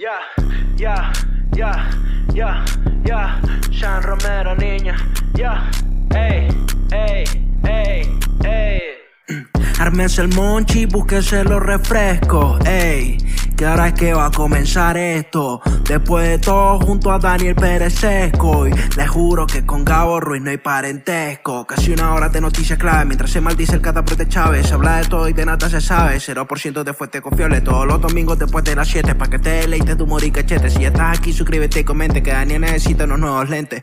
Ya, ya, ya, ya, ya. Sean Romero, niña. Ya, ey, ey, ey, ey. Ármense el monchi, búsquese los refrescos, ey. Que ahora es que va a comenzar esto. Después de todo, junto a Daniel Pérez. Y les juro que con Gabo Ruiz no hay parentesco. Casi una hora de noticias clave. Mientras se maldice el cataprote Chávez. Se habla de todo y de nada se sabe. 0% de fuente confiable. Todos los domingos después de las 7. Pa' que te deleites tu humor y. Si ya estás aquí, suscríbete y comente. Que Daniel necesita unos nuevos lentes.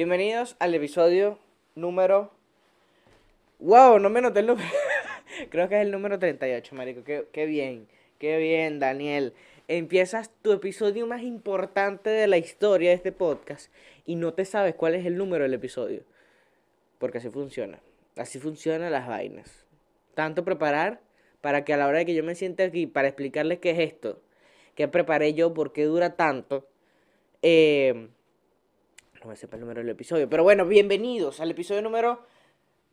Bienvenidos al episodio número. ¡Wow! No me noté el número. Creo que es el número 38, marico. Qué, bien. Qué bien, Daniel. Empiezas tu episodio más importante de la historia de este podcast y no te sabes cuál es el número del episodio. Porque así funciona. Así funcionan las vainas. Tanto preparar para que a la hora de que yo me siente aquí para explicarles qué es esto, qué preparé yo, por qué dura tanto, eh, no me sepa el número del episodio. Pero bueno, bienvenidos al episodio número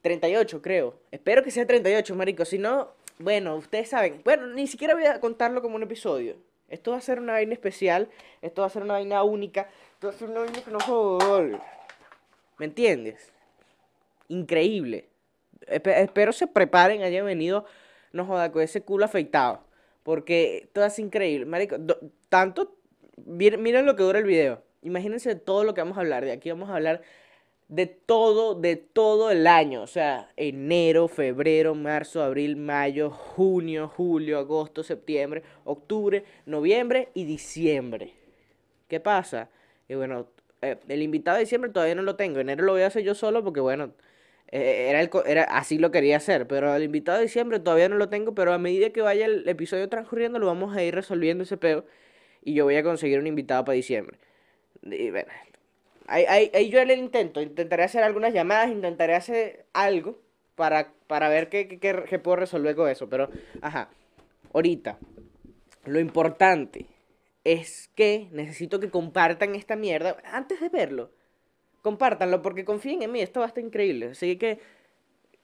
38, creo. Espero que sea 38, marico. Si no, bueno, ustedes saben. Bueno, ni siquiera voy a contarlo como un episodio. Esto va a ser una vaina especial. Esto va a ser una vaina única. Esto va a ser una vaina que no joder. ¿Me entiendes? Increíble. Espe- espero se preparen, hayan venido, no joda, con ese culo afeitado. Porque todo es increíble. Marico, tanto. Miren lo que dura el video. Imagínense todo lo que vamos a hablar. De aquí vamos a hablar de todo, de todo el año. O sea, enero, febrero, marzo, abril, mayo, junio, julio, agosto, septiembre, octubre, noviembre y diciembre. ¿Qué pasa? Y bueno, eh, el invitado de diciembre todavía no lo tengo. Enero lo voy a hacer yo solo porque, bueno, eh, era, el, era así lo quería hacer. Pero el invitado de diciembre todavía no lo tengo. Pero a medida que vaya el episodio transcurriendo, lo vamos a ir resolviendo ese peo. Y yo voy a conseguir un invitado para diciembre. Y bueno, ahí, ahí, ahí yo el intento. Intentaré hacer algunas llamadas, intentaré hacer algo para, para ver qué, qué, qué- qué puedo resolver con eso. Pero, ajá, ahorita, lo importante es que necesito que compartan esta mierda antes de verlo. Compártanlo porque confíen en mí, esto va a estar increíble. Así que,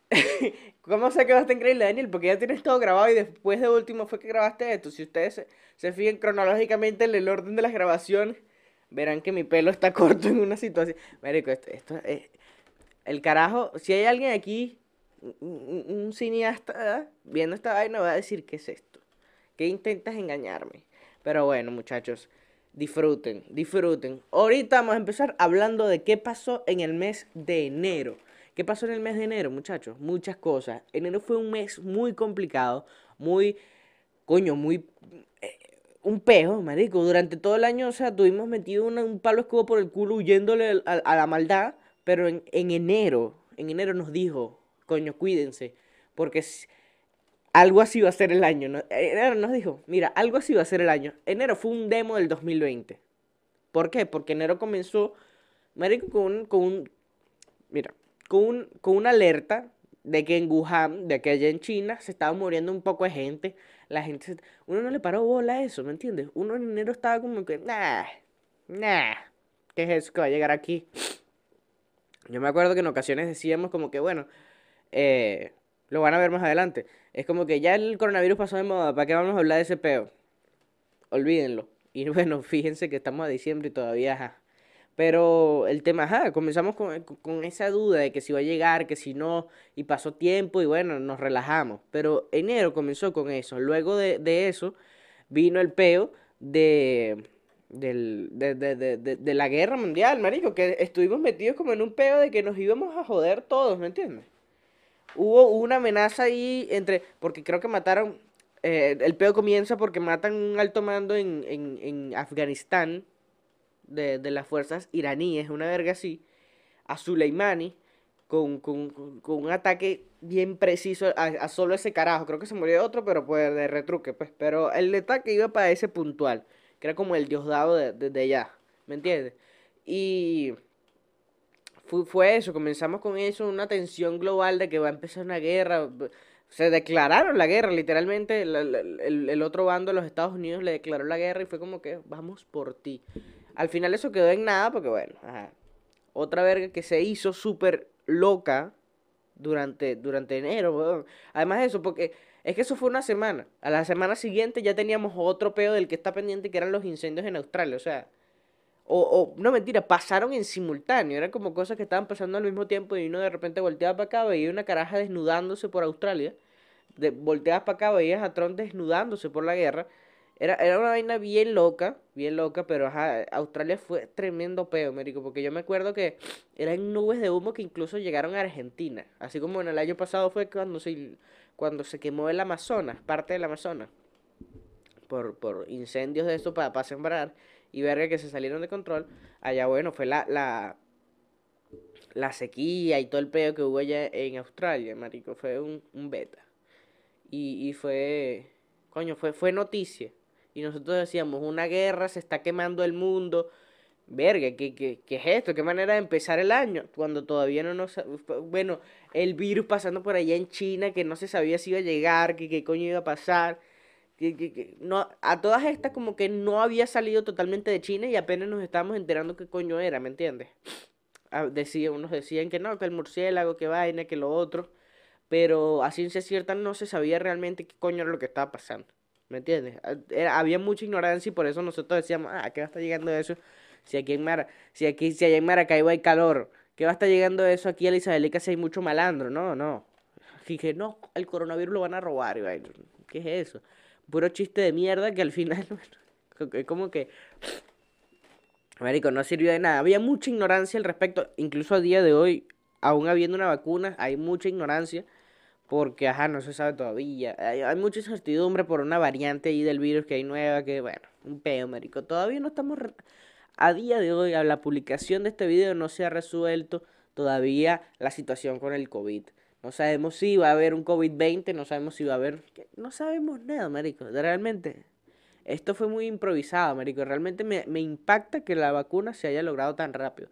¿cómo sé que va a estar increíble, Daniel? Porque ya tienes todo grabado y después de último fue que grabaste esto. Si ustedes se, se fijan cronológicamente en el orden de las grabaciones, verán que mi pelo está corto en una situación. Marico, esto, esto es. El carajo, si hay alguien aquí, un, cineasta, ¿eh? viendo esta vaina, va a decir: ¿Qué es esto? ¿Qué intentas engañarme? Pero bueno, muchachos, disfruten, disfruten. Ahorita vamos a empezar hablando de qué pasó en el mes de enero. ¿Qué pasó en el mes de enero, muchachos? Muchas cosas. Enero fue un mes muy complicado, muy, coño, muy eh, un pejo, marico. Durante todo el año, o sea, tuvimos metido un palo escudo por el culo huyéndole a, la maldad. Pero en, en enero, en enero nos dijo, coño, cuídense. Porque algo así va a ser el año. Enero nos dijo, mira, algo así va a ser el año. Enero fue un demo del 2020. ¿Por qué? Porque enero comenzó, marico, con un, con un, mira, con, con una alerta de que en Wuhan, de que allá en China, se estaba muriendo un poco de gente. La gente, uno no le paró bola a eso, ¿me entiendes? Uno en enero estaba como que, nah, nah, ¿qué es eso que va a llegar aquí? Yo me acuerdo que en ocasiones decíamos como que, bueno, eh, lo van a ver más adelante. Es como que ya el coronavirus pasó de moda, ¿para qué vamos a hablar de ese peo? Olvídenlo. Y bueno, fíjense que estamos a diciembre y todavía. Pero el tema, ajá, comenzamos con, con esa duda de que si va a llegar, que si no, y pasó tiempo y bueno, nos relajamos. Pero enero comenzó con eso. Luego de, de eso vino el peo de, del, de, de, la guerra mundial, marico, que estuvimos metidos como en un peo de que nos íbamos a joder todos, ¿me entiendes? Hubo una amenaza ahí entre, porque creo que mataron, eh, el peo comienza porque matan un alto mando en, en, en Afganistán de, de las fuerzas iraníes, una verga así, a Soleimani con, con, con- un ataque bien preciso a, solo ese carajo. Creo que se murió otro, pero pues de retruque, pues. Pero el ataque iba para ese puntual, que era como el diosdado de, de allá. ¿me entiendes? Y fue, fue eso, comenzamos con eso, una tensión global de que va a empezar una guerra. Se declararon la guerra, literalmente, el, el otro bando de los Estados Unidos le declaró la guerra y fue como que vamos por ti. Al final eso quedó en nada porque, bueno, ajá. Otra verga que se hizo súper loca durante, durante enero, Además de eso, porque es que eso fue una semana. A la semana siguiente ya teníamos otro peo del que está pendiente, que eran los incendios en Australia. O sea, o, o no mentira, pasaron en simultáneo. Eran como cosas que estaban pasando al mismo tiempo y uno de repente volteaba para acá, veía una caraja desnudándose por Australia. De, volteabas para acá, veías a Trump desnudándose por la guerra. Era, era una vaina bien loca, bien loca, pero ajá, Australia fue tremendo peo, médico, porque yo me acuerdo que eran nubes de humo que incluso llegaron a Argentina, así como en el año pasado fue cuando se, cuando se quemó el Amazonas, parte del Amazonas, por, por incendios de esto para, para sembrar y ver que se salieron de control, allá bueno, fue la, la, la sequía y todo el peo que hubo allá en Australia, marico, fue un, un beta. Y, y fue, coño, fue, fue noticia. Y nosotros decíamos, una guerra, se está quemando el mundo. Verga, ¿qué, qué, qué es esto? ¿Qué manera de empezar el año? Cuando todavía no nos... Bueno, el virus pasando por allá en China, que no se sabía si iba a llegar, que qué coño iba a pasar. Que, que, no, a todas estas como que no había salido totalmente de China y apenas nos estábamos enterando qué coño era, ¿me entiendes? Unos decían que no, que el murciélago, que vaina, que lo otro. Pero a ciencia cierta no se sabía realmente qué coño era lo que estaba pasando. ¿Me entiendes? había mucha ignorancia y por eso nosotros decíamos, ah, ¿qué va a estar llegando eso? Si aquí en Mara, si aquí, si allá en Maracaibo hay calor, ¿qué va a estar llegando eso aquí a la Isabelica si hay mucho malandro? No, no. Dije, no, el coronavirus lo van a robar. ¿Qué es eso? Puro chiste de mierda que al final, es como que, Marico, no sirvió de nada. Había mucha ignorancia al respecto, incluso a día de hoy, aún habiendo una vacuna, hay mucha ignorancia porque, ajá, no se sabe todavía. Hay, mucha incertidumbre por una variante ahí del virus que hay nueva, que, bueno, un peo, marico. Todavía no estamos... A día de hoy, a la publicación de este video no se ha resuelto todavía la situación con el COVID. No sabemos si va a haber un COVID-20, no sabemos si va a haber... No sabemos nada, marico. Realmente, esto fue muy improvisado, marico. Realmente me, me impacta que la vacuna se haya logrado tan rápido.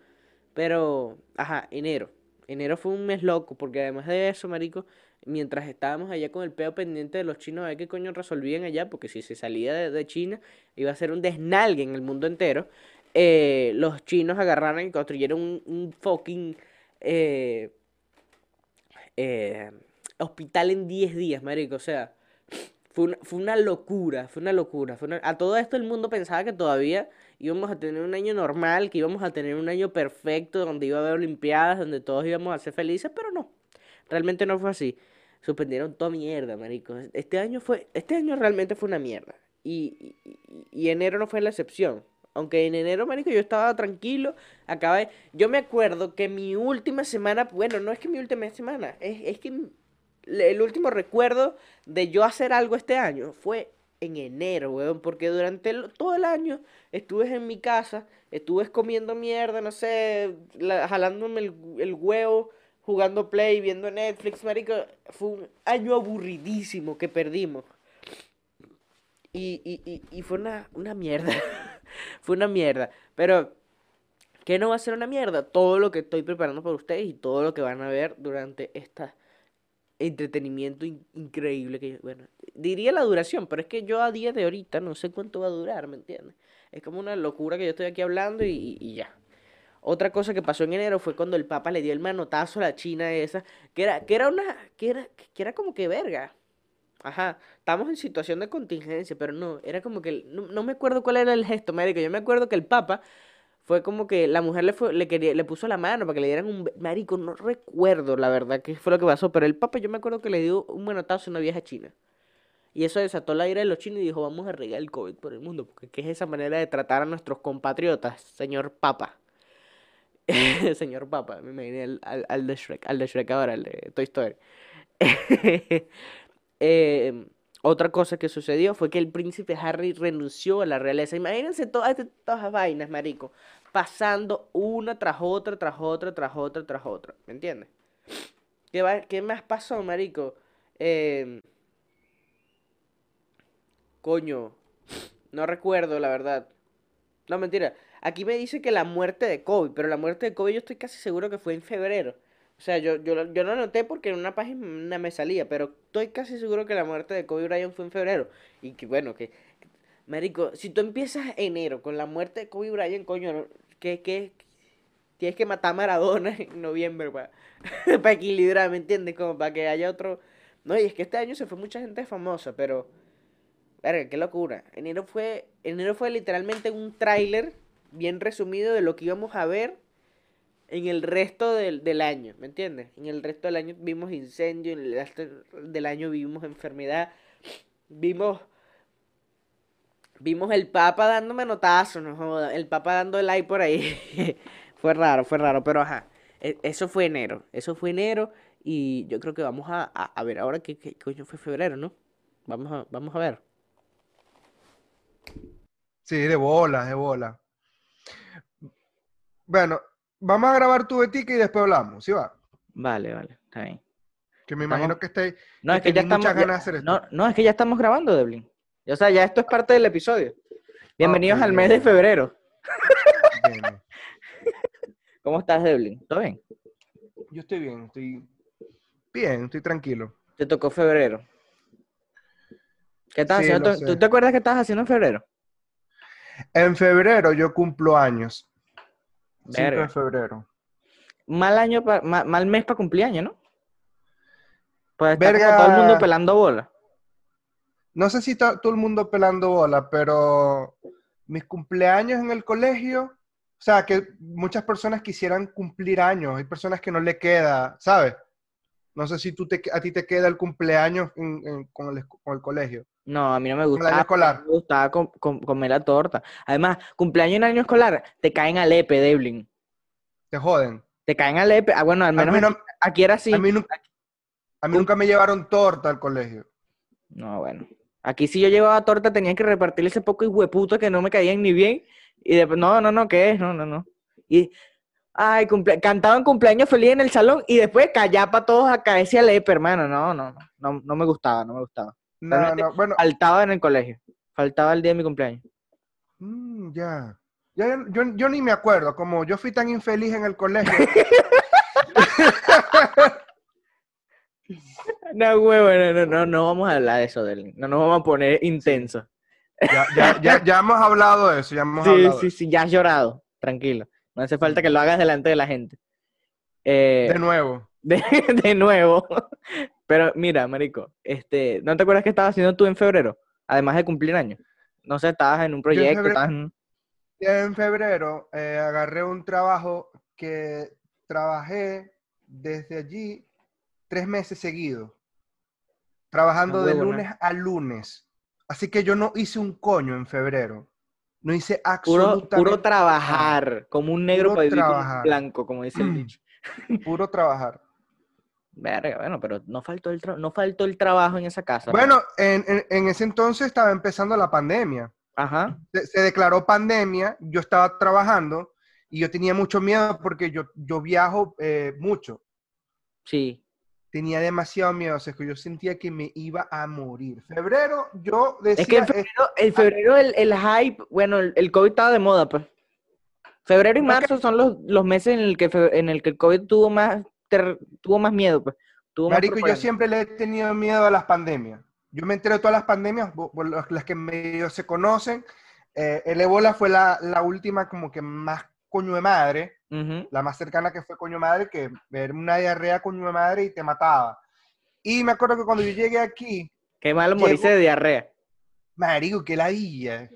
Pero, ajá, enero. Enero fue un mes loco, porque además de eso, marico, mientras estábamos allá con el peo pendiente de los chinos a ver qué coño resolvían allá, porque si se salía de, China iba a ser un desnalgue en el mundo entero, eh, los chinos agarraron y construyeron un, fucking eh, eh, hospital en 10 días, marico, o sea, fue una, fue una locura, fue una locura. Fue A todo esto el mundo pensaba que todavía íbamos a tener un año normal, que íbamos a tener un año perfecto, donde iba a haber Olimpiadas, donde todos íbamos a ser felices, pero no. Realmente no fue así suspendieron toda mierda, marico. Este año fue, este año realmente fue una mierda. Y, y, enero no fue la excepción. Aunque en enero, marico, yo estaba tranquilo, acabé. Yo me acuerdo que mi última semana, bueno, no es que mi última semana, es, es que el último recuerdo de yo hacer algo este año fue en enero, weón, porque durante todo el año estuve en mi casa, estuve comiendo mierda, no sé, jalándome el, el huevo jugando Play, viendo Netflix, marico. Fue un año aburridísimo que perdimos. Y, y, y, fue una, una mierda. fue una mierda. Pero, ¿qué no va a ser una mierda? Todo lo que estoy preparando para ustedes y todo lo que van a ver durante este entretenimiento increíble que bueno diría la duración pero es que yo a día de ahorita no sé cuánto va a durar me entiendes es como una locura que yo estoy aquí hablando y, y ya otra cosa que pasó en enero fue cuando el Papa le dio el manotazo a la China esa, que era, que era una, que era, que era como que verga. Ajá, estamos en situación de contingencia, pero no, era como que, no, me acuerdo cuál era el gesto, marico, yo me acuerdo que el Papa fue como que la mujer le, fue, le, quería, le puso la mano para que le dieran un, marico, no recuerdo la verdad qué fue lo que pasó, pero el Papa yo me acuerdo que le dio un manotazo a una vieja china. Y eso desató la ira de los chinos y dijo, vamos a regar el COVID por el mundo, porque ¿qué es esa manera de tratar a nuestros compatriotas, señor Papa? señor Papa, me imaginé al, al, de Shrek, al de Shrek ahora, al de Toy Story. Em, otra cosa que sucedió fue que el príncipe Harry renunció a la realeza. Imagínense todas estas vainas, marico, pasando una tras otra, tras otra, tras otra, tras otra. ¿Me entiendes? ¿Qué, ¿Qué más pasó, marico? Eh, coño, no recuerdo, la verdad. No, mentira. Aquí me dice que la muerte de Kobe, pero la muerte de Kobe yo estoy casi seguro que fue en febrero. O sea, yo, yo, yo lo noté porque en una página me salía, pero estoy casi seguro que la muerte de Kobe Bryant fue en febrero. Y que bueno, que... Marico, si tú empiezas enero con la muerte de Kobe Bryant, coño, ¿qué, qué? Tienes que matar a Maradona en noviembre para, para equilibrar, ¿me entiendes? Como para que haya otro... No, y es que este año se fue mucha gente famosa, pero... Verga, qué locura. Enero fue, enero fue literalmente un tráiler bien resumido de lo que íbamos a ver en el resto del, del año, ¿me entiendes? En el resto del año vimos incendio, en el resto del año vimos enfermedad, vimos vimos el Papa dando manotazos, no el Papa dando like por ahí. fue raro, fue raro, pero ajá. e- Eso fue enero, eso fue enero y yo creo que vamos a, a, a ver ahora qué, qué coño fue febrero, ¿no? Vamos a, vamos a ver. Sí, de bola, de bola. Bueno, vamos a grabar tu betica y después hablamos, ¿sí va? Vale, vale, está bien. Que me Estamos- imagino que estáis... No, que es que ya estamos. ganas ya- de hacer esto. no, no, es que ya estamos grabando, Devlin. O sea, ya esto es parte del episodio. Bienvenidos ok, al bien, mes de febrero. Bien. ¿Cómo estás, Devlin? ¿Todo bien? Yo estoy bien, estoy bien, estoy tranquilo. Te tocó febrero. ¿Qué estás Sí, haciendo? ¿Tú, tú te acuerdas qué estabas haciendo en febrero? En febrero yo cumplo años. 5 Verga. de febrero. Mal año, pa- ma- mal mes para cumpleaños, ¿no? Pues está como Verga. todo el mundo pelando bola. No sé si está todo el mundo pelando bola, pero mis cumpleaños en el colegio, o sea, que muchas personas quisieran cumplir años, hay personas que no le queda, ¿sabes? No sé si tú te, a ti te queda el cumpleaños en- en- con, el, con el colegio. No, a mí no me el año gustaba. escolar. Me gustaba com- com- comer la torta. Además, cumpleaños en año escolar, te caen al EPE, Devlin. Te joden. Te caen al EPE. Ah, bueno, al menos no- aquí, aquí era así. a mí nunca, a mí nunca me llevaron torta al colegio. No, bueno. Aquí si yo llevaba torta tenía que repartirle ese poco hueputo que no me caían ni bien. Y después, no, no, no, ¿qué es? No, no, no. Y, ay, cumple... cantaban cumpleaños feliz en el salón y después callar para todos a cabeza y a lepe, hermano. No, no, no, no, no me gustaba, no me gustaba. No, Realmente- no, bueno, Faltaba en el colegio. Faltaba el día de mi cumpleaños. mm, ya. Ya, yo, yo- ni me acuerdo, como yo fui tan infeliz en el colegio. No, huevo, no, no, no, no vamos a hablar de eso, Delin. No nos vamos a poner intensos. Ya, ya, ya, ya hemos hablado de eso, ya hemos Sí, hablado de sí, sí, ya has llorado. Tranquilo. No hace falta que lo hagas delante de la gente. Eh, De nuevo. De, de nuevo. Pero mira, marico, este, ¿no te acuerdas qué estabas haciendo tú en febrero? Además de cumplir años. No sé, estabas en un proyecto, febrero- estabas en... En febrero eh, agarré un trabajo que trabajé desde allí tres meses seguidos, trabajando de lunes a lunes. Así que yo no hice un coño en febrero. No hice Puro, absolutamente puro trabajar, como un negro Puro para un trabajar. blanco, como dice el dicho. puro trabajar. Verga, bueno, pero no faltó el, tra- no faltó el trabajo en esa casa. Bueno, en, en- en ese entonces estaba empezando la pandemia. Ajá. Se, se declaró pandemia, yo estaba trabajando y yo tenía mucho miedo porque yo, yo viajo eh, mucho. Sí. tenía demasiado miedo, o sea, que yo sentía que me iba a morir. Febrero, yo decía, Es que en eh, febrero, el, el hype, bueno, el, el COVID estaba de moda, pues. Febrero y marzo son los, los meses en el que en el que el COVID tuvo más ter- tuvo más miedo, pues. Tuvo más marico, yo propaganda. siempre le he tenido miedo a las pandemias. Yo me entero de todas las pandemias, por- las que medio se conocen. Eh, el ébola fue la, la última como que más coño de madre, la más cercana que fue coño de madre, que ver una diarrea coño de madre y te mataba. Y me acuerdo que cuando yo llegué aquí, Qué malo morirse de diarrea. marico, qué ladilla.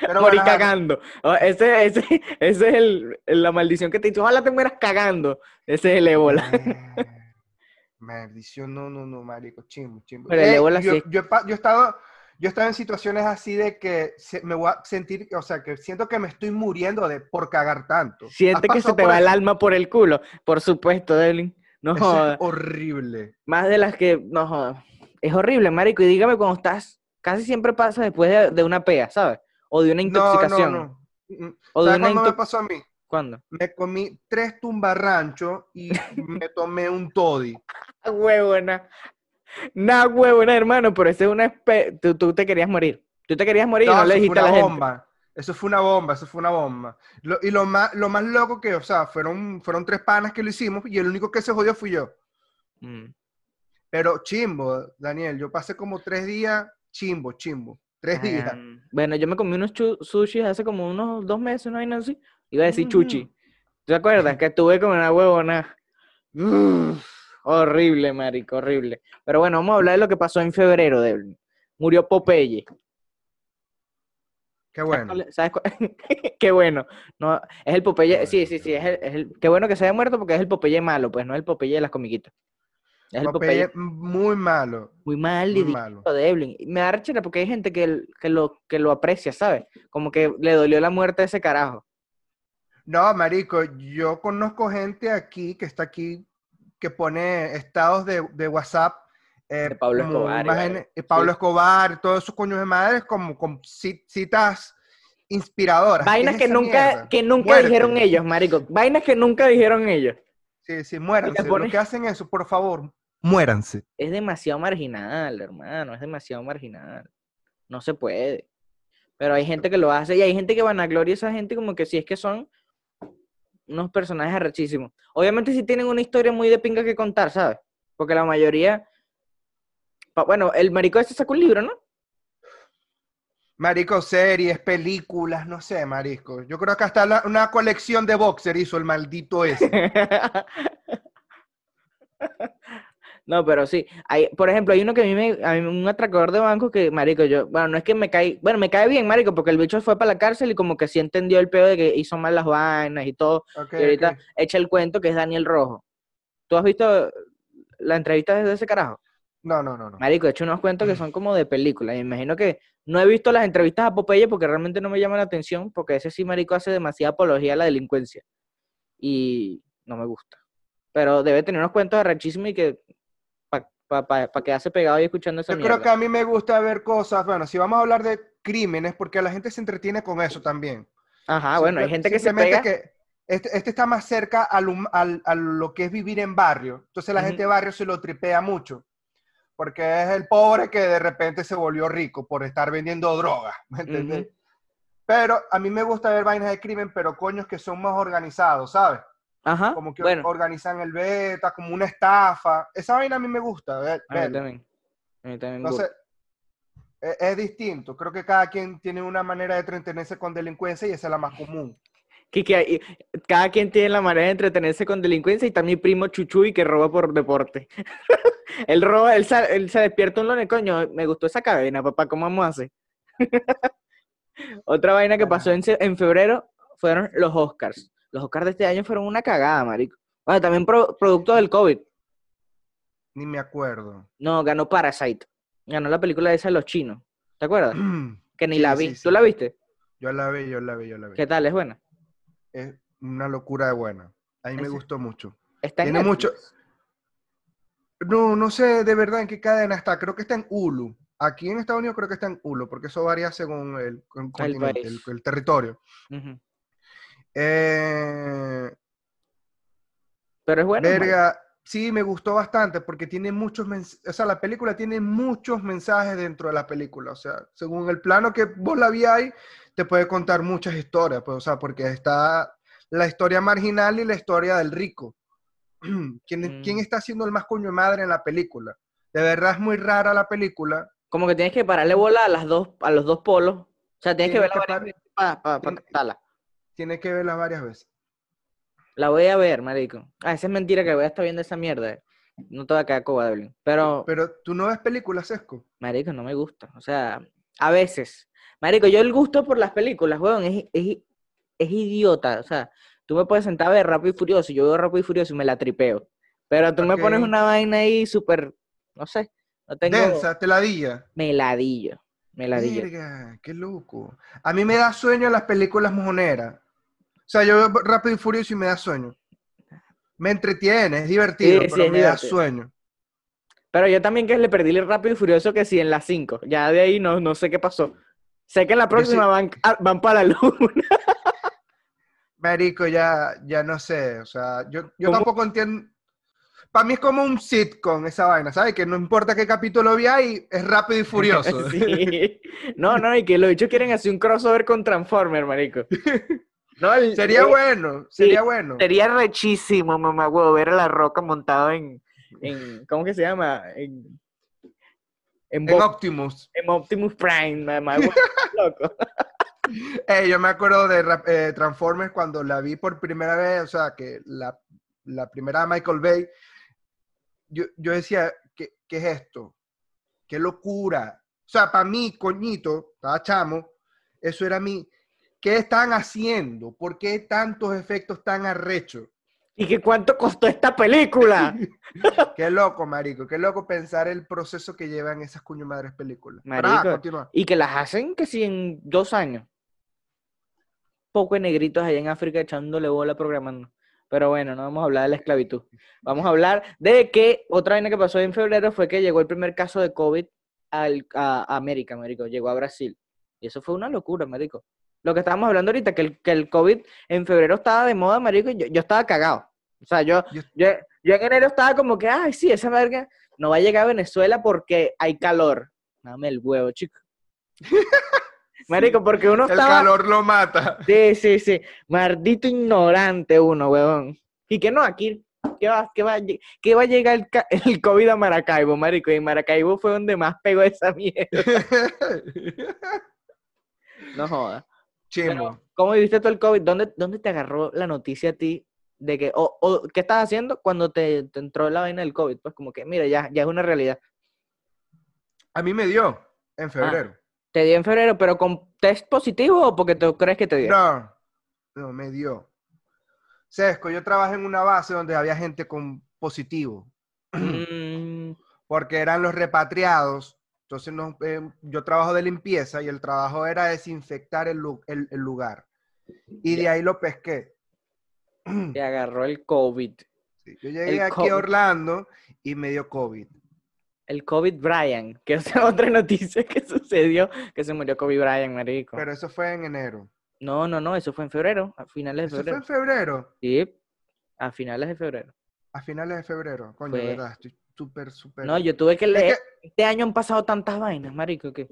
Pero ajá, cagando. Oh, ese, ese, ese es el, la maldición que te dice. Ojalá te mueras cagando. Ese es el ébola. Maldición, no, no, no, marico, chimbo, chimbo. Pero el ébola yo, sí- yo, he pa- yo he estado, yo he estado en situaciones así de que se- me voy a sentir, o sea, que siento que me estoy muriendo de por cagar tanto. Siente ¿Has que se te va el alma por el culo. Por supuesto, Devlin. No Eso es horrible. Más de las que. No jodas. Es horrible, marico. Y dígame cuando estás. Casi siempre pasa después de, de una pea, ¿sabes? O de una No, intoxicación. no, no. Mm, mm. O de ¿Sabes una cuándo me pasó a mí? ¿Cuándo? Me comí tres tumbarranchos y me tomé un toddy. Ah, Huevona. Nah, huevona, hermano. Pero ese es una. espe- Tú, tú te querías morir. Tú te querías morir y no No, le eso fue dijiste a una la gente. bomba. Eso fue una bomba, eso fue una bomba. Lo- y lo más, lo más loco que, o sea, fueron, fueron tres panas que lo hicimos y el único que se jodió fui yo. Mm. Pero chimbo, Daniel, yo pasé como tres días, chimbo, chimbo. Tres días. Ah, bueno, yo me comí unos sushis hace como unos dos meses, una vaina así. Iba a decir chuchi. ¿Te acuerdas? Que estuve con una huevona. Uf, horrible, marico, horrible. Pero bueno, vamos a hablar de lo que pasó en febrero, Devlin. Murió Popeye. Qué ¿Sabes bueno. cuál? ¿Sabes cuál- Qué bueno. No, es el Popeye. Sí, sí, sí. Es el, es el- Qué bueno que se haya muerto porque es el Popeye malo, pues no es el Popeye de las comiquitas. Es el Popeye, Popeye, muy malo. muy mal muy y malo. de Evelyn. Me da rechera porque hay gente que, el- que, lo, que lo aprecia, ¿sabes? Como que le dolió la muerte de ese carajo. No, marico, yo conozco gente aquí que está aquí que pone estados de, de WhatsApp. eh, De Pablo Escobar y imágenes- vaina. Pablo Sí. Escobar, todos esos coños de madres como con ci- citas inspiradoras. ¿Qué Vainas es que nunca, mierda? que nunca Muerte. dijeron ellos, marico. Vainas que nunca dijeron ellos. Sí, sí, muéranse. Los que hacen eso, por favor, muéranse. Es demasiado marginal, hermano. Es demasiado marginal. No se puede. Pero hay gente que lo hace y hay gente que vanagloria a esa gente como que si es que son unos personajes arrechísimos. Obviamente sí tienen una historia muy de pinga que contar, ¿sabes? Porque la mayoría... Bueno, el marico este sacó un libro, ¿no? Marico, series, películas, no sé, marico. Yo creo que hasta la- una colección de boxer hizo el maldito ese. No, pero sí. Hay, por ejemplo, hay uno que a mí me, a mí un atracador de banco que, marico, yo, bueno, no es que me cae, bueno, me cae bien, marico, porque el bicho fue para la cárcel y como que sí entendió el pedo de que hizo mal las vainas y todo. Ok, y ahorita echa el cuento que es Daniel Rojo. ¿Tú has visto la entrevista de ese carajo? No, no, no, no. Marico, he hecho unos cuentos que son como de película. Y me imagino que no he visto las entrevistas a Popeye porque realmente no me llaman la atención, porque ese sí, marico, hace demasiada apología a la delincuencia. Y no me gusta. Pero debe tener unos cuentos arrechísimos y que para pa, pa quedarse pegado y escuchando esa Yo mierda. creo que a mí me gusta ver cosas, bueno, si vamos a hablar de crímenes, porque la gente se entretiene con eso también. Ajá, bueno, hay gente que se pega. que este, este está más cerca al al- a lo que es vivir en barrio. Entonces la gente de barrio se lo tripea mucho. Porque es el pobre que de repente se volvió rico por estar vendiendo droga. ¿Me entendés? Ujú. Pero a mí me gusta ver vainas de crimen, pero coños que son más organizados, ¿sabes? Ajá, Como que bueno, organizan el beta, como una estafa. Esa vaina a mí me gusta. ver- a mí también. A mí también Entonces, es, es distinto. Creo que cada quien tiene una manera de entretenerse con delincuencia y esa es la más común. Que, que cada quien tiene la manera de entretenerse con delincuencia y está mi primo Chuchuy que roba por deporte. él roba, él, él se despierta un lunes, coño, me gustó esa cadena, papá, ¿cómo vamos a hacer? Otra vaina que pasó en, en febrero fueron los Oscars. Los Oscars de este año fueron una cagada, marico. Bueno, también pro- producto del COVID. Ni me acuerdo. No, ganó Parasite. Ganó la película esa de los chinos. ¿Te acuerdas? Que ni Sí, la vi. sí, ¿Tú la viste? Yo la vi, yo la vi, yo la vi. ¿Qué tal? ¿Es buena? Es una locura de buena. A mí me gustó mucho. Está en Tiene mucho-. No, no sé de verdad en qué cadena está. Creo que está en Hulu. Aquí en Estados Unidos creo que está en Hulu, porque eso varía según el, el el, territorio. Ujú. Eh, Pero es bueno. verga, sí, me gustó bastante porque tiene muchos mensajes, o sea, la película tiene muchos mensajes dentro de la película, o sea, según el plano que vos la ahí, te puede contar muchas historias, pues, o sea, porque está la historia marginal y la historia del rico. ¿Quién, quién Mm. está haciendo el más coño de madre en la película? De verdad es muy rara la película. Como que tienes que pararle bola a las dos, a los dos polos. O sea, tienes que Tienes verla que varias par- veces para pa, pa Tienes- que verla varias veces. La voy a ver, marico. Ah, esa es mentira que voy a estar viendo esa mierda. eh. No te va a quedar cobarde. Pero, Pero tú no ves películas, Sesco. marico, no me gusta. O sea, a veces. Marico, yo el gusto por las películas, weón, es, es, es idiota. O sea, tú me puedes sentar a ver Rápido y Furioso. y Yo veo Rápido y Furioso y me la tripeo. Pero tú me pones una vaina ahí súper, no sé. No tengo Densa, teladilla. meladillo. Meladillo. Verga, qué loco. A mí me da sueño las películas mojoneras. O sea, yo veo Rápido y Furioso y me da sueño. Me entretiene, es divertido, Sí, pero me da sueño. Pero yo también que le perdí el rápido y furioso que sí en las 5. Ya de ahí no, no sé qué pasó. Sé que en la sí- próxima van, ah, van para la luna. Marico, ya, ya no sé. O sea, yo, yo ¿Cómo? tampoco entiendo. Para mí es como un sitcom esa vaina, ¿sabes? Que no importa qué capítulo vi ahí, es rápido y furioso. Sí. No, no, y que los bichos quieren hacer un crossover con Transformer, marico. No, el- Sería bueno, sería bueno. Sería rechísimo, mamá, huevo, ver a la roca montado en, en ¿cómo que se llama? En, en, Optimus. en Optimus Prime, mamá, huevo, loco. Yo me acuerdo de eh, Transformers cuando la vi por primera vez, o sea, que la, la primera de Michael Bay, yo, yo decía, ¿qué, ¿qué es esto? ¡Qué locura! O sea, para mí, coñito, estaba chamo, eso era mi... ¿Qué están haciendo? ¿Por qué tantos efectos tan arrechos? ¿Y que cuánto costó esta película? Qué loco, marico, qué loco pensar el proceso que llevan esas cuño madres películas. Marico. continúa. Y que las hacen que si en dos años. Poco de negritos allá en África echándole bola programando. Pero bueno, no vamos a hablar de la esclavitud. Vamos a hablar de que otra vaina que pasó en febrero fue que llegó el primer caso de COVID al, a América, marico. Llegó a Brasil. Y eso fue una locura, marico. Lo que estábamos hablando ahorita, que el, que el COVID en febrero estaba de moda, marico, y yo, yo estaba cagado. O sea, yo, Yo- yo, yo en enero estaba como que, ay, sí, esa verga no va a llegar a Venezuela porque hay calor. Dame el huevo, chico. Marico, porque uno El estaba... calor lo mata. Sí, sí, sí. Maldito ignorante uno, huevón. Y que no, aquí, ¿qué va, qué va, qué va a llegar el, el COVID a Maracaibo, marico? Y Maracaibo fue donde más pegó esa mierda. No jodas. Chimo. Pero, ¿cómo viviste todo el COVID? ¿Dónde, ¿Dónde te agarró la noticia a ti de que, o, o qué estás haciendo cuando te, te entró la vaina del COVID? Pues como que, mira, ya, ya es una realidad. A mí me dio Ah. en febrero. Te dio en febrero, pero con test positivo o porque tú crees que te dio? No, no, me dio. Sesco, yo trabajé en una base donde había gente con positivo, Mm, porque eran los repatriados. Entonces nos- eh, yo trabajo de limpieza y el trabajo era desinfectar el, lu- el- el lugar. Y de ahí lo pesqué. te agarró el COVID. Sí, Yo llegué El aquí COVID. a Orlando y me dio COVID. El COVID Brian, que es otra noticia que sucedió, que se murió Kobe Bryant, marico. Pero eso fue en enero. No, no, no, eso fue en febrero, a finales de Eso fue febrero. en febrero, Sí, a finales de febrero. a finales de febrero. Coño, Fue- verdad, estoy súper, súper. No, yo tuve que Es leer. que- Este año han pasado tantas vainas, marico, que...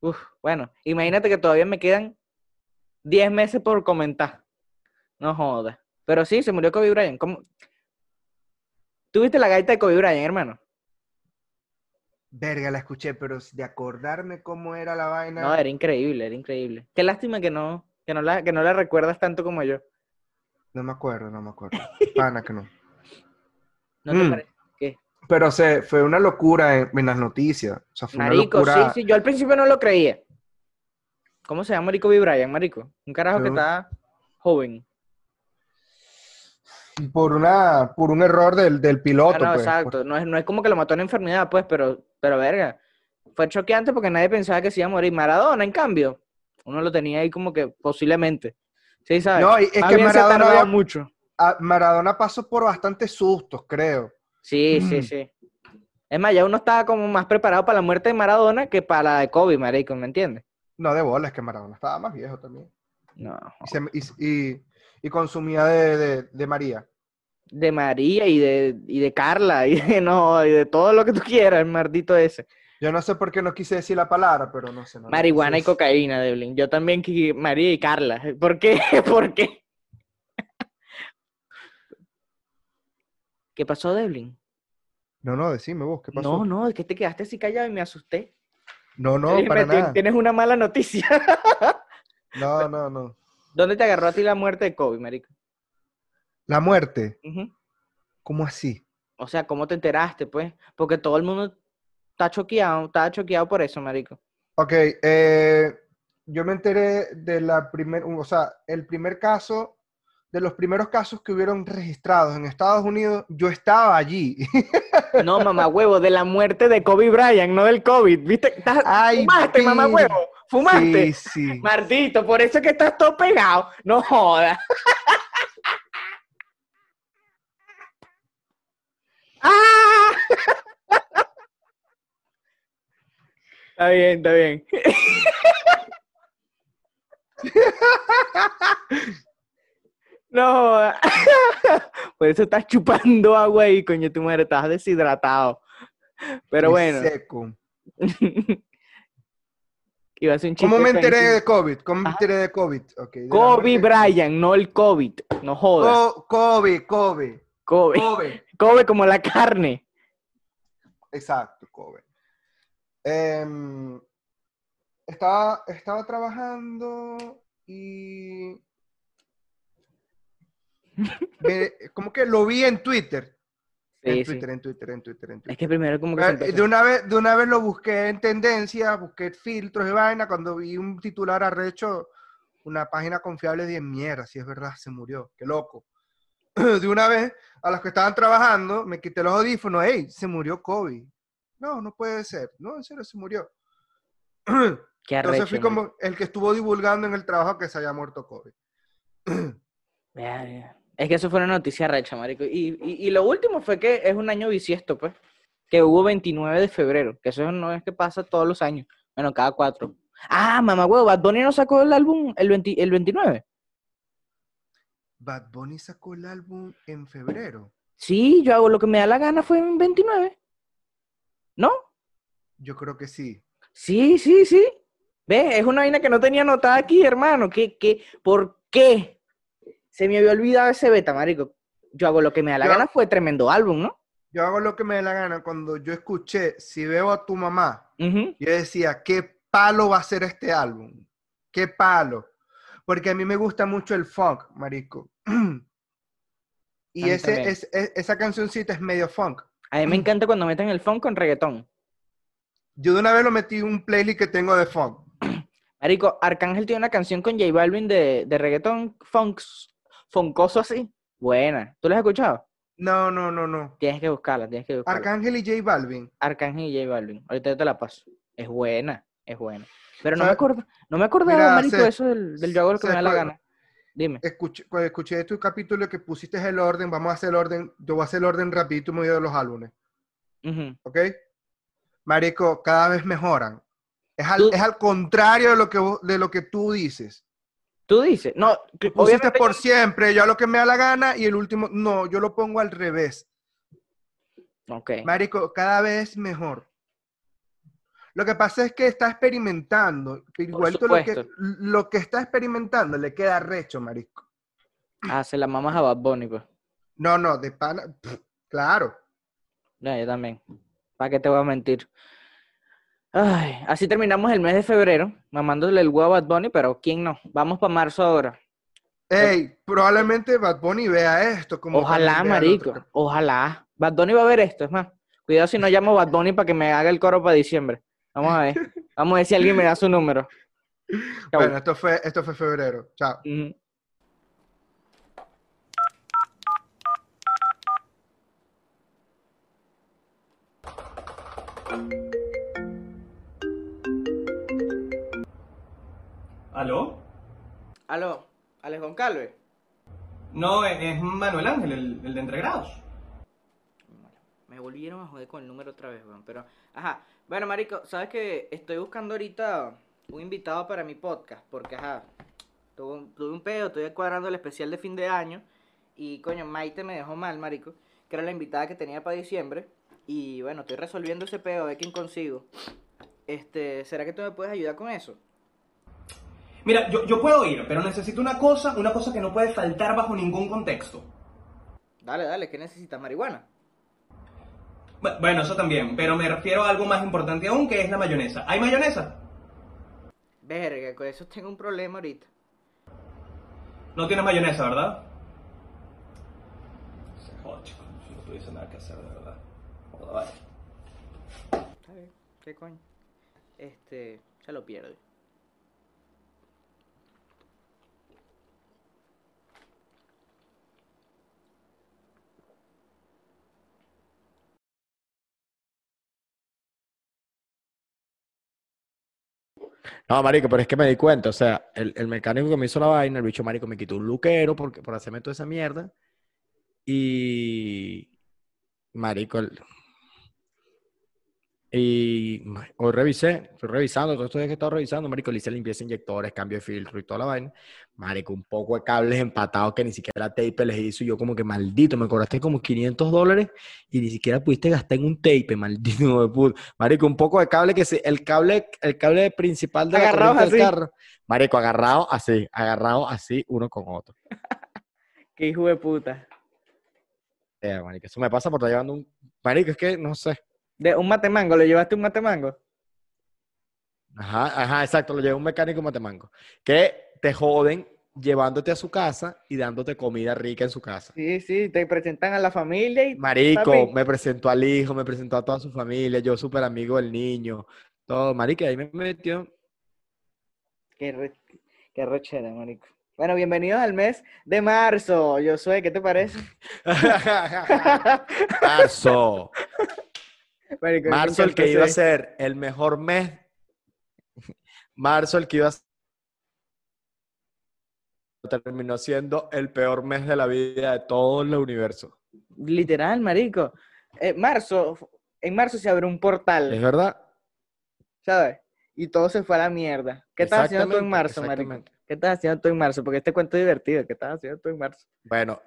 Uf, bueno, imagínate que todavía me quedan 10 meses por comentar. No jodas. Pero sí, se murió Kobe Bryant. ¿Cómo? ¿Tuviste la gaita de Kobe Bryant, hermano? Verga, la escuché, pero de acordarme cómo era la vaina. No, era increíble, era increíble. Qué lástima que no, que no la, que no la recuerdas tanto como yo. No me acuerdo, no me acuerdo. Pana que no. ¿No te Mm. parece? Pero se, fue una locura en, en las noticias. O sea, fue Marico, una locura. sí, sí, yo al principio no lo creía. ¿Cómo se llama Marico B. Bryant, marico? Un carajo que está joven. Por, una, por un error del, del piloto. Ah, no, pues. exacto. No es, no es como que lo mató una enfermedad, pues, pero, pero verga. Fue choqueante porque nadie pensaba que se iba a morir. Maradona, en cambio, uno lo tenía ahí como que posiblemente. Sí, ¿sabes? No, es Más que Maradona, había- mucho. a- Maradona pasó por bastantes sustos, creo. Sí, sí, Mm. sí. Es más, ya uno estaba como más preparado para la muerte de Maradona que para la de Kobe, marico, ¿me entiendes? No de bola, es que Maradona estaba más viejo también. No. Y, se- y- y- y consumía de, de- de María. De María y de, y de Carla y de, no, y de todo lo que tú quieras, el maldito ese. Yo no sé por qué no quise decir la palabra, pero no sé. no Marihuana y cocaína, Devlin. Yo también, María y Carla. ¿Por qué? ¿Por qué? ¿Qué pasó, Devlin? No, no, decime vos, ¿qué pasó? No, no, es que te quedaste así callado y me asusté. no, no, dije, para "Me- ti- nada. Tienes una mala noticia. No, no, no. ¿Dónde te agarró a ti la muerte de Kobe, marico? La muerte. ¿cómo así? O sea, ¿cómo te enteraste, pues? Porque todo el mundo está choqueado, está choqueado por eso, marico. Ok, eh, yo me enteré de la primer, o sea, el primer caso, de los primeros casos que hubieron registrados en Estados Unidos, yo estaba allí. No, mamá huevo, de la muerte de Kobe Bryant, no del COVID. ¿Viste? Estás- Ay, ¿Fumaste, mamá huevo? ¿Fumaste? Sí, sí. Maldito, por eso es que estás todo pegado. No jodas. ¡Ah! Está bien, está bien. No. Por eso estás chupando agua ahí, coño, tu madre, estás deshidratado. Pero bueno, Seco. iba a ser un chiste. ¿Cómo me enteré de COVID? ¿Cómo me enteré de COVID? Ok, de la Kobe Bryant, no el COVID. No jodas. Co- Kobe, Kobe, Kobe. Kobe. Kobe como la carne. Exacto, Kobe. Em, estaba, estaba trabajando y como que lo vi en Twitter. Sí, en sí. Twitter, en Twitter, en Twitter, en Twitter. Es que primero como que empezó- De una vez, de una vez lo busqué en tendencias, busqué filtros y vaina. Cuando vi un titular arrecho, una página confiable de mierda, si es verdad, se murió. Qué loco. De una vez, a los que estaban trabajando, me quité los audífonos. ¡Ey! Se murió Kobe. No, no puede ser. No, en serio, se murió. Qué Entonces arrecho, fui marico. como el que estuvo divulgando en el trabajo que se había muerto Kobe. Verga. Es que eso fue una noticia recha, marico. Y, y, y lo último fue que es un año bisiesto, pues. Que hubo 29 de febrero. Que eso no es que pasa todos los años. Bueno, cada cuatro. Ah, mamá huevo, Bad Bunny no sacó el álbum el, 20 el 29. Bad Bunny sacó el álbum en febrero. Sí, yo hago lo que me da la gana, fue en 29. ¿No? Yo creo que sí. Sí, sí, sí. Ve, es una vaina que no tenía anotada aquí, hermano. ¿Qué, qué, ¿Por qué? Se me había olvidado ese beta, marico. Yo hago lo que me da la Yo- gana, fue tremendo álbum, ¿no? Yo hago lo que me dé la gana. Cuando yo escuché, si veo a tu mamá, yo decía, ¿qué palo va a ser este álbum? ¿Qué palo? Porque a mí me gusta mucho el funk, marico. Y ese, es- esa cancioncita es medio funk. A mí me encanta cuando meten el funk con reggaetón. Yo de una vez lo metí en un playlist que tengo de funk. Marico, Arcángel tiene una canción con J Balvin de, de reggaetón funks, funkoso así. Buena. ¿Tú la has escuchado? No, no, no, no. Tienes que buscarla, tienes que buscarla. Arcángel y J Balvin. Arcángel y J Balvin. Ahorita yo te la paso. Es buena, es buena. Pero no me acuerdo, no me acordaba, Mira, marico, se- eso del, del yo hago lo que me da la gana. Dime. Escuché, cuando escuché tu capítulo que pusiste el orden, vamos a hacer el orden. Yo voy a hacer el orden rapidito medio de los álbumes. Ujú. ¿Ok? Marico, cada vez mejoran. Es al, es al contrario de lo, que, vos- de lo que tú dices. Tú dices, no, que- Pusiste por siempre, yo a lo que me da la gana y el último, no, yo lo pongo al revés. Ok. Marico, cada vez mejor. Lo que pasa es que está experimentando, igualito lo que, lo que está experimentando le queda recho, marico. Ah, se la mamas a Bad Bunny, pues. No, no, de pana, pff, claro. No, yo también. ¿Para qué te voy a mentir? Ay, así terminamos el mes de febrero, mamándole el huevo a Bad Bunny, pero ¿quién no? Vamos para marzo ahora. Ey, probablemente Bad Bunny vea esto como Ojalá, marico. Ojalá. Bad Bunny va a ver esto, es más. Cuidado si no llamo a Bad Bunny para que me haga el coro para diciembre. Vamos a ver. Vamos a ver si alguien me da su número. Chau. Bueno, esto fue, esto fue febrero. Chao. ¿Aló? Aló, Alejón Calve. No, es, es Manuel Ángel, el, el de entregrados. Me volvieron a joder con el número otra vez, weón. Pero, ajá. Bueno, marico, sabes que estoy buscando ahorita un invitado para mi podcast. Porque, ajá, tuve un, tuve un pedo, estoy cuadrando el especial de fin de año. Y, coño, Maite me dejó mal, marico. Que era la invitada que tenía para diciembre. Y, bueno, estoy resolviendo ese pedo, a ver quién consigo. Este, ¿será que tú me puedes ayudar con eso? Mira, yo, yo puedo ir, pero necesito una cosa, una cosa que no puede faltar bajo ningún contexto. Dale, dale, ¿qué necesitas? ¿Marihuana? Bu- Bueno, eso también, pero me refiero a algo más importante aún, que es la mayonesa. ¿Hay mayonesa? Verga, con eso tengo un problema ahorita. No tienes mayonesa, ¿verdad? Se chico. No tuviese nada que hacer, de verdad. Joda, vale. Está bien, ¿qué coño? Este, se lo pierde. No, marico, pero es que me di cuenta, o sea, el, el mecánico que me hizo la vaina, el bicho marico me quitó un luquero porque, por hacerme toda esa mierda. Y, marico, el- Y hoy revisé, estoy revisando, todos estos días que he estado revisando, marico, le hice limpieza inyectores, cambio de filtro y toda la vaina. Marico, un poco de cables empatados que ni siquiera tape les hizo. Y yo como que maldito, me cobraste como 500 dólares y ni siquiera pudiste gastar en un tape, maldito de puta. Marico, un poco de cable que se, el cable, el cable principal de la corriente del carro. Marico, agarrado así, agarrado así, uno con otro. Qué hijo de puta. Eh, marico, eso me pasa por estar llevando un... Marico, es que no sé. De un matemango, ¿le llevaste un matemango? Ajá, ajá, exacto, lo lleva un mecánico matemango. Que te joden llevándote a su casa y dándote comida rica en su casa. Sí, sí, te presentan a la familia y Marico, Papi. me presentó al hijo, me presentó a toda su familia, yo súper amigo del niño, todo, marico, ahí me metió. Qué, re- qué rochera, marico. Bueno, bienvenidos al mes de marzo. Yo soy, ¿qué te parece? Marzo, Marico, marzo el que iba a ser el mejor mes, marzo el que iba a ser, terminó siendo el peor mes de la vida de todo el universo. Literal, marico. Eh, marzo, en marzo se abrió un ¿Es portal, verdad? ¿sabes? Y todo se fue a la mierda. ¿Qué estás haciendo tú en marzo, marico? ¿Qué estás haciendo tú en marzo? Porque este cuento es divertido. ¿Qué estás haciendo tú en marzo? Bueno,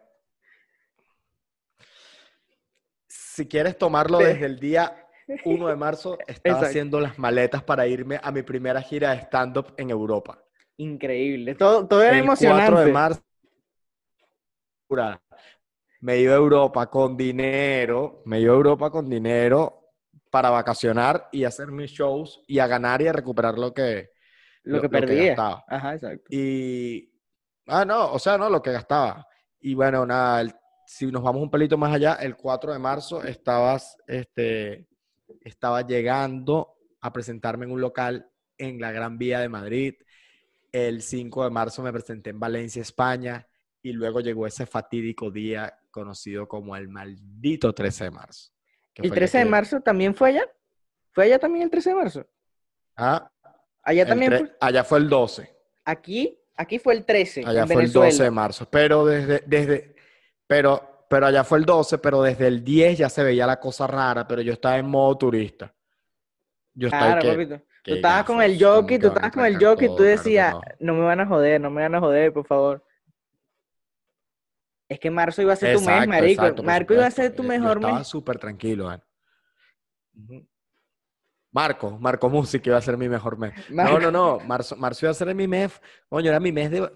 si quieres tomarlo Ve. desde el día 1 de marzo, estaba Exacto. haciendo las maletas para irme a mi primera gira de stand-up en Europa. Increíble. Todo, todo era el emocionante. 4 de marzo me iba a Europa con dinero, me iba a Europa con dinero para vacacionar y hacer mis shows y a ganar y a recuperar lo que, Lo que perdía. gastaba. Ajá, exacto. Y, ah, no, o sea, no, lo que gastaba. Y bueno, nada, el- si nos vamos un pelito más allá, el 4 de marzo estabas, este, estaba llegando a presentarme en un local en la Gran Vía de Madrid. El 5 de marzo me presenté en Valencia, España. Y luego llegó ese fatídico día conocido como el maldito 13 de marzo. ¿El fue el 13 de que- marzo también fue allá? ¿Fue allá también el 13 de marzo? Ah, Allá también tre- fue. allá fue el 12. Aquí, aquí fue el 13. Allá en fue el Venezuela. 12 de marzo, pero desde, desde, pero, pero allá fue el 12, pero desde el 10 ya se veía la cosa rara, pero yo estaba en modo turista. Yo estaba Claro, que, papito. Tú qué estabas con el ¿cómo jockey, que tú estabas con el jockey, tú? Claro que decías, no. no me van a joder, no me van a joder, por favor. Es que marzo iba a ser tu mes, marico. exacto, Marco iba a ser tu yo mejor estaba mes. súper tranquilo. Ujú. Marco, Marco Music iba a ser mi mejor mes. Marco. No, no, no, marzo, marzo iba a ser mi mes, coño, era mi mes de...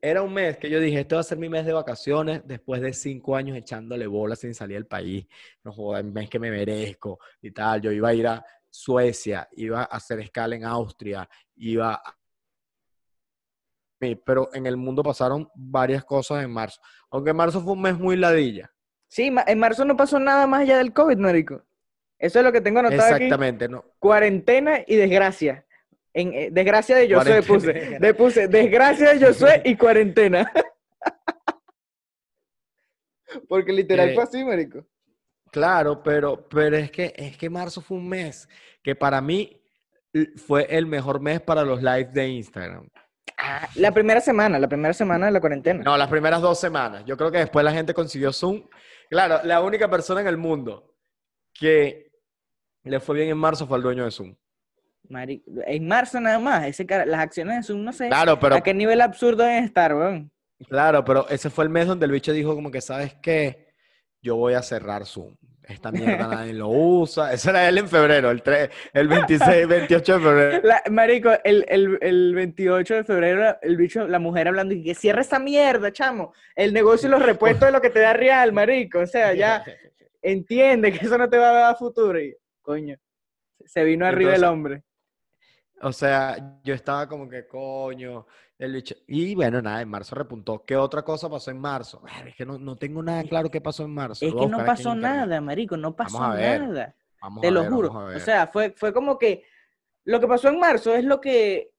Era un mes que yo dije, este va a ser mi mes de vacaciones después de cinco años echándole bolas sin salir del país. No joda, el mes que me merezco y tal. Yo iba a ir a Suecia, iba a hacer escala en Austria, iba a... Pero en el mundo pasaron varias cosas en marzo. Aunque marzo fue un mes muy ladilla. Sí, en marzo no pasó nada más allá del COVID, marico. Eso es lo que tengo anotado aquí. Exactamente, no. Cuarentena y desgracia. En, eh, desgracia de Josué puse. Le puse desgracia de Josué y cuarentena. Porque literal Eh, fue así, marico. Claro, pero, pero es que es que marzo fue un mes que para mí l- fue el mejor mes para los lives de Instagram. Ah, la primera semana, la primera semana de la cuarentena. No, las primeras dos semanas. Yo creo que después la gente consiguió Zoom. Claro, la única persona en el mundo que le fue bien en marzo fue el dueño de Zoom. Mari- en marzo nada más, ese cara- las acciones de Zoom, no sé Claro, pero a qué nivel absurdo deben estar, weón. Claro, pero ese fue el mes donde el bicho dijo como que, ¿sabes qué? Yo voy a cerrar Zoom. Esta mierda nadie lo usa. Eso era él en febrero, el, 3, el 26, 28 de febrero. La- marico, el, el, el 28 de febrero, el bicho, la mujer hablando y que cierra esa mierda, chamo. El negocio y los repuestos de lo que te da real, marico. O sea, ya entiende que eso no te va a dar futuro. Y, coño, se vino arriba el hombre. O sea, yo estaba como que, coño, el bicho. Y bueno, nada, en marzo repuntó. ¿Qué otra cosa pasó en marzo? Es que no, no tengo nada claro qué pasó en marzo. Es voy que no pasó nada, marico, no pasó a ver, nada. Vamos Te a lo juro. O sea, fue, fue como que lo que pasó en marzo es lo que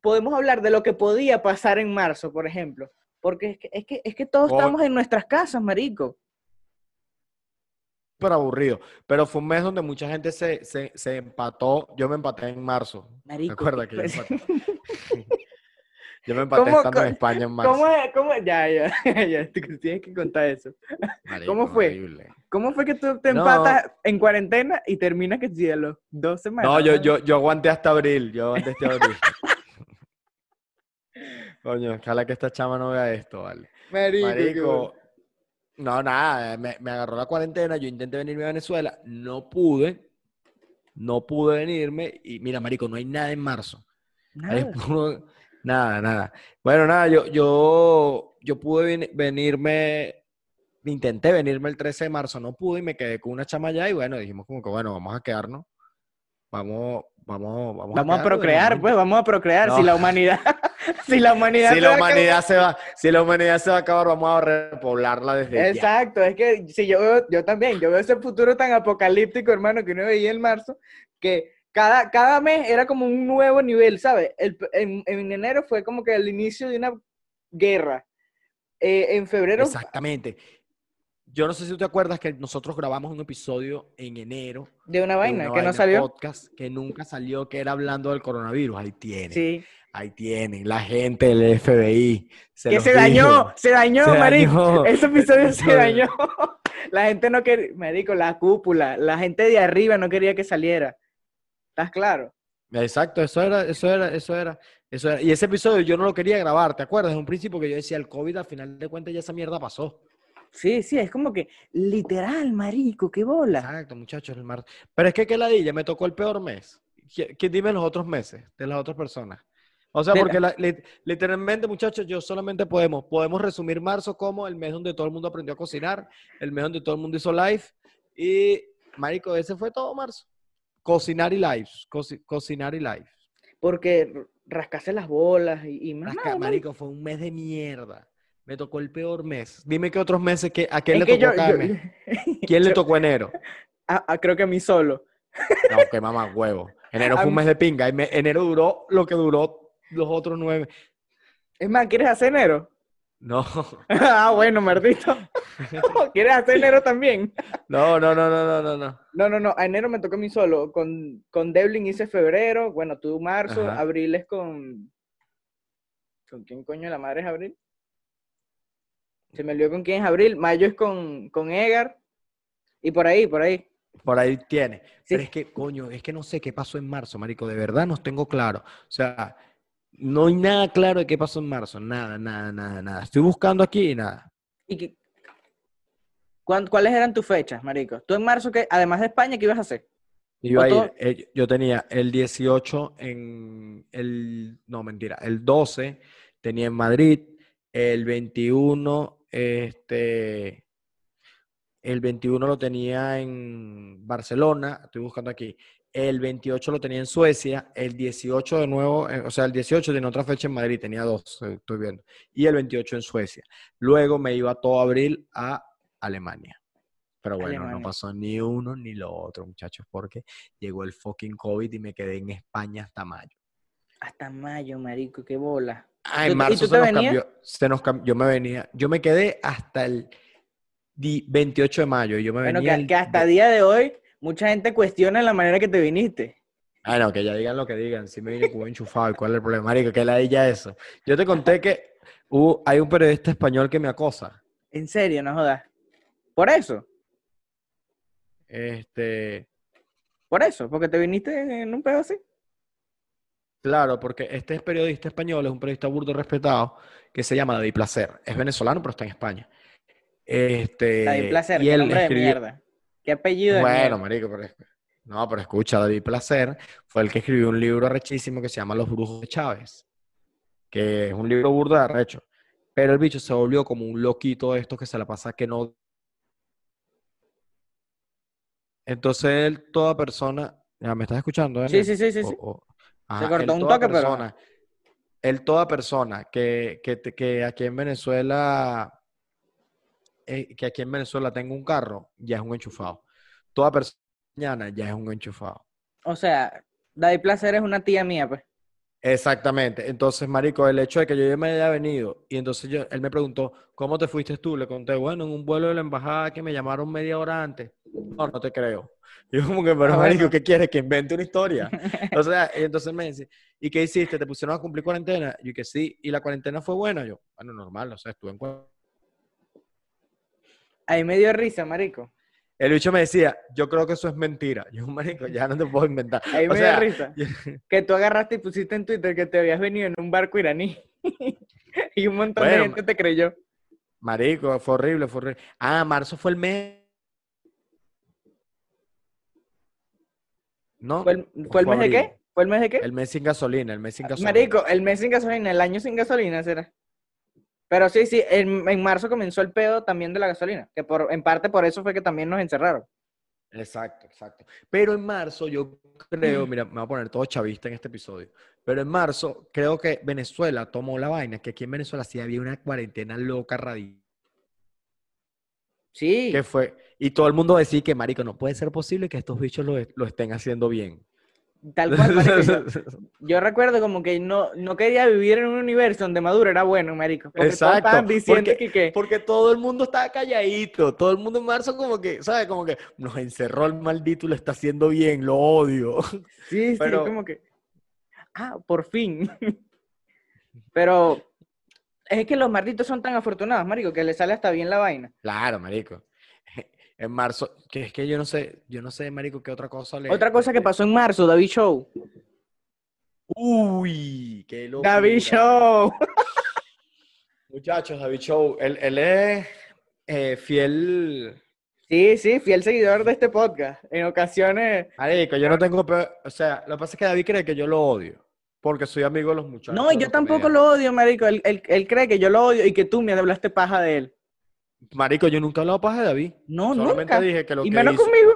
podemos hablar de lo que podía pasar en marzo, por ejemplo. Porque es que, es que, es que todos estamos en nuestras casas, marico. Súper aburrido. Pero fue un mes donde mucha gente se, se, se empató. Yo me empaté en marzo. ¿Te Marico, acuerdas que yo empaté? yo me empaté ¿Cómo estando en España en marzo. ¿Cómo? ¿Cómo? Ya, ya, ya, tienes que contar eso. Marico, cómo fue? horrible. ¿Cómo fue que tú te No. empatas en cuarentena y terminas que los dos semanas? No, yo, yo, yo aguanté hasta abril. Yo aguanté hasta abril. Coño, ojalá que esta chama no vea esto, ¿vale? Marico, Marico. No, nada, me, me agarró la cuarentena, yo intenté venirme a Venezuela, no pude, no pude venirme y mira, marico, no hay nada en marzo. Nada. puro- nada, nada. Bueno, nada, yo, yo, yo pude ven- venirme, intenté venirme el 13 de marzo, no pude y me quedé con una chama allá y bueno, dijimos como que bueno, vamos a quedarnos, vamos, vamos, vamos, Vamos a quedarnos, procrear, vamos a- pues, vamos a procrear. Si la humanidad, si la humanidad, Si se la va a acabar- humanidad se va, si la humanidad se va a acabar, vamos a repoblarla desde ya. Exacto, es que si yo veo, yo también, yo veo ese futuro tan apocalíptico, hermano, que uno veía en marzo, que cada, cada mes era como un nuevo nivel, ¿sabes? El, en, en enero fue como que el inicio de una guerra. Eh, en febrero, Exactamente. Yo no sé si tú te acuerdas que nosotros grabamos un episodio en enero de una de vaina una que no salió. podcast que nunca salió, que era hablando del coronavirus. Ahí tienen, Sí. ahí tienen, la gente del FBI. Se que se dañó, se dañó, Se marico. Ese episodio se dañó. La gente no quería, marico, la cúpula, la gente de arriba no quería que saliera. ¿Estás claro? Exacto, eso era, eso era, eso era, eso era. Y ese episodio yo no lo quería grabar, ¿te acuerdas? En un principio que yo decía, el COVID al final de cuentas ya esa mierda pasó. Sí, sí, es como que literal, marico, qué bola. Exacto, muchachos, el mar... Pero es que qué ladilla, me tocó el peor mes. ¿Qué, qué- dime los otros meses de las otras personas? O sea, porque la- li- literalmente, muchachos, yo solamente podemos, podemos resumir marzo como el mes donde todo el mundo aprendió a cocinar, el mes donde todo el mundo hizo live y, marico, ese fue todo marzo. Cocinar y live, coci- cocinar y live. Porque rascarse las bolas y, y más Rasca- nada, marico. marico, fue un mes de mierda. Me tocó el peor mes. Dime qué otros meses, que, ¿a quién Es le tocó yo- cada yo- mes? ¿Quién le tocó enero? Ah, ah, creo que a mí solo. No, que mamá, huevo. Enero A fue un mes de pinga. enero duró lo que duró los otros nueve. Es más, ¿quieres hacer enero? No, ah, bueno, maldito. ¿Quieres hacer enero también? no, no, no, no, no, no, no. No, no, no, a enero me tocó a mí solo. Con, con Devlin hice febrero, bueno, tú marzo, Ajá. abril es con... ¿Con quién coño la madre es abril? Se me olvidó con quién es abril. Mayo es con, con Edgar. Y por ahí, por ahí. Por ahí tiene. Pero es que, coño, es que no sé qué pasó en marzo, marico. De verdad no tengo claro. O sea, no hay nada claro de qué pasó en marzo. Nada, nada, nada, nada. Estoy buscando aquí y nada. ¿Y qué- ¿Cuáles eran tus fechas, marico? Tú en marzo, que además de España, ¿qué ibas a hacer? Iba a Otro- ir, eh, yo tenía el 18 en el, no, mentira, el 12 tenía en Madrid, el 21, este, el 21 lo tenía en Barcelona, estoy buscando aquí, el 28 lo tenía en Suecia, el 18 de nuevo, eh, o sea, el 18 tenía otra fecha en Madrid, tenía dos, eh, estoy viendo, y el 28 en Suecia. Luego me iba todo abril a Alemania. Pero bueno, no pasó ni uno ni lo otro, muchachos, porque llegó el fucking COVID y me quedé en España hasta mayo. Hasta mayo, marico, qué bola. Ah, ¿Tú- y en marzo se nos cambió, se nos cam- yo me venía, yo me quedé hasta el di- 28 de mayo y yo me Bueno, venía que, el que hasta día de hoy mucha gente cuestiona la manera que te viniste. Ah, no, que ya digan lo que digan, si me vine Cuba enchufado, ¿y cuál es el problema? Marico, que la ya eso. Yo te conté que hay un periodista español que me acosa. En serio, no jodas. Por eso, Este, por eso, porque te viniste en un pedo así. Claro, porque este es periodista español, es un periodista burdo respetado, que se llama David Placer. Es venezolano, pero está en España. Este, David Placer, y qué él nombre de mierda. Qué apellido de Bueno, mierda. marico, pero no, pero escucha, David Placer fue el que escribió un libro arrechísimo que se llama Los Brujos de Chávez, que es un libro burdo de arrecho. Pero el bicho se volvió como un loquito de estos que se la pasa que no. Entonces él, toda persona, ya me estás escuchando, Sí, Daniel? sí, sí, sí, O- sí. o- Se ajá, cortó un toque, pero- persona- Él, toda persona que, que, que aquí en Venezuela, eh, que aquí en Venezuela tenga un carro, ya es un enchufado. Toda persona mañana ya es un enchufado. O sea, David Placer es una tía mía, pues. Exactamente. Entonces, marico, el hecho de que yo ya me haya venido y entonces yo, él me preguntó, ¿cómo te fuiste tú? Le conté, bueno, en un vuelo de la embajada que me llamaron media hora antes. No, no te creo. Y yo como que, pero Ah, marico. ¿qué quieres? Que invente una historia. O sea, y entonces me dice, ¿y qué hiciste? ¿Te pusieron a cumplir cuarentena? Yo que sí. ¿Y la cuarentena fue buena? Yo, bueno, normal, o sea, estuve en cuarentena. Ahí me dio risa, marico. El bicho me decía, yo creo que eso es mentira. Yo, marico, ya no te puedo inventar. Ahí O me sea, da risa. Que tú agarraste y pusiste en Twitter que te habías venido en un barco iraní. y un montón de gente te creyó. Marico, fue horrible, fue horrible. Ah, marzo fue el mes. ¿No? ¿Fue el, fue el mes de qué? ¿Fue el mes de qué? El mes sin gasolina, el mes sin gasolina. Marico, el mes sin gasolina, el año sin gasolina será. Pero sí, sí, en, en marzo comenzó el pedo también de la gasolina, que por, en parte por eso fue que también nos encerraron. Exacto, exacto. Pero en marzo yo creo, mira, me voy a poner todo chavista en este episodio, pero en marzo creo que Venezuela tomó la vaina, que aquí en Venezuela sí había una cuarentena loca radical, Sí, que fue, y todo el mundo decía que, marico, no puede ser posible que estos bichos lo, lo estén haciendo bien. tal cual, marico. Yo, yo recuerdo como que no, no quería vivir en un universo donde Maduro era bueno, marico. Porque Exacto, diciendo porque- que, que- Porque todo el mundo estaba calladito, todo el mundo en marzo como que, ¿sabes? Como que nos encerró el maldito y lo está haciendo bien, lo odio. Sí, sí, Pero- como que. Ah, por fin. Pero es que los malditos son tan afortunados, marico, que les sale hasta bien la vaina. Claro, marico. En marzo, que es que yo no sé, yo no sé, marico, qué otra cosa le... Otra cosa que pasó en marzo, David Show. Uy, qué locura. David Show. Muchachos, David Show, él, él es eh, fiel... Sí, sí, fiel seguidor de este podcast. En ocasiones. Marico, yo no tengo... pe- O sea, lo que pasa es que David cree que yo lo odio, porque soy amigo de los muchachos. No, yo tampoco comediantes. lo odio, marico. Él, él- él cree que yo lo odio y que tú me hablaste paja de él. Marico, yo nunca he hablado paja de David. No, Solamente nunca. dije que lo y que menos hizo... conmigo.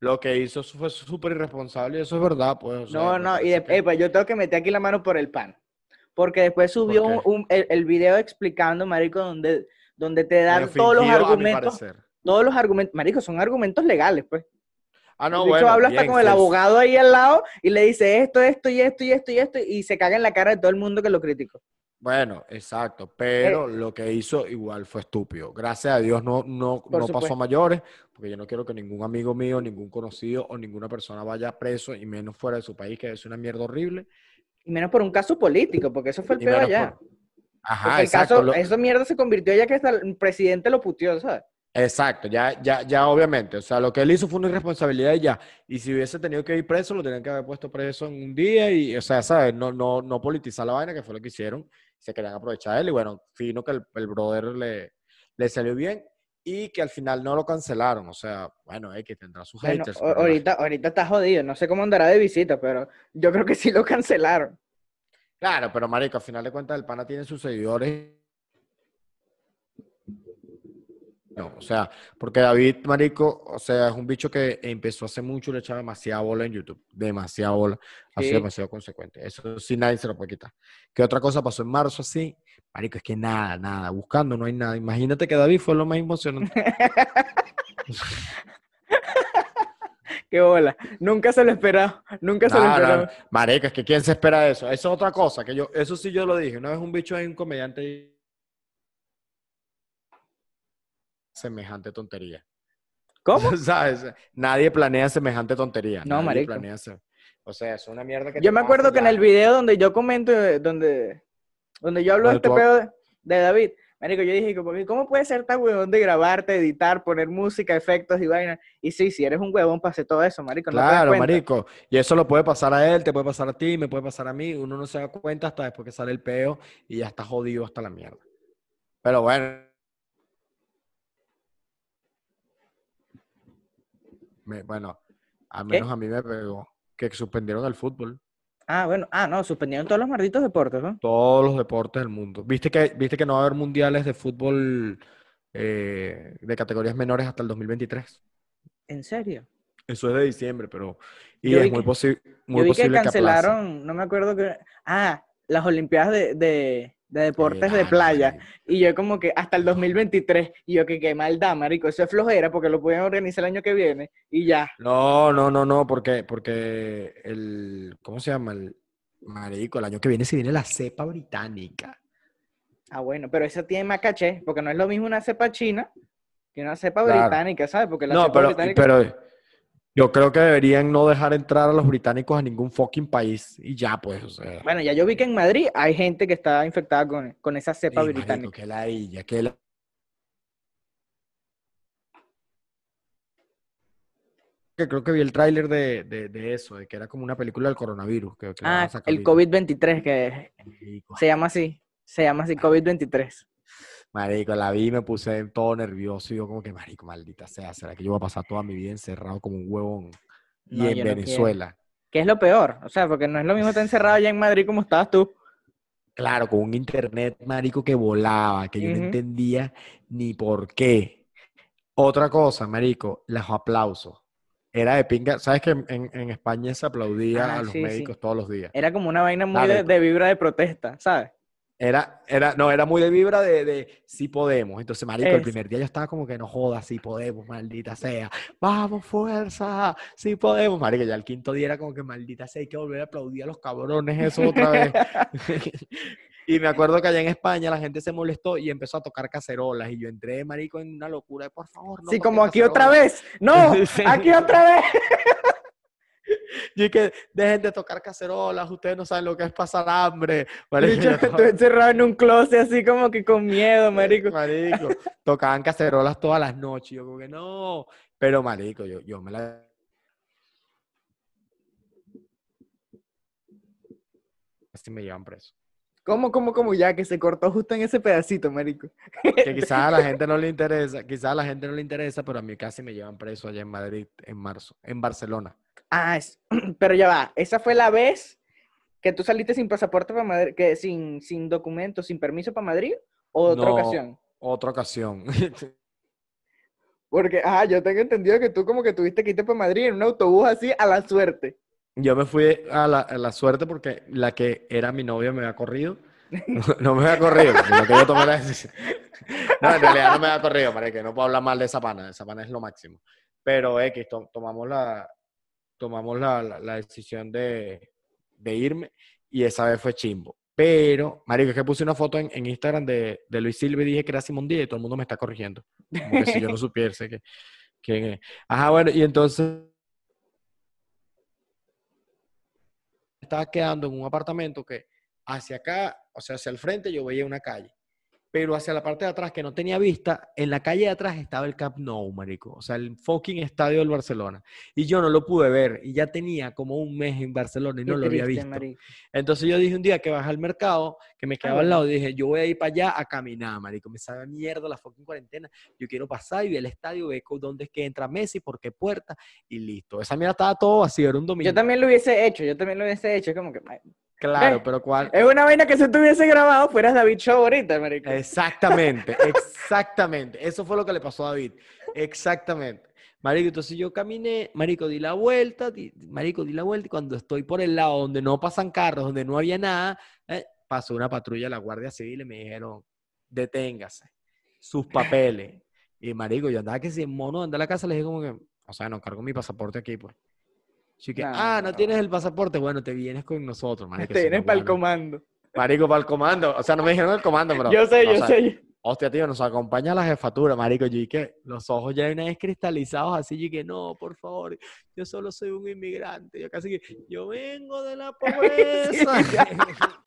Lo que hizo fue súper irresponsable y eso es verdad, pues. o sea, No, no, y de- que- epa, yo tengo que meter aquí la mano por el pan. Porque después subió un, qué? un- el, el video explicando, marico, donde, donde te dan todos los argumentos. Todos los argumentos, marico, son argumentos legales, pues. Ah, no, bicho bueno, habla hasta bien, con el sí, abogado ahí al lado y le dice esto, esto y esto y esto y esto y se caga en la cara de todo el mundo que lo criticó. Bueno, exacto, pero Eh. lo que hizo igual fue estúpido. Gracias a Dios no, no, no pasó a mayores, porque yo no quiero que ningún amigo mío, ningún conocido o ninguna persona vaya preso, y menos fuera de su país, que es una mierda horrible. Y menos por un caso político, porque eso fue el Y peor allá. por- Ajá, Porque el exacto. caso, lo- esa mierda se convirtió ya que hasta el presidente lo puteó, ¿sabes? Exacto, ya, ya, ya obviamente. O sea, lo que él hizo fue una irresponsabilidad y ya. Y si hubiese tenido que ir preso, lo tenían que haber puesto preso en un día y, o sea, ¿sabes? No, no, no politizar la vaina, que fue lo que hicieron. Se querían aprovechar de él y bueno, fino que el, el brother le, le salió bien y que al final no lo cancelaron. O sea, bueno, hay que tendrá sus Bueno, haters. pero ahorita, ahorita está jodido, no sé cómo andará de visita, pero yo creo que sí lo cancelaron. Claro, pero marico, al final de cuentas el pana tiene sus seguidores. No, o sea, porque David, marico, o sea, es un bicho que empezó hace mucho y le echaba demasiada bola en YouTube. Demasiada bola. Ha sido demasiado consecuente. Eso sí nadie se lo puede quitar. ¿Qué otra cosa pasó en marzo así? Marico, es que nada, nada. Buscando no hay nada. Imagínate que David fue lo más emocionante. Qué bola. Nunca se lo esperaba. Nunca se lo esperaba. no. Marico, es que ¿quién se espera eso? Eso es otra cosa. que yo Eso sí yo lo dije. Una vez un bicho hay un comediante semejante tontería. ¿Cómo? ¿Sabes? Nadie planea semejante tontería. No, Nadie marico. planea se- O sea, es una mierda que Yo me acuerdo que en el video donde yo comento, eh, donde, donde yo hablo de este tú- pedo de, de David, marico, yo dije, como ¿cómo puede ser tan huevón de grabarte, editar, poner música, efectos y vaina? Y sí, si eres un huevón, pasé todo eso, marico. Claro, marico. Y eso lo puede pasar a él, te puede pasar a ti, me puede pasar a mí. Uno no se da cuenta hasta después que sale el peo y ya está jodido hasta la mierda. Pero bueno. Me- bueno, al ¿Qué? menos a mí me pegó que suspendieron el fútbol. Ah, bueno, ah, no, suspendieron todos los malditos deportes, ¿no? Todos los deportes del mundo. ¿Viste que, viste que no va a haber mundiales de fútbol eh, de categorías menores hasta el 2023? ¿En serio? Eso es de diciembre, pero... Y Yo es muy, posi- muy Yo vi que posible que cancelaron, no me acuerdo que... Ah, las Olimpiadas de, de, de deportes de playa. Y yo como que hasta el 2023. Y yo que qué maldad, marico. Eso es flojera porque lo pueden organizar el año que viene. Y ya. No, no, no, no, porque, porque el, ¿cómo se llama? El marico, el año que viene se viene la cepa británica. Ah, bueno, pero eso tiene más caché. Porque no es lo mismo una cepa china que una cepa Claro. británica, ¿sabes? Porque la No, cepa pero, británica... pero yo creo que deberían no dejar entrar a los británicos a ningún fucking país y ya, pues, o sea. Bueno, ya yo vi que en Madrid hay gente que está infectada con, con esa cepa Sí, marico, británica. que ladilla, que la- que creo que vi el tráiler de, de, de eso, de que era como una película del coronavirus. Que, que la Ah, el ahorita. COVID-23, que Marico, se llama así. Se llama así COVID-23. Marico, la vi y me puse todo nervioso y yo como que, marico, maldita sea, ¿será que yo voy a pasar toda mi vida encerrado como un huevón? Y en yo no. Venezuela. ¿Qué es lo peor? O sea, porque no es lo mismo estar encerrado allá en Madrid como estabas tú. Claro, con un internet, marico, que volaba, que yo no entendía ni por qué. Otra cosa, marico, los aplausos. Era de pinga. ¿Sabes que en, en- España se aplaudía Ah, a los sí, sí. médicos todos los días? Era como una vaina muy de vibra de protesta, ¿sabes? Era, era, no, era muy de vibra de, de sí podemos. Entonces, marico, el Es. primer día yo estaba como que no jodas, sí podemos, maldita sea. Vamos, fuerza, sí podemos. Marico, ya el quinto día era como que maldita sea, hay que volver a aplaudir a los cabrones eso otra vez. y me acuerdo que allá en España la gente se molestó y empezó a tocar cacerolas. Y yo entré, marico, en una locura de por favor. No sí, como aquí otra cacerolas". vez. No, Sí. aquí otra vez. Y que dejen de tocar cacerolas, ustedes no saben lo que es pasar hambre. Marico, yo estoy encerrado en un closet así como que con miedo, marico. Marico, tocaban cacerolas todas las noches. Yo como que no. Pero, marico, yo, yo me la... Así me llevan preso. ¿Cómo, cómo, cómo? Ya que se cortó justo en ese pedacito, marico. Que quizás a la gente no le interesa, quizás a la gente no le interesa, pero a mí casi me llevan preso allá en Madrid en marzo, en Barcelona. Ah, es- pero ya va. Esa fue la vez que tú saliste sin pasaporte para Madrid, que sin, sin documento, sin permiso para Madrid, o otra No. ocasión. Otra ocasión. Porque, ah, yo tengo entendido que tú como que tuviste que irte para Madrid en un autobús así a la suerte. Yo me fui a la, a la suerte porque la que era mi novia me había corrido. No, no me había corrido, sino que yo tomé la decisión. No, en realidad no me había corrido, que no puedo hablar mal de esa pana. Esa pana es lo máximo. Pero X, to- tomamos la, tomamos la, la- la decisión de, de irme y esa vez fue chimbo. Pero, marico, es que puse una foto en, en Instagram de, de Luis Silva y dije que era Simón Díaz y todo el mundo me está corrigiendo. Como que si yo no supiese que, quién es. Ajá, bueno, y entonces estaba quedando en un apartamento que hacia acá, o sea, hacia el frente yo veía una calle, pero hacia la parte de atrás que no tenía vista, en la calle de atrás estaba el Camp Nou, marico, o sea, el fucking estadio del Barcelona. Y yo no lo pude ver y ya tenía como un mes en Barcelona y no lo había visto. marico. Entonces yo dije un día que bajé al mercado, que me quedaba al lado, dije, yo voy a ir para allá a caminar, marico, me sabe mierda la fucking cuarentena, yo quiero pasar y ver el estadio, ver dónde es que entra Messi, por qué puerta, y listo. Esa mierda estaba todo vacío, era un domingo. Yo también lo hubiese hecho, yo también lo hubiese hecho, es como que... Claro, Eh, pero ¿cuál? Es una vaina que si tú hubiese grabado, fueras David Show ahorita, marico. Exactamente, exactamente. Eso fue lo que le pasó a David. Exactamente. Marico, entonces yo caminé, Marico, di la vuelta, di- Marico, di la vuelta y cuando estoy por el lado donde no pasan carros, donde no había nada, eh, pasó una patrulla de la Guardia Civil y me dijeron, deténgase, sus papeles. Y Marico, yo andaba que si mono andaba a la casa, le dije como que, o sea, no cargo mi pasaporte aquí, pues. Así que, No, ah, no no. tienes el pasaporte, bueno, te vienes con nosotros, Marico. Te vienes para el comando. Marico, para el comando. O sea, no me dijeron el comando, pero. yo sé, yo sea, sé. Hostia, tío, nos acompaña la jefatura, marico. Yo y que los ojos ya una vez cristalizados así, y que no, por favor, yo solo soy un inmigrante. Yo casi que, yo vengo de la pobreza.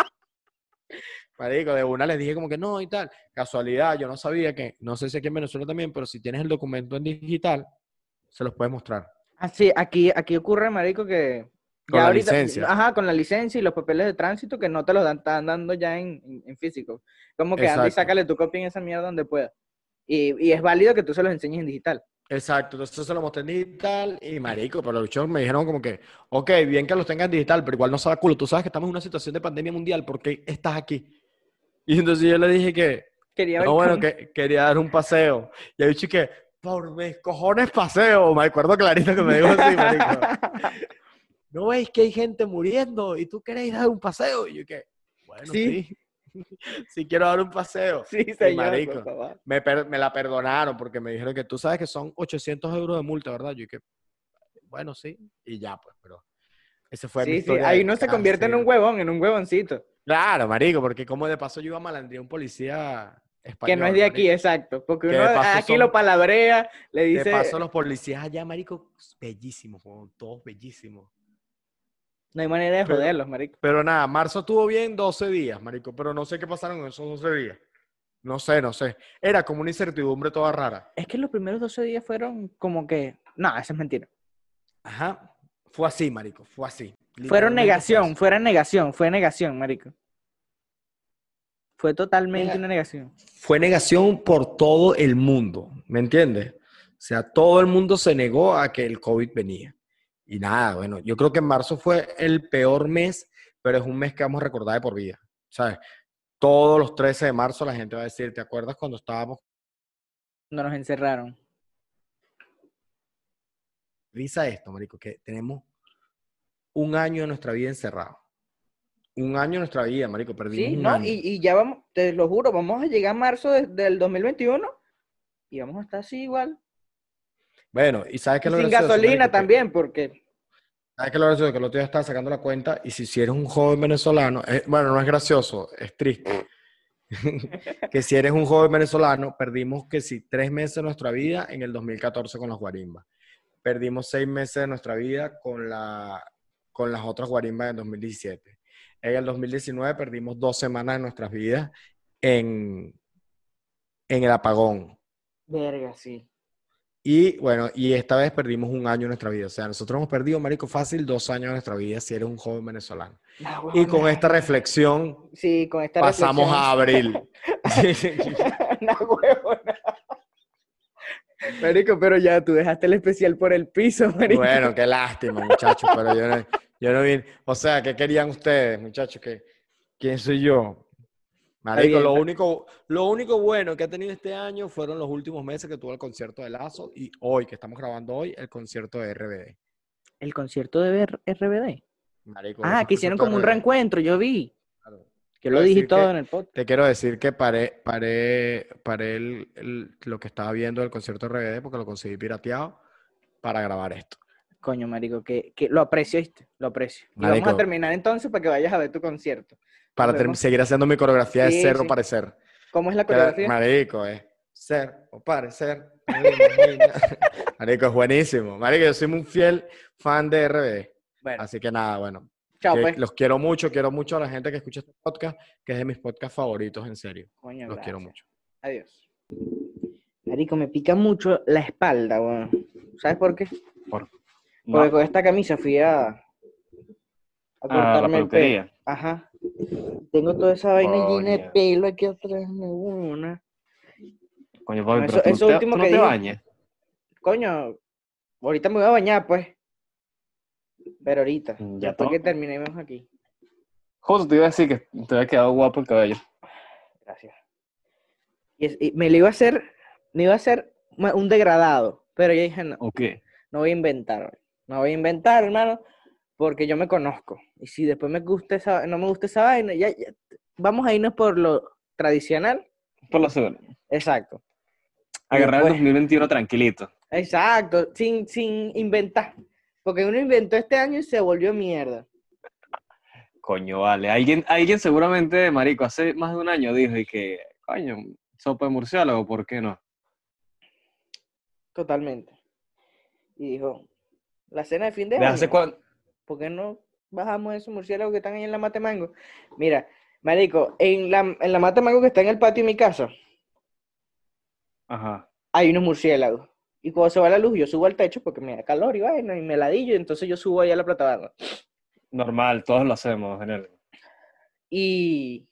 marico, de una les dije como que no y tal. Casualidad, yo no sabía que, no sé si aquí en Venezuela también, pero si tienes el documento en digital, se los puedes mostrar. Ah, sí, aquí, aquí ocurre, marico, que... Con ya la ahorita- licencia. Ajá, con la licencia y los papeles de tránsito que no te los dan, están dando ya en, físico. Como que anda y Exacto. sácale tu copia en esa mierda donde pueda. Y, y es válido que tú se los enseñes en digital. Exacto, entonces se lo mostré en digital y marico, pero los bichos me dijeron como que, ok, bien que los tengas en digital, pero igual no sabe culo, tú sabes que estamos en una situación de pandemia mundial, ¿por qué estás aquí? Y entonces yo le dije que, Quería ver no, bueno, que quería dar un paseo. Y el bicho que, por mis cojones paseo, me acuerdo clarito que me dijo así, marico. ¿No veis que hay gente muriendo y tú queréis dar un paseo? Y yo que, bueno, Sí. sí, sí, quiero dar un paseo. Sí, señor, marico. Me, per- me la perdonaron porque me dijeron que tú sabes que son 800 euros de multa, ¿verdad? Yo que, bueno, sí, y ya, pues, pero ese fue mi Sí, sí, historia ahí de no se convierte en un huevón, en un huevoncito. Claro, marico, porque como de paso yo iba a malandría un policía español. que no es de aquí, marico. exacto. Porque Que uno de aquí son- lo palabrea, le De dice... paso los policías allá, marico, bellísimos, todos bellísimos. No hay manera de Pero- joderlos, marico. Pero nada, marzo estuvo bien 12 días, marico, pero no sé qué pasaron en esos 12 días. No sé, no sé. Era como una incertidumbre toda rara. Es que los primeros 12 días fueron como que... No, eso es mentira. Ajá. Fue así, marico, fue así. Fueron negación, fuera negación, fue negación, marico. Fue totalmente una negación. Fue negación por todo el mundo, ¿me entiendes? O sea, todo el mundo se negó a que el COVID venía. Y nada, bueno, yo creo que marzo fue el peor mes, pero es un mes que vamos a recordar de por vida, ¿sabes? Todos los 13 de marzo la gente va a decir, ¿te acuerdas cuando estábamos No nos encerraron. Risa esto, marico, que tenemos un año de nuestra vida encerrado. Un año de nuestra vida, marico, perdimos Sí, un ¿no? año. Y, y ya vamos, te lo juro, vamos a llegar a marzo de- del 2021 y vamos a estar así igual. Bueno, y ¿sabes qué Y lo sin gracioso, gasolina marico? Que- también, porque ¿Sabes qué lo gracioso? Que el otro día estaba sacando la cuenta y si, si eres un joven venezolano, eh, bueno, no es gracioso, es triste. que si eres un joven venezolano, perdimos que si tres meses de nuestra vida en el 2014 con las guarimbas. Perdimos seis meses de nuestra vida con, la, con las otras guarimbas en 2017. En el 2019 perdimos dos semanas de nuestras vidas en, en el apagón. verga, sí. Y bueno, y esta vez perdimos un año de nuestra vida. O sea, nosotros hemos perdido, marico, fácil dos años de nuestra vida si eres un joven venezolano. Y con esta reflexión Sí, con esta pasamos a abril. Nah, huevona. Marico, pero ya tú dejaste el especial por el piso, marico. bueno, qué lástima, muchachos, pero yo no, yo no vine. O sea, ¿qué querían ustedes, muchachos? ¿Qué, ¿Quién soy yo? Marico, lo único, lo único bueno que ha tenido este año fueron los últimos meses que tuvo el concierto de Lazo y hoy, que estamos grabando hoy, el concierto de RBD. El concierto de RBD. Marico, Ah, que hicieron como un reencuentro, yo vi. Claro. Quiero lo dije todo que- en el podcast. Te quiero decir que paré, paré, paré el- el- lo que estaba viendo del concierto de RBD porque lo conseguí pirateado para grabar esto. Coño, marico, que, que lo aprecio, ¿viste? Lo aprecio. Y vamos a terminar entonces para que vayas a ver tu concierto. Para seguir haciendo mi coreografía Sí, de ser sí. o parecer. ¿Cómo es la coreografía? Marico, es ser o parecer. Marico, es buenísimo. Marico, yo soy un fiel fan de RBD. Bueno, Así que nada, bueno. chao, pues. Los quiero mucho, quiero mucho a la gente que escucha este podcast, que es de mis podcasts favoritos, en serio. Coño, Los quiero mucho. Adiós. Marico, me pica mucho la espalda, weón. ¿Sabes por qué? Por- Porque con esta camisa fui a, a Ah, la cortarme el pelo. Ajá. Tengo toda esa vaina llena de pelo aquí atrás, una. Coño, papi, No, pero eso- tú eso te- último tú no que te. Coño, ahorita me voy a bañar, pues. Pero ahorita, Ya después que terminemos aquí. Justo te iba a decir que te había quedado guapo el cabello. Gracias. Y, es- y me lo iba a hacer, me iba a hacer un degradado, pero yo dije, no, ¿O qué? no voy a inventar. No voy a inventar, hermano, porque yo me conozco. Y si después me gusta esa, no me gusta esa vaina, ya, ya- vamos a irnos por lo tradicional. Por lo seguro. Exacto. Agarrar el después- 2021 tranquilito. Exacto, sin, sin inventar. Porque uno inventó este año y se volvió mierda. Coño, vale. Alguien, alguien seguramente, marico, hace más de un año dijo y que, coño, sopa de murciélago, ¿por qué no? Totalmente. Y dijo, la cena de fin de ¿De año. hace? ¿Por qué no bajamos esos murciélagos que están ahí en la mate mango? Mira, marico, en la, en la mate mango que está en el patio de mi casa, Ajá. hay unos murciélagos. Y cuando se va la luz, yo subo al techo porque me da calor y vaina, y me ladillo, entonces yo subo ahí a la plataforma. Normal, todos lo hacemos, general. Y,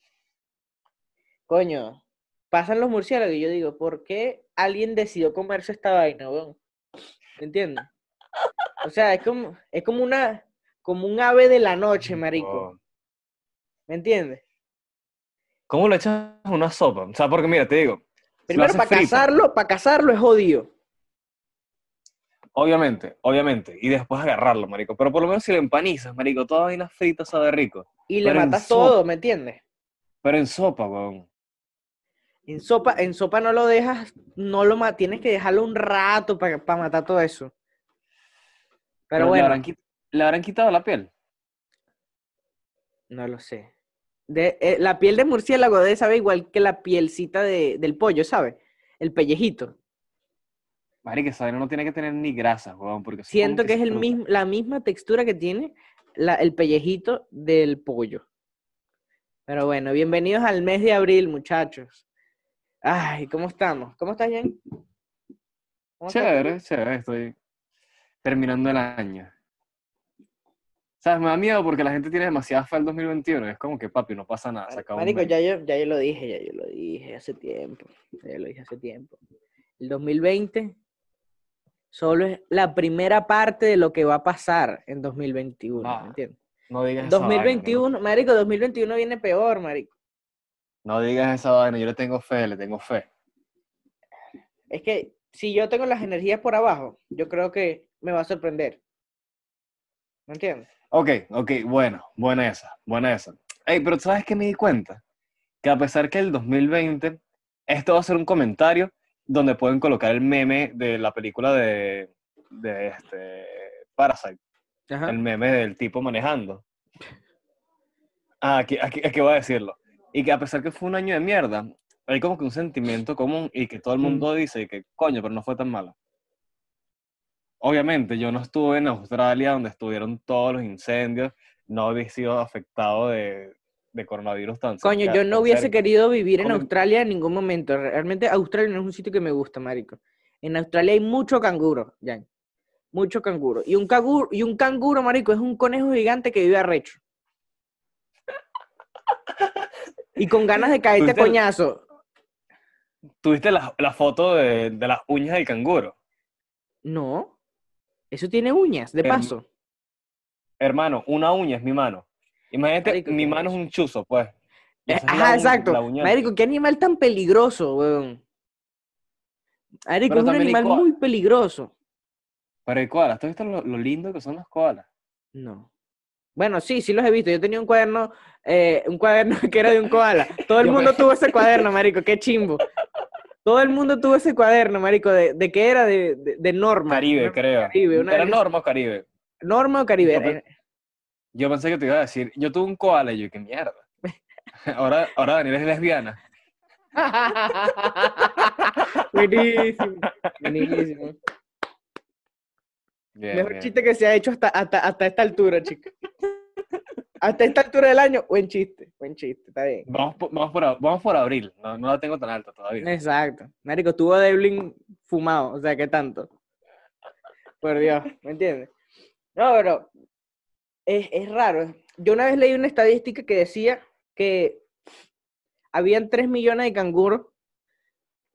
coño, pasan los murciélagos y yo digo, ¿por qué alguien decidió comerse esta vaina, weón? ¿Me entiendes? O sea, es como, es como una, como un ave de la noche, marico. ¿Me entiendes? ¿Cómo lo echas a una sopa? O sea, porque mira, te digo, Primero, para frito, cazarlo, para cazarlo es jodido. Obviamente, obviamente. Y después agarrarlo, marico. Pero por lo menos si lo empanizas, marico, toda vaina frita sabe rico. Y le Pero matas todo, ¿me entiendes? Pero en sopa, weón. En sopa, en sopa no lo dejas, no lo matas, tienes que dejarlo un rato para matar todo eso. Pero ¿Le bueno, habrán, ¿Le habrán quitado la piel? no lo sé. De, eh, la piel de murciélago debe saber igual que la pielcita de- del pollo, ¿sabes? El pellejito. Esa vaina no tiene que tener ni grasa, weón. Porque Siento que es el mismo, la misma textura que tiene la- el pellejito del pollo. Pero bueno, bienvenidos al mes de abril, muchachos. Ay, ¿cómo estamos? ¿Cómo estás, Jen? ¿Cómo estás? Chévere, chévere. Estoy, terminando el año. ¿Sabes? Me da miedo porque la gente tiene demasiada fe al 2021. Es como que, papi, no pasa nada. Se Marico, ya yo, ya yo lo dije, ya yo lo dije hace tiempo. Ya lo dije hace tiempo. El 2020 solo es la primera parte de lo que va a pasar en 2021, Ah, ¿me entiendes? No digas esa vaina, 2021, marico, 2021 viene peor, marico. No digas esa vaina. Yo le tengo fe, le tengo fe. Es que si yo tengo las energías por abajo, yo creo que me va a sorprender. ¿Me entiendes? Ok, ok, bueno, buena esa, buena esa. Ey, pero ¿sabes qué me di cuenta? Que a pesar que el 2020, esto va a ser un comentario donde pueden colocar el meme de la película de, de este, Parasite, Ajá. el meme del tipo manejando. Ah, aquí, aquí, aquí voy a decirlo. Y que a pesar que fue un año de mierda, hay como que un sentimiento común y que todo el mundo dice que, coño, pero no fue tan malo. Obviamente, yo no estuve en Australia donde estuvieron todos los incendios, no había sido afectado de, de coronavirus tan Coño, cerca- yo no hubiese cerca. querido vivir en Australia en ningún momento. Realmente Australia no es un sitio que me gusta, marico. En Australia hay mucho canguro, Jan. Mucho canguro. Y un canguro, y un canguro, marico, es un conejo gigante que vive arrecho. Y con ganas de caerte a ¿Tuviste el- coñazo. ¿Tuviste la, la foto de, de las uñas del canguro? No. Eso tiene uñas, de Herm- paso. Hermano, una uña es mi mano. Imagínate, Marico, mi ¿qué mano es un chuzo, pues. Es Ajá, uña- exacto. Marico, qué animal tan peligroso, weón. Marico, Pero es un animal koala. muy peligroso. Pero el koalas, ¿tú has visto lo, lo lindo que son los koalas? No. Bueno, sí, sí los he visto. Yo tenía un cuaderno, eh, un cuaderno que era de un koala. Todo el mundo tuvo ese cuaderno, marico, qué chimbo. Todo el mundo tuvo ese cuaderno, marico, de, de qué era de, de, de Norma. Caribe, creo. Caribe, una ¿Era Norma o Caribe? Norma o Caribe. Yo pe- Yo pensé que te iba a decir, yo tuve un koala y yo, qué mierda. Ahora, ahora Daniel es lesbiana. Buenísimo. Buenísimo. Bien, Mejor bien. chiste que se ha hecho hasta, hasta, hasta esta altura, chicos. Hasta esta altura del año, buen chiste, buen chiste, está bien. Vamos por, vamos por, vamos por abril, no, no la tengo tan alta todavía. Exacto. Marico, tuvo a Devlin fumado, o sea, ¿qué tanto? Por Dios, ¿me entiendes? No, pero es, es raro. Yo una vez leí una estadística que decía que habían 3 millones de canguros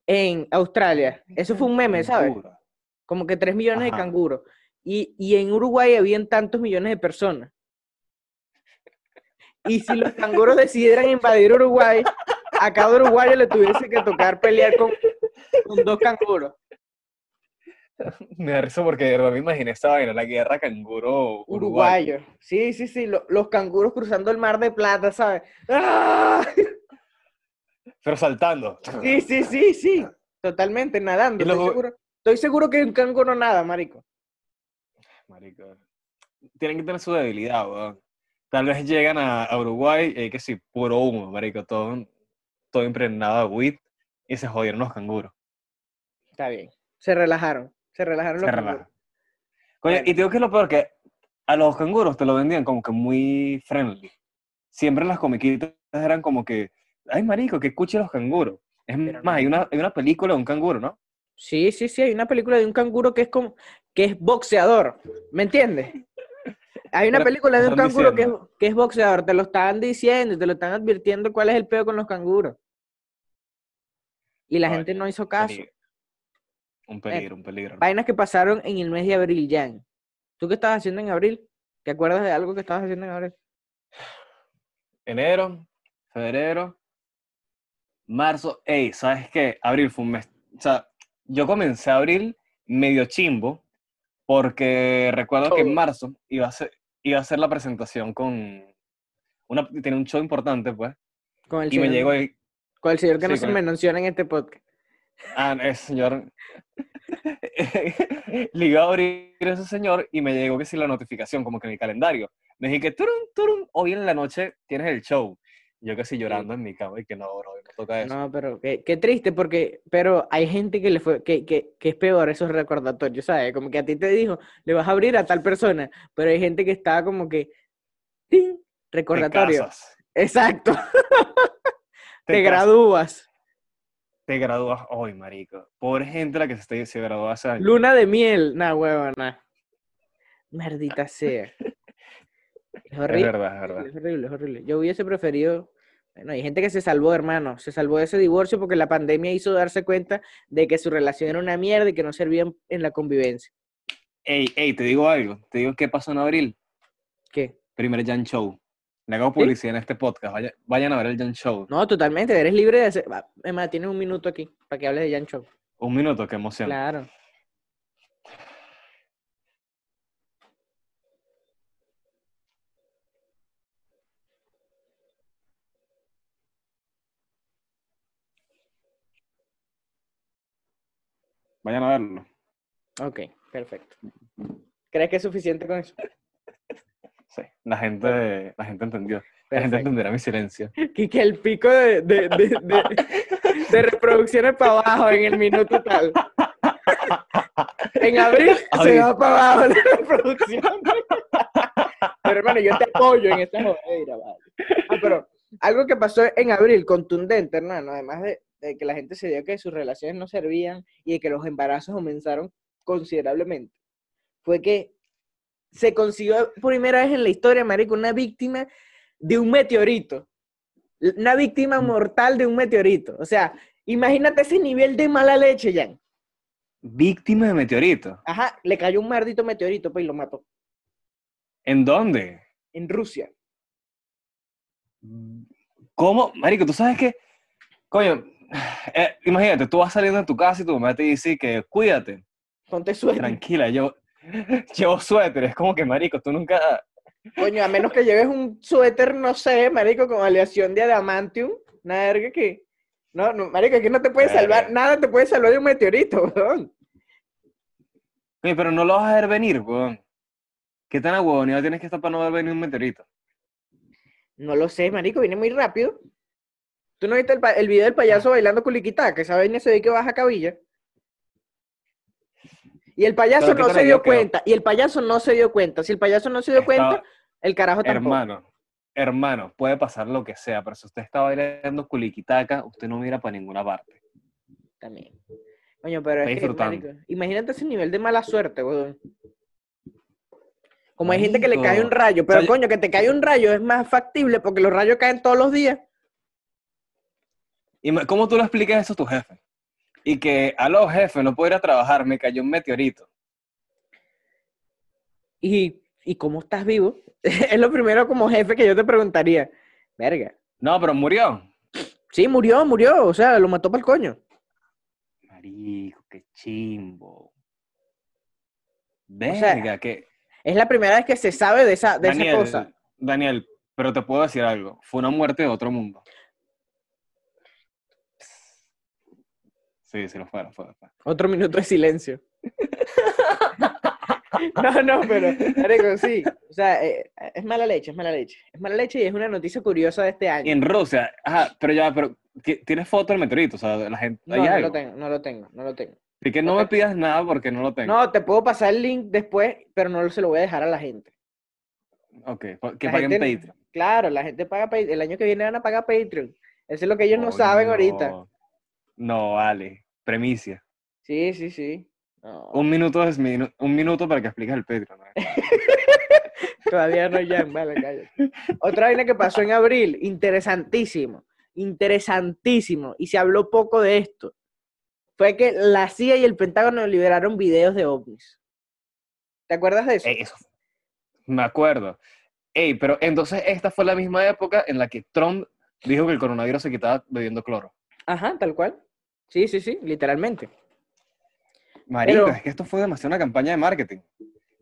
en Australia. Eso fue un meme, ¿sabes? Como que 3 millones de canguros. Y, y en Uruguay habían tantos millones de personas. Y si los canguros decidieran invadir Uruguay, a cada uruguayo le tuviese que tocar pelear con, con dos canguros. Me da risa porque de verdad me imaginé esa vaina, la guerra canguro uruguayo. Uruguayo. Sí, sí, sí. lo- los canguros cruzando el mar de plata, ¿sabes? ¡Ah! Pero saltando. Sí, sí, sí, sí. Totalmente, nadando. Estoy seguro, estoy seguro que un canguro nada, marico. Marico. Tienen que tener su debilidad, weón. Tal vez llegan a, a Uruguay y hay que sí, puro humo, marico, todo, todo impregnado de weed y se jodieron los canguros. Está bien. Se relajaron. Se relajaron los Se canguros. Coño, y digo que es lo peor que a los canguros te lo vendían como que muy friendly. Siempre las comiquitas eran como que, ay marico, que escuche los canguros. Es Pero más, no. hay una, hay una película de un canguro, ¿no? Sí, sí, sí, hay una película de un canguro que es como que es boxeador, ¿me entiendes? Hay una película de un están canguro que es, diciendo. que es boxeador, te lo estaban diciendo y te lo están advirtiendo cuál es el peor con los canguros. Y la gente no hizo caso. peligro. Un peligro, un peligro. Vainas que pasaron en el mes de abril, Jan. ¿Tú qué estabas haciendo en abril? ¿Te acuerdas de algo que estabas haciendo en abril? enero, febrero, marzo. Ey, ¿sabes qué? Abril fue un mes. O sea, yo comencé abril medio chimbo porque recuerdo que en Todo. marzo iba a ser, iba a hacer la presentación con una, tenía un show importante, pues, Con el y me señor, llegó el, con el señor que no se el- menciona en este podcast. ah, el señor, le iba a abrir ese señor y me llegó que sí la notificación, como que en el calendario. Me dije que, turun, turun, hoy en la noche tienes el show. Yo sí llorando en mi cama y que no, bro, no toca eso. No, pero qué, qué triste porque, pero hay gente que le fue, que, que, que es peor esos recordatorios, ¿sabes? Como que a ti te dijo, le vas a abrir a tal persona, pero hay gente que estaba como que, ¡ting! Te recordatorio. casas, Exacto, te, te gradúas. te gradúas hoy, marico. Pobre gente la que se, se graduó hace años. Luna de miel, nah, huevo, nah. Maldita sea. Es Es horrible. verdad, es verdad. Es horrible, es horrible. Yo hubiese preferido. Bueno, hay gente que se salvó, hermano. Se salvó de ese divorcio porque la pandemia hizo darse cuenta de que su relación era una mierda y que no servía en, la convivencia. Ey, ey, te digo algo. Te digo qué pasó en abril. ¿Qué? Primer Jan Show. Le hago publicidad en este podcast. Vaya- vayan a ver el Jan Show. No, totalmente. Eres libre de hacer. Va, Emma, tienes un minuto aquí para que hables de Jan Show. Un minuto, qué emoción. Claro. Vayan a verlo. Ok, perfecto. ¿Crees que es suficiente con eso? Sí, la gente, la gente entendió. La gente entenderá mi silencio. Y que el pico de, de, de, de- de reproducciones para abajo en el minuto tal. En abril se va para abajo la reproducción. Pero hermano, yo te apoyo en esta jodera, vale. Ah, pero algo que pasó en abril, contundente, hermano, además de, de que la gente se dio que sus relaciones no servían y de que los embarazos aumentaron considerablemente, fue que se consiguió por primera vez en la historia, marico, una víctima de un meteorito. Una víctima mortal de un meteorito. O sea, imagínate ese nivel de mala leche, Jan. Víctima de meteorito. Ajá, le cayó un maldito meteorito, pues, y lo mató. ¿En dónde? En Rusia. ¿Cómo? Marico, tú sabes que, coño, eh, imagínate, tú vas saliendo de tu casa y tu mamá te dice que cuídate, Ponte suerte. tranquila, yo llevo suéter, es como que, marico, tú nunca, Coño, a menos que lleves un suéter, no sé, marico, con aleación de adamantium. Una verga que... No, no, marico, que no te puede salvar, nada te puede salvar de un meteorito, weón. Oye, pero no lo vas a ver venir, weón. ¿Qué tan ahuevonado tienes que estar para no ver venir un meteorito? No lo sé, marico, viene muy rápido. ¿Tú no viste el, video del payaso bailando culiquitá? Que esa vaina se ve que baja cabilla. Y el payaso Pero ¿qué no se dio quedó? cuenta. Y el payaso no se dio cuenta. Si el payaso no se dio Estaba- cuenta, el carajo tampoco. Hermano, hermano, puede pasar lo que sea, pero si usted está bailando culiquitaca, usted no mira para ninguna parte. También. Coño, pero es que, marico, imagínate ese nivel de mala suerte, weón. Como hay gente que le cae un rayo, pero O sea, coño, que te cae un rayo es más factible porque los rayos caen todos los días. ¿Y cómo tú le explicas eso a tu jefe? Y que, aló, jefe, no puedo ir a trabajar, me cayó un meteorito. ¿Y, ¿y cómo estás vivo? es lo primero como jefe que yo te preguntaría. Verga. No, pero murió. Sí, murió, murió. O sea, lo mató para el coño. Marico, qué chimbo. sea, Verga, que... Es la primera vez que se sabe de esa, de esa cosa. Daniel, pero te puedo decir algo. Fue una muerte de otro mundo. Sí, sí, lo fue, lo fue, lo fue. Otro minuto de silencio. no, no, pero, marico, sí. O sea, eh, es mala leche, es mala leche. Es mala leche y es una noticia curiosa de este Y año. en Rusia, ajá, pero ya, pero ti- ¿tienes foto del meteorito? O sea, de la gente, No, ¿hay no algo? lo tengo, no lo tengo, no lo tengo. Así que no me pidas nada porque no lo tengo. No, te puedo pasar el link después, pero no se lo voy a dejar a la gente. Ok, que La paguen gente- Patreon. Claro, la gente paga Patreon. El año que viene van a pagar Patreon. Eso es lo que ellos no saben ahorita. No, No, vale. Premicia. Sí, sí, sí. No, Un minuto es minu- un minuto para que expliques el Patreon. ¿eh? Todavía no ya, vale, cállate. Otra vaina que pasó en abril, interesantísimo, interesantísimo, y se habló poco de esto, fue que la CIA y el Pentágono liberaron videos de ovnis. ¿Te acuerdas de eso? Ey, eso- Me acuerdo. Ey, pero entonces esta fue la misma época en la que Trump dijo que el coronavirus se quitaba bebiendo cloro. Ajá, tal cual. Sí, sí, sí, literalmente. Marico, Pero- es que esto fue demasiado una campaña de marketing.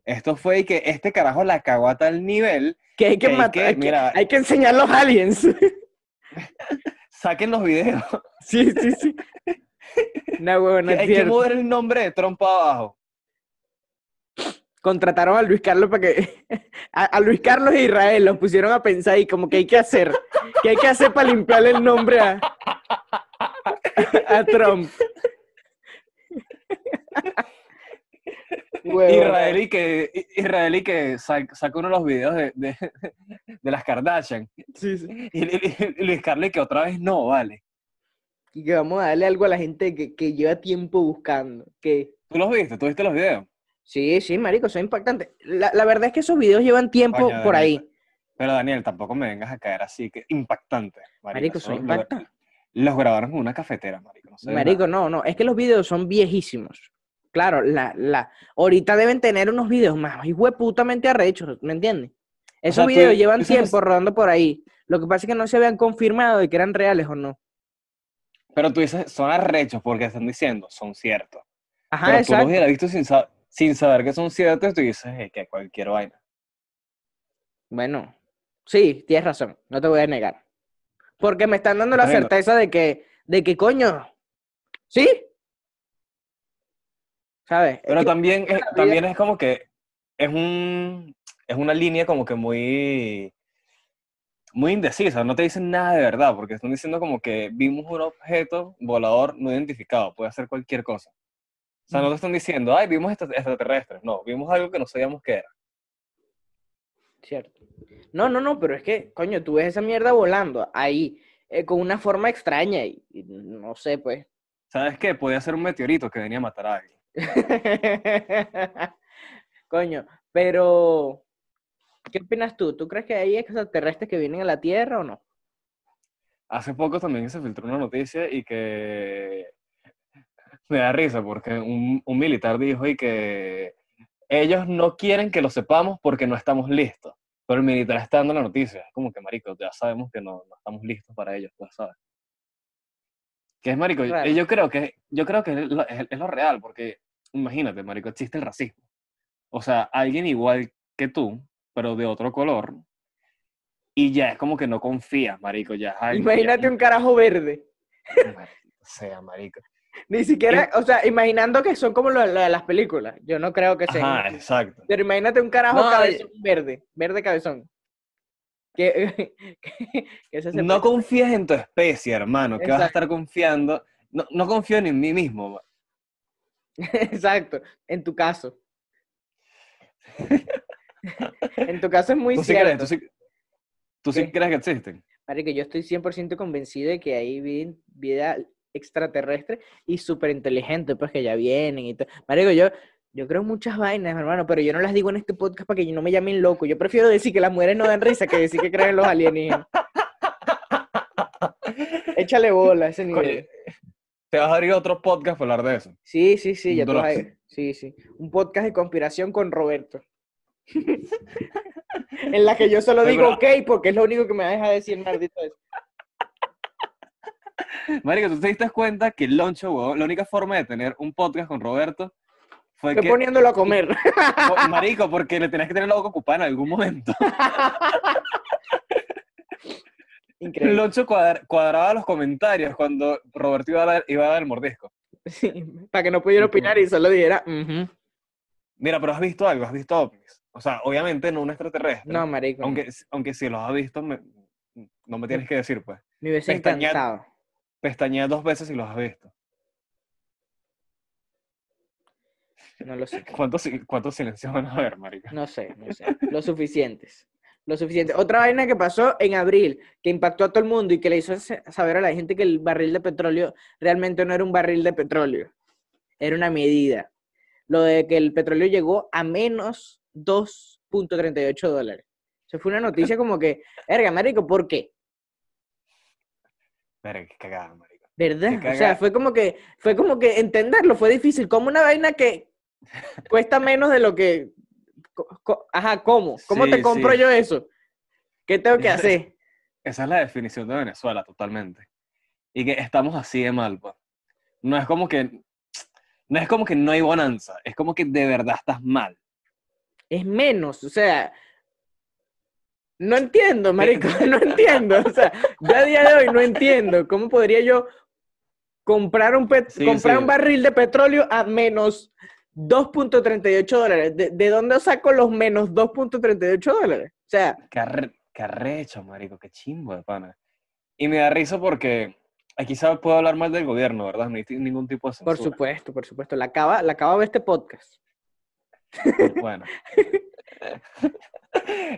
Esto fue que este carajo la cagó a tal nivel, Que hay que matar, que- hay, que, mira- hay que enseñar los aliens. saquen los videos, sí, sí, sí. No, es hay que mover el nombre de Trump abajo. contrataron a Luis Carlos para que a, a Luis Carlos e Israel los pusieron a pensar y como que hay que hacer, que hay que hacer para limpiarle el nombre a, a Trump. Israelí que, Israelí que sa- saca uno de los videos de, de, de las Kardashian. Sí, sí. Y, y- y Luis Carlos que otra vez no, vale. Y que vamos a darle algo a la gente que, que lleva tiempo buscando. Que ¿Tú los viste? ¿Tú viste los videos? Sí, sí, marico, son impactantes. La, la verdad es que esos videos llevan tiempo por Daniel, ahí. Pero Daniel, tampoco me vengas a caer así, que impactante. Marico, son impactantes. Los grabaron en una cafetera, marico. No sé de Marico, no, no, es que los videos son viejísimos. Claro, la, la, ahorita deben tener unos videos más hueputamente arrechos, ¿me entiendes? Esos sea, tú videos llevan tiempo rodando por ahí. Lo que pasa es que no se habían confirmado de que eran reales o no. Pero tú dices, son arrechos porque están diciendo, son ciertos. Ajá, Pero tú los hubieras visto sin, sa- sin saber que son ciertos tú dices, "Eh, que cualquier vaina. Bueno, sí, tienes razón, no te voy a negar. Porque me están dando la certeza de que, de que coño, ¿sí? ¿Sabes? Es Pero también, es, también es como que es un es una línea como que muy muy indecisa, no te dicen nada de verdad, porque están diciendo como que vimos un objeto volador no identificado, puede ser cualquier cosa. O sea, no te están diciendo, ay, vimos extra- extraterrestres, no, vimos algo que no sabíamos qué era. Cierto. No, no, no, pero es que, coño, tú ves esa mierda volando ahí, eh, con una forma extraña y, y no sé, pues. ¿Sabes qué? Podía ser un meteorito que venía a matar a alguien. Coño, pero, ¿qué opinas tú? ¿Tú crees que hay extraterrestres que vienen a la Tierra o no? Hace poco también se filtró una noticia y que me da risa porque un, un militar dijo y que ellos no quieren que lo sepamos porque no estamos listos. Pero el militar está dando la noticia. Es como que, marico, ya sabemos que no, no estamos listos para ellos, pues, ¿sabes? Que es, marico, Claro. yo creo que, yo creo que es lo, es- es lo real, porque imagínate, marico, existe el racismo. O sea, alguien igual que tú, pero de otro color, y ya es como que no confías, marico, ya es alguien- ya- Imagínate un carajo verde. Maldito sea, marico. Ni siquiera, o sea, imaginando que son como lo, lo de las películas. Yo no creo que sean. Así. exacto. Pero imagínate un carajo No, cabezón verde, verde cabezón. Que, que, que se No confías en tu especie, hermano, que vas a estar confiando. No, no confío ni en mí mismo. Exacto, en tu caso. en tu caso es muy ¿Tú sí crees, cierto. tú sí, tú sí ¿Qué? crees que existen? Marico, yo estoy 100% convencido de que hay vi- vida extraterrestre y súper inteligente, pues que ya vienen y todo. Marico, yo, yo creo muchas vainas, hermano, pero yo no las digo en este podcast para que no me llamen loco. Yo prefiero decir que las mujeres no dan risa que decir que creen en los alienígenas. Échale bola a ese nivel. Oye, te vas a abrir otro podcast para hablar de eso. Sí, sí, sí, ya te vas a drop. ir. Sí, sí. Un podcast de conspiración con Roberto. en la que yo solo digo ok porque es lo único que me deja decir maldito eso. Marico, ¿tú te diste cuenta que el Loncho, huevón, la única forma de tener un podcast con Roberto fue Estoy que. poniéndolo a comer. Marico, porque le tenías que tener la boca ocupada en algún momento. El Increíble. Loncho cuadra- cuadraba los comentarios cuando Roberto iba a dar, iba a dar el mordisco. Sí, para que no pudiera opinar y solo dijera. Mira, pero has visto algo, has visto ovnis. O sea, obviamente no un extraterrestre. no, marico. Aunque, aunque si los has visto, me- no me tienes que decir, pues. me hubiese encantado. Pestañea dos veces si los has visto. No lo sé. ¿Cuántos, cuántos silencios van a haber, marico? No sé, no sé. Lo suficientes. Lo suficiente. Otra vaina que pasó en abril, que impactó a todo el mundo y que le hizo sa- saber a la gente que el barril de petróleo realmente no era un barril de petróleo. Era una medida. Lo de que el petróleo llegó a menos 2.38 dólares. Eso fue una noticia como que, verga, marico, ¿por qué? Verga, qué cagada, marico. ¿Verdad? Qué O sea, fue como que, fue como que entenderlo, fue difícil. Como una vaina que cuesta menos de lo que. Ajá, ¿cómo? ¿Cómo te compro sí. yo eso? ¿Qué tengo que hacer? Esa es la definición de Venezuela, totalmente. Y que estamos así de mal, pues. No es como que. No es como que no hay bonanza, es como que de verdad estás mal. Es menos, o sea. No entiendo, marico, no entiendo. O sea, yo a día de hoy no entiendo cómo podría yo comprar un, pet- Sí, comprar sí. un barril de petróleo a menos 2.38 dólares. ¿De, de dónde saco los menos 2.38 dólares? O sea, Qué, arre- qué arrecho, marico, qué chimbo de pana. Y me da risa porque aquí sabe, puedo hablar mal del gobierno, ¿verdad? No hay ningún tipo de censura. por supuesto, por supuesto. La acaba, la acaba de este podcast. Bueno.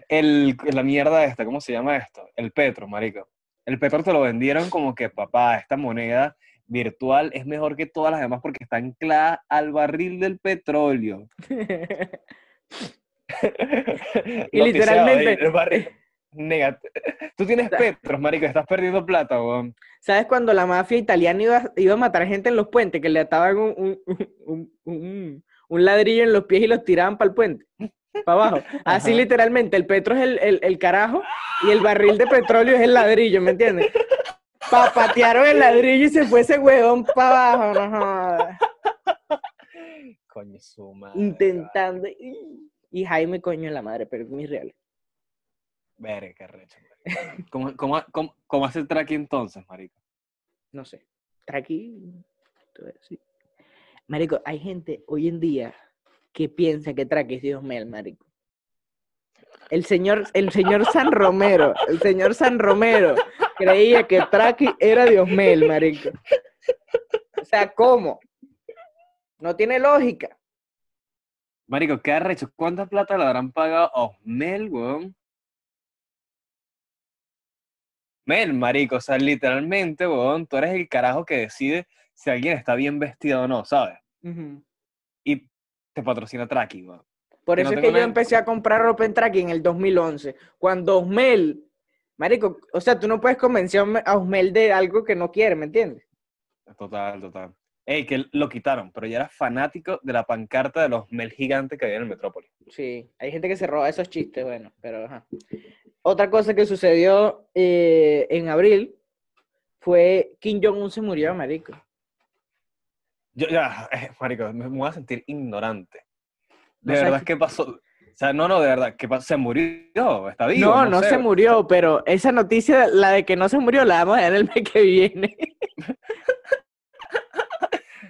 El, la mierda esta, ¿cómo se llama esto? El petro, marico. El petro te lo vendieron como que, papá, esta moneda virtual es mejor que todas las demás porque está anclada al barril del petróleo. Y sea, literalmente- el barril- Negat- Tú tienes petros, marico, estás perdiendo plata, weón. ¿Sabes cuando la mafia italiana iba, iba a matar gente en los puentes? Que le ataban un, un- un- un ladrillo en los pies y los tiraban para el puente, para abajo. Así Ajá. literalmente, el petro es el, el- el carajo y el barril de petróleo es el ladrillo, ¿me entiendes? Papatearon el ladrillo y se fue ese huevón para abajo, no jodas. Coño, su madre. Intentando. Y, Jaime, coño, en la madre, pero mis reales. Verga, qué marico. ¿Cómo, cómo, cómo, cómo hace el track entonces, marico? no sé, está aquí. te voy a decir. Marico, hay gente hoy en día que piensa que Traki es Dios Mel, marico. El señor, el señor San Romero, el señor San Romero creía que Traki era Dios Mel, marico. O sea, ¿cómo? No tiene lógica. Marico, qué arrecho. ¿Cuánta plata le habrán pagado a Osmel, weón? Mel, marico, o sea, literalmente, weón, tú eres el carajo que decide si alguien está bien vestido o no, ¿sabes? Y te patrocina weón. Por eso no es que yo empecé a comprar ropa en Traki en el 2011. Cuando Osmel, marico, o sea, tú no puedes convencer a Osmel- de algo que no quiere, ¿me entiendes? Total, total. Ey, que lo quitaron, pero ya era fanático de la pancarta de los Mel gigantes que había en el Metrópolis. Sí, hay gente que se roba esos chistes, bueno, pero ajá. Otra cosa que sucedió eh, en abril fue Kim Jong-un se murió, marico. Yo, ya, eh, marico, me me voy a sentir ignorante. No De sabes verdad, qué- ¿qué pasó? O sea, no, no, de verdad, ¿qué pasó? ¿Se murió? ¿Está vivo? No, no sé. se murió, pero esa noticia, la de que no se murió, la vamos a ver el mes que viene.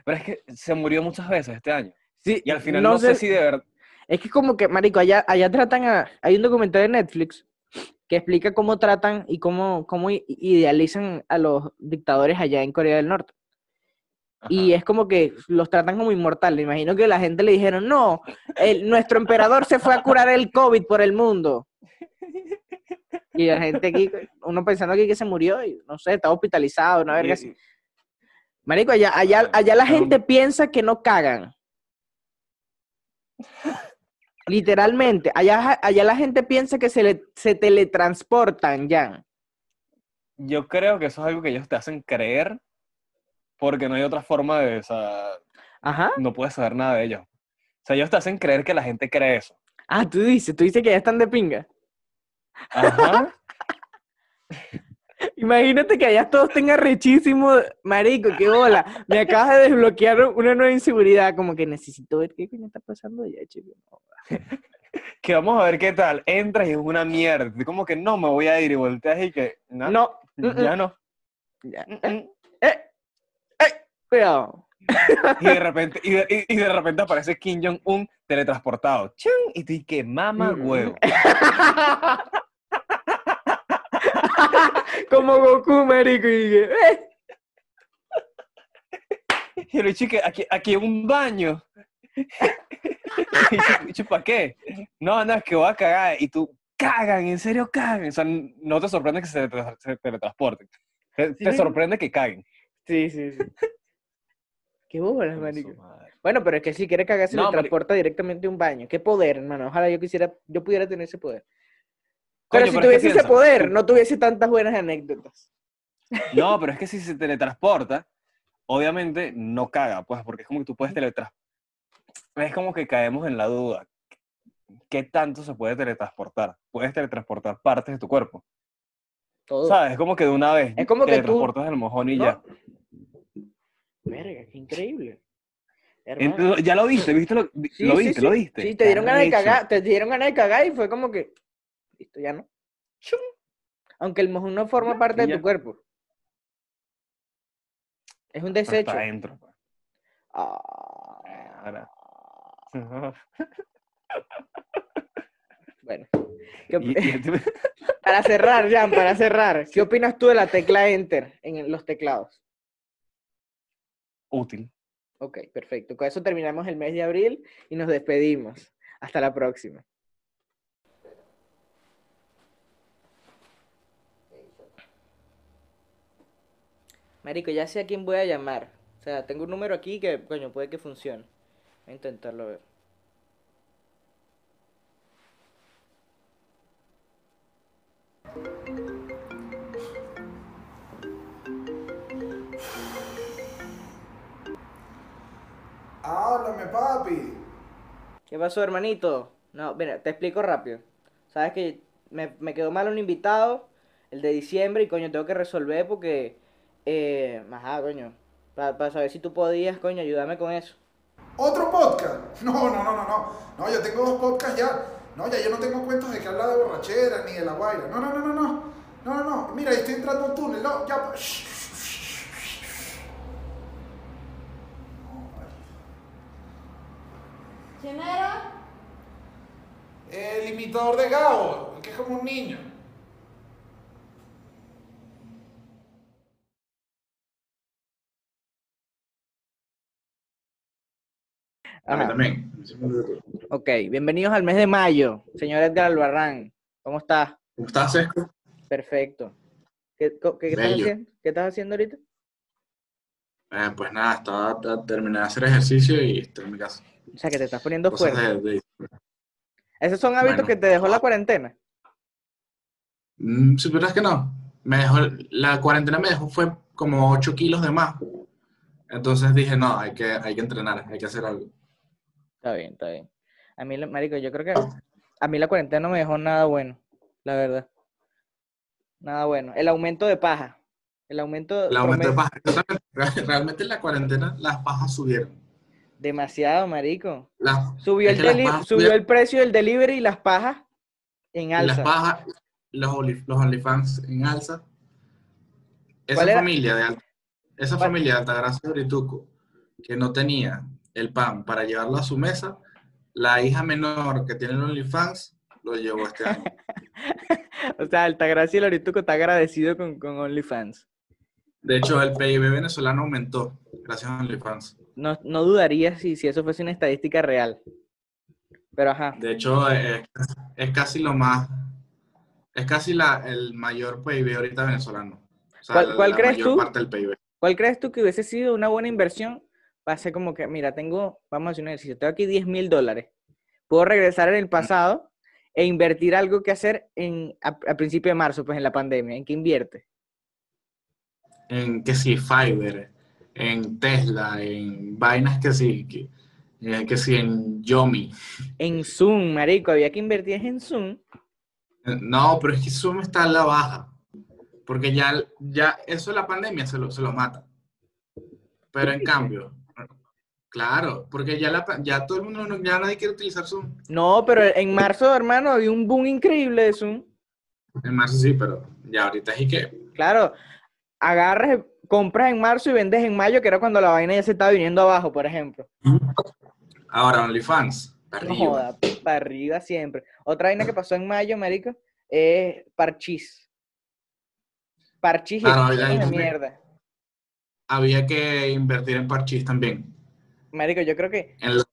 Pero es que se murió muchas veces este año. Sí, Y al final no, sé si de verdad... Es que como que, marico, allá, allá tratan a... Hay un documental de Netflix que explica cómo tratan y cómo, cómo idealizan a los dictadores allá en Corea del Norte. Y es como que los tratan como inmortales. Imagino que la gente le dijeron, no, el- nuestro emperador se fue a curar el COVID por el mundo. Y la gente aquí, uno pensando aquí que se murió y no sé, está hospitalizado, una verga así. Marico, allá, allá, allá la gente piensa que no cagan. Literalmente, allá, allá la gente piensa que se, le, se teletransportan ya. Yo creo que eso es algo que ellos te hacen creer porque no hay otra forma de... O sea, Ajá. no puedes saber nada de ellos. O sea, ellos te hacen creer que la gente cree eso. Ah, tú dices, tú dices que ya están de pinga. Ajá. Imagínate que allá todos tengan rechísimo, marico, qué bola. Me acabas de desbloquear una nueva inseguridad, como que necesito ver qué coño está pasando allá, chico. que vamos a ver qué tal. Entras y es una mierda. Como que no me voy a ir y volteas y que... No, No, ya no. ya. Eh, cuidado. Y de repente, y de, y- de repente aparece Kim Jong-un teletransportado. Y tú, ¿y qué mama Mm. huevo? Como Goku, marico, y que, eh. Y bicho que aquí, aquí hay un baño. y yo, ¿para qué? No, no, es que voy a cagar. Y tú, cagan, en serio cagan. O sea, no te sorprende que se, se teletransporten. Te, te sorprende que caguen. Sí, sí, sí. Qué bolas, marico. Bueno, pero es que si quiere cagar, se No, le marico. transporta directamente a un baño. Qué poder, hermano. Ojalá yo quisiera, yo pudiera tener ese poder. Coño, Pero si pero es que tuviese ese poder, no tuviese tantas buenas anécdotas. No, pero es que si se teletransporta, obviamente no caga, pues, porque es como que tú puedes teletransportar. Es como que caemos en la duda. ¿Qué tanto se puede teletransportar? Puedes teletransportar partes de tu cuerpo. Todo. ¿Sabes? Es como que de una vez Es como que tú- teletransportas el mojón y ¿No? ya. Verga, qué increíble. Ya lo viste, ¿viste? Lo, Sí, viste, sí. lo viste. Sí, te dieron ganas de cagar, te dieron ganas de cagar y fue como que, listo, ya no. Chum. Aunque el mojón no forma parte de tu cuerpo. Es un Pero está desecho. adentro. Ah, Ahora. bueno. ¿Qué op- Y- y este- Para cerrar, Jan, para cerrar. ¿Qué opinas tú de la tecla Enter en los teclados? Útil. Ok, perfecto. Con eso terminamos el mes de abril y nos despedimos. Hasta la próxima. Marico, ya sé a quién voy a llamar. O sea, tengo un número aquí que, coño, puede que funcione. Voy a intentarlo ver. Háblame, papi. ¿Qué pasó, hermanito? No, mira, te explico rápido. Sabes que me, me quedó mal un invitado, el de diciembre, y coño, tengo que resolver porque. Eh, ajá, coño. Para saber si tú podías, coño, ayudarme con eso. ¿Otro podcast? No, no, no, no, no. No, yo tengo dos podcasts ya. No, ya yo no tengo cuentos de que habla de borrachera ni de la guaira. No, no, no, no, no. No, no, no. Mira, estoy entrando a un túnel. No, ya. Shh, shh. No, vale. ¿Quién era? El imitador de Gabo, el que es como un niño. Ajá. también. Ok, bienvenidos al mes de mayo, señor Edgar Albarrán. ¿Cómo estás? ¿Cómo estás, Sesco? Perfecto. ¿Qué, co- qué- qué estás haciendo? ¿Qué estás haciendo ahorita? Eh, pues nada, estaba, ta- terminé de hacer ejercicio y estoy en mi casa. O sea, que te estás poniendo Cosas fuerte. de, ¿Esos son hábitos Bueno. que te dejó la cuarentena? Mm, si supieras que no. Me dejó, la cuarentena me dejó fue como 8 kilos de más. Entonces dije, no, hay que, hay que entrenar, hay que hacer algo. Está bien, está bien. A mí, marico, yo creo que a mí la cuarentena no me dejó nada bueno, la verdad. Nada bueno. El aumento de paja. El aumento El aumento de paja. Realmente en la cuarentena las pajas subieron. Demasiado, marico. Subió el, deli- subió el precio del delivery y las pajas en y las alza. pajas, los, los OnlyFans en alza. Esa familia de esa ¿Cuál? familia de Altagracia y Brituco que no tenía el pan para llevarlo a su mesa, la hija menor que tiene el OnlyFans lo llevó este año. O sea, Altagracia y Lorituco está agradecido con, con OnlyFans. De hecho, el PIB venezolano aumentó gracias a OnlyFans. No, no dudaría si, si eso fuese una estadística real. Pero ajá. De hecho, es, es casi lo más, es casi la, el mayor PIB ahorita venezolano. O sea, ¿Cuál- la- cuál la crees mayor tú? parte del PIB. ¿Cuál crees tú que hubiese sido una buena inversión? Va a ser como que, mira, tengo, vamos a hacer un ejercicio, tengo aquí 10 mil dólares. Puedo regresar en el pasado e invertir algo que hacer en, a, a principio de marzo, pues en la pandemia. ¿En qué invierte? en que sí, Fiverr, en Tesla, en vainas que sí, que, eh, que sí, en Yomi. En Zoom, marico, había que invertir en Zoom. No, pero es que Zoom está a la baja. Porque ya, ya eso de la pandemia se lo, se lo mata. Pero en cambio, claro, porque ya, la, ya todo el mundo, ya nadie quiere utilizar Zoom. No, pero en marzo, hermano, había un boom increíble de Zoom. En marzo sí, pero ya ahorita es y que Claro, agarras, compras en marzo y vendes en mayo, que era cuando la vaina ya se estaba viniendo abajo, por ejemplo. ahora OnlyFans, para No arriba. joda, para arriba siempre. Otra vaina que pasó en mayo, marico, es parchís. Parchís y también. mierda. Había que invertir en parchís también. Marico, yo creo que... En, los-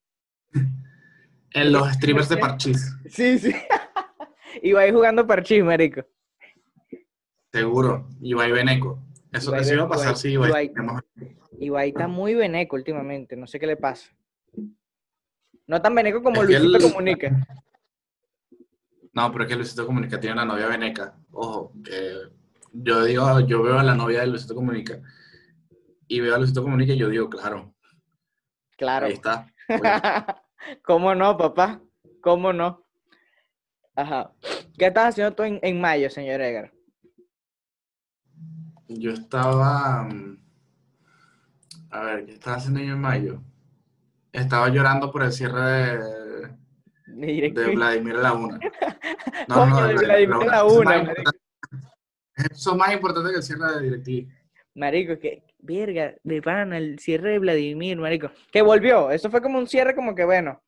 en los streamers de parchís. Sí, sí. Iba ahí jugando parchís, marico. Seguro. Ibai Beneco. Eso, eso iba a pasar Ibai- si Ibai. Ibai. está muy veneco últimamente, no sé qué le pasa. No tan veneco como Es Luisito él- Comunica. No, pero es que Luisito Comunica tiene una novia veneca. Ojo, que yo digo, yo veo a la novia de Luisito Comunica y veo a Luisito Comunica y yo digo, claro, Claro. ahí está. ¿Cómo no, papá? ¿Cómo no? Ajá. ¿Qué estás haciendo tú en, en mayo, señor Edgar? Yo estaba. mm, A ver, ¿qué estaba haciendo yo en mayo? Estaba llorando por el cierre de, De Vladimir Laguna. Coño, de Vladimir Laguna, Eso es Eso es más importante que el cierre de DirecTV. Marico, que, verga, de pana, el cierre de Vladimir, marico. Que volvió, eso fue como un cierre como que bueno.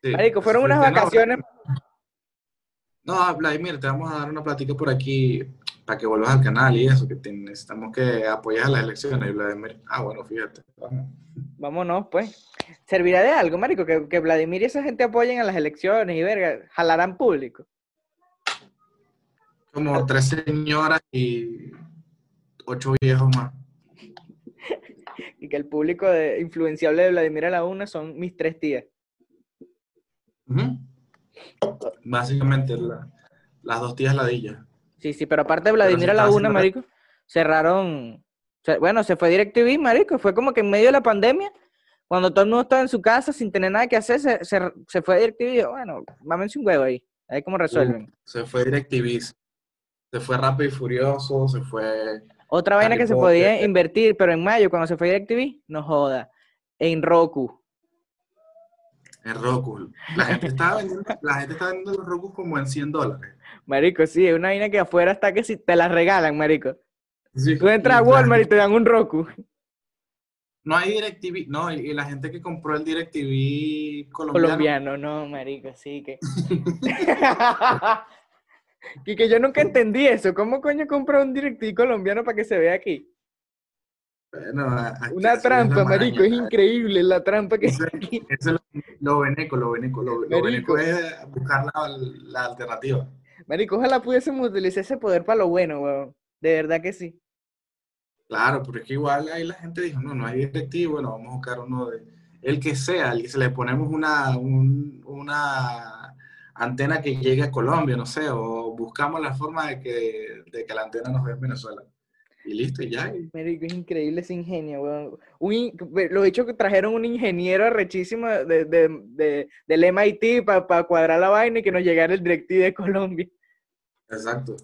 Sí, Marico, fueron unas fue- no, vacaciones. No, Vladimir, te vamos a dar una plática por aquí para que vuelvas al canal y eso, que te- necesitamos que apoyes a las elecciones. Y Vladimir, ah, bueno, fíjate. vamos. Vámonos, pues. ¿Servirá de algo, marico? Que, que Vladimir y esa gente apoyen a las elecciones y verga, jalarán público. Como tres señoras y ocho viejos más. que el público de, influenciable de Vladimir a la una son mis tres tías. Básicamente la- las dos tías ladillas. Sí, sí, pero aparte de Vladimir a la una, marico, cerraron. bueno, se fue DirecTV, marico. Fue como que en medio de la pandemia, cuando todo el mundo estaba en su casa sin tener nada que hacer, se, se, se fue DirecTV bueno, mámense un huevo ahí. Ahí cómo resuelven. Se fue DirecTV, se fue Rápido y Furioso, se fue... Otra vaina que se podía invertir, pero en mayo, cuando se fue DirecTV, no joda. En Roku. En Roku. La gente estaba vendiendo, la gente estaba vendiendo los Roku como en 100 dólares. Marico, sí, es una vaina que afuera está que si te la regalan, marico. Sí, Tú entras a Walmart y te dan un Roku. No hay DirecTV, no, y, la gente que compró el DirecTV colombiano, Colombiano, no, marico, sí que... y que yo nunca entendí eso. ¿Cómo coño compra un DirecTV colombiano para que se vea aquí? Bueno, a- aquí Una es trampa, marico, es increíble la trampa que Eso. Eso es lo, lo veneco, lo veneco, lo, lo Marico. veneco es buscar la, la alternativa. Marico, ojalá pudiésemos utilizar ese poder para lo bueno, weón. De verdad que sí. Claro, pero es que igual ahí la gente dijo, no, no hay directivo, bueno, vamos a buscar uno de, el que sea, el que se le ponemos una, un- una antena que llegue a Colombia, no sé, o buscamos la forma de que, de que la antena nos vea en Venezuela. Y listo, y ya. Marico, es increíble ese ingenio, weón. Un Lo dicho que trajeron un ingeniero arrechísimo de, de, de- del MIT para cuadrar la vaina y que nos llegara el DirecTV de Colombia. Exacto.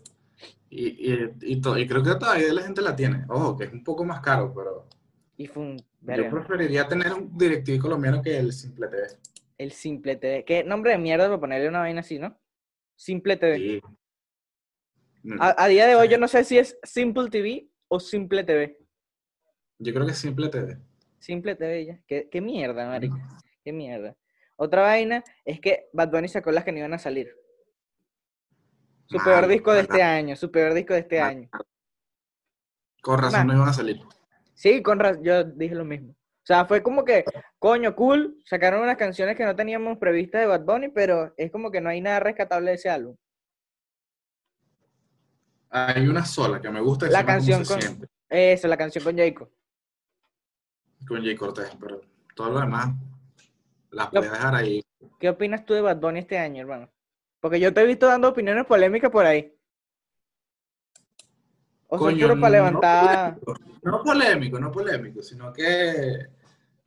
Y, y, y, to- y creo que todavía la gente la tiene. Ojo, que es un poco más caro, pero Y yo preferiría tener un directivo colombiano que el Simple TV. el Simple TV. ¿Qué nombre de mierda para ponerle una vaina así, no? Simple TV. Sí. A, a día de hoy yo no sé si es Simple TV o Simple TV. Yo creo que Simple TV. Simple TV ya. ¿Qué, qué mierda, marico. Qué mierda. Otra vaina es que Bad Bunny sacó las que no iban a salir. Su Mal, peor disco de este año, su peor disco de este mal. año. Con razón Mal. no iban a salir. Sí, con razón, yo dije lo mismo. O sea, fue como que, coño, cool, sacaron unas canciones que no teníamos previstas de Bad Bunny, pero es como que no hay nada rescatable de ese álbum. Hay una sola que me gusta. que La canción ¿Cómo se con- siente? Eso, la canción con Jacob. Con Jay Cortés, pero todo lo demás las puedes dejar ahí. ¿Qué opinas tú de Bad Bunny este año, hermano? Porque yo te he visto dando opiniones polémicas por ahí. O Coño, para no levantar. polémico, No polémico, no polémico, sino que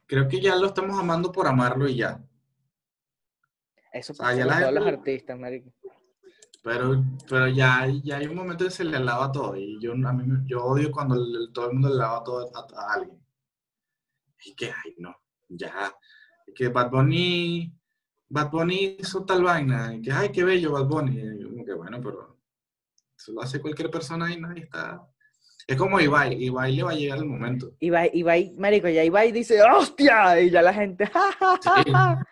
creo que ya lo estamos amando por amarlo y ya. Eso sea, pasa con la todos los artistas, marico. Pero, pero ya, ya hay un momento que se le lava todo. Y yo, a mí, yo odio cuando el- todo el mundo le lava todo a, a alguien. Y que, ay, no, ya. Y que Bad Bunny, Bad Bunny hizo tal vaina. Y que, ay, qué bello Bad Bunny. Y yo como que, bueno, pero eso lo hace cualquier persona y nadie está... Es como Ibai. Ibai le va a llegar el momento. Ibai, Ibai, marico, ya Ibai dice, ¡hostia! Y ya la gente, ¡ja, ja, ja, Sí. ja!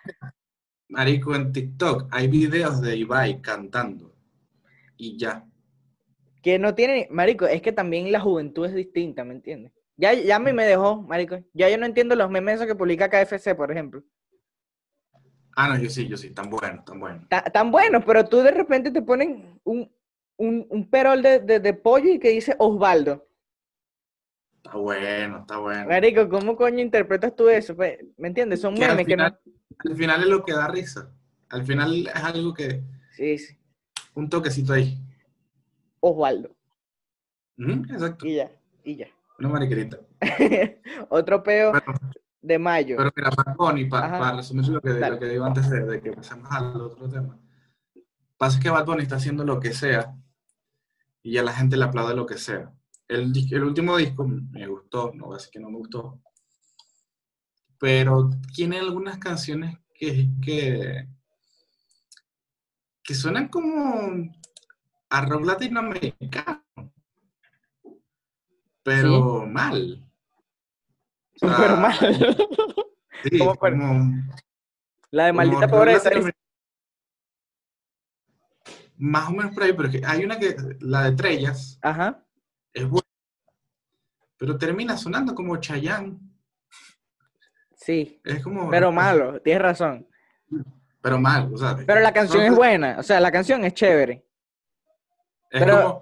Marico, en TikTok hay videos de Ibai cantando. Y ya. Que no tiene, marico, es que también la juventud es distinta, ¿me entiendes? Ya, ya a mí me dejó, marico. Ya yo no entiendo los memes esos que publica KFC, por ejemplo. Ah, no, yo sí, yo sí, tan bueno, tan bueno. Ta- tan buenos, pero tú de repente te ponen un, un, un perol de, de, de pollo y que dice Osvaldo. Está bueno, está bueno. Marico, ¿cómo coño interpretas tú eso? Pues, ¿Me entiendes? Son Que al memes que no... final, al final es lo que da risa. Al final es algo que, Sí, sí. Un toquecito ahí. Osvaldo. Exacto, Y ya, y ya. una mariquerita. Otro peo Pero, de mayo. pero mira, Bad Bunny, para Ajá. resumir lo que, lo que digo antes de, de que pasemos al otro tema. Pasa que Bad Bunny está haciendo lo que sea y ya la gente le aplaude lo que sea. El, el último disco me gustó, no voy a decir que no me gustó, pero tiene algunas canciones que, que, que suenan como a rock latinoamericano, pero mal. O sea, Pero mal. Como, La de maldita pobreza. Más o menos por ahí, pero es que hay una que, la de Estrellas, Ajá. es buena, pero termina sonando como Chayanne. Sí. Es como... Pero malo, tienes razón. Pero mal, o sea. Pero la canción es buena, o sea, la canción es chévere. Es, pero- como,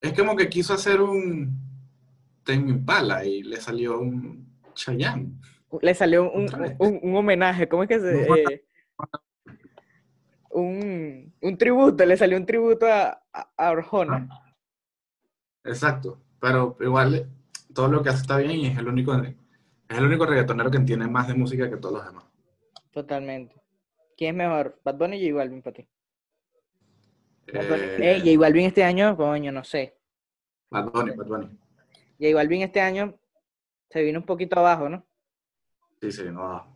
es como que quiso hacer un Tame Impala y le salió un, Chayanne. Le salió un, un- un homenaje, ¿cómo es que se...? Eh, un, un tributo, le salió un tributo a, a, Arjona. Exacto. Pero igual eh, todo lo que hace está bien y es el único, es el único reggaetonero que entiende más de música que todos los demás. Totalmente. ¿Quién es mejor? ¿Bad Bunny o J Balvin para ti? Bad Bunny. Eh, J Balvin este año, coño, no sé. Bad Bunny, Bad Bunny. J Balvin este año se vino un poquito abajo, ¿no? Sí, sí, no.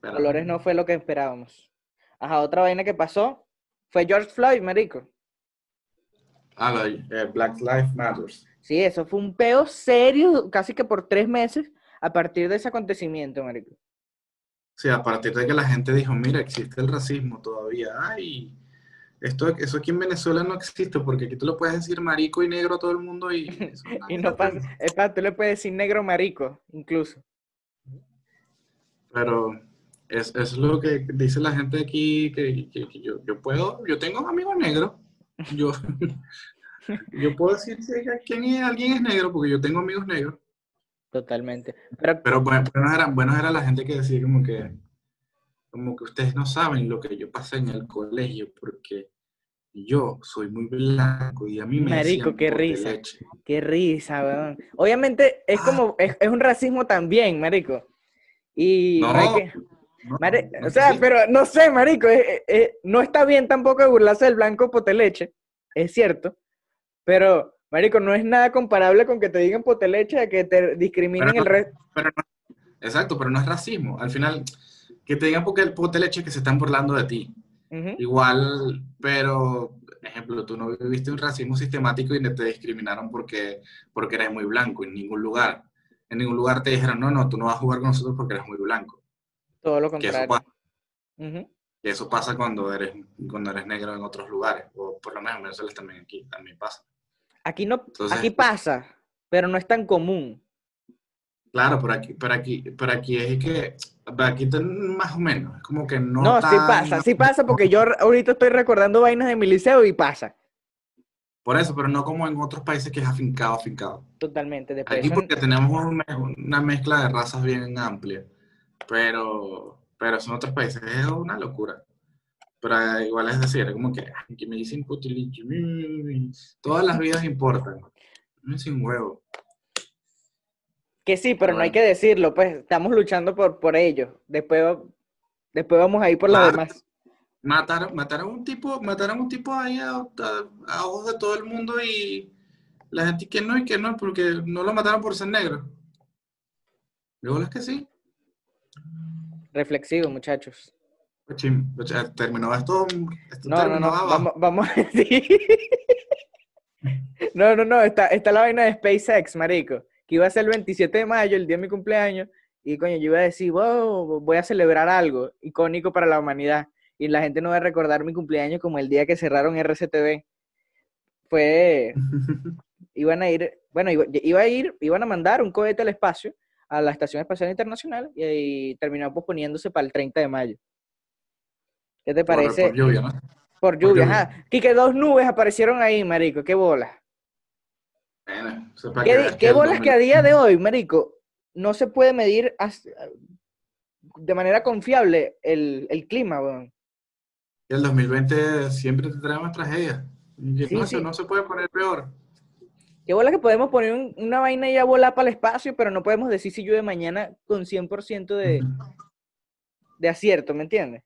Pero- Colores no fue lo que esperábamos. Ajá, otra vaina que pasó fue George Floyd, marico. Ah, de, eh, Black Lives Matters. Sí, eso fue un peo serio, casi que por tres meses, a partir de ese acontecimiento, marico. Sí, a partir de que la gente dijo, mira, existe el racismo todavía. Ay, esto, eso aquí en Venezuela no existe, porque aquí tú lo puedes decir marico y negro a todo el mundo y... Y no pasa, es tú le puedes decir negro marico, incluso. Pero es, es lo que dice la gente aquí, que, que- que yo, yo puedo, yo tengo amigos negros. Yo, yo puedo decir que quién es, alguien es negro, porque yo tengo amigos negros. Totalmente. Pero Pero bueno, buenos la gente que decía como que, como que ustedes no saben lo que yo pasé en el colegio, porque yo soy muy blanco y a mí me Marico, qué risa. leche. qué risa, weón. Obviamente es Ah. como, es, es un racismo también, marico. Y No, no hay que- No, Mari- no o sea, pero no sé, marico, no está bien tampoco burlarse del blanco poteleche, es cierto, pero, marico, no es nada comparable con que te digan poteleche a que te discriminen Pero el resto. no- exacto, pero no es racismo. Al final, que te digan porque el pote leche que se están burlando de ti. Igual, pero, ejemplo, tú no viviste un racismo sistemático y te discriminaron porque, porque eres muy blanco en ningún lugar. En ningún lugar te dijeron, no, no, tú no vas a jugar con nosotros porque eres muy blanco. Todo lo Que eso contrario. pasa, que eso pasa cuando eres, cuando eres negro en otros lugares, o por lo menos en Venezuela también aquí también pasa. Aquí no, Entonces- aquí pasa, pero no es tan común. Claro, pero aquí, pero aquí, pero aquí es que, aquí más o menos, es como que no No, sí pasa, sí pasa, porque yo ahorita estoy recordando vainas de mi liceo y pasa, Por eso, pero no como en otros países que es afincado, afincado. totalmente. Después Aquí porque tenemos una mezcla de razas bien amplia, pero, pero en otros países es una locura. Pero eh, igual es decir, es como que, ay, que me dicen putilichi, mm, todas las vidas importan. No sin huevo. Que sí, pero no hay que decirlo, pues estamos luchando por, por ello. Después, después vamos a ir por lo Claro. demás. Mataron, mataron un tipo, mataron un tipo ahí a, a- a ojos de todo el mundo y la gente que no y que no, porque no lo mataron por ser negro. Luego es que sí. Reflexivo, muchachos. Terminó esto. esto No, no, terminó no, vamos, vamos a decir. No, no, no, está, está la vaina de SpaceX, marico, que iba a ser el 27 de mayo, el día de mi cumpleaños, y coño, yo iba a decir, wow, voy a celebrar algo icónico para la humanidad, y la gente no va a recordar mi cumpleaños como el día que cerraron RCTV. Fue, iban a ir, bueno, iba, iba a ir, iban a mandar un cohete al espacio, a la Estación Espacial Internacional, y, ahí terminó posponiéndose para el 30 de mayo. ¿Qué te parece? Por, lluvia, ¿no? Por lluvia, lluvia. ajá. Y que dos nubes aparecieron ahí, marico. Qué bolas. Bueno, ¿Qué, que qué el bolas que a 2000 día de hoy, marico, no se puede medir de manera confiable el, el clima, weón. El 2020 siempre te trae más tragedias. Sí, no, sí. no se puede poner peor. Qué bolas que podemos poner un- una vaina y ya volar para el espacio, pero no podemos decir si llueve mañana con 100% de, de acierto, ¿me entiendes?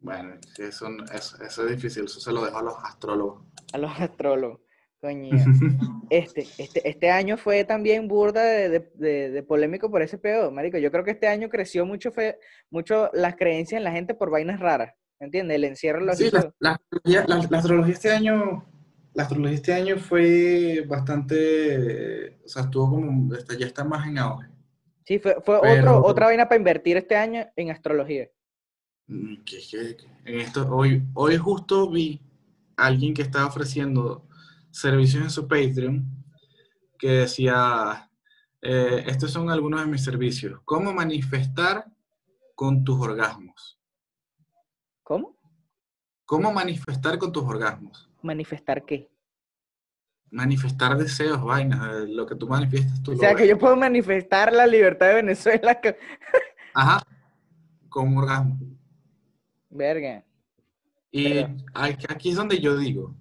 Bueno, eso, eso, eso es difícil, eso se lo dejo a los astrólogos. A los astrólogos. Coño. Este, este, este año fue también burda de, de- de- de polémico por ese pedo, marico. Yo creo que este año creció mucho, fe, mucho las creencias en la gente por vainas raras, ¿me entiendes? El encierro lo Sí, la, la astrología, la- la astrología este año, la astrología este año fue bastante, o sea, estuvo como, ya está más en auge. Sí, fue, fue Pero- otro, otra vaina para invertir este año en astrología. Mm, que- que- en esto, hoy, hoy justo vi a alguien que estaba ofreciendo servicios en su Patreon que decía, eh, estos son algunos de mis servicios. ¿Cómo manifestar con tus orgasmos? ¿Cómo? ¿Cómo manifestar con tus orgasmos? ¿Manifestar qué? manifestar deseos, vainas, lo que tú manifiestas tú. O sea, que ves. yo puedo manifestar la libertad de Venezuela. Ajá, con un orgasmo. Verga. Y aquí es donde yo digo,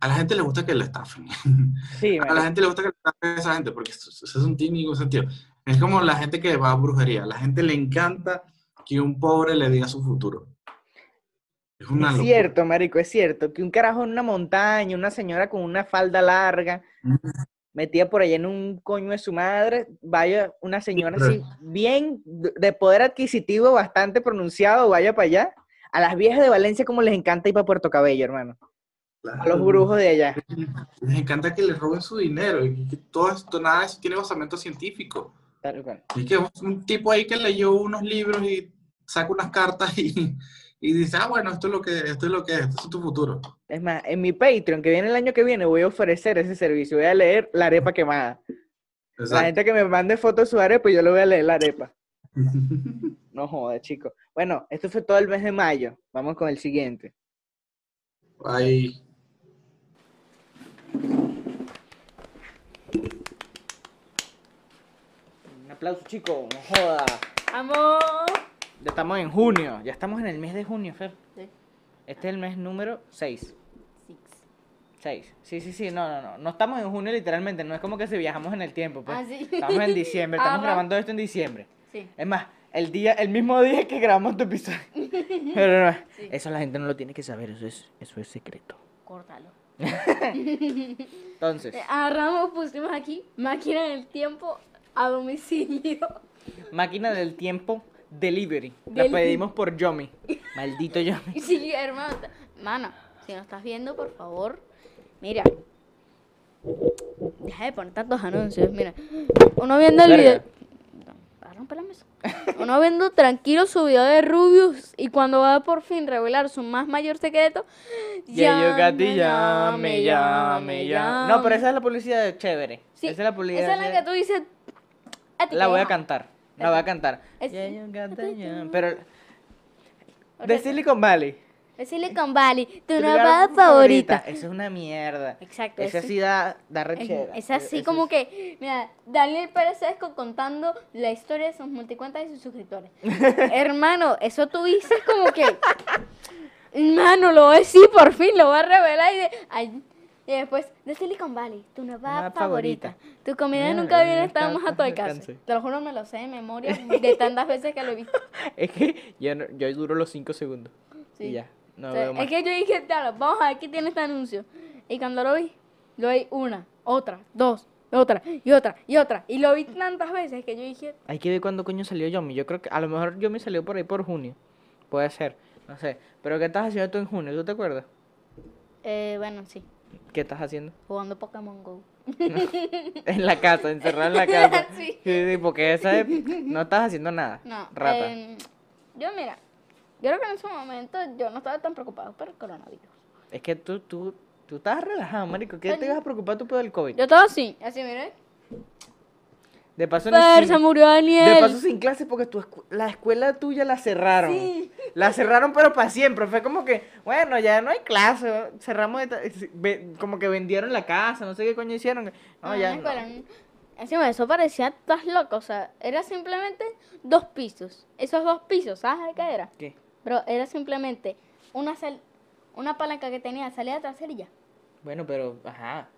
a la gente le gusta que la estafen. Sí, A la gente le gusta que le estafen a esa gente, porque eso, eso no tiene ningún sentido. Es como la gente que va a brujería. A la gente le encanta que un pobre le diga su futuro. Es una Es cierto, marico, es cierto. Que un carajo en una montaña, una señora con una falda larga, metida por allá en un coño de su madre, vaya una señora así, bien, de de poder adquisitivo bastante pronunciado, vaya para allá. A las viejas de Valencia como les encanta ir para Puerto Cabello, hermano. A los Claro. brujos de allá. Les encanta que les roben su dinero y que todo esto, nada eso tiene basamento científico. Tal cual. Y que un tipo ahí que leyó unos libros y saca unas cartas y, y dice, ah, bueno, esto es lo que, esto es lo que es, esto es tu futuro. Es más, en mi Patreon, que viene el año que viene, voy a ofrecer ese servicio. Voy a leer la arepa quemada. La Exacto. gente que me mande fotos de su arepa, yo le voy a leer la arepa. No joda, chicos. Bueno, esto fue todo el mes de mayo. Vamos con el siguiente. Ahí. Un aplauso, chicos. No joda. ¡Vamos! Ya estamos en junio. Ya estamos en el mes de junio, Fer. Sí. Este es el mes número 6. Six. 6. Sí, sí, sí. No, no, no. No estamos en junio literalmente. No es como que si viajamos en el tiempo. Pues. Ah, sí. Estamos en diciembre. Estamos grabando esto en diciembre. Sí. Es más, el día, el mismo día que grabamos tu episodio. Pero no, Sí. eso la gente no lo tiene que saber. Eso es, eso es secreto. Córtalo. Entonces, Eh, Agarramos, pusimos aquí máquina del tiempo a domicilio. máquina del tiempo delivery. La pedimos por Yomi. Maldito Yomi. Sí, hermano. Mano, si nos estás viendo, por favor, mira. Deja de poner tantos anuncios, mira. Uno viendo el video. La mesa. Uno viendo tranquilo su video de Rubius y cuando va por fin revelar su más mayor secreto. Ya llame, llame, llame, llame. No, pero esa es la publicidad de chévere. Sí, esa es la publicidad. Esa es la que tú dices. "A ti La voy a deja". cantar. La voy a cantar. Es-. Pero de Silicon Valley. Es Silicon Valley, tu nueva lugar favorita. Eso es una mierda. Exacto. Esa sí da, da rechera. es así Eso como es- que, mira, Daniel Pérez Esco contando la historia de sus multicuentas y sus suscriptores. Hermano, eso tú dices como que, hermano, lo voy a decir, por fin lo voy a revelar y, de- ay, y después, de Silicon Valley, tu nueva favorita. favorita. Tu comida Mira, nunca viene, estábamos a tu alcance. alcance. Te lo juro, me lo sé de memoria de tantas veces que lo he visto. Es que yo, no- yo duro los 5 segundos. Sí. Y ya. No O sea, veo más. es que yo dije, vamos a ver qué tiene este anuncio. Y cuando lo vi, lo vi una, otra, dos, otra, y otra, y otra. Y lo vi tantas veces que yo dije, Hay que ver cuándo coño salió Yomi. Yo creo que a lo mejor Yomi salió por ahí por junio. Puede ser. No sé. Pero ¿qué estás haciendo tú en junio? ¿Tú te acuerdas? eh, bueno, sí, ¿Qué estás haciendo? jugando Pokémon Go. En la casa, encerrado en la casa. Sí. Sí, sí, porque esa es- no estás haciendo nada. No, Rata. em, yo mira, yo creo que en ese momento yo no estaba tan preocupado por el coronavirus. Es que tú, tú, tú estás relajado, marico. ¿Qué te vas a preocupar tú por el COVID? Yo estaba así, así, mire. De paso, Pero sin- se murió Daniel. de paso sin clases porque tu escu- la escuela tuya la cerraron. Sí. La cerraron pero para siempre. Fue como que, bueno, ya no hay clase. Cerramos de ve- como que vendieron la casa, no sé qué coño hicieron. No, ya. no. Encima, eso parecía estás loco, o sea, era simplemente dos pisos. Esos dos pisos, ¿sabes de qué era? ¿Qué? Pero era simplemente una sal- una palanca que tenía salida trasera y ya. Bueno, pero, ajá.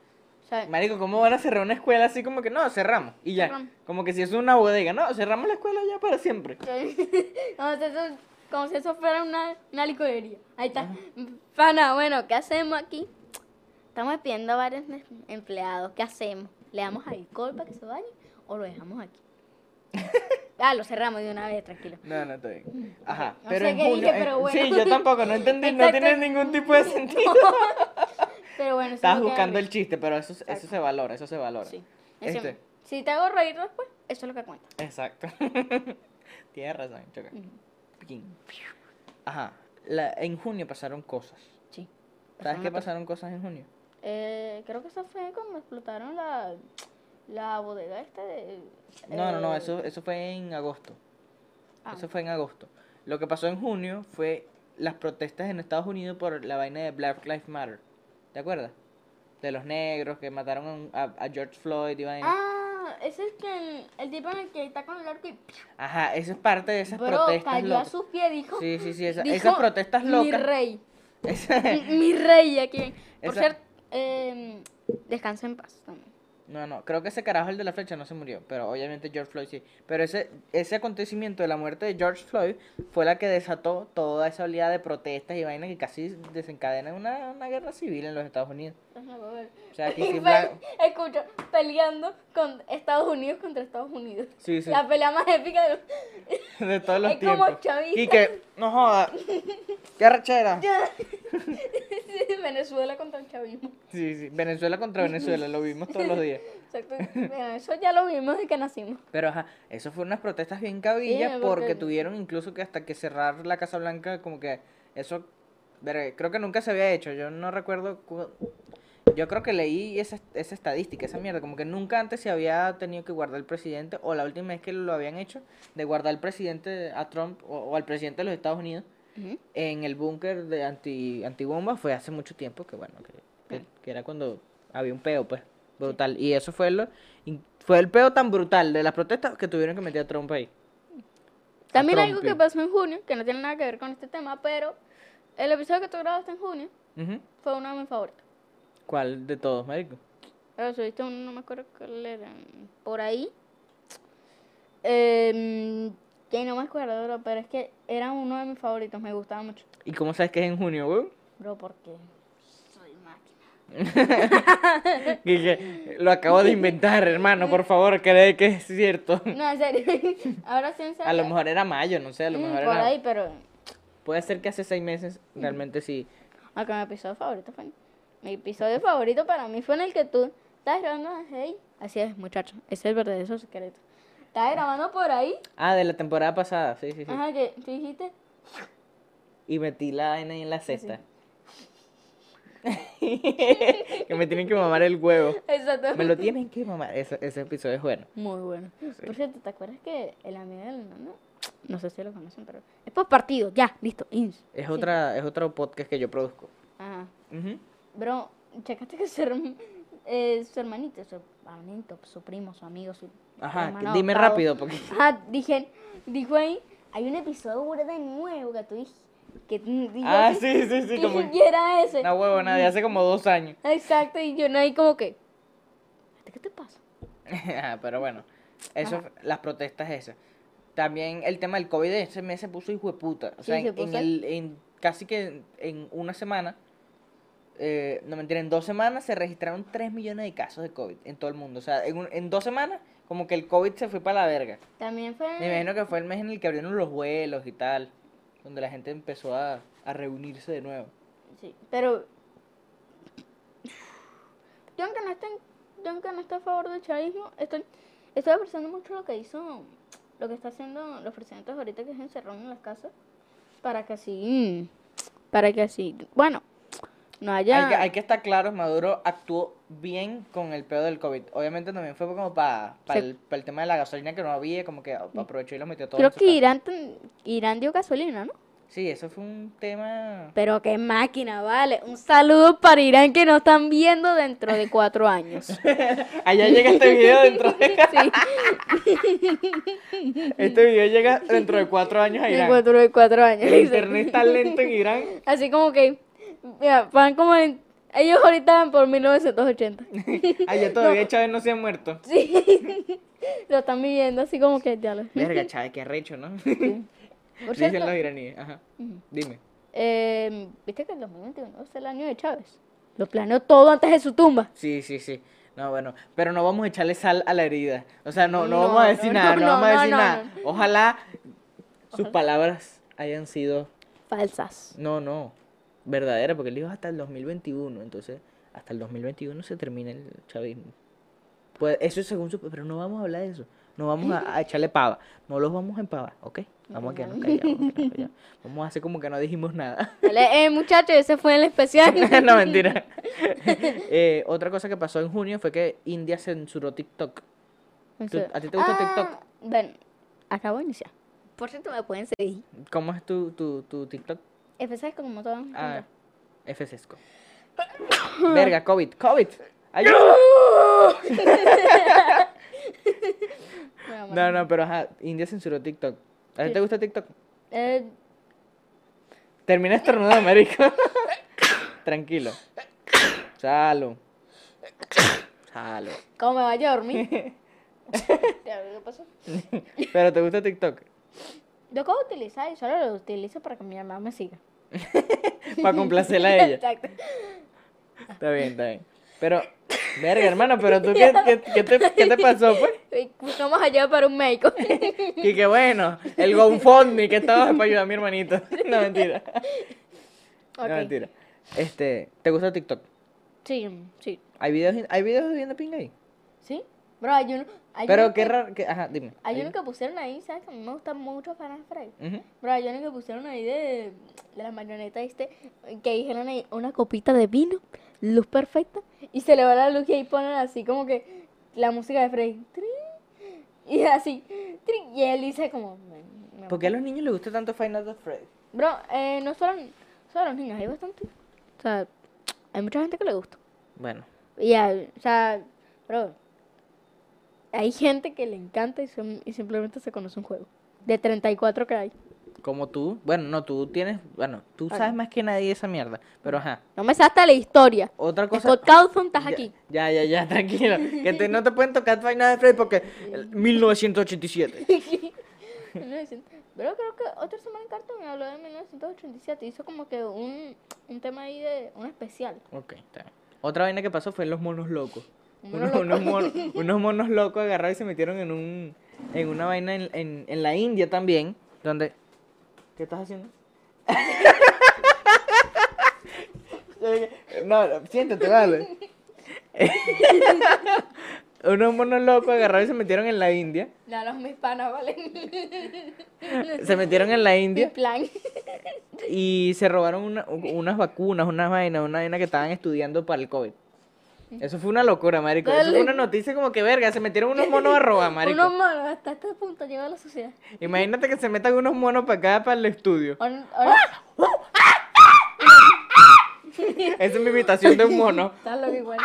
Marico, ¿cómo van a cerrar una escuela así como que no, cerramos? Y ya. Cerramos. Como que si es una bodega, no, cerramos la escuela ya para siempre. como, si eso, como si eso fuera una, una licorería. Ahí está. Pana, bueno, ¿qué hacemos aquí? Estamos pidiendo a varios em- empleados. ¿Qué hacemos? ¿Le damos alcohol para que se bañe o lo dejamos aquí? ah, lo cerramos de una vez, tranquilo. No, no, está bien. Ajá. No pero sé en qué junio. dije, en- pero bueno. Sí, yo tampoco, no entendí, no Exacto. tiene ningún tipo de sentido. Pero bueno, Estás buscando el chiste, pero eso, eso se valora, eso se valora. Sí. Este. Si te hago reír después, eso es lo que cuenta. Exacto. Tienes razón, choca. Piquín. Ajá. La, en junio pasaron cosas. Sí. ¿Sabes qué pasaron cosas en junio? Eh, creo que eso fue cuando explotaron la, la bodega esta de... No, no, no, eso, eso fue en agosto. ah, Eso fue en agosto. Lo que pasó en junio fue las protestas en Estados Unidos por la vaina de Black Lives Matter. ¿Te acuerdas? de los negros que mataron a, a- a George Floyd y vaina. Ah, ese es que el, el tipo en el que está con el arco y Ajá, eso es parte de esas bro, protestas cayó a locas. sus pies, dijo. Sí, sí, sí, esa- dijo, esas protestas Mi locas. rey. Esa- mi, mi rey aquí. Por Esa- cierto, eh, descansa en paz también. No, no, creo que ese carajo, el de la flecha, no se murió, pero obviamente George Floyd sí. Pero ese, ese acontecimiento de la muerte de George Floyd fue la que desató toda esa oleada de protestas y vainas que casi desencadena una, una guerra civil en los Estados Unidos. O sea, aquí sí escucha, peleando con Estados Unidos contra Estados Unidos. Sí, sí. La pelea más épica de de todos los es como tiempos. chavista. Y que, no joda, qué arrechera. Venezuela contra el chavismo. Sí, sí, Venezuela contra Venezuela, lo vimos todos los días. Exacto. Bueno, eso ya lo vimos desde que nacimos. Pero ajá, eso fue unas protestas bien cabillas Sí, porque... porque- tuvieron incluso que hasta que cerrar la Casa Blanca, como que eso, creo que nunca se había hecho, yo no recuerdo, cu- yo creo que leí esa, esa estadística, esa mierda, como que nunca antes se había tenido que guardar el presidente, o la última vez que lo habían hecho, de guardar al presidente, a Trump, o, o al presidente de los Estados Unidos, en el búnker de anti, antibomba fue hace mucho tiempo, que bueno, que, que- que era cuando había un peo, pues, brutal. Y eso fue lo in- fue el peo tan brutal de las protestas que tuvieron que meter a Trump ahí. También algo que pasó en junio, que no tiene nada que ver con este tema, pero el episodio que tú grabaste en junio fue uno de mis favoritos. ¿Cuál de todos, marico? Pero subiste uno, no me acuerdo cuál era. Por ahí. Eh, que no me acuerdo, bro, pero es que era uno de mis favoritos, me gustaba mucho. ¿Y cómo sabes que es en junio, güey? Bro, porque soy máquina. Y que lo acabo de inventar, hermano, por favor, cree que es cierto. No, en serio. Ahora sí, en serio. A lo mejor era mayo, no sé, a lo Mm, mejor por era... ahí, pero. Puede ser que hace seis meses realmente sí. Acá mi episodio favorito fue. Mi episodio favorito para mí fue en el que tú estás grabando. Hey, así es, muchacho. Ese es el verdadero secreto. Estás grabando por ahí. Ah, de la temporada pasada, sí, sí, sí. Ajá, que tú dijiste. Y metí la ahí en la cesta. que me tienen que mamar el huevo. Exacto. Me lo tienen que mamar. Ese, ese episodio es bueno. Muy bueno. Por cierto, ¿te acuerdas que el amigo del nano? No sé si lo conocen, pero. Es por partido, ya, listo. ins. Es Sí. otra, es otro podcast que yo produzco. Ajá. Ujú. Bro, checaste que su, herm- eh, su hermanito, su hermanito, su primo, su amigo, su. Ajá, hermano dime adoptado. rápido porque Ajá, dije, dijo ahí, hay un episodio de nuevo que tú dijiste. Que dijo Ah, sí, sí, sí, que como era ese. una huevona de hace como dos años. Exacto, y yo no ahí como que. ¿Qué te pasa? Ajá, Pero bueno, eso, Ajá. las protestas esas. También el tema del COVID ese mes se puso hijo de puta. O Sí, sea, se en, el, en casi que en, en una semana, eh, no mentira, en dos semanas se registraron 3 millones de casos de COVID en todo el mundo. O sea, en, un- en dos semanas, como que el COVID se fue para la verga. También fue. Me imagino que fue el mes en el que abrieron los vuelos y tal, donde la gente empezó a, a reunirse de nuevo. Sí, pero. Yo aunque no esté, yo aunque no esté a favor del chavismo, estoy, estoy apreciando mucho lo que hizo, lo que está haciendo los presidentes ahorita que se encerraron en las casas, para que así, para que así, bueno, no haya... Hay, que, hay que estar claros, Maduro actuó bien con el pedo del COVID. Obviamente también fue como para Se- el, pa el tema de la gasolina que no había, como que aprovechó y lo metió todo. Creo en su que. Irán, Irán dio gasolina, ¿no? Sí, eso fue un tema... Pero qué máquina, vale. Un saludo para Irán que nos están viendo dentro de cuatro años. Allá llega este video dentro de... Este video llega dentro de cuatro años a Irán. dentro de cuatro años. El internet está lento en Irán. Así como que, mira, van como en, ellos ahorita van por 1980. Allá todavía Chávez no se ha muerto. Sí, lo están viviendo así como que ya lo... Verga, Chávez, qué arrecho, ¿no? Por Dicen cierto, los iraníes. Ajá. Dime. eh, viste que el 2021 es el año de Chávez. Lo planeó todo antes de su tumba. Sí, sí, sí. No, bueno, pero no vamos a echarle sal a la herida. O sea, no, no, No, vamos a decir no, nada, no, vamos a decir nada. Ojalá sus palabras hayan sido, Falsas. no, no, verdaderas, porque él dijo hasta el 2021, entonces hasta el 2021 se termina el chavismo. Pues eso es según su... Pero no vamos a hablar de eso. No vamos a, a echarle pava. No los vamos a empavar, ¿ok? Vamos a quedarnos callados. vamos a. Vamos hacer como que no dijimos nada. Eh, muchachos, ese fue el especial. no, mentira. Eh, otra cosa que pasó en junio fue que India censuró TikTok. ¿Tú- a ti te gusta TikTok? Ah, Bueno, acabo de iniciar. Por cierto, me pueden seguir. ¿Cómo es tu, tu, tu TikTok? FCS como todo. Ah, FCSco. Verga, COVID, COVID. Ayuda. No, no, pero ajá, India censuró TikTok. ¿A ti te gusta TikTok? eh, Termina estornudando, marico. Tranquilo. Salud. Salud. ¿Cómo me vaya a dormir? ¿Qué pasó? Pero te gusta TikTok. Yo puedo utilizar y solo lo utilizo para que mi mamá me siga. Para complacerla a ella. Exacto. Está bien, está bien. Pero, verga, hermano, pero tú, ¿qué, qué, qué te, qué te pasó, pues? Buscamos allá para un médico. Y que bueno, el GoFundMe que estaba para ayudar a mi hermanito. No, mentira. No, mentira. Este, ¿te gusta TikTok? Sí, sí. ¿Hay videos, hay videos de viendo pinga ahí? ¿Sí? Bro, hay uno. Hay Pero qué raro, que, ajá, dime. Hay uno que pusieron ahí, ¿sabes? Que a mí me gusta mucho Final Freddy. Ujú. Bro, hay uno que pusieron ahí de, de la marioneta este, que dijeron ahí una copita de vino, luz perfecta, y se le va la luz y ahí ponen así como que la música de Freddy. trin, Y así, trin, y él dice como... me- me ¿Por qué a los niños les gusta tanto Final Fantasy Freddy? Bro, eh, no solo, solo los niños, hay bastante. O sea, hay mucha gente que le gusta. Bueno, Y hay- o sea, bro, hay gente que le encanta y, son- y simplemente se conoce un juego. De 34 que hay. como tú, bueno, no, tú tienes, bueno, tú sabes más que nadie esa mierda, pero ajá. No me sabes la historia. Otra cosa... Scott Cawthon, estás Ya- aquí. Ya, ya, ya, tranquilo. Que te- no te pueden tocar Final Fantasy Freddy porque el 1987. Pero creo que otra semana en cartón habló de 1987. Hizo como que un, un tema ahí de un especial. Ok, está bien. Otra vaina que pasó fue los monos locos. Unos, unos monos, unos monos locos agarraron y se metieron en un en una vaina en, en, en la India también, donde ¿Qué estás haciendo? no, siéntate, vale. unos monos locos agarraron y se metieron en la India. No, los mis panas, ¿vale? Se metieron en la India plan. y se robaron una- unas vacunas, unas vainas, una vaina que estaban estudiando para el COVID. Eso fue una locura, marico. Eso fue una noticia como que verga, se metieron unos monos a robar, marico. Unos monos, hasta este punto llegó la sociedad. Imagínate que se metan unos monos para acá, para el estudio. Ahora, ahora Esa es mi imitación de un mono. estás loco igual.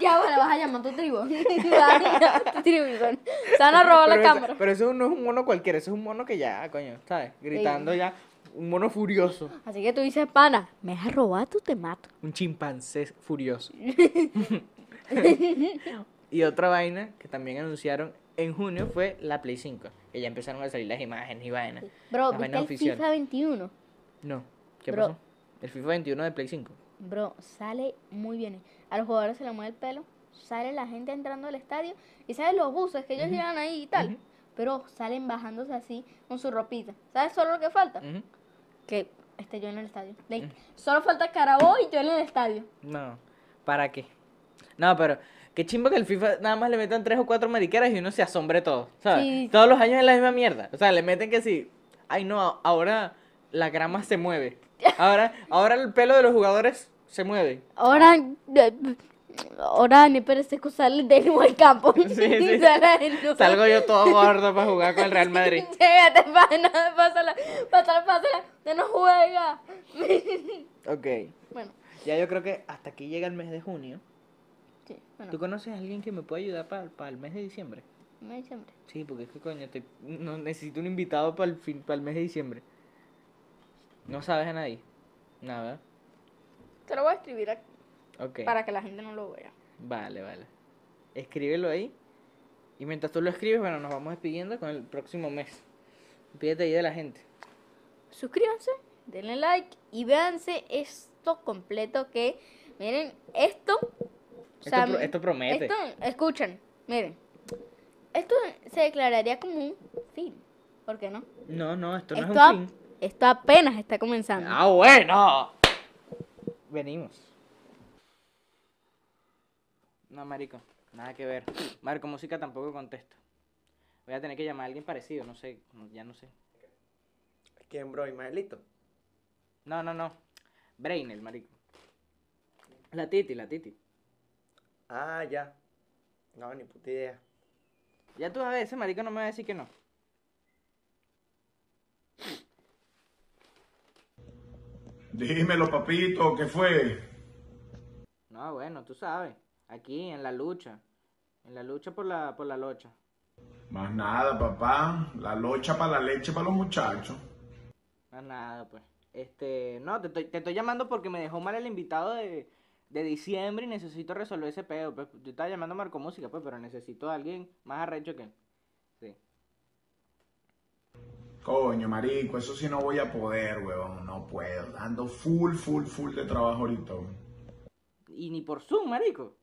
Ya, bueno, vas a llamar a tu tribu. A tu tribu igual. Se van a robar la eso- cámara. pero eso no es un mono cualquiera, eso es un mono que ya, coño, ¿sabes? Gritando ya. Un mono furioso. Así que tú dices, pana, me has robado, tú te mato. Un chimpancé furioso. y otra vaina que también anunciaron en junio fue la Play 5. Que ya empezaron a salir las imágenes y vainas. Bro, Las ¿viste vainas el. FIFA 21? No, ¿qué Bro. pasó? El FIFA 21 de Play 5. Bro, sale muy bien. A los jugadores se les mueve el pelo, sale la gente entrando al estadio y sabes los buses que ellos llegan ahí y tal. Pero salen bajándose así con su ropita. ¿Sabes solo lo que falta? Ujú. Que esté yo en el estadio. Solo falta Carabobo y yo en el estadio. No, ¿para qué? No, pero qué chimbo que el FIFA nada más le metan tres o cuatro mariqueras y uno se asombre todo, ¿sabes? Sí. Todos los años es la misma mierda. O sea, le meten que sí, ay no, ahora la grama se mueve. Ahora, ahora el pelo de los jugadores se mueve. Ahora, ahora ni parece que sale de nuevo al campo. Sí, sí. Sale de nuevo. Salgo yo todo gordo para jugar con el Real Madrid. Llégate, pana, pásala, pásala, pásala, ya no juega. Ok, Bueno, ya yo creo que hasta aquí llega el mes de junio. sí, bueno, ¿Tú conoces a alguien que me pueda ayudar para, el mes de diciembre? me diciembre. Sí, porque es que coño, te- no, necesito un invitado para el, fin, para el mes de diciembre. No sabes a nadie. Nada. Te lo voy a escribir aquí Ok. para que la gente no lo vea. Vale, vale. Escríbelo ahí. Y mientras tú lo escribes, bueno, nos vamos despidiendo con el próximo mes. Pídete ahí de la gente. Suscríbanse, denle like y véanse esto completo que, miren, esto... o Esto sea, pro- esto promete. Esto, escuchen, miren, esto se declararía como un fin, ¿por qué no? No, no, esto no esto, es a- un fin. esto apenas está comenzando. Ah, bueno. Venimos. No, marico, nada que ver. Marco, música tampoco contesto. Voy a tener que llamar a alguien parecido, no sé, ya no sé. ¿Quién, bro? ¿Ismaelito? No, no, no. Brainer, marico. La Titi, la Titi. Ah, ya. No, ni puta idea. Ya tú a ver, ese marico no me va a decir que no. Dímelo, papito, ¿qué fue? No, bueno, tú sabes. Aquí, en la lucha. En la lucha por la, por la locha. Más nada, papá. La locha para la leche para los muchachos. Más nada, pues. Este, no, te estoy, te estoy llamando porque me dejó mal el invitado de, de diciembre y necesito resolver ese pedo. Pues, yo estaba llamando a Marco Música, pues, pero necesito a alguien más arrecho que él. Sí. Coño, marico, eso sí no voy a poder, weón. No puedo. Ando full, full, full de trabajo ahorita, weón. Y ni por Zoom, marico.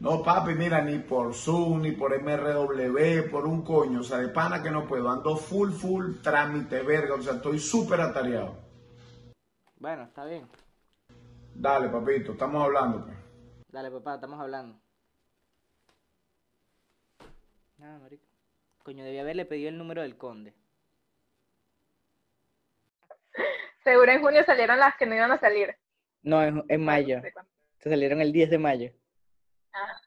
No, papi, mira, ni por Zoom, ni por MRW, por un coño. O sea, de pana que no puedo. Ando full, full trámite, verga. O sea, estoy súper atareado. Bueno, está bien. Dale, papito, estamos hablando, pues. Dale, papá, estamos hablando. Nada, marico. Coño, debía haberle pedido el número del conde. Seguro en junio salieron las que no iban a salir. No, en, en mayo. Se salieron el 10 de mayo. Ah.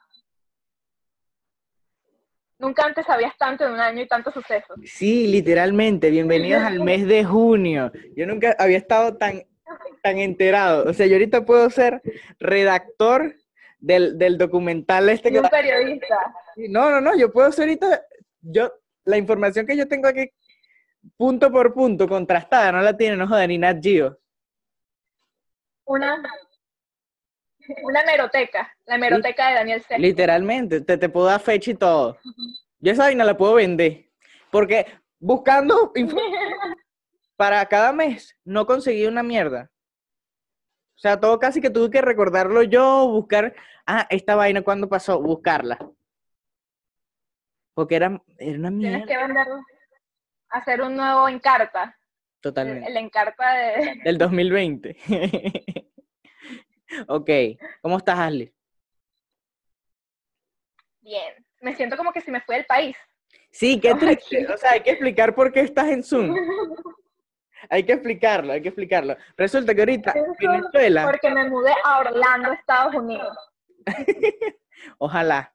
Nunca antes sabías tanto en un año y tantos sucesos. Sí, literalmente. Bienvenidos al mes de junio. Yo nunca había estado tan, tan enterado. O sea, yo ahorita puedo ser redactor del, del documental este Y que... un periodista. No, no, no, yo puedo ser ahorita... Yo, la información que yo tengo aquí, punto por punto, contrastada, no la tiene, no joda, ni Nat Geo. Una, una hemeroteca. La hemeroteca de Daniel C. Literalmente, te, te puedo dar fecha y todo. Yo esa vaina la puedo vender. Porque buscando para cada mes no conseguí una mierda. O sea, todo casi que tuve que recordarlo yo, buscar, ah, esta vaina cuando pasó, buscarla. Porque era, era una Tienes mierda. que venderlo. Hacer un nuevo encarta. El, Totalmente. el encarta de... Del 2020. ok, ¿cómo estás, Ashley? Bien. Me siento como que si me fui del país. Sí, qué triste. O sea, hay que explicar por qué estás en Zoom. Hay que explicarlo, hay que explicarlo. Resulta que ahorita Venezuela, Porque me mudé a Orlando, Estados Unidos. ojalá.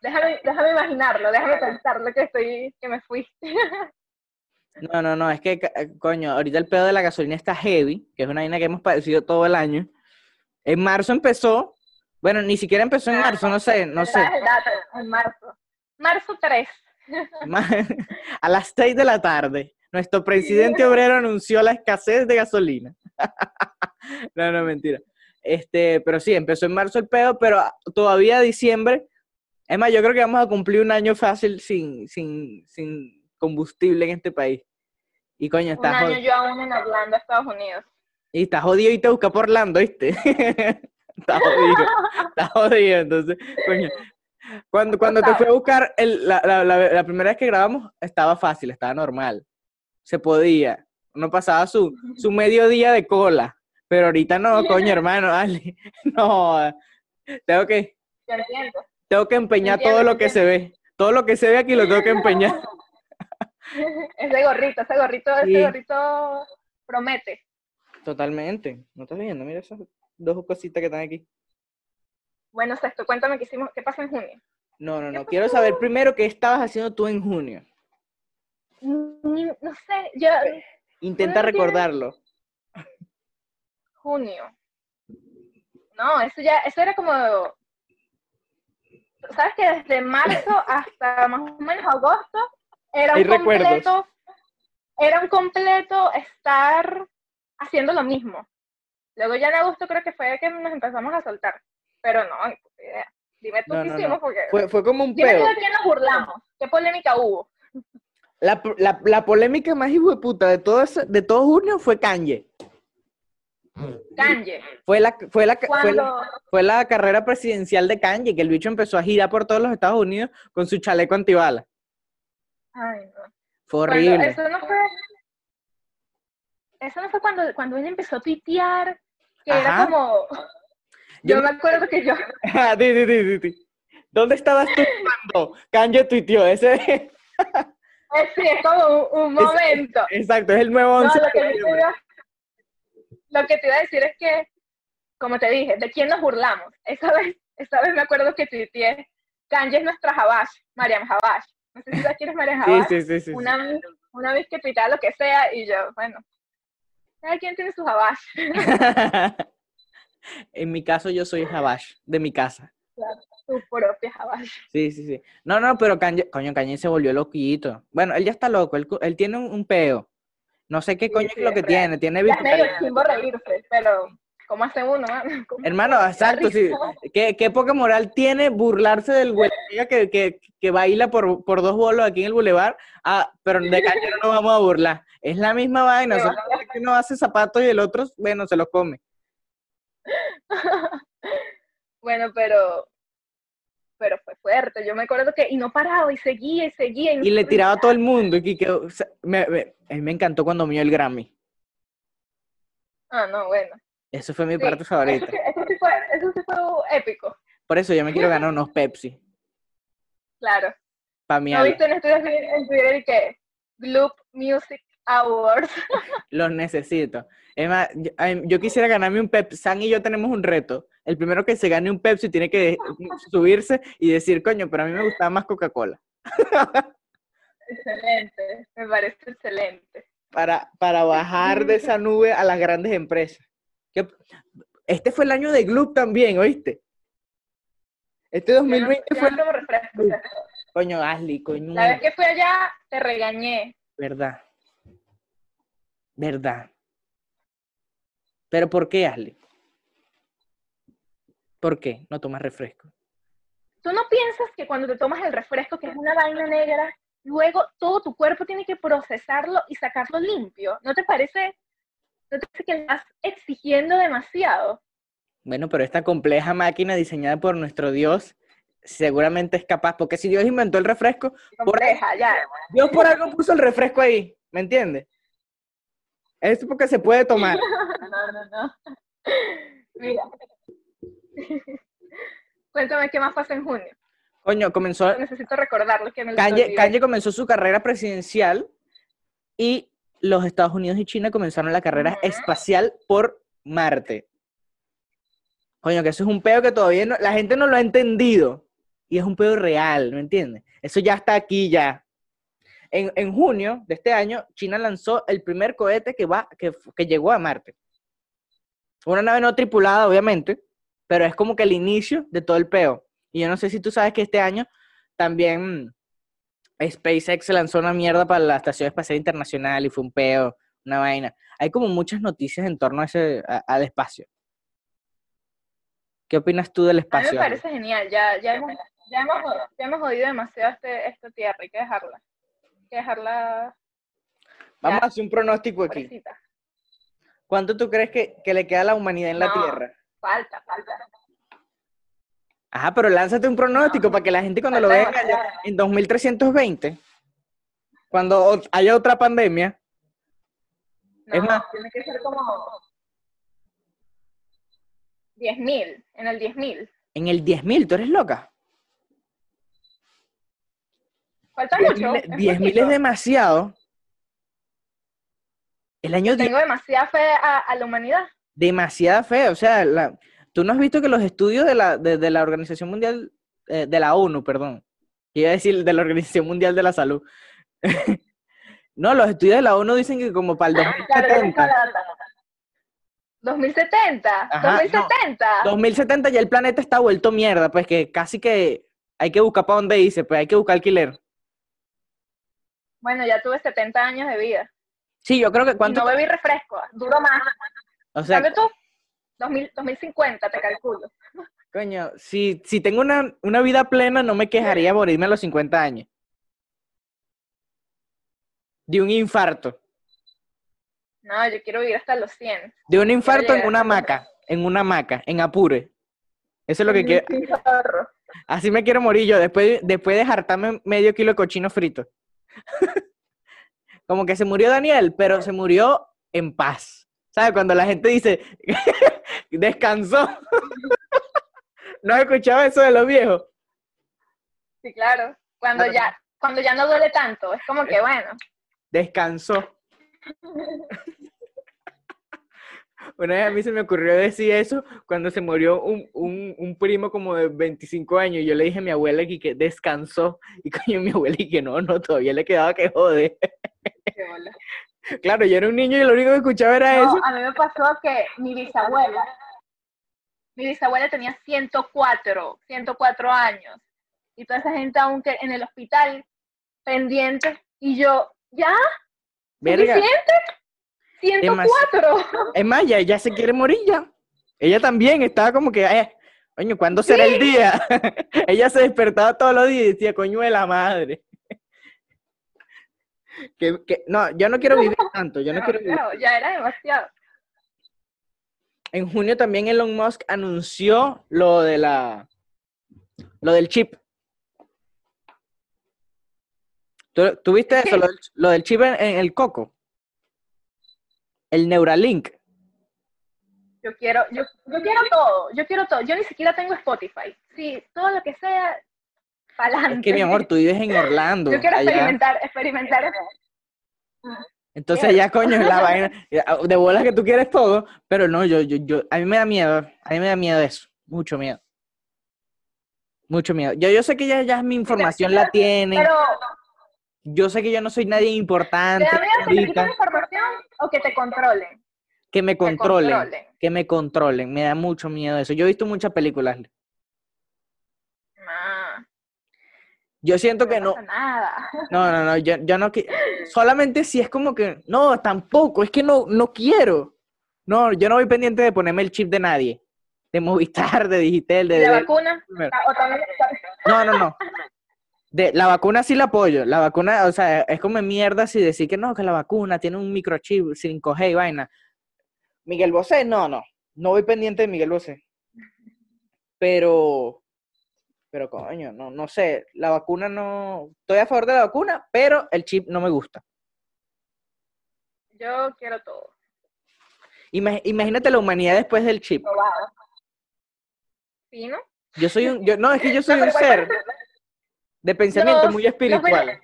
Déjame, déjame imaginarlo, déjame pensarlo que estoy, que me fui. No, no, no, es que, coño, ahorita el pedo de la gasolina está heavy, que es una vaina que hemos padecido todo el año. En marzo empezó, bueno, ni siquiera empezó en marzo, no sé, no sé, en marzo. Marzo 3. ma- a las 6 de la tarde, nuestro presidente obrero anunció la escasez de gasolina. No, no, mentira. Este, pero sí, empezó en marzo el pedo, pero todavía diciembre, es más, yo creo que vamos a cumplir un año fácil sin, sin, sin combustible en este país. Y coño, Un está año jodido. yo aún en Orlando, Estados Unidos. Y está jodido y te busca por Orlando, ¿viste? está jodido, está jodido. Entonces, coño, cuando, cuando te fui a buscar el- la, la- la- la primera vez que grabamos, estaba fácil, estaba normal. Se podía. Uno pasaba su, su mediodía de cola. Pero ahorita no, coño, hermano, dale. No, tengo que, tengo que empeñar Entiendo, todo lo que se ve. Todo lo que se ve aquí lo tengo que empeñar. Ese gorrito, ese gorrito, Sí. ese gorrito promete. Totalmente. ¿No estás viendo? Mira esas dos cositas que están aquí. Bueno, Sexto, cuéntame qué hicimos, qué pasó en junio. No, no, no. Quiero saber primero qué estabas haciendo tú en junio. Mm, No sé, yo, Intenta Bueno, tiene- recordarlo. junio. No, eso ya, eso era como, sabes que desde marzo hasta más o menos agosto era Hay un recuerdos. completo, era un completo estar haciendo lo mismo. Luego ya en agosto creo que fue que nos empezamos a soltar, pero no, idea. Dime tú No, qué no, hicimos no. porque Fue, fue como un dime tú pedo. de quién nos burlamos, qué polémica hubo. La, la, la polémica más hijo de puta de todo, ese- de todo junio fue Kanye. Kanye. Fue la, fue, la, fue, Cuando la, fue la carrera presidencial de Kanye, que el bicho empezó a girar por todos los Estados Unidos con su chaleco antibala. ay, no. Fue Cuando- horrible. eso no fue. Eso no fue cuando, cuando él empezó a tuitear, que era como. Yo Yo me- acuerdo que yo. Ah, di, di, di, di, di. ¿Dónde estabas tú cuando Kanye tuiteó? Ese, Sí, es como un, un Es- momento. exacto, es el nuevo No, 11 lo de que, iba, lo que te iba a decir es que, como te dije, ¿de quién nos burlamos? Esa vez, esa vez me acuerdo que tuiteé, Kanye es nuestra Habash, Mariam Habash. No sé si sabes quién es Mariam Habash. sí, sí, sí. sí. una, una vez que tuiteaba lo que sea y yo, bueno. Cada quien tiene su jabash. en mi caso, yo soy Jabash, de mi casa. Claro, su propia jabash. Sí, sí, sí. No, no, pero Kanye, coño, Kanye se volvió loquito. Bueno, él ya está loco, él, él tiene un, un peo. No sé qué Sí, coño sí, es lo que real. tiene, tiene Ya es medio chimbo reírse, pero ¿cómo hace uno? ¿Cómo Hermano, exacto, sí. ¿Qué, qué poca moral tiene burlarse del güey que, que, que baila por, por dos bolos aquí en el bulevar? Ah, pero de Kanye no nos vamos a burlar. Es la misma vaina, que uno hace zapatos y el otro, bueno, se los come. Bueno, pero pero fue fuerte. Yo me acuerdo que y no paraba y seguía y seguía y, Y le tiraba a todo el mundo. Y que, o sea, me, me- me encantó cuando me dio el Grammy. Ah, no, bueno. Eso fue mi Sí, parte Eso favorita. sí, eso sí fue, eso sí fue épico, Por eso yo me quiero ganar unos Pepsi. claro. Para mi ¿No viste en días en Twitter que Gloop Music Awards? Los necesito. Es más, yo, yo quisiera ganarme un Pepsi. San y yo tenemos un reto. El primero que se gane un Pepsi tiene que subirse y decir, coño, pero a mí me gustaba más Coca-Cola. excelente, me parece excelente. Para, para bajar de esa nube a las grandes empresas. Este fue el año de Gloop también, ¿oíste? Este Yo no, 2020 yo fue... no sea, Coño, Ashley, coño. La vez que fui allá, te regañé. Verdad. Verdad. Pero ¿por qué, Ashley? ¿Por qué no tomas refresco? ¿Tú no piensas que cuando te tomas el refresco, que es una vaina negra, luego todo tu cuerpo tiene que procesarlo y sacarlo limpio? ¿No te parece, parece que estás exigiendo demasiado? Bueno, pero esta compleja máquina diseñada por nuestro Dios seguramente es capaz, porque si Dios inventó el refresco, por ya. Dios por algo puso el refresco ahí, ¿me entiendes? Es porque se puede tomar. No, no, no. Mira. Cuéntame qué más pasa en junio. Coño, comenzó, Necesito recordarlo que me comenzó su carrera presidencial y los Estados Unidos y China comenzaron la carrera espacial por Marte. Coño, que eso es un pedo que todavía no- la gente no lo ha entendido. Y es un pedo real, ¿me entiendes? Eso ya está aquí ya. En, en junio de este año, China lanzó el primer cohete que, va, que, que llegó a Marte. Una nave no tripulada, obviamente, pero es como que el inicio de todo el peo. Y yo no sé si tú sabes que este año también SpaceX lanzó una mierda para la Estación Espacial Internacional y fue un peo, una vaina. Hay como muchas noticias en torno a ese, a- al espacio. ¿Qué opinas tú del A mí me espacio? Ale? parece genial. Ya, ya, hemos, ya, hemos, ya hemos jodido demasiado este, esta tierra. Hay que dejarla. Hay que dejarla Vamos ya. a hacer un pronóstico aquí. pobrecita. ¿Cuánto tú crees que, que le queda a la humanidad en la. Tierra? Falta, falta. Ajá, pero lánzate un pronóstico para que la gente cuando lo vea en 2320, cuando haya otra pandemia, No, Es más- tiene que ser como 10.000, en el 10.000. en el 10.000, ¿tú eres loca? Falta mucho. 10.000 es 10.000 poquito. es demasiado. El año 10, Tengo demasiada fe a, a la humanidad. demasiada fe, o sea, la- tú no has visto que los estudios de la, de, de la Organización Mundial, eh, de la ONU, perdón, iba a decir de la Organización Mundial de la Salud. no, los estudios de la ONU dicen que como para el Claro, esa es 2070, la data. 2070, Ajá, no. 2070. 2070 ya el planeta está vuelto mierda, pues que casi que hay que buscar para dónde irse, pues hay que buscar alquiler. Bueno, ya tuve 70 años de vida. Sí, yo creo que Y cuánto, no bebí refresco, duro más. o sea, ¿Sabes tú? 2000, 2050, te calculo. coño, si, si tengo una, una vida plena, no me quejaría morirme a los 50 años. De un infarto. No, yo quiero vivir hasta los 100. De un infarto en una hamaca, en una hamaca, en apure. Eso es lo que quiero. Así me quiero morir yo, después, después de hartarme medio kilo de cochino frito. Como que se murió Daniel, pero se murió en paz. ¿Sabes? Cuando la gente dice, descansó. ¿No has escuchado eso de los viejos? Sí, claro. Cuando ya, cuando ya no duele tanto, es como que bueno. Descansó. Una vez a mí se me ocurrió decir eso cuando se murió un, un, un primo como de 25 años. Y yo le dije a mi abuela que, que descansó. Y coño, mi abuela y que no, no, todavía le quedaba que bola. Claro, yo era un niño y lo único que escuchaba era eso. No, a mí me pasó que mi bisabuela, mi bisabuela tenía 104, 104 años. Y toda esa gente aún que en el hospital, pendiente. Y yo, ¿ya? Verga. ¿Suficiente? 104. Es más, ya, ya se quiere morir ya. Ella también estaba como que, eh, coño, ¿cuándo será el día? Ella se despertaba todos los días y decía, coño de la madre. que, que- no, yo no quiero vivir tanto, yo no quiero vivir. Demasiado, ya era demasiado. En junio también Elon Musk anunció lo de la, lo del chip. ¿Tú, tú viste eso? Lo del, lo del chip en, en el coco. El Neuralink. Yo quiero, yo, yo quiero todo, yo quiero todo. Yo ni siquiera tengo Spotify. Sí, todo lo que sea, para Es que mi amor, tú vives en Orlando. Yo quiero allá. experimentar, experimentar Entonces ya, coño, la vaina. De bolas que tú quieres todo, pero no, yo, yo, yo, a mí me da miedo, a mí me da miedo eso, mucho miedo. Mucho miedo. Yo, yo sé que ya, ya mi información la tienen, Pero, yo sé que yo no soy nadie ¿te importante da miedo que te quiten ahorita, información o que te controlen? que me controlen, controlen. que me controlen, me da mucho miedo eso. Yo he visto muchas películas. Ah, Yo siento que no, pasa nada. no, no, no, yo, yo no qui- solamente si es como que, no, tampoco, es que no, no quiero. No, yo no voy pendiente de ponerme el chip de nadie, de Movistar, de Digitel, de, ¿Y la de- vacuna? primero. Ah, No, no, no. De, la vacuna sí la apoyo. La vacuna, o sea, es como mierda si decir que no, que la vacuna tiene un microchip 5G y vaina. Miguel Bosé, no, no. No voy pendiente de Miguel Bosé. Pero, pero coño, no, no sé. La vacuna no. Estoy a favor de la vacuna, pero el chip no me gusta. Yo quiero todo. Ima- Imagínate la humanidad después del chip. Probado. ¿Sí, no? Yo soy un, yo, no, es que yo soy No, un ser ¿cuál- de pensamiento Los- muy espiritual.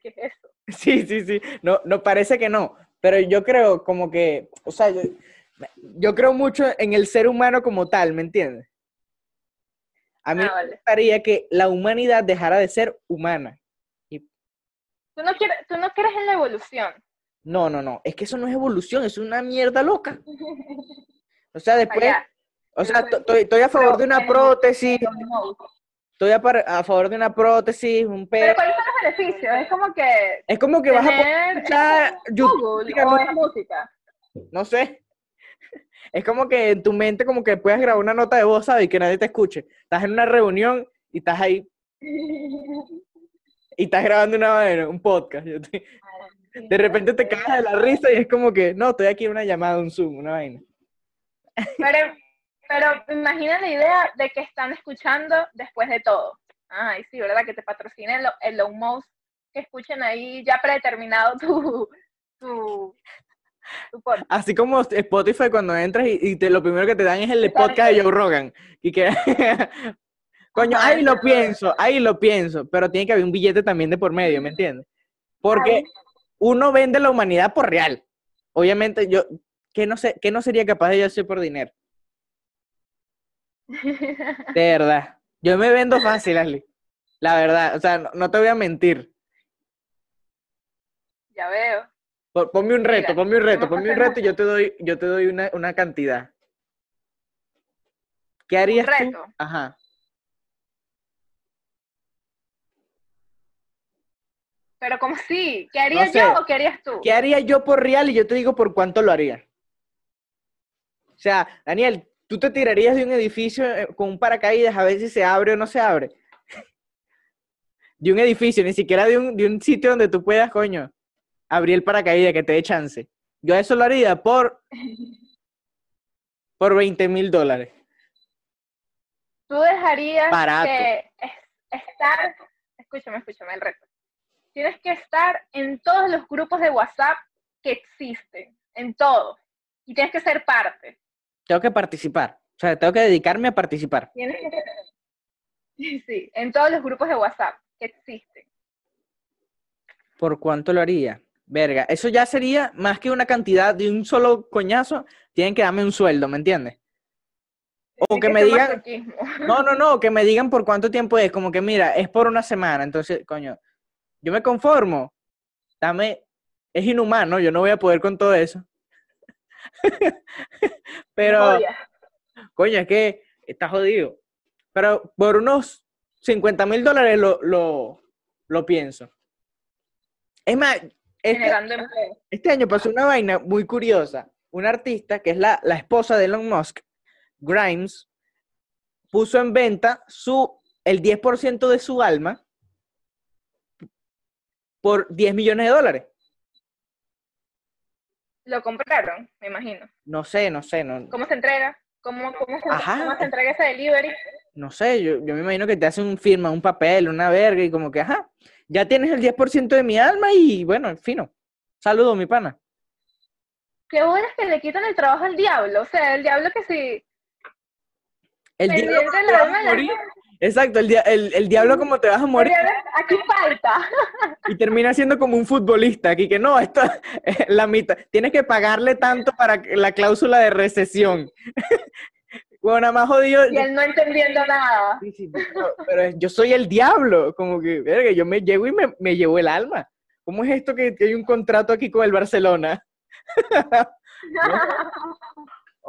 ¿Qué es eso? Sí, sí, sí. No, no parece que no, pero yo creo como que, o sea, yo, yo creo mucho en el ser humano como tal, ¿me entiendes? A mí Ah, me gustaría que la humanidad dejara de ser humana. ¿Tú no, quieres, tú no crees en la evolución. No, no, no. Es que eso no es evolución, es una mierda loca. O sea, después, Allá. o sea, to- estoy, a favor de una prótesis, estoy a, favor de una prótesis, un Pero pe... ¿cuáles son los beneficios? Es como que Es como que vas a poder escuchar YouTube, o es música. no sé. Es como que en tu mente como que puedes grabar una nota de voz, ¿sabes? Y que nadie te escuche. Estás en una reunión y estás ahí y estás grabando una vaina, un podcast. De repente te cagas de la risa y es como que, no, estoy aquí en una llamada, un Zoom, una vaina. Pero, pero imagina la idea de que están escuchando después de todo. Ay, sí, ¿verdad? Que te patrocine el, el Low Mouse, que escuchen ahí ya predeterminado tu, tu. Así como Spotify cuando entras y, y te, lo primero que te dan es el de podcast de Joe Rogan. Y que, coño, ahí lo pienso, ahí lo pienso, pero tiene que haber un billete también de por medio, ¿me entiendes? Porque uno vende la humanidad por real. Obviamente, yo, ¿qué no, sé, qué no sería capaz de yo hacer por dinero? De verdad. Yo me vendo fácil, Ashley. La verdad, o sea, no, no te voy a mentir. ya veo. Po- Ponme un reto, ponme un reto, ponme un reto y yo te doy, yo te doy una, una cantidad. ¿Qué harías tú? reto? Ajá. Pero como sí, ¿qué haría No sé. yo o qué harías tú? ¿Qué haría yo por real? Y yo te digo por cuánto lo haría. O sea, Daniel, ¿tú te tirarías de un edificio eh, con un paracaídas a ver si se abre o no se abre? De un edificio, ni siquiera de un, de un sitio donde tú puedas, coño, abrir el paracaídas que te dé chance. Yo eso lo haría por, por 20 mil dólares. Tú dejarías Barato. que es- estar, escúchame, escúchame el reto. Tienes que estar en todos los grupos de WhatsApp que existen, en todos. Y tienes que ser parte. Tengo que participar. O sea, tengo que dedicarme a participar. Tienes que Sí, sí, en todos los grupos de WhatsApp que existen. ¿Por cuánto lo haría? Verga, eso ya sería más que una cantidad de un solo coñazo, tienen que darme un sueldo, ¿me entiendes? O que me digan, masoquismo. no, no, no, que me digan por cuánto tiempo es, como que mira, es por una semana, entonces, coño, yo me conformo. dame, es inhumano, yo no voy a poder con todo eso. Pero, Oye, coño, es que está jodido. Pero por unos 50 mil dólares lo, lo, lo pienso. Es más, este, generando empleo. este año pasó una vaina muy curiosa. Una artista, que es la, la esposa de Elon Musk, Grimes, puso en venta su, el 10% de su alma por 10 millones de dólares. Lo compraron, me imagino. No sé, no sé, no, ¿Cómo se entrega? ¿Cómo, cómo, se, Ajá. cómo se entrega ese delivery? no sé, yo, yo me imagino que te hacen un firma, un papel, una verga y como que, ajá, ya tienes el 10% de mi alma y bueno, fino. Saludo, mi pana. Qué bueno es que le quitan el trabajo al diablo. O sea, el diablo que si El diablo, pendiente ¿cómo de te vas a morir? Exacto, el, el, el diablo como te vas a morir Aquí falta. y termina siendo como un futbolista aquí que no, esto es la mitad, tienes que pagarle tanto para la cláusula de recesión. Bueno, nada más jodido. Y él no entendiendo nada. Sí, sí, pero, pero yo soy el diablo, como que, verga, yo me llevo y me, me llevo el alma. ¿Cómo es esto que, que hay un contrato aquí con el Barcelona?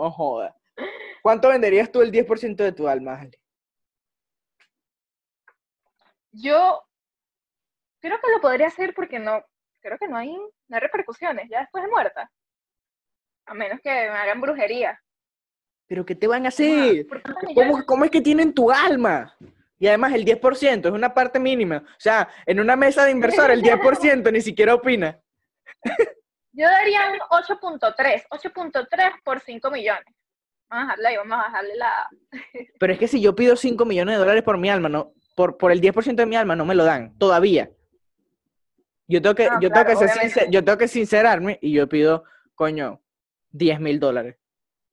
Oh, joda. ¿Cuánto venderías tú el 10% de tu alma, Ale? Yo creo que lo podría hacer porque no, creo que no hay, no hay repercusiones ya después de muerta. A menos que me hagan brujería. ¿Pero qué te van a hacer? ¿Por cuántos ¿Cómo, cómo es que tienen tu alma? Y además el 10% es una parte mínima. O sea, en una mesa de inversores el 10% ni siquiera opina. Yo daría un 8.3, 8.3 por 5 millones. Vamos a bajarle ahí, vamos a bajarle la... Pero es que si yo pido 5 millones de dólares por mi alma, no, por, por el 10% de mi alma, no me lo dan, todavía. Yo tengo que, Ah, yo claro, tengo que ser sincer- yo tengo que sincerarme y yo pido, coño, 10 mil dólares,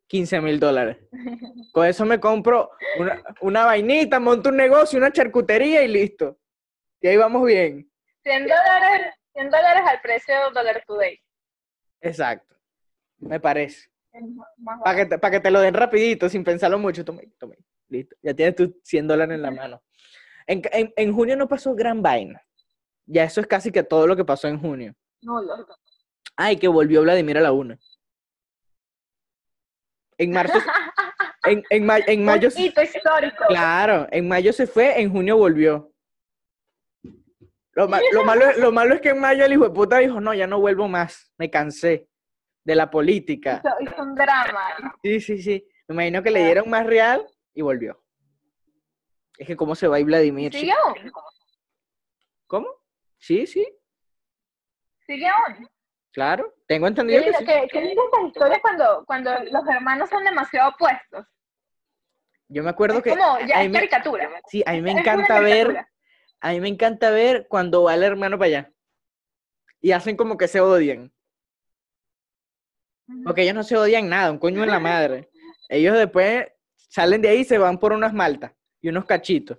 15 mil dólares. Con eso me compro una, una vainita, monto un negocio, una charcutería y listo. Y ahí vamos bien. 100 dólares, 100 dólares al precio dólar today. Exacto. Me parece. Para que, te, pa' que te lo den rapidito, sin pensarlo mucho. Toma, toma. Listo. Ya tienes tus 100 dólares en la mano. En, en- en junio no pasó gran vaina. Ya eso es casi que todo lo que pasó en junio. No, Ay, que volvió Vladimir a la una. En marzo, en, en, ma- en mayo, Un hito histórico. claro, en mayo se fue, en junio volvió. Lo, ma- lo malo, lo malo es que en mayo el hijo de puta dijo, no, ya no vuelvo más, me cansé de la política. Hizo, un drama. Sí, sí, sí. Me imagino que le dieron más real y volvió. Es que cómo se va a ir Vladimir. Sigue. ¿Cómo? Sí, sí, Sigue claro. Tengo entendido que sí. qué, qué estas historias cuando, cuando los hermanos son demasiado opuestos. Yo me acuerdo Es que como, ya es me- caricatura. sí, a mí me Es encanta ver, a mí me encanta ver cuando va el hermano para allá. Y hacen como que se odian. Porque ellos no se odian nada, un coño en la madre. Ellos después salen de ahí y se van por unas maltas y unos cachitos.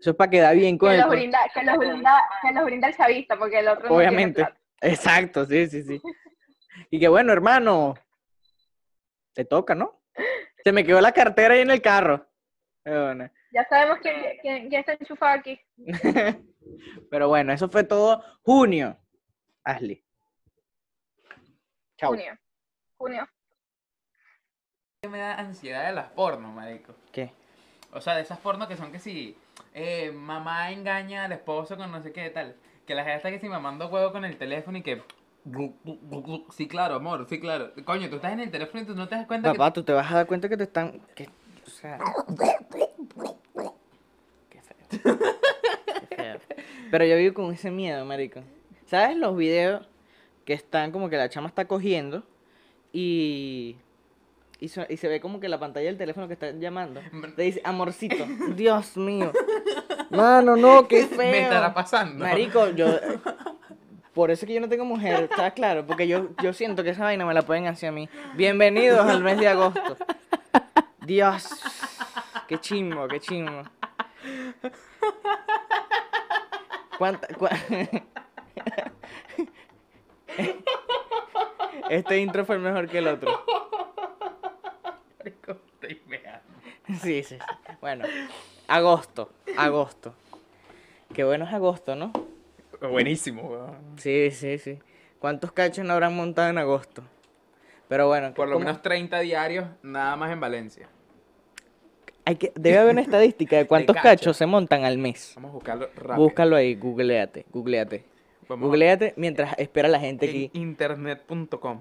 Eso es para quedar bien con Que los, brinda, que, los brinda, que los brinda el chavista, porque el otro Obviamente. Exacto, sí, sí, sí. Y que bueno, hermano, te toca, ¿no? Se me quedó la cartera ahí en el carro. Bueno. Ya sabemos quién, quién, quién está enchufado aquí. Pero bueno, eso fue todo junio. Ashley. Chao. Junio. Junio. me da ansiedad de las pornos, marico. ¿Qué? O sea, de esas pornos que son que si eh, mamá engaña al esposo con no sé qué tal. Que la gente está que si mamando huevo con el teléfono y que... Sí, claro, amor, sí, claro. Coño, tú estás en el teléfono y tú no te das cuenta Papá, tú te vas a dar cuenta que te están. Que, o sea. Qué feo. Qué feo. Pero yo vivo con ese miedo, marico. ¿Sabes los videos que están como que la chama está cogiendo y. Y, so- y se ve como que la pantalla del teléfono que está llamando. Te dice, amorcito. Dios mío. Mano, no, qué feo. me estará pasando. Marico, yo. Por eso es que yo no tengo mujer, ¿está claro? Porque yo, yo siento que esa vaina me la pueden hacer a mí. Bienvenidos al mes de agosto. Dios. Qué chimbo, qué chimbo. ¿Cuánta, cua- Este intro fue mejor que el otro. Marico, estoy meando. Sí, sí, sí. Bueno, agosto, agosto. Qué bueno es agosto, ¿no? Buenísimo, weón. Sí, sí, sí. ¿Cuántos cachos no habrán montado en agosto? Pero bueno, Por lo ¿cómo- menos 30 diarios, nada más en Valencia. hay que, debe haber una estadística de cuántos cacho. cachos se montan al mes. Vamos a buscarlo rápido. Búscalo ahí, googleate, googleate. Vamos a- Googleate mientras espera la gente en aquí internet.com.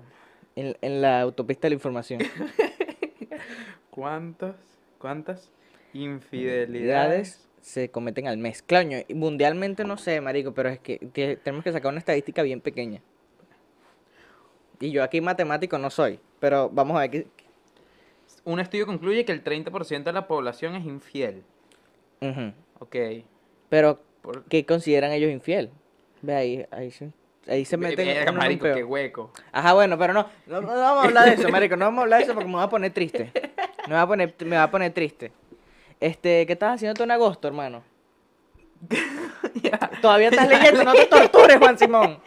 en, en la autopista de la información. ¿Cuántos, ¿Cuántas infidelidades? Se cometen al mes. Claro, mundialmente no sé, marico, pero es que te- tenemos que sacar una estadística bien pequeña. Y yo aquí matemático no soy, pero vamos a ver qué... Un estudio concluye que el 30% de la población es infiel. Ujú. Ok. Pero, Por- ¿qué consideran ellos infiel? Ve ahí, ahí se, ahí se un marico, qué hueco. Ajá, bueno, pero no, no, no vamos a hablar de eso, marico, no vamos a hablar de eso porque me va a poner triste. Me va a poner, me va a poner triste. Este, ¿qué estás haciendo tú en agosto, hermano? Todavía estás leyendo, no te tortures, Juan Simón.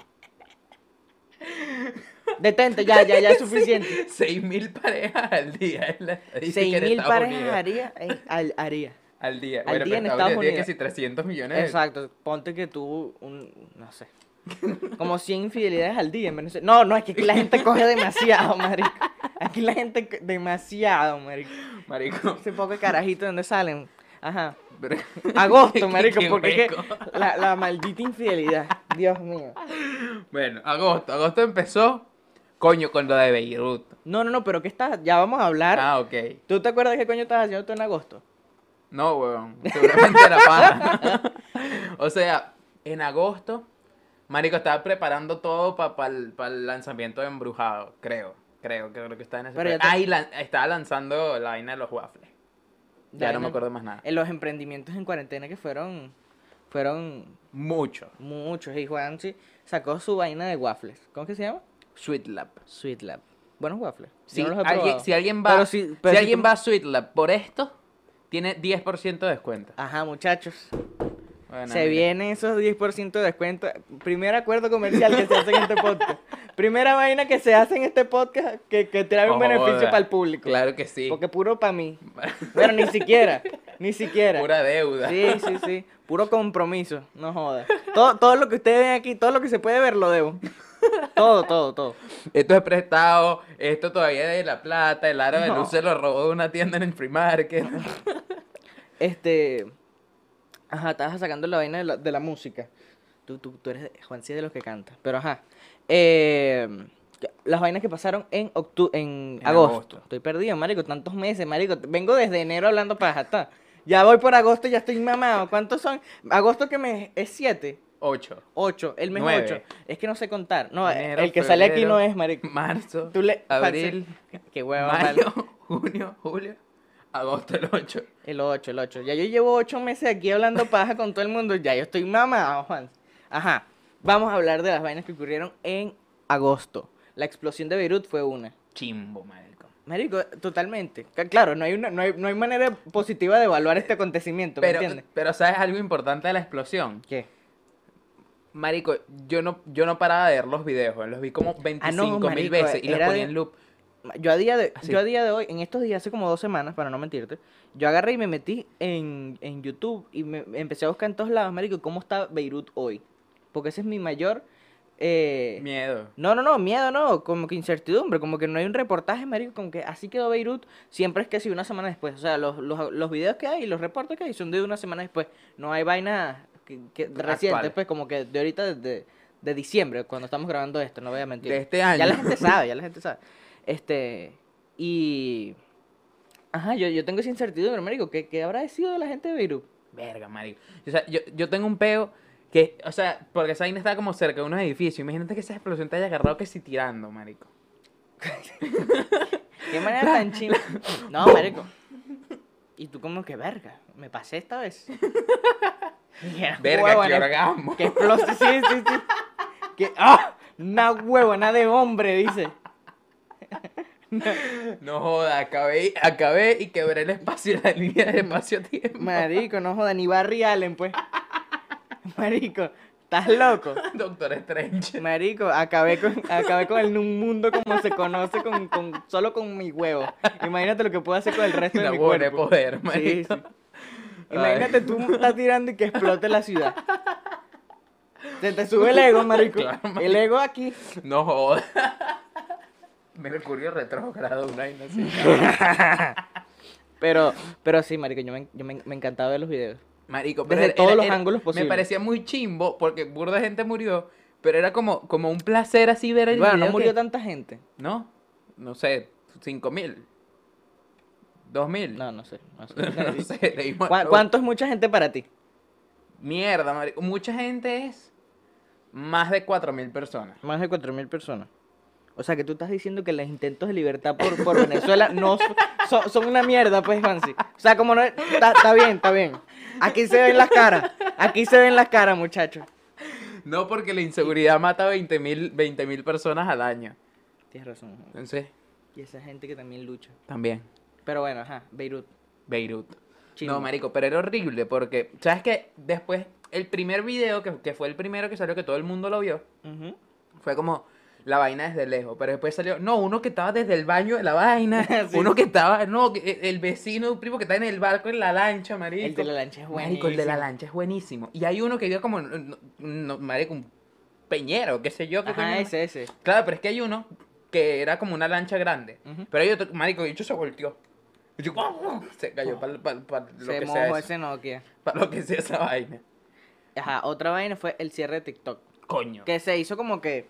Detente, ya, ya, ya es suficiente. 6.000 parejas al día. 6.000 Estados parejas haría, en- al, haría. Al día. al Bueno, día en Estados Estados Unidos tiene Unidos. que si 300 millones. Exacto, ponte que tú, un, no sé, como 100 infidelidades al día en Venezuela. No, no, es que aquí la gente coge demasiado, marico. Aquí la gente, demasiado, marico. Marico. Ese poco de carajitos, ¿dónde salen? Ajá. Agosto, marico, porque es que la, la maldita infidelidad, Dios mío. Bueno, agosto. Agosto empezó, coño, con lo de Beirut. No, no, no, pero ¿qué estás? Ya vamos a hablar. Ah, ok. ¿Tú te acuerdas qué coño estabas haciendo tú en agosto? No, weón. Seguramente era pana. o sea, en agosto, Marico estaba preparando todo para el lanzamiento de Embrujado, creo. Creo, creo que está en ese Pero te- Ah, y estaba lanzando la vaina de los waffles. Ya Ya no me acuerdo más nada. En los emprendimientos en cuarentena que fueron, fueron Mucho. muchos. Y Juanchi sacó su vaina de waffles. ¿Cómo que se llama? Sweet Lab. Sweet Lab. Buenos waffles. Yo Si, no alguien, probado. si alguien va, Pero si- pero si si alguien tú- va a Sweet Lab por esto, tiene 10% de descuento. Ajá, muchachos. Bueno, se mira. vienen esos 10% de descuento. Primer acuerdo comercial que se hace en este podcast. Primera vaina que se hace en este podcast que, que trae un beneficio para el público. Claro que sí. Porque puro para mí. Bueno, ni siquiera. Ni siquiera. Pura deuda. Sí, sí, sí. Puro compromiso. No jodas. Todo, todo lo que ustedes ven aquí, todo lo que se puede ver, lo debo. Todo, todo, todo. Esto es prestado, esto todavía es de La Plata, el aro de No. luz se lo robó de una tienda en el free market. Este. Ajá, estabas sacando la vaina de la, de la música. Tú, tú, tú eres Juan sí es de los que canta. Pero ajá. Eh, las vainas que pasaron en octu en, En agosto. agosto. Estoy perdido, marico. Tantos meses, marico. Vengo desde enero hablando para está. Ya voy por agosto, ya estoy mamado. ¿Cuántos son? Agosto que me es 7. Ocho. 8, el mes Nueve. 8. Es que no sé contar. No, Enero, el que sale aquí no es, marico. Marzo, Tú le- abril, Qué hueva, mayo, vale. junio, julio, agosto el 8. El 8, el 8. Ya yo llevo 8 meses aquí hablando paja con todo el mundo. Ya yo estoy mamado, Juan. Ajá. Vamos a hablar de las vainas que ocurrieron en agosto. La explosión de Beirut fue una. Chimbo, marico. Marico, totalmente. Claro, no hay, una, no hay, no hay manera positiva de evaluar este acontecimiento, ¿me Pero, entiendes? pero ¿sabes algo importante de la explosión? ¿Qué? Marico, yo no, yo no paraba de ver los videos, los vi como 25 mil Ah, marico, veces y los ponía en loop. Yo a día de, Así. yo a día de hoy, en estos días, hace como dos semanas, para no mentirte, yo agarré y me metí en, en YouTube y me empecé a buscar en todos lados, marico, cómo está Beirut hoy. Porque ese es mi mayor... eh, Miedo. No, no, no, miedo no, como que incertidumbre, como que no hay un reportaje, marico, como que así quedó Beirut, siempre es que sí, una semana después, o sea, los, los, los videos que hay y los reportes que hay son de una semana después, no hay vaina que, que- reciente, pues como que de ahorita, de, de diciembre, cuando estamos grabando esto, no voy a mentir. De este Ya la año. gente sabe, ya la gente sabe. Este, y... Ajá, yo, yo tengo esa incertidumbre, marico, ¿qué, qué habrá sido de la gente de Beirut? Verga, marico. O sea, yo, yo tengo un peo que, o sea, porque esa vaina está como cerca de unos edificios. Imagínate que esa explosión te haya agarrado que si tirando, marico. ¿Qué manera tan china? No, marico. Y tú como que, verga, me pasé esta vez. Verga, huevona, qué orgasmo. Que explosión, sí, sí, sí. Que, ¡ah! Una huevona de hombre, dice. No joda, acabé, acabé y quebré el espacio, la línea de espacio-tiempo. Marico, no joda, ni Barry Allen, pues. Marico, ¿estás loco? Doctor Strange. Marico, acabé con, acabé con el un mundo como se conoce con, con- solo con mi huevo. Imagínate lo que puedo hacer con el resto de mi cuerpo. poder, marico. sí. Imagínate tú estás tirando y que explote la ciudad. Se te sube el ego, marico. Claro, marico. El ego aquí. No jodas. Mercurio retrógrado, una vaina así. Pero, pero sí, marico, yo me, yo me, me encantaba ver los videos. Marico, Desde era- todos era- los era- ángulos Me posibles. parecía muy chimbo porque burda de gente murió, pero era como, como un placer así ver el Bueno, no murió que- tanta gente. ¿No? No sé, cinco mil. ¿Dos mil? No, no sé. No sé. no sé, le dimos ¿Cu- a todo. ¿Cuánto es mucha gente para ti? Mierda, marico. Mucha gente es más de cuatro mil personas. Más de 4.000 personas. O sea, que tú estás diciendo que los intentos de libertad por, por Venezuela no son, una mierda, pues, Fancy. O sea, como no... Está está bien, está bien. Aquí se ven las caras. Aquí se ven las caras, muchachos. No, porque la inseguridad mata 20 mil personas al año. Tienes razón. Entonces, Y esa gente que también lucha. también. Pero bueno, ajá, Beirut. Beirut. No, marico, pero era horrible porque, ¿sabes qué? Después, el primer video, que, que fue el primero que salió, que todo el mundo lo vio, fue como la vaina desde lejos. Pero después salió, no, uno que estaba desde el baño de la vaina, Sí. uno que estaba, no, que- el vecino, un primo que está en el barco en la lancha, marico. El de la lancha es Marico, el de la buenísimo. lancha es buenísimo. Y hay uno que vio como, no, no, marico, un peñero, qué sé yo. qué Ajá, coño. ese, ese. Claro, pero es que hay uno que era como una lancha grande. Pero hay otro, marico, y hecho se volteó. Y yo, se cayó para lo Se que mojó sea eso. ese Nokia. Para lo que sea esa vaina. Ajá, otra vaina fue el cierre de TikTok. Coño. Que se hizo como que...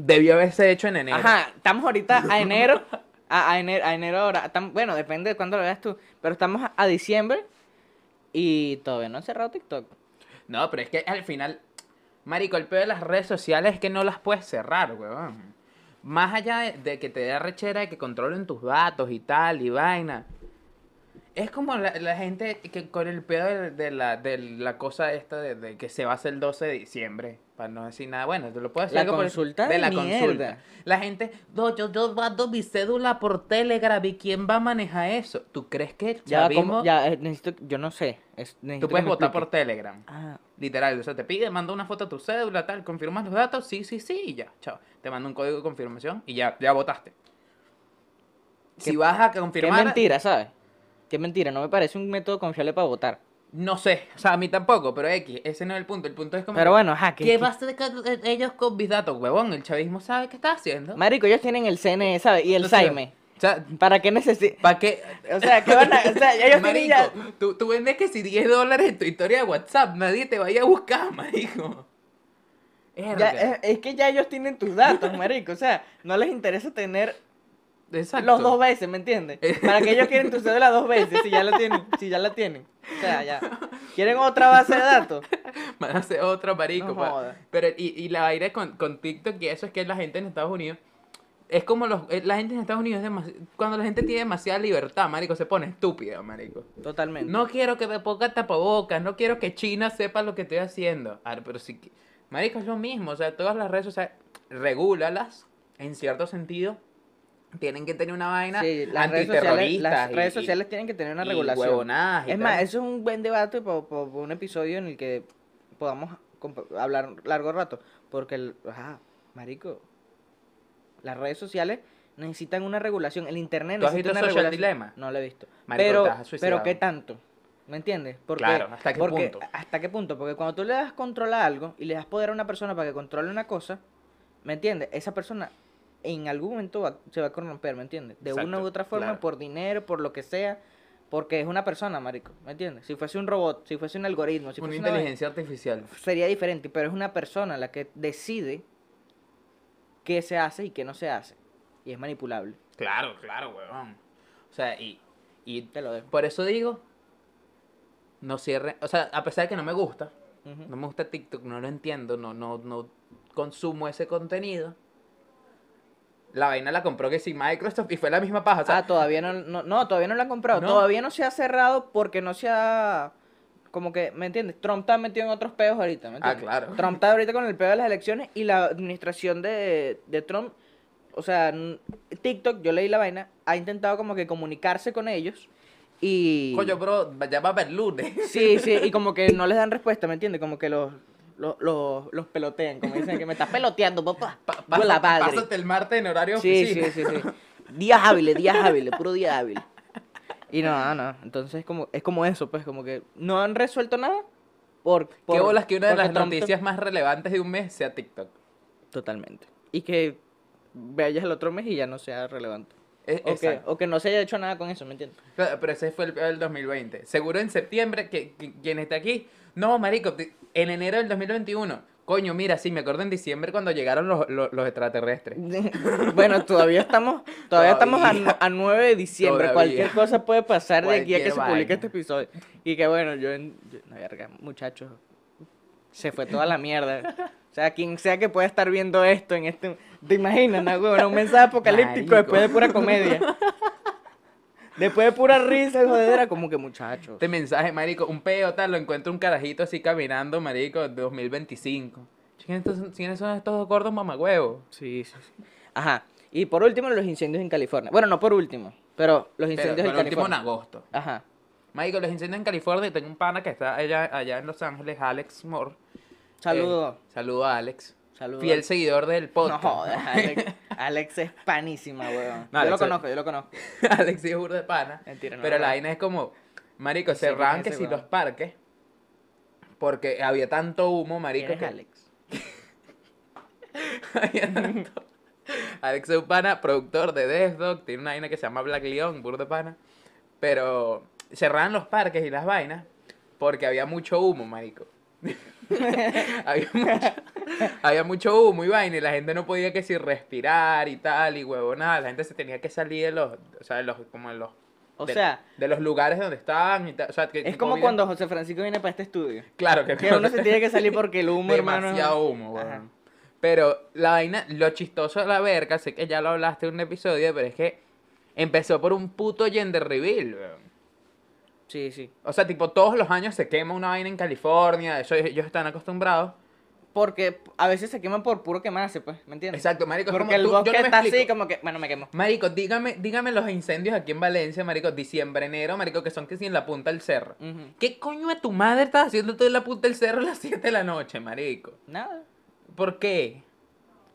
Debió haberse hecho en enero. Ajá, estamos ahorita a enero. A, a enero, a enero ahora. tam- bueno, depende de cuándo lo veas tú. Pero estamos a, a diciembre y todavía no han cerrado TikTok. No, pero es que al final, marico, el peor de las redes sociales es que no las puedes cerrar, weón. Más allá de, de que te dé rechera de que controlen tus datos y tal, y vaina. Es como la, la gente que con el pedo de, de la, de la cosa esta de, de que se va a hacer el 12 de diciembre. Para no decir nada. Bueno, te lo puedo decir La por- de de la mierda. consulta. La gente, no, yo, yo mando mi cédula por Telegram y quién va a manejar eso. ¿Tú crees que Ya, chavismo- como, ya eh, necesito, yo no sé. es- Tú puedes votar por. Telegram. Ah, Literal, o sea, te pide, manda una foto a tu cédula, tal, confirmas los datos, sí, sí, sí, y ya, chao. Te manda un código de confirmación y ya, ya votaste. Si Qué- vas a qué confirmar, mentira, ¿sabes? Qué mentira, no me parece un método confiable para votar. no sé, o sea, a mí tampoco, pero X, ese no es el punto, el punto es como... Pero bueno, ajá, que- ¿Qué que- vas a hacer con ellos con mis datos, huevón? El chavismo sabe qué está haciendo. Marico, ellos tienen el CNE, ¿sabes? Y el Saime. O sea, ¿Para qué necesitan? ¿para qué? O sea, ¿qué van a...? O sea, ellos tienen Marico, ya... tú, tú vendes que si 10 dólares en tu historia de WhatsApp, nadie te vaya a buscar, marico. ya, es, es que ya ellos tienen tus datos, marico. O sea, no les interesa tener Exacto. los dos veces, ¿me entiendes? ¿Para que ellos quieren tu cédula dos veces si ya la tienen? Si ya la tienen. O sea, ya. ¿Quieren otra base de datos? Van a hacer otro marico. No jodas. Pero, y, y la vaina con, con TikTok y eso es que la gente en Estados Unidos. Es como los, eh, la gente en Estados Unidos, es demasi- cuando la gente tiene demasiada libertad, marico, se pone estúpida, marico. Totalmente. No quiero que me ponga tapabocas, no quiero que China sepa lo que estoy haciendo. Pero sí, marico, es lo mismo, o sea, todas las redes sociales, regúlalas, en cierto sentido, tienen que tener una vaina Sí, las redes sociales, antiterrorista las y- redes y- sociales tienen que tener una regulación. huevonadas Es más, eso es un buen debate para un episodio en el que podamos hablar largo rato. Porque, el, ajá, marico, las redes sociales necesitan una regulación. El internet ¿Tú has necesita visto una regulación. Dilemma? No lo he visto. Marico, pero, pero ¿qué tanto? ¿Me entiendes? Porque, Claro, ¿hasta qué porque- punto? ¿Hasta qué punto? Porque cuando tú le das control a algo y le das poder a una persona para que controle una cosa, ¿me entiendes? Esa persona en algún momento va- se va a corromper, ¿me entiendes? De una u otra forma, claro. por dinero, por lo que sea, porque es una persona, marico, ¿me entiendes? Si fuese un robot, si fuese un algoritmo, si una fuese una inteligencia artificial. vaina, sería diferente, pero es una persona la que decide qué se hace y qué no se hace. Y es manipulable. Claro, claro, huevón. O sea, y, y Te lo dejo. por eso digo, no cierre, o sea, a pesar de que no me gusta, no me gusta TikTok, no lo entiendo, no, no, no consumo ese contenido. La vaina la compró que sí Microsoft y fue la misma paja. O sea, ah, todavía no, no, no, todavía no la han comprado. No. Todavía no se ha cerrado porque no se ha... Como que, ¿me entiendes? Trump está metido en otros peos ahorita, ¿me Ah, entiendes? claro. Trump está ahorita con el peo de las elecciones y la administración de, de Trump, o sea, TikTok, yo leí la vaina, ha intentado como que comunicarse con ellos y... coño, bro, ya va a haber lunes. Sí, sí, y como que no les dan respuesta, ¿me entiendes? Como que los, los, los, los pelotean, como dicen que me estás peloteando, papá. Pa- padre. Pásate el martes en horario Sí, oficina. sí, sí, sí. Días hábiles, días hábiles, puro día hábil. Y no, no, entonces como, es como eso, pues, como que no han resuelto nada, Por, Qué bolas que una de las Trump- noticias más relevantes de un mes sea TikTok. Totalmente. Y que vayas el otro mes y ya no sea relevante. E- O que, o que no se haya hecho nada con eso, ¿me entiendes? Pero ese fue el, el 2020. Seguro en septiembre, que, que- quien esté aquí. No, marico, te- en enero del 2021. Coño, mira, sí, me acuerdo en diciembre cuando llegaron los, los, los extraterrestres. bueno, todavía estamos, todavía estamos a, Todavía. a 9 de diciembre. Todavía. Cualquier cosa puede pasar de aquí a que Cualquier se publique vaina. este episodio. Y que bueno, yo, en, yo- no, verga, muchachos, se fue toda la mierda. O sea, quien sea que pueda estar viendo esto en este, ¿te imaginas, no, huevón? Un mensaje apocalíptico Marico. después de pura comedia. Después de pura risa jodedera, como que muchachos. Este mensaje, marico, un peo tal, lo encuentro un carajito así caminando, marico, de 2025. ¿Quiénes son, estos dos gordos mamagüevos? Sí, sí, sí. Ajá. Y por último, los incendios en California. Bueno, no por último, pero los incendios pero en último en California. agosto. Ajá. Marico, los incendios en California, tengo un pana que está allá, allá en Los Ángeles, Alex Moore. Saludo. Eh, saludo a Alex. Saludo. Fiel seguidor del No podcast. jodas, Alex, Alex es panísima, weón. No, yo lo es- conozco, yo lo conozco. Alex es burda de pana. Mentira, no pero la vaina es como, marico, Sí, ¿quién cerraban que si los parques, porque había tanto humo, marico. ¿Quién es que- Alex? había tanto- Alex es un pana, productor de Death Dog, tiene una vaina que se llama Black Leon, burda de pana. Pero cerraban los parques y las vainas porque había mucho humo, marico. había, mucho, había mucho humo y vaina y la gente no podía que si respirar y tal y huevonada. La gente se tenía que salir de los, o sea, de los, como de los, O de, sea- de los lugares donde estaban y tal. O sea, que Es como COVID cuando José Francisco viene para este estudio. Claro, que, Que uno se tiene que salir porque el humo, hermano. Demasiado humo. Pero la vaina, lo chistoso de la verga, sé que ya lo hablaste en un episodio, pero es que empezó por un puto gender reveal, weón. Sí, sí. O sea, tipo, todos los años se quema una vaina en California, eso ellos están acostumbrados. Porque a veces se queman por puro quemarse, pues, ¿me entiendes? Exacto, marico, es Porque como el tú- yo no está así explico. como que, bueno, me quemo. Marico, dígame, dígame los incendios aquí en Valencia, marico, diciembre, enero, marico, que son que sí en la punta del cerro. ¿Qué coño de tu madre estás haciendo tú en la punta del cerro a las 7 de la noche, marico? Nada. ¿Por qué?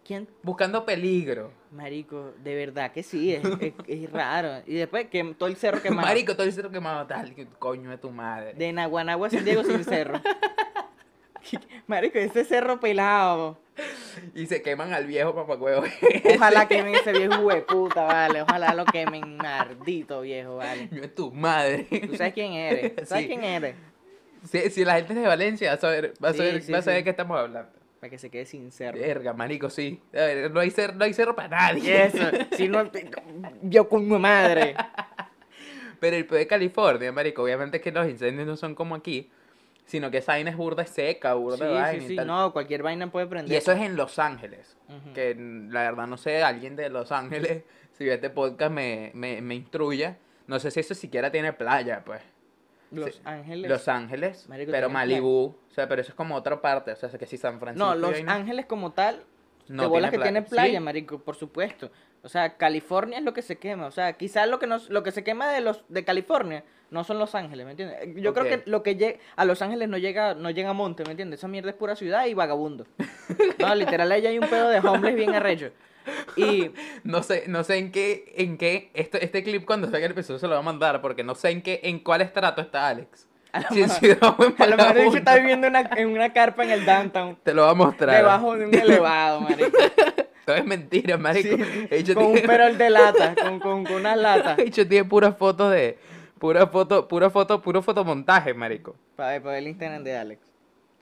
¿Quién? Buscando peligro. Marico, de verdad que sí, es, es- es raro. Y después que todo el cerro quemado. Marico, todo el cerro quemado tal, que coño de tu madre. De Naguanagua San Diego sin cerro. Marico, ese cerro pelado. Y se queman al viejo papacuevo. Ojalá quemen ese viejo hueputa, vale. Ojalá lo quemen, maldito viejo, vale. Coño de tu madre. Tú sabes quién eres. ¿Tú ¿Sabes Sí. quién eres? Si, si la gente es de Valencia, va a saber, va a Sí, saber, sí, va a saber qué estamos hablando. Para que se quede sin cerro. Verga, marico, sí. A ver, no hay cerro, no hay cerro para nadie. eso, si no, yo con mi madre. Pero el peor de California, marico, obviamente es que los incendios no son como aquí, sino que esa vaina es burda seca, burda Sí, de vaina sí, y sí, tal. no, cualquier vaina puede prender. Y eso es en Los Ángeles. Que la verdad no sé, alguien de Los Ángeles, si ve este podcast, me, me, me instruya. No sé si eso siquiera tiene playa, pues. Los Sí. Ángeles. Los Ángeles, Marico, pero Malibú, o sea, pero eso es como otra parte, o sea, que si San Francisco. No, Los Ángeles como tal, no de bolas que tiene playa, ¿Sí? marico, por supuesto. O sea, California es lo que se quema. O sea, quizás lo que nos, lo que se quema de los de California no son Los Ángeles, ¿me entiendes? Yo creo que lo que llega a Los Ángeles no llega, no llega a monte, ¿me entiendes? Esa mierda es pura ciudad y vagabundo. No, literal, allá hay un pedo de homeless bien arrecho. Y No sé, no sé en qué, en qué, este, este clip cuando salga el episodio se lo va a mandar, porque no sé en qué, en cuál estrato está Alex. a lo mejor, a lo está viviendo en una, en una carpa en el downtown, Te lo va a mostrar. debajo de un elevado, marico. Todo es mentira, marico. Sí, con un perol de lata, con, con, con unas latas. bicho tiene puras fotos de, pura foto, pura foto, puro fotomontaje, marico. Para ver, para ver el Instagram de Alex.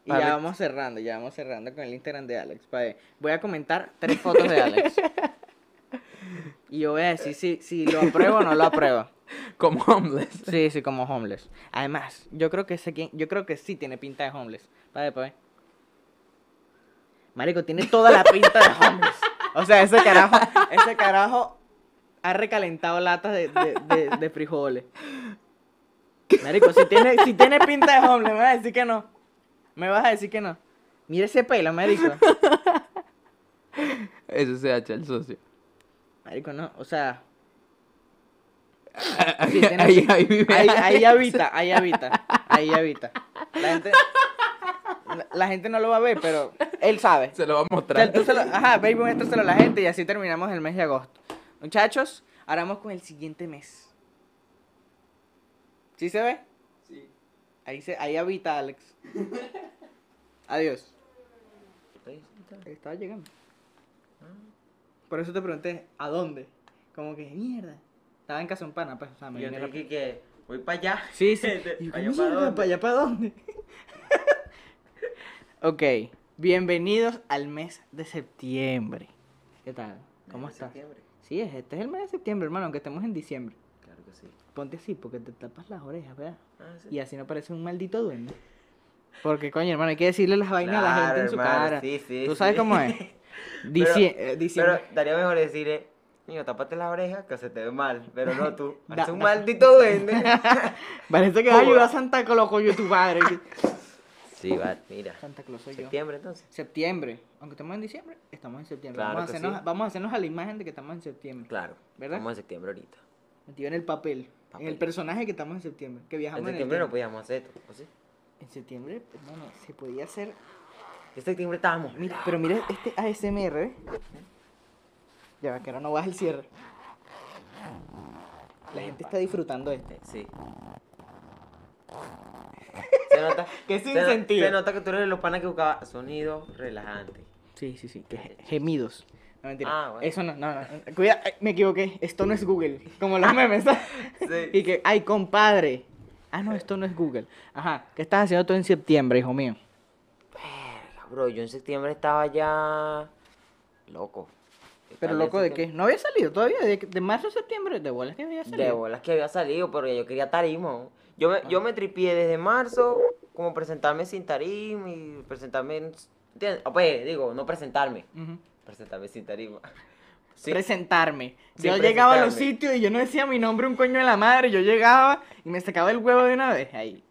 Y Alex. ya vamos cerrando, ya vamos cerrando con el Instagram de Alex. pa' ver. Voy a comentar tres fotos de Alex. Y yo voy a decir si, si lo apruebo o no lo apruebo. Como homeless. Sí, sí, como homeless. Además, yo creo que sé quién, yo creo que sí tiene pinta de homeless. Pa' ver, pa' ver. Marico, tiene toda la pinta de homeless. O sea, ese carajo, ese carajo ha recalentado latas de, de, de, de frijoles. Marico, si tiene, si tiene pinta de homeless, me vas a decir que no. Me vas a decir que no. Mira ese pelo, marico. Eso se hacha el socio. Marico, no, o sea, Ahí, sí, tiene ahí, ahí vive ahí, ahí habita, ahí habita, ahí habita. La gente, la, la gente no lo va a ver, pero él sabe. Se lo va a O sea, mostrar. tú se lo- ajá, baby, muéstraselo a la gente y así terminamos el mes de agosto. Muchachos, ahora vamos con el siguiente mes. ¿Sí se ve? Ahí, se, ahí habita Alex. Adiós. Estaba llegando. Por eso te pregunté, ¿a dónde? Como que, mierda. Estaba en casa un pana, pues. O sea, me Yo vine dije rápido. que, voy para allá. Sí, sí. Y yo, ¿pa' ¿qué allá pa' mierda? dónde? ¿Para allá para dónde? ok, bienvenidos al mes de septiembre. ¿Qué tal? ¿Cómo de estás? septiembre. Sí, es- este es el mes de septiembre, hermano, aunque estemos en diciembre. Claro que sí. Ponte así porque te tapas las orejas, ¿verdad? Ah, sí. Y así no parece un maldito duende. Porque, coño, hermano, hay que decirle las vainas a la gente en su Claro, cara. Sí, sí, ¿Tú sabes cómo es? Pero- eh, diciembre. Pero daría mejor decirle, niño, tápate las orejas que se te ve mal. Pero no tú. Da- Eres un da- maldito duende. Parece que va a ayudar a Santa Claus, coño, tu padre. sí, va, mira. Santa Claus soy yo. Septiembre entonces. Septiembre. Aunque estamos en diciembre, estamos en septiembre. Claro vamos, a hacernos, sí. vamos a hacernos a la imagen de que estamos en septiembre. Claro. ¿Verdad? Estamos en septiembre ahorita. Metido en el papel, En el personaje que estamos en septiembre. Que viajamos En en, septiembre el no podíamos hacer esto. ¿o sí? En septiembre, hermano, se podía hacer. En septiembre estábamos. Mira, pero mira este ASMR, ¿eh? Ya va, que ahora no baja el cierre. La gente está disfrutando esto. Eh, Sí. Se nota, Que sin se, no- sentido. se nota que tú eres de los panas que buscaba sonido relajante. Sí, sí, sí. que ge- gemidos. No, mentira. Ah, bueno. Eso no, no, no. Cuida, me equivoqué. Esto no es Google. Como los memes. ¿sabes? Sí. Y que, ay, compadre. Ah, no, esto no es Google. Ajá. ¿Qué estás haciendo tú en septiembre, hijo mío? Verga, Bro, yo en septiembre estaba ya loco. Pero loco de qué? ¿No había salido todavía? ¿De, de marzo a septiembre? ¿De bolas que había salido? De bolas que había salido, pero yo quería tarima. Yo me, yo me tripié desde marzo, como presentarme sin tarima y presentarme. en- ¿entiendes? Ah, Pues digo, no presentarme, Ujú. Presentarme sin tarima. Sí. Presentarme. Sí, yo llegaba a los sitios y yo no decía mi nombre un coño de la madre. Yo llegaba y me sacaba el huevo de una vez. Ahí.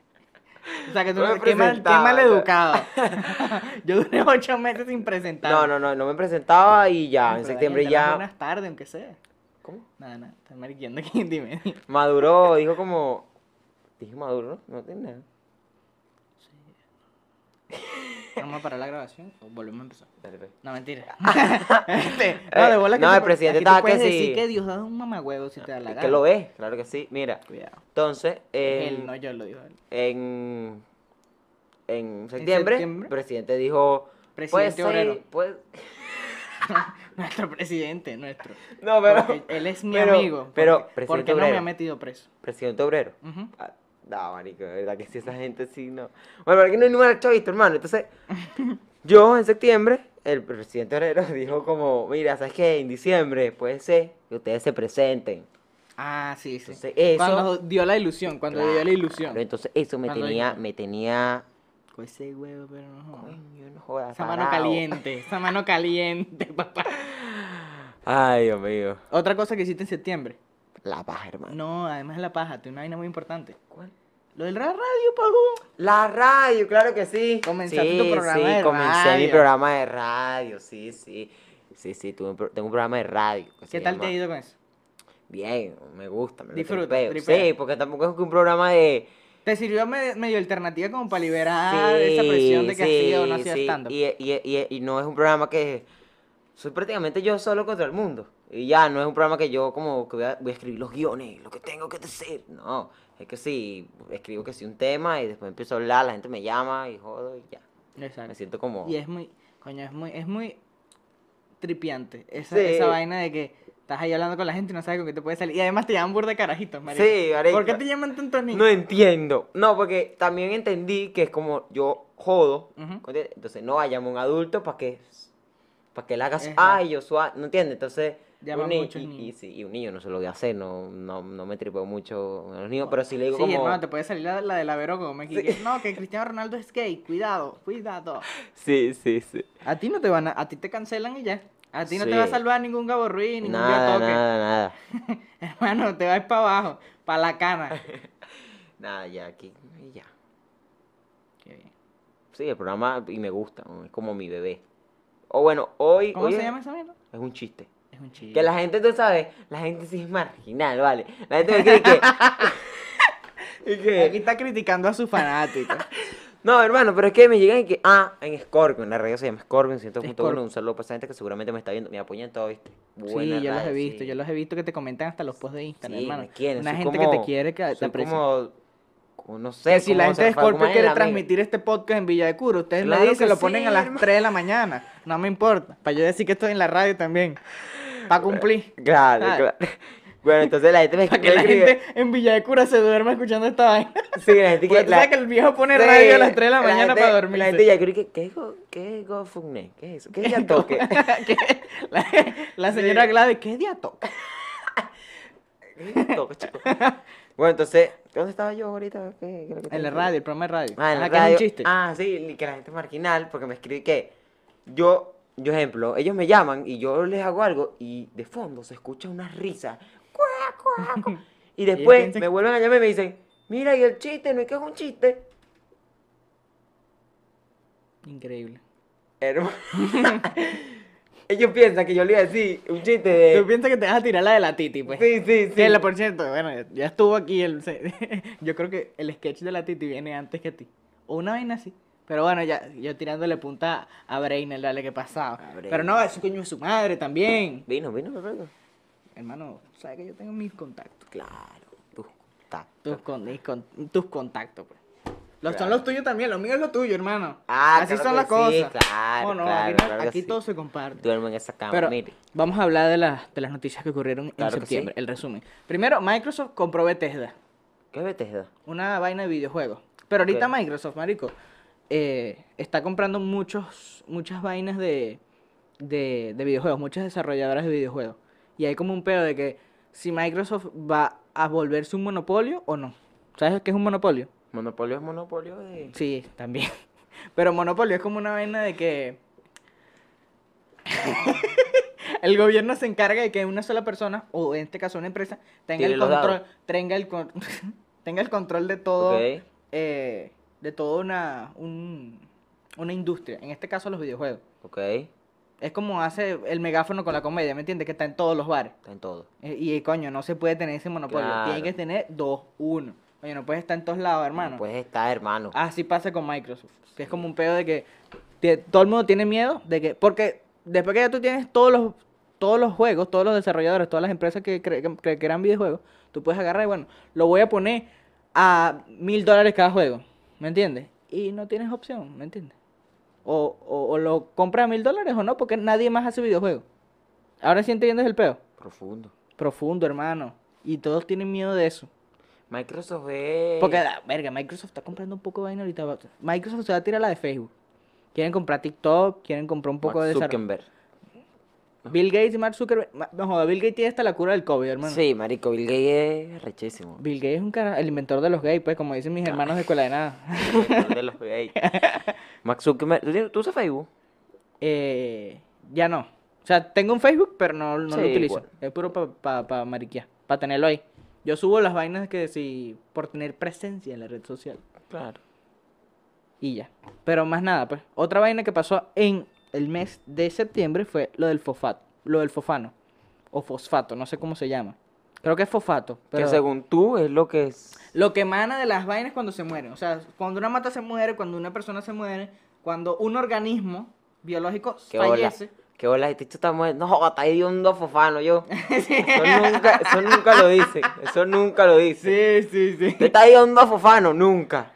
O sea, que tú No me qué, mal, qué mal educado. yo duré ocho meses sin presentarme. No, no, no, no me presentaba y ya, en septiembre ya Buenas tardes, aunque sea. ¿Cómo? Nada, nada. Estás mariqueando aquí. Dime. maduró, dijo como. Dije maduro, ¿no? No tiene nada. Vamos a parar la grabación o volvemos a empezar. Dale, pues. No, mentira. Este, no, de bola que no, el presidente aquí tú estaba que puedes decir sí. que Dios da un mamagüevo si te da la gana. que lo es, claro que sí. Mira, Cuidado. entonces, Él, en, no yo, lo dijo él. en, en septiembre, septiembre? el presidente dijo. Presidente pues, obrero. sí, pues- Nuestro presidente, nuestro. No, pero. Porque él es mi pero- amigo. Pero, porque, presidente porque no me obrero. ha metido preso. Presidente obrero. Ujú. No, marico, de verdad que si esa gente sí no. Bueno, aquí no hay ningún chavito, hermano. Entonces, yo en septiembre, el presidente obrero dijo como, mira, ¿sabes qué? En diciembre puede ser que ustedes se presenten. Ah, sí, sí. Entonces, eso- Cuando dio la ilusión, cuando dio la ilusión. Claro, entonces eso me Cuando tenía, dijo- me tenía. Con ese huevo, pero no jodas. Coño, no jodas, Esa mano caliente, esa mano caliente, papá. Ay, Dios mío. Otra cosa que hiciste en septiembre. La paja, hermano. No, además de la paja, tiene una vaina muy importante. ¿Cuál? Lo del ra- radio, pajú. La radio, claro que sí. Comenzaste sí, tu programa sí, de comencé mi radio. programa de radio, sí, sí. Sí, sí, tuve un pro- tengo un programa de radio. que se ¿Qué tal te ha ido con eso? Bien, me gusta, me lo Disfruta, tripeo. tripea. Sí, porque tampoco es que un programa de... ¿Te sirvió me- medio alternativa como para liberar esa presión de que hacía o no hacía sí, stand y, y, y, y no es un programa que... Soy prácticamente yo solo contra el mundo. Y ya, no es un programa que yo como que voy a, voy a escribir los guiones, lo que tengo que decir. No, es que sí, escribo que sí un tema y después empiezo a hablar, la gente me llama y jodo y ya. Exacto. Me siento como... Y es muy, coño, es muy, es muy tripiante. Esa, Sí. esa vaina de que estás ahí hablando con la gente y no sabes con qué te puede salir. Y además te llaman burda de carajitos, marico. Sí, marico. ¿Por qué te llaman tantos niños? No entiendo. No, porque también entendí que es como yo jodo. Entonces no vayamos a un adulto para que para que le hagas Exacto. ay yo suave, ¿no entiendes? Entonces Llaman un muchos y, niños. y, sí, y un niño no se lo voy a hacer, no, no, no me tripeo mucho a los niños, pero si le digo Sí, como hermano, te puede salir la, la de la Vero Gómez. que- que, no, que Cristiano Ronaldo es gay. Cuidado, cuidado. Sí, sí, sí. A ti no te van a, a ti te cancelan y ya. A ti no te va a Sí. salvar ningún Gabo Ruiz, ningún Nada, Biotoque. nada, nada. Hermano, te vas para abajo, para la cana. Nada, ya aquí y ya. Qué bien. Sí, el programa y me gusta, es como mi bebé. O bueno, hoy ¿Cómo hoy se es- llama esa mierda? Es un chiste. Es un chiste. Que la gente, tú sabes, la gente sí es marginal, ¿vale? La gente me cree que... y que- Aquí está criticando a sus fanáticos. No, hermano, pero es que me llegan y que... Ah, en Scorpion, la radio se llama Scorpion, 100.1, Scorpion. un saludo para esa gente que seguramente me está viendo, me apoyan todo, ¿viste? Sí, Buena yo los he visto, sí. yo los he visto que te comentan hasta los posts de Instagram, Sí, hermano. me quieren, Una gente que te como- quiere, que te aprecia. como... como no sé. Que si la gente de fue, como Scorpio en quiere transmitir este podcast en Villa de Curo, ustedes Claro me dicen, que lo ponen sí, a las hermano. 3 de la mañana. No me importa. Para yo decir que estoy en la radio también. Para cumplir. Claro, Ah. claro. Bueno, entonces la gente me Para que la escribe- gente en Villa de Cura se duerma escuchando esta vaina. Sí, la gente Porque tú sabes que el viejo pone radio a las 3 de la mañana gente- para dormir. La gente ya cree que, ¿qué es go- ¿qué es? ¿Qué es eso? ¿Qué es ya toque? la, la señora Gladys, ¿qué día toca? Toque, chico. Bueno, entonces, ¿dónde estaba yo ahorita? ¿Qué, qué es que te En la radio, el programa de radio. Ah, en la Ajá, que es un radio. chiste. Ah, sí, y que la gente es marginal, porque me escribe que yo, yo ejemplo, ellos me llaman y yo les hago algo y de fondo se escucha una risa. Y después me vuelven a llamar y me dicen, mira, y el chiste, no es que es un chiste. Increíble. Hermano. ellos piensan que yo le iba a decir un chiste de... Tú piensas que te vas a tirar la de la Titi, pues. Sí, sí, sí. Que por cierto, bueno, ya estuvo aquí el... Yo creo que el sketch de la Titi viene antes que a ti. O una vaina así. Pero bueno, ya, yo tirándole punta a Brainer, dale que pasaba. Pero no, es un coño de su madre también. Vino, vino, perfecto. Hermano, sabes que yo tengo mis contactos. Claro, tus contactos. Tus, con- mis con- tus contactos, pues. Los son los tuyos también, los míos es lo tuyo, hermano. Ah, Así claro son las cosas. sí, claro, Oh, no, claro, aquí, no- sí. todo se comparte. Duermo en esa cama, Pero mire. vamos a hablar de, las de las noticias que ocurrieron en sí. septiembre, el resumen. Primero, Microsoft compró Bethesda, ¿Qué es Bethesda? una vaina de videojuegos. Pero ahorita. Microsoft, marico, eh, está comprando muchos, muchas vainas de, de, de videojuegos, muchas desarrolladoras de videojuegos. Y hay como un pedo de que si Microsoft va a volverse un monopolio o no. ¿Sabes qué es un monopolio? Monopolio es monopolio de... Sí, también. Pero monopolio es como una vaina de que el gobierno se encarga de que una sola persona, o en este caso una empresa, tenga Tire el control, tenga el tenga el control de todo, Ok. eh, de toda una, un- una industria. En este caso los videojuegos. Ok, Es como hace el megáfono con la comedia, ¿me entiendes? Que está en todos los bares. está en todo. Eh, Y coño, no se puede tener ese monopolio. Tiene que tener dos, uno. Oye, no puedes estar en todos lados, hermano. No puedes estar, hermano. Así pasa con Microsoft. Que es como un pedo de que tie- todo el mundo tiene miedo de que. Porque después que ya tú tienes todos los, todos los juegos, todos los desarrolladores, todas las empresas que, cre- que, que crean videojuegos, tú puedes agarrar y bueno, lo voy a poner a mil dólares cada juego. ¿Me entiendes? Y no tienes opción, ¿me entiendes? O, o, o lo compras a mil dólares o no, porque nadie más hace videojuegos. Ahora sí entiendes el peo. Profundo. Profundo, hermano. Y todos tienen miedo de eso. Microsoft es... Porque, la verga, Microsoft está comprando un poco de vaina ahorita. Microsoft se va a tirar la de Facebook. Quieren comprar TikTok, quieren comprar un poco Mark de desarrollo. Bill Gates y Mark Zuckerberg. No joda, Bill Gates tiene hasta la cura del COVID, hermano. Sí, marico, Bill Gates es rechísimo. Bill Gates es un cara, el inventor de los gays, pues, como dicen mis hermanos de escuela de nada. de los gays. Mark Zuckerberg, ¿tú, tienes- tú usas Facebook? Eh, ya no. O sea, tengo un Facebook, pero no, no lo Sí, utilizo. igual. Es puro para pa, pa mariquear, para tenerlo ahí. Yo subo las vainas que si por tener presencia en la red social. Claro. Y ya. Pero más nada, pues. Otra vaina que pasó en el mes de septiembre fue lo del fosfato. Lo del fofano. O fosfato, no sé cómo se llama. Creo que es fosfato. Pero Que según tú es lo que es... Lo que emana de las vainas cuando se mueren. O sea, cuando una mata se muere, cuando una persona se muere, cuando un organismo biológico ¿Qué bola? fallece. ¿Qué bola? Este está muerto. No, está hediondo fofano yo. Eso nunca, eso nunca lo dice. Eso nunca lo dice. Sí, sí, sí. Está hediondo fofano, nunca.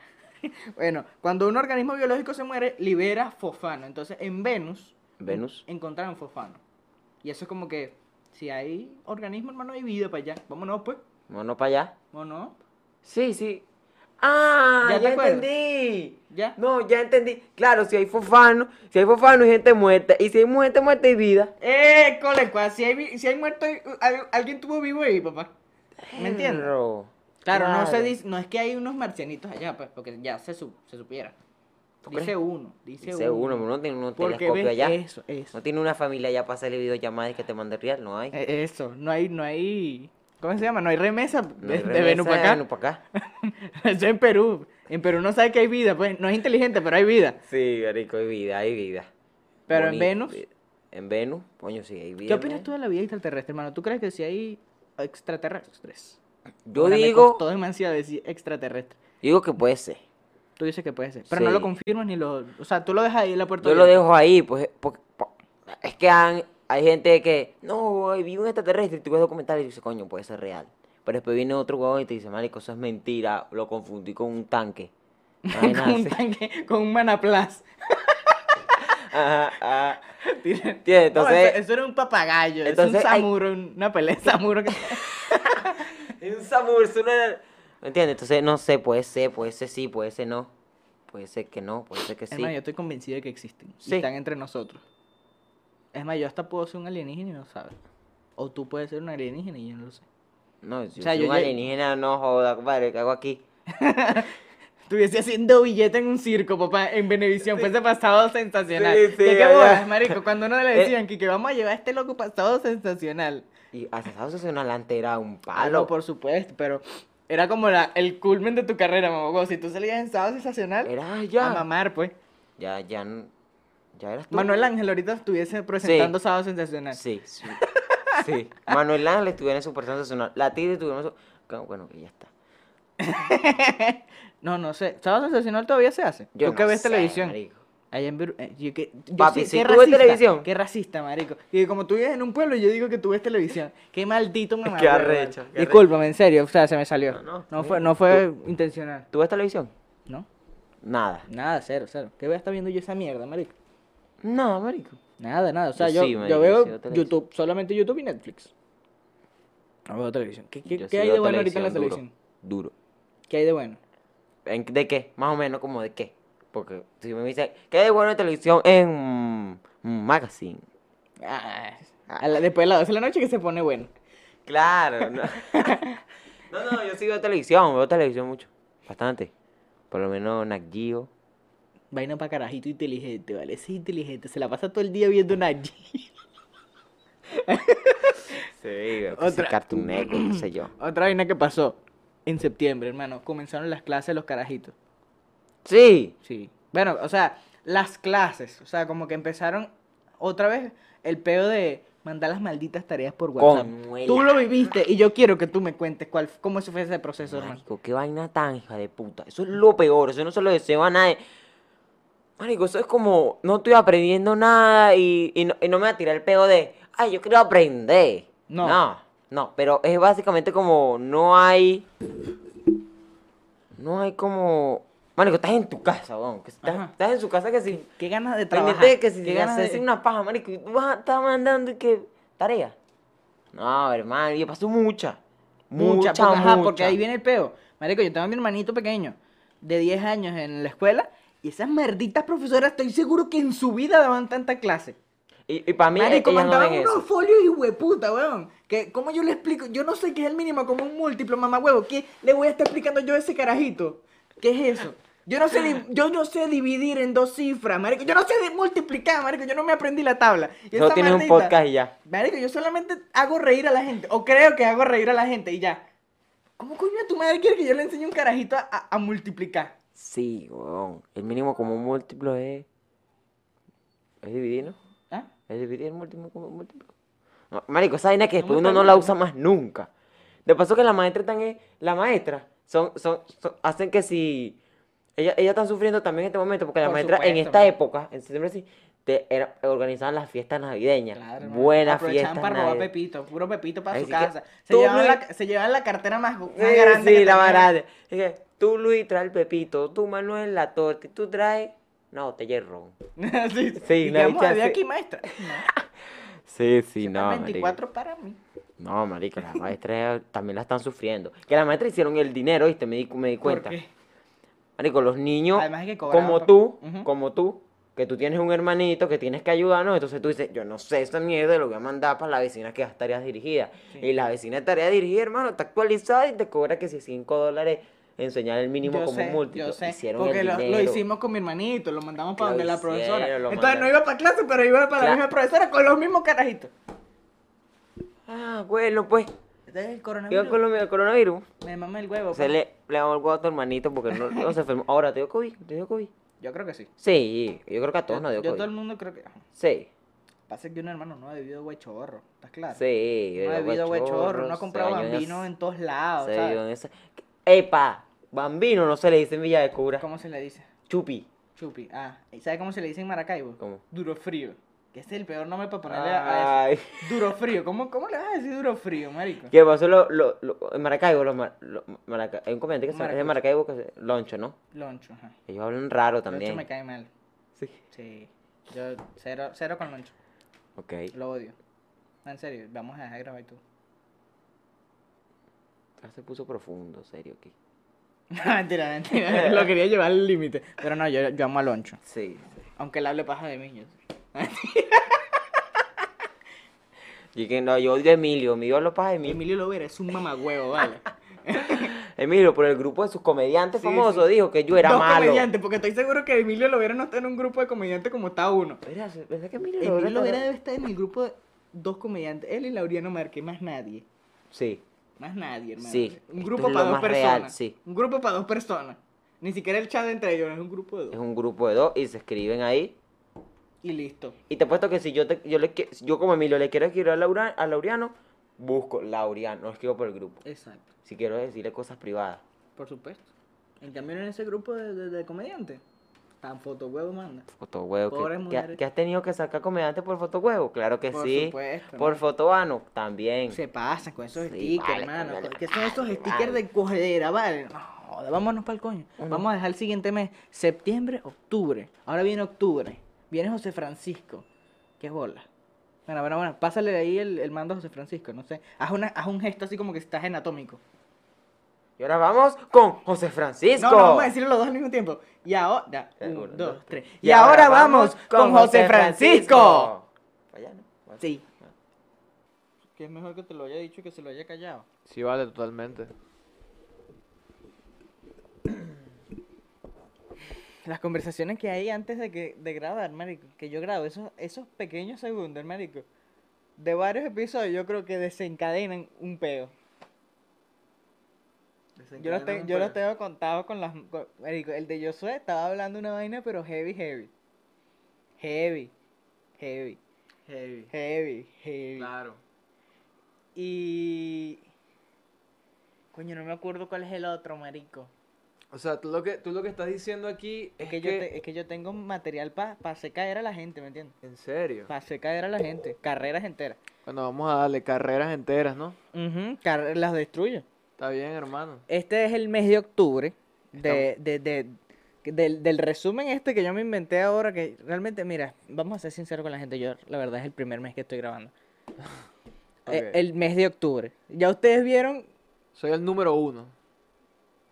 Bueno, cuando un organismo biológico se muere, libera fosfano. Entonces, en Venus, Venus. encontraron fosfano. Y eso es como que, si hay organismo, hermano, hay vida para allá. Vámonos, pues. Bueno, para allá. Vámonos. Sí, sí. Ah, ¿Ya entendí. ¿Ya? No, ya entendí. Claro, si hay fofano, si hay fofano hay gente muerta. Y si hay gente muerta hay vida. ¡Eh, cole, cua! Si hay, si hay muerto, hay- alguien tuvo vivo ahí, papá. ¿Me entiendes? Claro, no se dice, no es que hay unos marcianitos allá, pues, porque ya se, su- se supiera. ¿Tú Dice uno, dice, Dice uno, pero no tiene un telescopio allá. eso, eso. No tiene una familia allá para hacerle videollamadas y que te mande real, no hay. Eh, Eso, no hay, no hay, ¿cómo se llama? No hay remesa No de, hay de remesa Venus para de acá. Venus pa' acá. Eso en Perú. En Perú no sabe que hay vida, pues, no es inteligente, pero hay vida. Sí, marico, hay vida, hay vida. Pero en Venus, vida. En Venus, coño, sí, hay vida. ¿qué opinas tú de la vida extraterrestre, hermano? ¿Tú crees que si hay extraterrestres? Yo Ahora, digo, costó demasiado decir extraterrestre. digo que puede ser. Tú dices que puede ser, pero no lo confirmas ni lo... O sea, tú lo dejas ahí en la puerta Yo lo dejo ahí, pues, porque, es que han- hay gente que, no, vi un extraterrestre, y tú ves documentales y dices, coño, puede ser real. Pero después viene otro huevón y te dice, marico, eso es mentira, lo confundí con un tanque. Con un tanque, con un manaplas. Ajá, ajá. ¿Entiendes? No, Entonces, eso, eso era un papagayo, entonces es un hay- samuro, una pelea de samuro que... Es un samur, es una... ¿Me entiendes? Entonces, no sé, puede ser, puede ser sí, puede ser no. Puede ser que no, puede ser que sí. Hermano, yo estoy convencido de que existen. y Sí. están entre nosotros. Es más, yo hasta puedo ser un alienígena y no sabes. O tú puedes ser un alienígena y yo no lo sé. No, si O sea, soy yo un lle- alienígena, no joda, compadre, ¿qué hago aquí? Estuviese haciendo billete en un circo, papá, en Benevisión. Fuese pasado sensacional. Sí, sí, ¿Qué, qué bolas, marico? Cuando uno le Eh. decían que, que vamos a llevar a este loco pasado sensacional. Y asesado se una lantera, un Ah, palo. no, por supuesto, pero era como la, el culmen de tu carrera, mamá. Si tú salías en sábado sensacional, Era ya. a mamar, pues. Ya, ya, ya eras tú. Manuel Ángel ahorita estuviese presentando sábado sensacional. Sí, sí. Sí. Manuel Ángel estuviera en Super Sensacional. La Titi estuviera en su... Bueno, que ya está. No, no sé. ¿Sábado sensacional todavía se hace? Yo ¿Tú que no ves sé, televisión? marico. Allá en Viru- eh, yo que- yo Papi, si qué tú ves racista, televisión. Qué racista, marico. Y como tú vives en un pueblo, yo digo que tú ves televisión. Qué maldito mamá. Qué arrecho, qué Discúlpame, en serio. O sea, se me salió. No, no, fue, no fue intencional. ¿Tú ves televisión? ¿No? Nada. Nada, cero, cero. ¿Qué voy a estar viendo yo esa mierda, marico? No, marico. Nada, nada. O sea, Yo yo, sí, yo marico, yo veo sí. YouTube, solamente YouTube y Netflix. No veo televisión. ¿Qué, hay de bueno ahorita en la televisión televisión? Duro. ¿Qué hay de bueno? ¿En- ¿De qué? Más o menos como de qué. Porque si me dicen, ¿qué hay de bueno en televisión en mm, Magazine? Ah, a la- después de las 12 de la noche que se pone bueno. Claro, no. no, no, yo sí veo televisión, veo televisión mucho. Bastante. Por lo menos Nat Geo. Vaina para carajito inteligente, ¿vale? Ese es inteligente. Se la pasa todo el día viendo. Sí, que Otra. sí, Cartoon Network, qué sé yo. Otra vaina que pasó en septiembre, hermano. Comenzaron las clases de los carajitos. Sí. Sí. Bueno, o sea, las clases. O sea, como que empezaron otra vez el peo de mandar las malditas tareas por WhatsApp. Tú lo viviste y yo quiero que tú me cuentes cuál, cómo fue ese proceso, hermano. Marico, qué vaina tan hija de puta. Eso es lo peor, eso no se lo deseo a nadie. Marico, eso es como, no estoy aprendiendo nada y, y no, y no me va a tirar el peo de, ay, yo quiero aprender. No. No, no, pero es básicamente como, no hay, no hay como, marico, estás en tu casa, weón, que estás, estás en su casa que si, Qué ganas de trabajar. que si qué ganas de- una paja, marico, y tú vas a estar mandando y que, tarea. No, hermano, yo paso mucha, Mucha, mucha, porque, ajá, porque mucha. ahí viene el peo. Marico, yo tengo a mi hermanito pequeño, de 10 años en la escuela, y esas malditas profesoras estoy seguro que en su vida daban tanta clase. Y, y para mí, Marico, ellas no mandaban ven unos eso. folios y hueputa, weón. Que, ¿Cómo yo le explico? Yo no sé qué es el mínimo como un múltiplo, mamá huevo. ¿Qué le voy a estar explicando yo a ese carajito? ¿Qué es eso? Yo no sé, yo no sé dividir en dos cifras, marico. Yo no sé multiplicar, marico. Yo no me aprendí la tabla. Y esa tienes un podcast y ya. Marico, yo solamente hago reír a la gente. O creo que hago reír a la gente y ya. ¿Cómo coño tu madre quiere que yo le enseñe un carajito a, a- a multiplicar? Sí, weón. El mínimo como múltiplo es. Es dividir, ¿no? ¿Ah? Es dividir el múltiplo como múltiplo. No, marico, esa vaina que después ¿Cómo uno no la usa más nunca. De paso que la maestra también. La maestra. Son, son, son- hacen que si. Ellas ella están sufriendo también en este momento porque la Por maestra en supuesto, esta man. época, en septiembre sí, te, era- organizaban las fiestas navideñas. Claro. Buenas fiestas para robar pepito, puro pepito para Así su casa. Se llevaban, Luis- la, se llevaban la cartera más, más Sí, grande. sí, que la más grande. Que tú, Luis, traes el pepito, tú, Manuel, la torta, y tú traes botella de ron. sí, Sí, y la bicha sí. aquí, maestra. No, Sí, sí, no, 24 para mí. No, marico, las maestras también la están sufriendo. Que las maestras hicieron el dinero, ¿viste? Me di, me di ¿Por cuenta. qué? Marico, los niños, que como tú, como tú, que tú tienes un hermanito que tienes que ayudarnos, entonces tú dices, yo no sé esa mierda, lo voy a mandar para la vecina que hace tareas dirigidas. Y la vecina de tarea dirigida, hermano, está actualizada y te cobra que si 5 dólares enseñar el mínimo Yo como sé, múltiplo. yo sé, Hicieron porque el lo, lo hicimos con mi hermanito, lo mandamos para donde la profesora. Entonces no iba para clase, pero iba para la misma profesora con los mismos carajitos. Ah, bueno, pues. Este es el ¿Qué coronavirus. con lo- el coronavirus? Me mama el huevo. Se pa. le, le damos el huevo a tu hermanito porque no, no se enfermó. Ahora, ¿te dio COVID? ¿Te dio COVID? Yo creo que sí. Sí, yo creo que a todos Yo, nos dio yo COVID. todo el mundo creo que... Sí, Pasa que un hermano no ha bebido guachorro, ¿estás claro? sí. No ha bebido guachorro, no ha comprado en bambino en todos lados, se en esa- Epa, bambino no se le dice en Villa de Cura. ¿Cómo se le dice? Chupi. Chupi. Ah, ¿y sabe cómo se le dice en Maracaibo? ¿Cómo? Duro frío. Que es el peor nombre para ponerle a Ay. eso. Duro frío. ¿Cómo, ¿Cómo le vas a decir duro frío, marico? ¿Qué pasó? Lo, lo, lo- en Maracaibo, los, mar- lo- Maraca- hay un comediante que se- es de. Maracaibo que se, Loncho, ¿no? Loncho, ajá. Ellos hablan raro Loncho también. me cae mal. Sí. Sí. Yo cero, cero con Loncho. Ok. Lo odio. En serio, vamos a dejar de grabar tú. Ya se puso profundo, serio aquí. mentira, mentira. Lo quería llevar al límite. Pero no, yo, yo amo a Loncho. Sí. Aunque él hable paja de mí. yo. Y que no, yo odio a Emilio, mi Dios lo pasa Emilio. Emilio Lovera es un mamagüevo, vale. Emilio, por el grupo de sus comediantes Sí, famosos, sí. dijo que yo era Dos malo. comediantes, porque estoy seguro que Emilio Lovera no está en un grupo de comediantes como está uno. Mira, ¿verdad que Emilio Emilio Lovera debe estar en el grupo de dos comediantes. Él y Laureano Márquez, más nadie. Sí. Más nadie, hermano. Sí, Un grupo es para dos personas. real, sí. Un grupo para dos personas. Ni siquiera el chat entre ellos, es un grupo de Es dos. un grupo de dos y se escriben ahí. Y listo. Y te apuesto que si yo, te, yo, le, yo como Emilio le quiero escribir a, Laura, a Laureano, busco Laureano, no escribo por el grupo. Exacto. Si quiero decirle cosas privadas. Por supuesto. En cambio, en ese grupo de, de, de comediantes, tan fotohuevo manda. Fotohuevo. Pobres que, mujeres. que has tenido que sacar comediante por fotohuevo? Claro que Por sí. supuesto, Por ¿no? fotoano, también. Se pasan con esos Sí, stickers, vale, hermano. ¿Qué son esos vale, stickers vale. de cogedera, vale? No, vámonos para el coño. Vamos a dejar el siguiente mes, septiembre, octubre. Ahora viene octubre. Viene José Francisco. ¿Qué bola? Bueno, bueno, bueno, pásale ahí el, el mando a José Francisco, no sé. Haz, una, haz un gesto así como que estás en atómico. Y ahora vamos con José Francisco. No, no, vamos a decirlo los dos al mismo tiempo. Y ahora, ya, Eh, un, uno, dos, dos, tres. Y Y, ahora vamos con José Francisco. Vale. Sí. Que es mejor que te lo haya dicho que se lo haya callado. Sí, vale, totalmente. Las conversaciones que hay antes de que de grabar, marico, que yo grabo, esos, esos pequeños segundos, marico, de varios episodios, yo creo que desencadenan un peo. Yo los, te- yo los tengo contados con las... con- marico, el de Josué estaba hablando una vaina, pero heavy, heavy. Heavy. Heavy. Heavy. Heavy. Heavy. Claro. Y... Coño, no me acuerdo cuál es el otro, marico. O sea, tú lo que, tú lo que estás diciendo aquí Es es, que, yo, te- es que yo tengo material para hacer caer a la gente, ¿me entiendes? En serio. Para hacer caer a la gente. Carreras enteras. Bueno, vamos a darle carreras enteras, ¿no? Ujú, car- las destruyo. Está bien, hermano. Este es el mes de octubre. De, de, de- del, del resumen este que yo me inventé ahora, que realmente, mira, vamos a ser sinceros con la gente. Yo, la verdad, es el primer mes que estoy grabando. Eh, el mes de octubre. Ya ustedes vieron, Soy el número uno.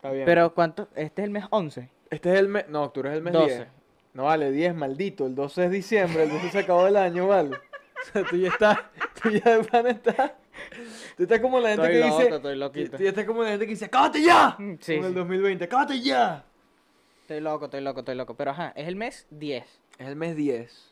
Está bien. pero ¿cuánto? Este es el mes 11. Este es el mes. No, octubre es el mes 12. 10. No vale, 10, maldito. El 12 es diciembre, el 12 se acabó el año, vale. O sea, tú ya estás. Tú ya de pan estás. Tú estás como la gente Estoy que loco, dice. estoy loquito. Tú ya estás como la gente que dice, ¡cábate ya! Mm, sí, Como el sí. 2020, ¡cábate ya! Estoy loco, estoy loco, estoy loco. Pero ajá, es el mes 10. Es el mes 10.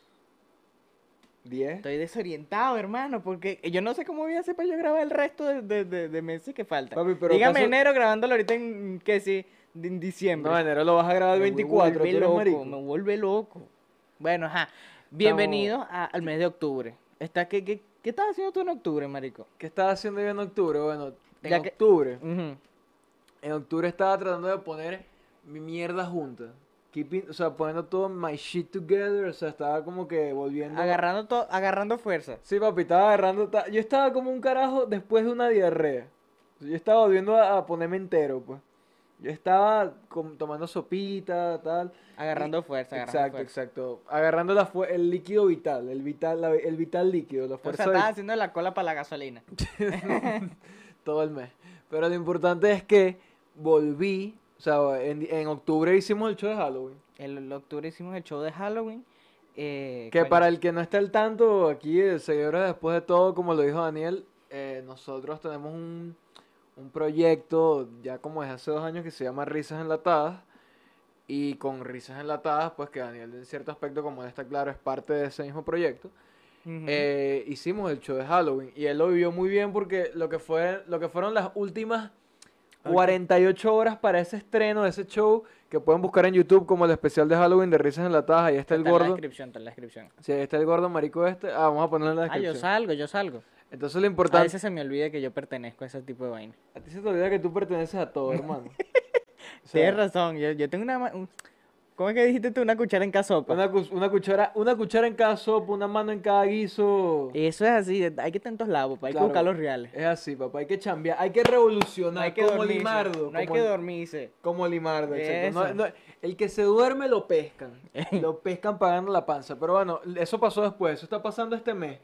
¿10? Estoy desorientado, hermano, porque yo no sé cómo voy a hacer para yo grabar el resto de, de, de- de meses que faltan. Papi, pero Dígame ¿acaso- enero grabándolo ahorita en, que sí, en diciembre. No, enero lo vas a grabar el Me 24, tú vuelve loco, marico. me vuelve loco. Bueno, ajá. Bienvenidos a- al mes de octubre. Está, ¿qué, qué, qué estás haciendo tú en octubre, marico? ¿Qué estás haciendo yo en octubre? Bueno, en Ya que- octubre. En octubre estaba tratando de poner mi mierda junta. Keeping, o sea, poniendo todo my shit together. O sea, estaba como que volviendo. Agarrando, to- agarrando fuerza. Sí, papi, estaba agarrando. Yo estaba como un carajo después de una diarrea. Yo estaba volviendo a, a ponerme entero, pues. Yo estaba com- tomando sopita, tal. Agarrando fuerza, agarrando Exacto, fuerza. exacto. Agarrando la fu- el líquido vital, el vital, la- el vital líquido, la O fuerza sea, vital. estás haciendo la cola para la gasolina. todo el mes. Pero lo importante es que volví, o sea, en, en octubre hicimos el show de Halloween. En el octubre hicimos el show de Halloween. eh, Que para el que no esté al tanto, aquí, eh, seguidores, después de todo, como lo dijo Daniel, eh, nosotros tenemos un, un proyecto, ya como es hace dos años, que se llama Risas Enlatadas. Y con Risas Enlatadas, pues que Daniel en cierto aspecto, como él está claro, es parte de ese mismo proyecto. eh, hicimos el show de Halloween y él lo vivió muy bien porque lo que fue lo que fueron las últimas 48 horas para ese estreno de ese show que pueden buscar en YouTube como el especial de Halloween de risas enlatadas ahí está el Está en la gordo descripción, está en la descripción. sí, ahí está el gordo marico este ah vamos a ponerlo en la Ah, yo descripción salgo, yo salgo. entonces lo A importante veces se me olvida que yo pertenezco a ese tipo de vaina. a ti se te olvida que tú perteneces a todo hermano O sea, Tienes razón, yo, yo tengo una... un- ¿Cómo es que dijiste tú? Una cuchara en cada sopa. Una, cu- una cuchara, una cuchara en cada sopa, una mano en cada guiso. Eso es así, hay que estar en todos lados, papá. Hay Claro, que buscar los reales. Es así, papá. Hay que chambear, hay que revolucionar. No hay que como dormirse, Limardo. no hay que dormirse. Como Limardo, exacto. No- Eso. no- el que se duerme lo pescan. lo pescan pagando la panza. Pero bueno, eso pasó después. Eso está pasando este mes.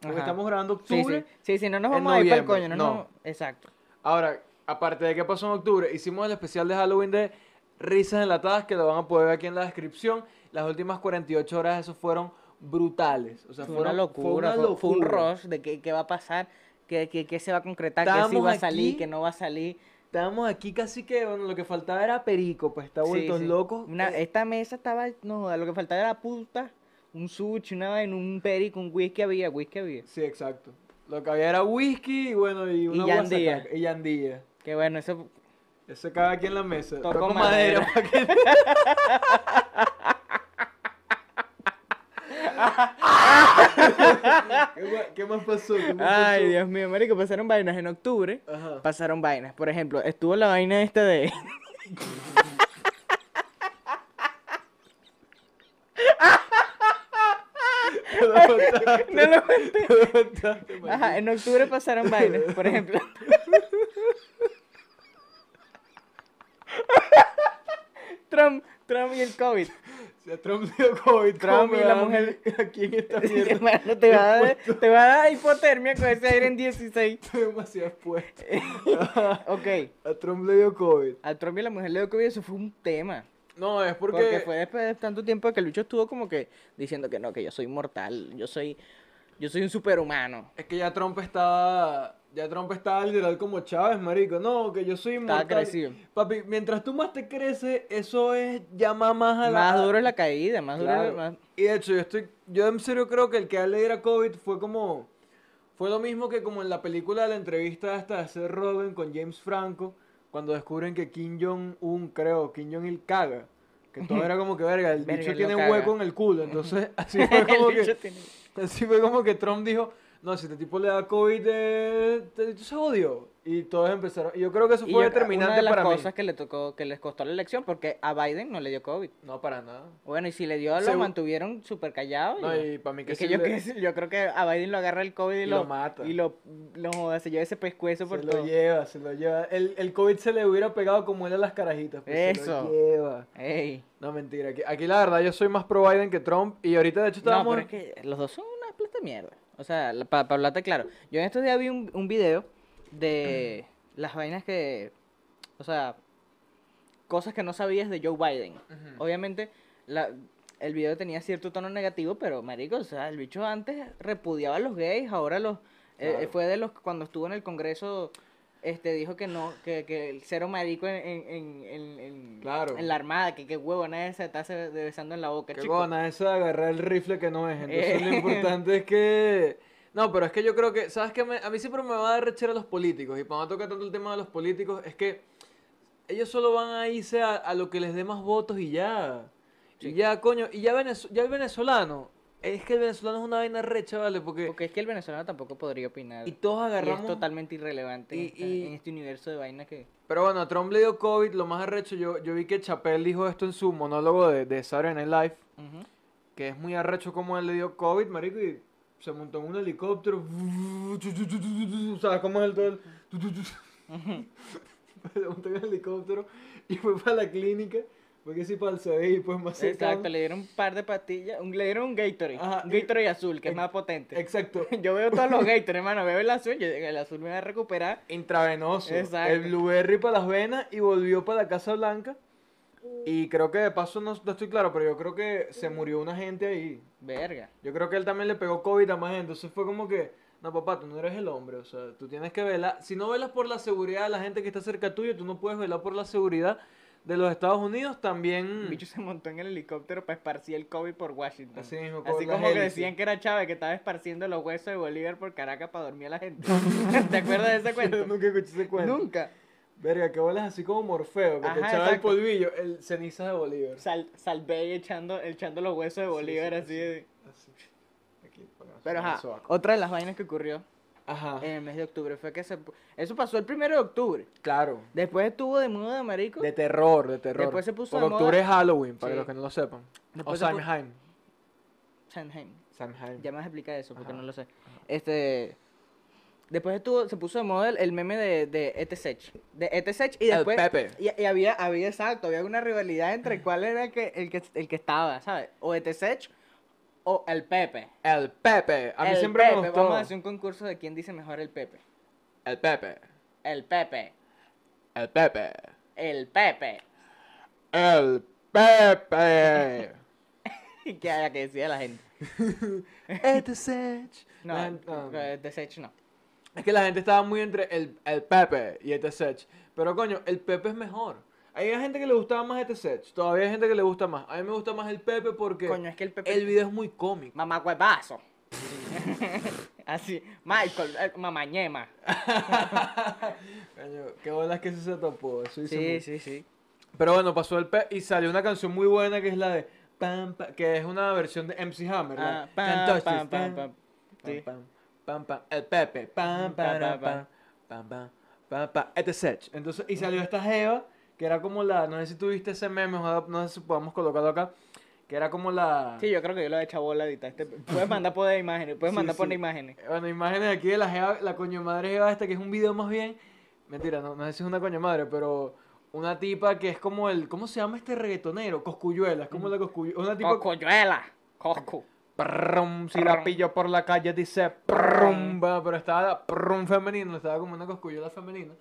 Porque Ajá. estamos grabando Sí, octubre. sí. Sí, sí, no nos vamos a ir para el coño. No, No. Exacto. Ahora, aparte de qué pasó en octubre, hicimos el especial de Halloween de risas enlatadas que lo van a poder ver aquí en la descripción. Las últimas 48 horas, eso fueron brutales. O sea, Fue fueron, una locura, fue una fue, fue un locura. rush de qué, qué va a pasar, qué, qué, qué se va a concretar, qué sí va a salir, aquí- qué no va a salir. Estábamos aquí casi que, bueno, lo que faltaba era perico, pues está Sí, vueltos sí. Una- Eh, esta mesa estaba, no, lo que faltaba era puta, un sushi, una vaina, un perico, un whisky había, whisky había. Sí, exacto. Lo que había era whisky y bueno, y una yandía. guasacaca, Y yandía. Que bueno, eso Ese caga aquí en la mesa. Toco Toco madera. madera. pa' que- ¿Qué, más pasó? ¿Qué más Ay, pasó? Dios mío, marico, pasaron vainas en octubre. Ajá. Pasaron vainas. Por ejemplo, estuvo la vaina esta de. no lo conté. Ajá, en octubre pasaron vainas. Por ejemplo. Trump, Trump y el COVID. Si a Trump le dio COVID, Trump ¿cómo y la mujer- Aquí en esta mierda. Hermano, te va, a dar, te va a dar hipotermia con ese aire en 16. Estoy demasiado expuesto. ok. A Trump le dio COVID. A Trump y la mujer le dio COVID, eso fue un tema. No, es porque... Porque fue después de tanto tiempo que el bicho estuvo como que diciendo que no, que yo soy inmortal, yo soy, yo soy un superhumano. Es que ya Trump estaba... Ya Trump estaba literal como Chávez, marico. No, que yo soy inmortal. crecido. Papi, mientras tú más te creces, eso es llama más a la... Más duro es la caída, más duro es más... Y de hecho, yo estoy, yo en serio creo que el que le diera COVID fue como, fue lo mismo que como en la película de la entrevista hasta de Seth Rogen con James Franco, cuando descubren que Kim Jong-un, creo, Kim Jong-il caga. Que todo era como que, verga, el Verga, bicho tiene un hueco en el culo. Entonces, así fue como que, tiene- así fue como que Trump dijo, no, si este tipo le da COVID, eh, bicho se jodió. Y todos empezaron, y yo creo que eso fue yo- determinante una de las para mí. cosas que le tocó, que les costó la elección, porque a Biden no le dio COVID. No, para nada. Bueno, y si le dio, lo mantuvieron súper callado. No, y para mí que es que sí yo, le- que- yo creo que a Biden lo agarra el COVID y, Y lo, lo mata. Y lo, lo joda, se lleva ese pescuezo por Se todo. lo lleva, se lo lleva. El, el COVID se le hubiera pegado como él a las carajitas. pues, Se Eso. lo lleva. Ey. No, mentira. Aquí, aquí la verdad yo soy más pro Biden que Trump. Y ahorita de hecho No, estábamos... pero es que los dos son una plata de mierda. O sea, para hablarte claro. Yo en estos días vi un, un video de las vainas que. O sea, cosas que no sabías de Joe Biden. Obviamente, la, el video tenía cierto tono negativo, pero marico, o sea, el bicho antes repudiaba a los gays, ahora los. eh, fue de los cuando estuvo en el Congreso. Este dijo que no, que, que el cero marico en, en, en, en- Claro. en la armada, que qué huevo, nadie se está se- besando en la boca, Qué chico. gona esa de agarrar el rifle que no es. Entonces lo Eh. importante es que... No, pero es que yo creo que... ¿Sabes qué? Me- A mí siempre me va a dar rechera a los políticos. Y cuando toca tanto el tema de los políticos, es que ellos solo van a irse a, a lo que les dé más votos y ya. Y ya, coño. Y ya, Venez- ya el venezolano... Es que el venezolano es una vaina recha, ¿vale? Porque... Porque es que el venezolano tampoco podría opinar. Y todos Y agarramos... es totalmente irrelevante y- en, esta- y- en este universo de vainas que... Pero bueno, a Trump le dio COVID, lo más arrecho, yo, yo vi que Chappelle dijo esto en su monólogo de, de Saturday Night Live, que es muy arrecho como él le dio COVID, marico, y se montó en un helicóptero, ¿sabes cómo es el todo el... Se montó en el helicóptero y fue para la clínica, porque sí para el CDI, pues más. Exacto, le dieron un par de pastillas, un- le dieron un Gatorade, Ajá, un y- Gatorade azul, que es más potente. Exacto, Yo veo todos los Gatorade, hermano, veo el azul, yo- el azul me va a recuperar. intravenoso, Exacto. el blueberry para las venas y volvió para la Casa Blanca. Y creo que de paso, no, no estoy claro, pero yo creo que se murió una gente ahí. Verga. Yo creo que él también le pegó COVID a más gente. Entonces fue como que, no, papá, tú no eres el hombre. O sea, tú tienes que velar. Si no velas por la seguridad de la gente que está cerca tuyo, tú no puedes velar por la seguridad de los Estados Unidos. También. El bicho se montó en el helicóptero para esparcir el COVID por Washington. Así mismo, Así como que decían que era Chávez, que estaba esparciendo los huesos de Bolívar por Caracas para dormir a la gente. ¿Te acuerdas de ese cuento? Yo nunca escuché ese cuento. Nunca. Verga, que bolas así como Morfeo, que te echaba el polvillo, el ceniza de Bolívar. Sal, Salvé echando, echando los huesos de Bolívar sí, así de... Así. Aquí, Pero ajá, otra de las vainas que ocurrió. Ajá. En el mes de octubre fue que se... Eso pasó el primero de octubre. Claro. Después estuvo de moda, marico. De terror, de terror. Después se puso Porque de moda- octubre es Halloween, para Sí. los que no lo sepan. Después o se Samhain. Samhain. Samhain. Ya me vas a explicar eso porque Ajá. no lo sé. Este... Después estuvo, se puso de moda el, el meme de, de ETSEC. De ETSEC y El después... Pepe. Y, y había, había, exacto, había una rivalidad entre cuál era el que, el que, el que estaba, ¿sabes? O ETSEC o el Pepe. El Pepe. A mí El siempre Pepe. me gustó. Vamos a hacer un concurso de quién dice mejor el Pepe. El Pepe. El Pepe. El Pepe. El Pepe. El Pepe. Que haya que decía la gente. ETSEC. No, La gente- no. ETSEC no. Es que la gente estaba muy entre el, el Pepe y ETSEC. Pero coño, el Pepe es mejor. Hay gente que le gustaba más ETSEC. Todavía hay gente que le gusta más. A mí me gusta más el Pepe porque Coño, es que el Pepe... el video es muy cómico. Mamá huevazo. Así. Michael, eh, mamañema. Coño, qué bolas que eso se topó. Eso hizo Sí, muy- sí, sí. Pero bueno, pasó el Pepe y salió una canción muy buena que es la de Pam, Pam, que es una versión de MC Hammer. la Ah, de pam, Can't touch pam, this, pam, pam, pam. Sí. pam, pam, pam, el Pepe, pam, pam, pam, pam, pam, pam, pam, pam, etc. Entonces, y salió esta jeva, que era como la, no sé si tuviste ese meme, ojalá- no sé si podamos colocarlo acá, que era como la... Sí, yo creo que yo lo he echado bola ahorita. Este, puedes mandar poner imágenes, puedes Sí, mandar sí. poner imágenes. Bueno, imágenes aquí de la jeva, la coño madre jeva esta, que es un video más bien, mentira, no, no sé si es una coño madre, pero una tipa que es como el, ¿cómo se llama este reggaetonero? Coscuyuela, es como la coscuyuela, una tipa... Cocoyuela. Coscu. Prrum, si la pillo por la calle dice prrum, va, pero estaba prrum femenino, estaba como una coscuyuela femenina,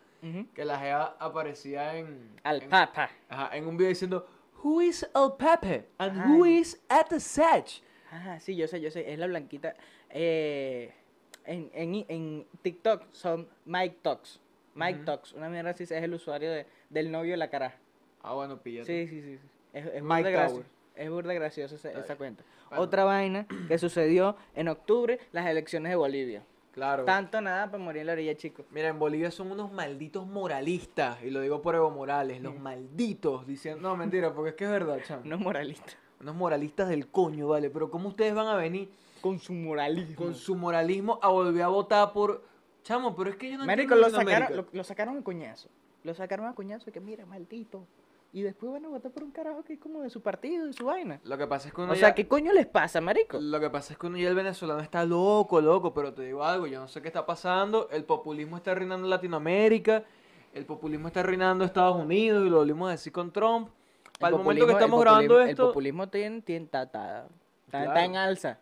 Que la jeva aparecía en, Al en, papa. ajá, en un video diciendo Who is El Pepe? And who is at the Sech? Ajá, sí, yo sé, yo sé. Es la blanquita. Eh, en, en, en TikTok son Mike Talks. Mike Ujú. Talks. Una mierda así es el usuario de, del novio de la cara. Ah, bueno, píllate. Sí, sí, sí. sí. Es, es Mike burda. Es burda gracioso esa, esa cuenta. Bueno. Otra vaina que sucedió en octubre, las elecciones de Bolivia. Claro. Tanto nada para morir en la orilla, chicos. Mira, en Bolivia son unos malditos moralistas, y lo digo por Evo Morales, los Mm. malditos, diciendo, no, mentira, porque es que es verdad, chamo. No es moralista. Unos moralistas del coño, vale, pero ¿cómo ustedes van a venir Con su moralismo. con su moralismo a volver a votar por... Chamo, pero es que yo no Marico, entiendo lo sacaron, lo, lo sacaron a coñazo. Lo sacaron a coñazo y que mira, maldito. Y después van a votar por un carajo que es como de su partido y su vaina. Lo que pasa es que uno O ya- sea, ¿qué coño les pasa, marico? Lo que pasa es que uno ya el venezolano está loco, loco, pero te digo algo, yo no sé qué está pasando, el populismo está reinando en Latinoamérica, el populismo está reinando en Estados Unidos, y lo volvimos a decir con Trump. Para el, momento que estamos el grabando esto, El populismo tiene, tiene, está, está- está- Claro. está en alza.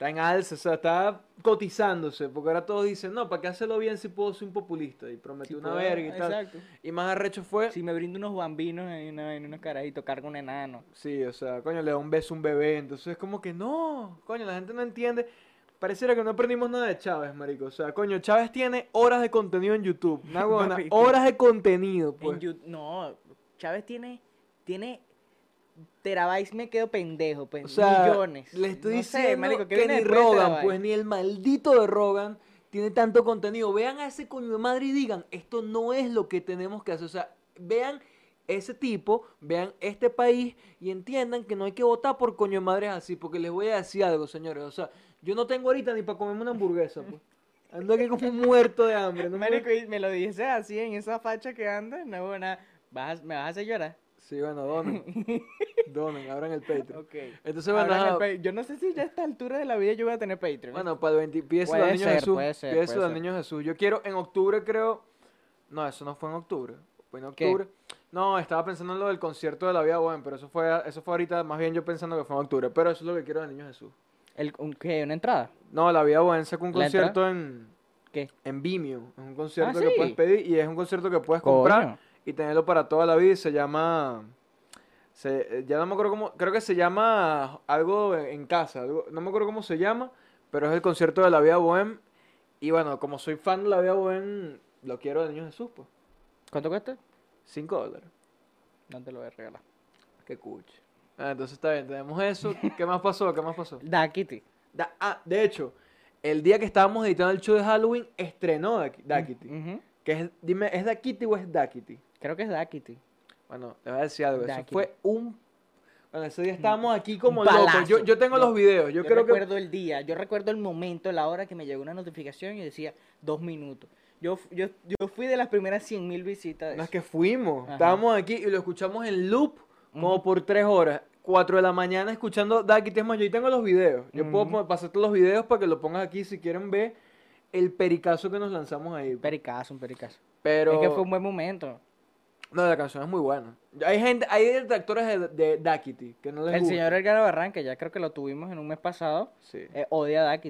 Está en alza, o sea, está cotizándose, porque ahora todos dicen, no, ¿para qué hacerlo bien si puedo ser un populista? Y prometió una verga y tal. Exacto. Y más arrecho fue, Si me brindo unos bambinos en, una, en unos carajitos, cargo un enano. sí, o sea, coño, le da un beso a un bebé, entonces es como que no, coño, la gente no entiende. Pareciera que no aprendimos nada de Chávez, marico. O sea, coño, Chávez tiene horas de contenido en YouTube. Una Papi. horas de contenido, pues. En Yu- no, Chávez tiene, tiene terabytes, me quedo pendejo, pues, O sea, millones. le estoy No sé, diciendo marico, ¿qué que ni Rogan, pues ni el maldito de Rogan tiene tanto contenido. Vean a ese coño de madre y digan, esto no es lo que tenemos que hacer. O sea, vean ese tipo, vean este país y entiendan que no hay que votar por coño de madres así, porque les voy a decir algo, señores. O sea, yo no tengo ahorita ni para comerme una hamburguesa, pues. Ando aquí como un muerto de hambre. No me- Marico, y me lo dices así, en esa facha que anda, no, buena, vas, me vas a hacer llorar. Sí, bueno, donen. donen, abran el Patreon. Ok. Entonces, bueno, el yo no sé si ya a esta altura de la vida yo voy a tener Patreon. Bueno, para el 20, piérselo Puede al niño Jesús. puede ser, puede ser. niño Jesús. Yo quiero, en octubre creo. No, eso no fue en octubre. Fue en ¿Qué? octubre. No, estaba pensando en lo del concierto de la vida buena, pero eso fue, eso fue ahorita, más bien yo pensando que fue en octubre. Pero eso es lo que quiero del niño Jesús. El, un- ¿Qué? ¿Una entrada? No, la vida buena sacó un ¿La entrada? concierto en, ¿Qué? en Vimeo. Es un concierto Ah, que puedes pedir y es un concierto que puedes comprar Coño. Y tenerlo para toda la vida y se llama... Se, ya no me acuerdo cómo, creo que se llama algo en casa, algo- no me acuerdo cómo se llama, pero es el concierto de la vida bohem. Y bueno, como soy fan de la vida bohem, lo quiero del niño Jesús, pues. ¿Cuánto cuesta? 5 dólares. No te lo voy a regalar. Qué cuche. Ah, entonces está bien, tenemos eso. ¿Qué más pasó? ¿Qué más pasó? Da Kitty. Da- ah, de hecho, el día que estábamos editando el show de Halloween, estrenó Da, Da Kitty. Que es, dime, ¿es Da Kitty o es Da Kitty? Creo que es Da Kitty. Bueno, te voy a decir algo. Eso fue un Bueno, ese día estábamos aquí como locos. Yo, yo tengo los videos. Yo, creo que recuerdo el día, yo recuerdo el momento, la hora que me llegó una notificación y decía dos minutos. Yo, yo, yo fui de las primeras 100 mil visitas. de las eso. que fuimos. Ajá. Estábamos aquí y lo escuchamos en loop como por tres horas. Cuatro de la mañana escuchando Daki. Es más, yo ahí tengo los videos. Yo puedo Ujú. pon- pasarte los videos para que lo pongas aquí si quieren ver el pericazo que nos lanzamos ahí. Pericazo, un pericazo. Pero... Es que fue un buen momento. No, la canción es muy buena. Hay gente, hay detractores de, de que no les El gusta. señor Edgar Barran, que ya creo que lo tuvimos en un mes pasado, Sí. eh, odia a.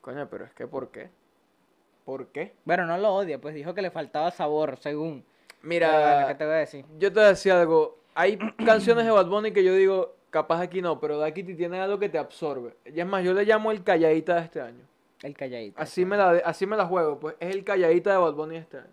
Coño, pero es que ¿por qué? ¿Por qué? Bueno, no lo odia, pues dijo que le faltaba sabor, según. Mira, bueno, ¿qué te voy a decir? yo te voy a decir algo. Hay canciones de Bad Bunny que yo digo, capaz aquí no, pero Dakity tiene algo que te absorbe. Y es más, yo le llamo el calladita de este año. El calladita. Así me la, así me la juego, pues es el calladita de Bad Bunny de este año.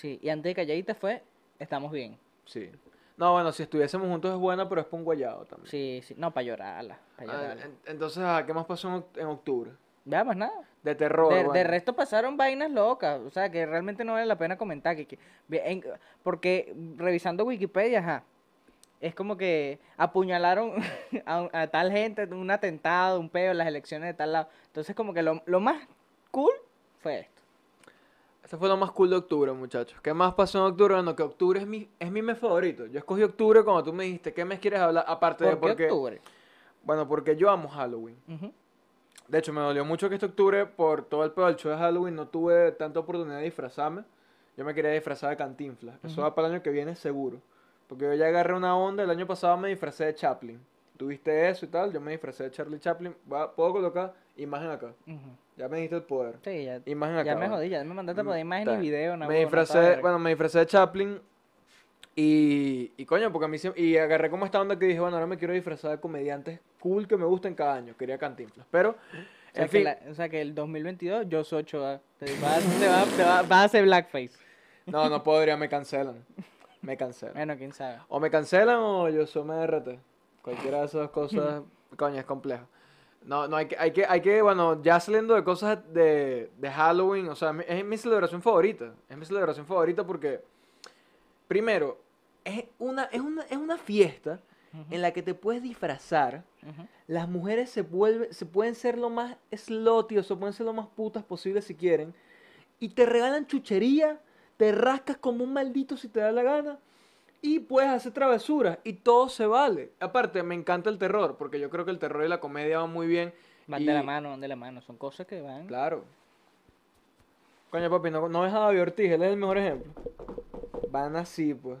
Sí, y antes de calladita fue, estamos bien. Sí. No, bueno, si estuviésemos juntos es buena, pero es por un guayado también. Sí, sí. No, para llorarla. Pa Ah, en- entonces, ¿qué más pasó en, oct- en octubre? Veamos nada. De terror. De, de bueno. resto pasaron vainas locas, o sea, que realmente no vale la pena comentar. Que, que- ve- en- porque revisando Wikipedia, ajá, es como que apuñalaron a, a tal gente, un atentado, un peo, las elecciones de tal lado. Entonces, como que lo, lo más cool fue esto. Este fue lo más cool de octubre, muchachos. ¿Qué más pasó en octubre? Bueno, que octubre es mi, es mi mes favorito. Yo escogí octubre cuando tú me dijiste, ¿qué mes quieres hablar? Aparte de ¿Por qué porque... octubre? Bueno, porque yo amo Halloween. De hecho, me dolió mucho que este octubre, por todo el pedo del show de Halloween, no tuve tanta oportunidad de disfrazarme. Yo me quería disfrazar de cantinflas. Eso va para el año que viene seguro. Porque yo ya agarré una onda. El año pasado me disfracé de Chaplin. Tuviste eso y tal. Yo me disfracé de Charlie Chaplin. Voy a- Puedo colocar imagen acá. Ujú. Ya me diste el poder. Sí, ya, Imagen acá. ya me jodí, ya me mandaste por Mm, imagen está y video. me disfracé, bueno, me disfracé de Chaplin y, y coño, porque a mí y agarré como esta onda que dije, bueno, ahora me quiero disfrazar de comediantes cool que me gusten cada año, quería cantinflas, pero, O sea, en fin, la- o sea que el 2022 yo soy Ochoa. Te vas, te vas- te vas- vas a hacer blackface. no, no podría, me cancelan, me cancelan, Bueno, quién sabe. o me cancelan o yo soy MRT, cualquiera de esas cosas, coño, es complejo. No, no, hay que, hay que, hay que, bueno, ya saliendo de cosas de, de Halloween, o sea, es mi celebración favorita, es mi celebración favorita porque, primero, es una, es una, es una fiesta en la que te puedes disfrazar, las mujeres se, vuelve, se pueden ser lo más slutty o se pueden ser lo más putas posible si quieren, y te regalan chuchería, te rascas como un maldito si te da la gana, y puedes hacer travesuras, y todo se vale. Aparte, me encanta el terror, porque yo creo que el terror y la comedia van muy bien. Van y- de la mano, van de la mano. Son cosas que van. Claro. Coño, papi, no, no ves a David Ortiz, él es el mejor ejemplo. Van así, pues.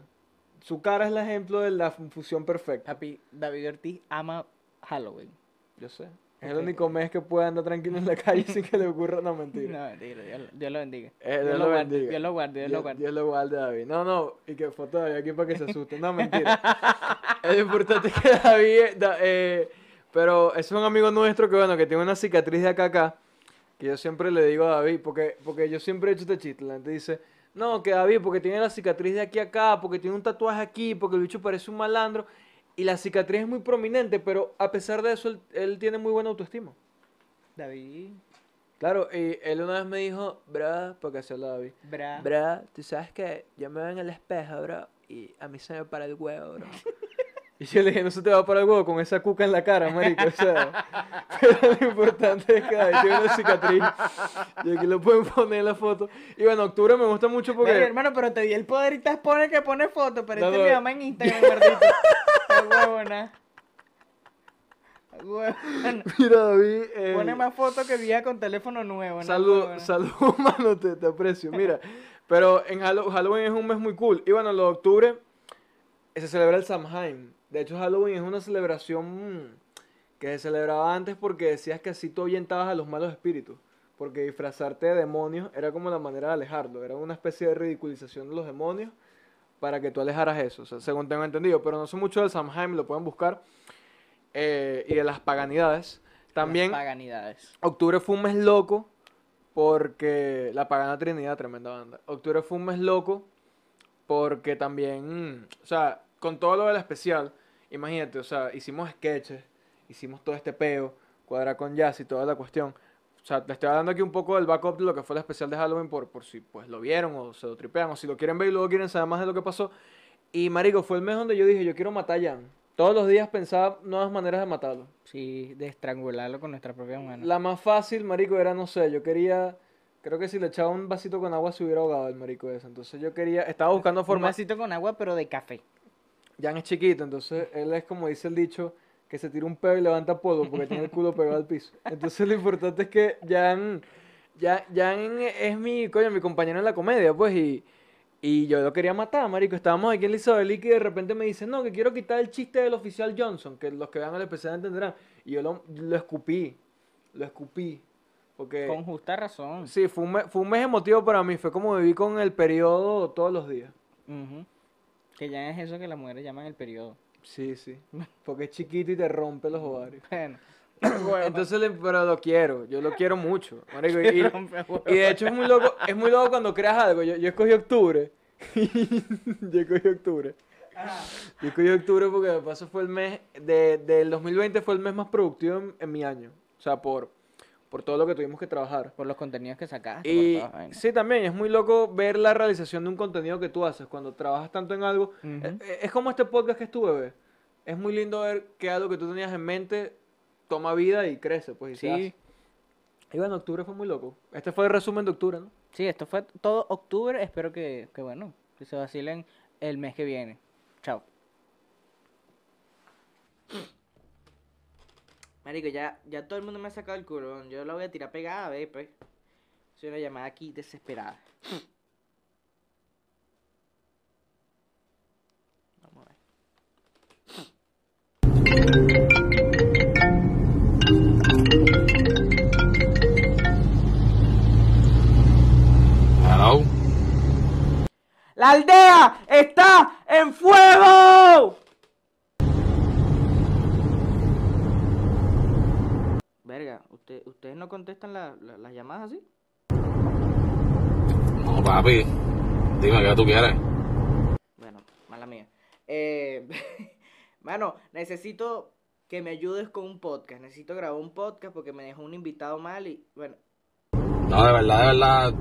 Su cara es el ejemplo de la fusión perfecta. Papi, David Ortiz ama Halloween. Yo sé. Es el único mes que puede andar tranquilo en la calle sin que le ocurra una mentira. No, mentira, Dios, Dios lo bendiga. Eh, Dios, lo guarde, Dios lo guarde, Dios lo guarde. Dios lo guarde, David. No, no, y que foto de David aquí para que se asuste. No, mentira. es importante que David. da- eh, pero es un amigo nuestro que, bueno, que tiene una cicatriz de acá acá. Que yo siempre le digo a David, porque, porque yo siempre he hecho este chiste. La gente dice, no, que David, porque tiene la cicatriz de aquí a acá, porque tiene un tatuaje aquí, porque el bicho parece un malandro. Y la cicatriz es muy prominente, pero a pesar de eso, él, él tiene muy buena autoestima. David, Claro, y él una vez me dijo, bra, porque así habla David. bra. Bra, tú sabes que yo me veo en el espejo, bro, y a mí se me para el huevo, bro. y yo le dije, no se te va a parar el huevo con esa cuca en la cara, marico, o sea. Pero lo importante es que David tiene una cicatriz. Y aquí lo pueden poner en la foto. Y bueno, octubre me gusta mucho porque... Mira, hermano, pero te di el poder y te pone que pone foto, pero No, este no. me llama en Instagram, gordito. Huevona. Huevona. Mira, David... eh, Pone más fotos que vieja con teléfono nuevo. ¿no? Salud, Huevona. salud, mano, te, te aprecio. Mira, pero en Hallo- Halloween es un mes muy cool. Y bueno, de octubre se celebra el Samhain. De hecho, Halloween es una celebración mm, que se celebraba antes porque decías que así tú ahuyentabas a los malos espíritus. Porque disfrazarte de demonios era como la manera de alejarlo. Era una especie de ridiculización de los demonios para que tú alejaras eso. O sea, según tengo entendido. Pero no sé mucho del Samhain, lo pueden buscar. Eh, y de las paganidades. También... Las paganidades. Octubre fue un mes loco porque la Pagana Trinidad, tremenda banda. Octubre fue un mes loco porque también, mm, o sea, con todo lo del especial, imagínate, o sea, hicimos sketches, hicimos todo este peo, cuadra con jazz y toda la cuestión. O sea, te estoy dando aquí un poco del backup de lo que fue el especial de Halloween por, por si pues lo vieron o se lo tripean o si lo quieren ver y luego quieren saber más de lo que pasó. Y marico, fue el mes donde yo dije, yo quiero matar a Jan. Todos los días pensaba nuevas maneras de matarlo. Sí, de estrangularlo con nuestra propia mano. La más fácil, marico, era, no sé, yo quería... Creo que si le echaba un vasito con agua se hubiera ahogado el marico ese. Entonces yo quería... Estaba buscando Un formas... vasito con agua, pero de café. Jan es chiquito, entonces él es como dice el dicho, que se tira un pedo y levanta polvo porque tiene el culo pegado al piso. Entonces lo importante es que Jan, Jan, Jan es mi, coño, mi compañero en la comedia, pues, y, y yo lo quería matar, marico. Estábamos aquí en Isabel y de repente me dice, no, que quiero quitar el chiste del oficial Johnson, que los que vean el especial entenderán. Y yo lo, lo escupí, lo escupí. Porque, Con justa razón. sí, fue un, mes, fue un mes emotivo para mí, fue como viví con el periodo todos los días. Ujú. Que ya es eso que las mujeres llaman el periodo. Sí, sí. Porque es chiquito y te rompe los ovarios. Bueno. Entonces, le- pero lo quiero, yo lo quiero mucho. marico, y, rompe huevo. y de hecho es muy loco, es muy loco cuando creas algo. Yo, yo escogí octubre. yo escogí octubre. Yo escogí octubre porque de paso fue el mes, de, del 2020 fue el mes más productivo en, en mi año. O sea, por, por todo lo que tuvimos que trabajar. Por los contenidos que sacaste. Y por sí, también es muy loco ver la realización de un contenido que tú haces cuando trabajas tanto en algo. Eh, eh, Es como este podcast que es tu bebé. Es muy lindo ver que algo que tú tenías en mente toma vida y crece, pues, y se Sí. hace. Y bueno, octubre fue muy loco. Este fue el resumen de octubre, ¿no? Sí, esto fue todo octubre. Espero que, que bueno, que se vacilen el mes que viene. Chao. Marico, ya, ya todo el mundo me ha sacado el culo. Yo la voy a tirar pegada, ve, pues. Soy una llamada aquí desesperada. Vamos a ver. Hello. ¡La aldea está en fuego! Verga, ¿usted, ¿ustedes no contestan la- la- las llamadas así? No, papi. Dime qué tú quieres. Bueno, mala mía. Eh, mano, necesito que me ayudes con un podcast. Necesito grabar un podcast porque me dejó un invitado mal y, bueno, No, de verdad, de verdad.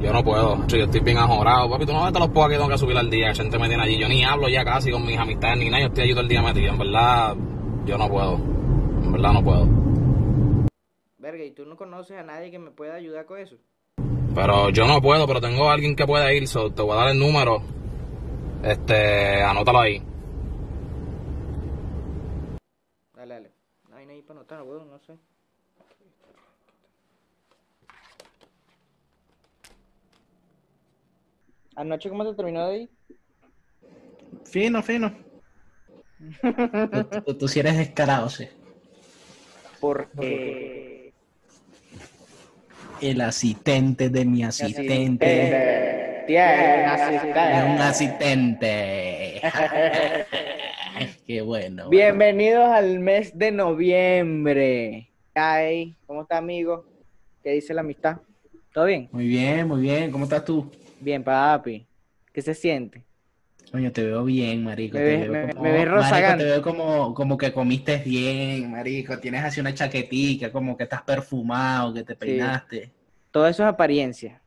Yo no puedo. Yo estoy bien ajorado. Papi, tú no ves todos los podcasts que tengo que subir al día. gente me tiene allí. Yo ni hablo ya casi con mis amistades ni nada. Yo estoy allí todo el día metido. En verdad, yo no puedo. En verdad, no puedo. Verga, ¿y tú no conoces a nadie que me pueda ayudar con eso? Pero yo no puedo, pero tengo a alguien que puede ir. So, te voy a dar el número. Este, anótalo ahí. Dale, dale. No hay nadie para anotar, weón, no sé. Anoche, ¿cómo te terminó de ir? Fino, fino. Tú, tú, tú sí eres descarado, sí. Porque El asistente de mi asistente. Tiene un Es un asistente. asistente. Qué bueno. Bienvenidos al mes de noviembre. Ay, ¿cómo está, amigo? ¿Qué dice la amistad? ¿Todo bien? Muy bien, muy bien. ¿Cómo estás tú? Bien, papi. ¿Qué se siente? Coño, te veo bien, marico. Me te veo me- como- me ves marico, te veo como, como que comiste bien, marico. Tienes así una chaquetica, como que estás perfumado, que te peinaste. Todo eso es apariencia.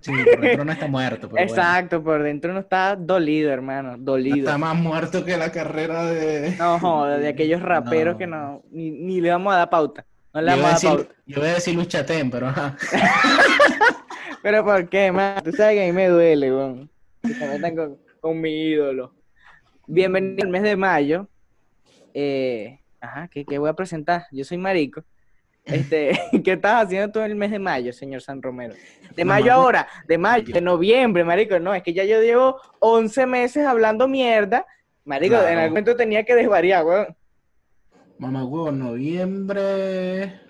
Sí, por dentro no está muerto, pero bueno. Exacto, por dentro no está dolido, hermano. Dolido. Está más muerto que la carrera de... No, de aquellos raperos No. que no, ni, ni le vamos a dar pauta. No le Yo vamos a dar decir, pauta. yo voy a decir Luis Chatén, pero ajá. Pero ¿por qué, man? Tú sabes que a mí me duele, weón. Que se metan con, con mi ídolo. Bienvenido al mes de mayo. Eh, ajá, ¿qué, qué voy a presentar? Yo soy Marico. Este, ¿qué estás haciendo tú en el mes de mayo, señor San Romero? De mayo Mamá, ahora, de mayo, de noviembre, Marico. No, es que ya yo llevo 11 meses hablando mierda. Marico, en algún momento tenía que desvariar, weón. Mamá huevo, noviembre.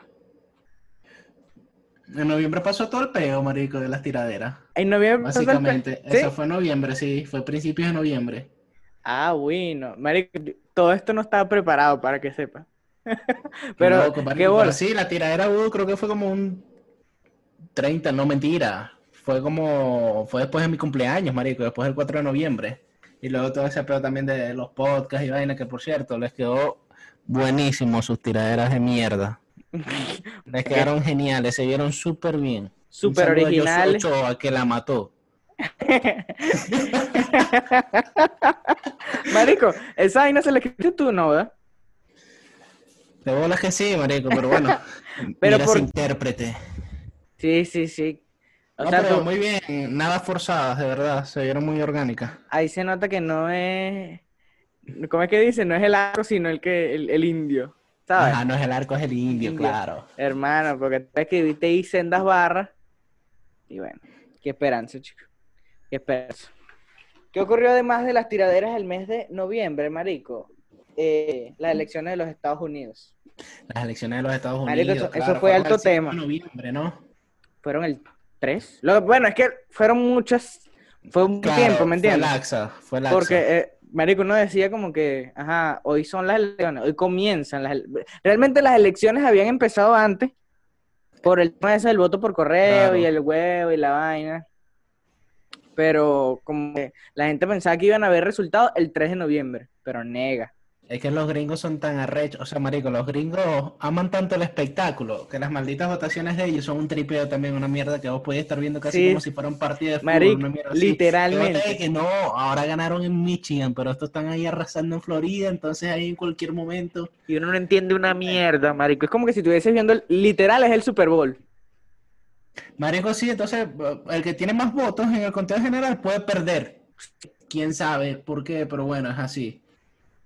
En noviembre pasó todo el peo, marico, de las tiraderas. En noviembre pasó el pe- Básicamente. ¿Sí? Eso fue en noviembre, sí. Fue principios de noviembre. Ah, bueno. Marico, todo esto no estaba preparado para que sepa. Pero, loco, qué marico, pero sí, la tiradera hubo, creo que fue como un 30, no mentira. Fue como, fue después de mi cumpleaños, marico, después del 4 de noviembre. Y luego todo ese pedo también de los podcasts y vainas, que por cierto, les quedó buenísimo sus tiraderas de mierda. Les quedaron geniales, se vieron súper bien. Súper saludo a que la mató. Marico, esa vaina se la escribiste tú, ¿no? ¿verdad? De bolas que sí, marico, pero bueno. Pero mira por- intérprete. Sí, sí, sí. O No, sea, pero tú- muy bien, nada forzadas, de verdad, se vieron muy orgánicas. ahí se nota que no es. ¿Cómo es que dice? No es el arco, sino el que el, el indio. ¿Sabes? Ajá, no es el arco, es el indio, Indio. claro. Hermano, porque tú escribiste ahí sendas barras. Y bueno, qué esperanza, chicos. Qué esperanza. ¿Qué ocurrió además de las tiraderas el mes de noviembre, marico? Eh, las elecciones de los Estados Unidos. Las elecciones de los Estados Unidos. eso- eso claro, fue alto el 5 de tema. noviembre, ¿no? Fueron el 3. Lo, bueno, es que fueron muchas. Fue un Claro, tiempo, ¿me fue entiendes? laxa, fue laxa. Porque, eh, Marico, uno decía como que, ajá, hoy son las elecciones, hoy comienzan las ele- Realmente las elecciones habían empezado antes por el tema ese del voto por correo Claro. y el huevo y la vaina. Pero como que la gente pensaba que iban a haber resultados el 3 de noviembre, pero nega. Es que los gringos son tan arrechos, o sea, marico, los gringos aman tanto el espectáculo que las malditas votaciones de ellos son un tripeo también, una mierda que vos podés estar viendo casi Sí. como si fuera un partido de fútbol, Marico, una mierda así. literalmente. Que que no, ahora ganaron en Michigan, pero estos están ahí arrasando en Florida, entonces ahí en cualquier momento. Y uno no entiende una mierda, marico. Es como que si estuvieses viendo, el- literal, es el Super Bowl. Marico, sí, entonces el que tiene más votos en el conteo general puede perder. Quién sabe por qué, pero bueno, es así.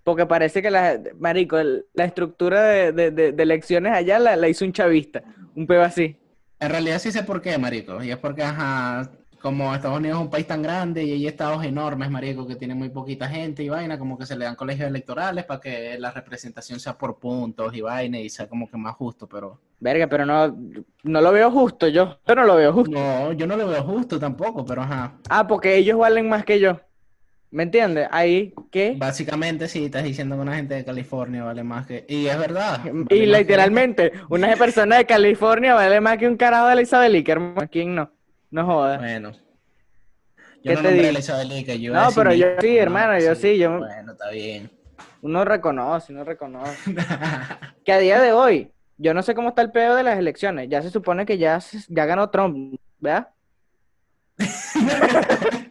Porque parece que la, marico, el- la estructura de, de- de- de elecciones allá la, la hizo un chavista. Un peo así. En realidad sí sé por qué, marico. Y es porque, ajá, como Estados Unidos es un país tan grande y hay estados enormes, marico, que tienen muy poquita gente y vaina, como que se le dan colegios electorales para que la representación sea por puntos y vaina y sea como que más justo, pero... Verga, pero no, no lo veo justo yo. Yo no lo veo justo. No, yo no lo veo justo tampoco, pero ajá. Ah, porque ellos valen más que yo. ¿Me entiendes? Ahí, ¿qué? Básicamente sí, estás diciendo que una gente de California vale más que... Y es verdad. vale Y que- literalmente, una persona de California vale más que un carajo de Elizabeth Lee, hermano. ¿Quién no? No jodas. Bueno. ¿Qué Yo no te digo? Lee, que yo No, pero yo sí, no, hermano, yo sí, yo... Bueno, está bien. Uno reconoce, uno reconoce. que a día de hoy, yo no sé cómo está el pedo de las elecciones. Ya se supone que ya, ya ganó Trump, ¿verdad?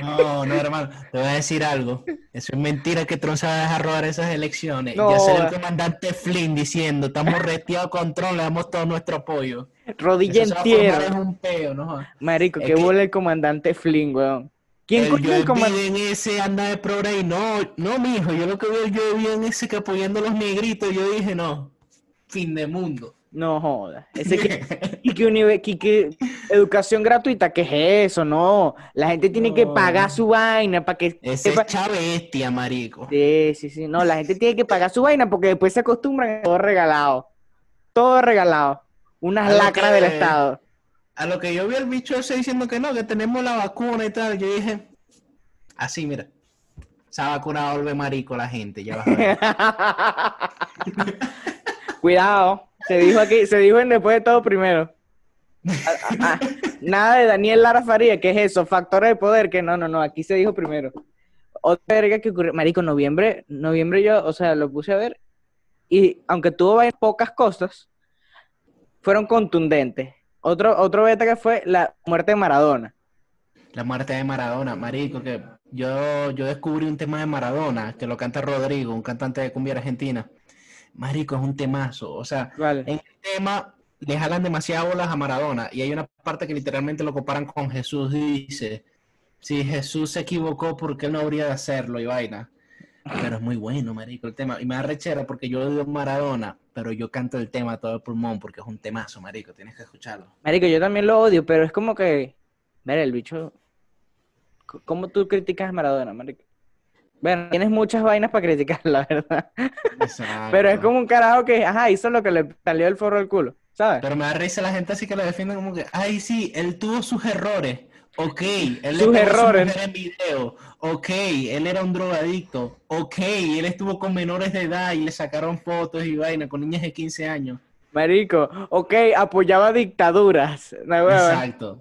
No, no, hermano, te voy a decir algo. Eso es mentira que Trump se va a dejar robar esas elecciones. No, ya salió el comandante Flynn diciendo, estamos retiados con Trump, le damos todo nuestro apoyo. Rodilla en tierra. es un peo, ¿no? jodas. Marico, Es qué que- bola el comandante Flynn, weón. ¿Quién coño el comandante? Biden ese anda de progre y no, no, mijo, yo lo que veo yo bien ese que apoyando a los negritos, yo dije, no, fin de mundo. No joda. Ese que, y que, que- que educación gratuita, ¿qué es eso? No. La gente tiene que pagar su vaina para que Ese sepa- es chavestia, marico. Sí, sí, sí. No, la gente tiene que pagar su vaina porque después se acostumbran a todo regalado. Todo regalado. Unas A lacras que- del Estado. A lo que yo vi el bicho ese diciendo que no, que tenemos la vacuna y tal, yo dije, así, mira, esa vacuna volver marico la gente, ya vas a ver. Cuidado. Se dijo aquí, se dijo en después de todo primero. Nada de Daniel Lara Faría, ¿qué es eso? Factores de poder, que no, no, no, aquí se dijo primero. Otra verga que ocurrió, marico, noviembre, noviembre yo, o sea, lo puse a ver y aunque tuvo varias pocas cosas, fueron contundentes. Otro, otro beta que fue la muerte de Maradona. La muerte de Maradona, marico, que yo, yo descubrí un tema de Maradona, que lo canta Rodrigo, un cantante de cumbia argentina. Marico, es un temazo, o sea, en el tema le jalan demasiadas bolas a Maradona y hay una parte que literalmente lo comparan con Jesús y dice, si Jesús se equivocó, ¿por qué él no habría de hacerlo? Y vaina. Pero es muy bueno, marico, el tema. Y me da rechera porque yo odio Maradona, pero yo canto el tema a todo el pulmón porque es un temazo, marico, tienes que escucharlo. Marico, yo también lo odio, pero es como que, mira, el bicho, ¿cómo tú criticas a Maradona, marico? Bueno, tienes muchas vainas para criticar, la verdad. Pero es como un carajo que, ajá, hizo lo que le salió el forro del culo, ¿sabes? Pero me da risa la gente así que lo defiende como que, ay, sí, él tuvo sus errores. Ok, él Sus errores. en video. Ok, él era un drogadicto. Ok, él estuvo con menores de edad y le sacaron fotos y vaina con niñas de 15 años. Marico, ok, apoyaba dictaduras. No. Exacto.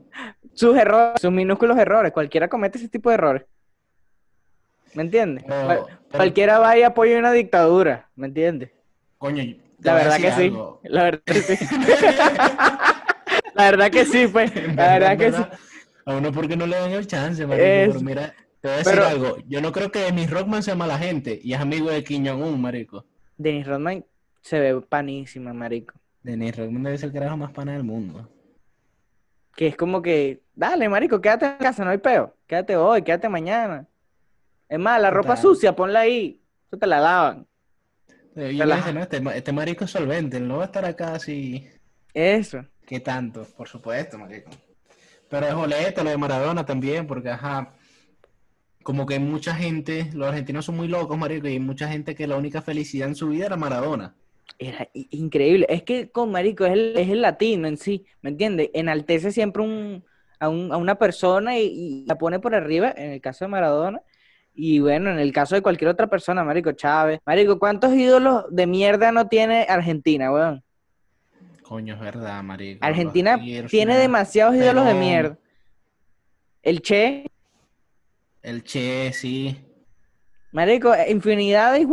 Sus errores, sus minúsculos errores. Cualquiera comete ese tipo de errores. ¿Me entiendes? Pero- Cual- pero- Cualquiera va y apoya una dictadura. ¿Me entiendes? Coño, La verdad que sí. La verdad que sí. La verdad que sí, pues. La verdad que sí. A uno porque no le dan el chance, marico. Es- Pero mira, te voy a decir pero- algo. Yo no creo que Dennis Rockman sea mala gente y es amigo de Kim Jong-un, marico. Dennis Rodman se ve panísima, marico. Dennis Rockman debe ser el carajo más pana del mundo. Que es como que, dale, marico, quédate en casa, no hay peo. Quédate hoy, quédate mañana. Es más, la ropa Total. sucia, ponla ahí. Eso te la lavan. Eh, Yo le dije, no, este, este marico es solvente, no va a estar acá así. Eso. ¿Qué tanto? Por supuesto, marico. Pero es boleto lo de Maradona también, porque ajá, como que hay mucha gente, los argentinos son muy locos, marico, y hay mucha gente que la única felicidad en su vida era Maradona. Era increíble. Es que con marico es el, es el latino en sí, ¿me entiendes? Enaltece siempre un, a, un- a una persona y, y la pone por arriba, en el caso de Maradona. Y bueno, en el caso de cualquier otra persona, marico, Chávez. Marico, ¿cuántos ídolos de mierda no tiene Argentina, weón? Coño, es verdad, marico. Argentina tiene demasiados ídolos de mierda. El Che, El Che, sí. marico, eh, infinidad de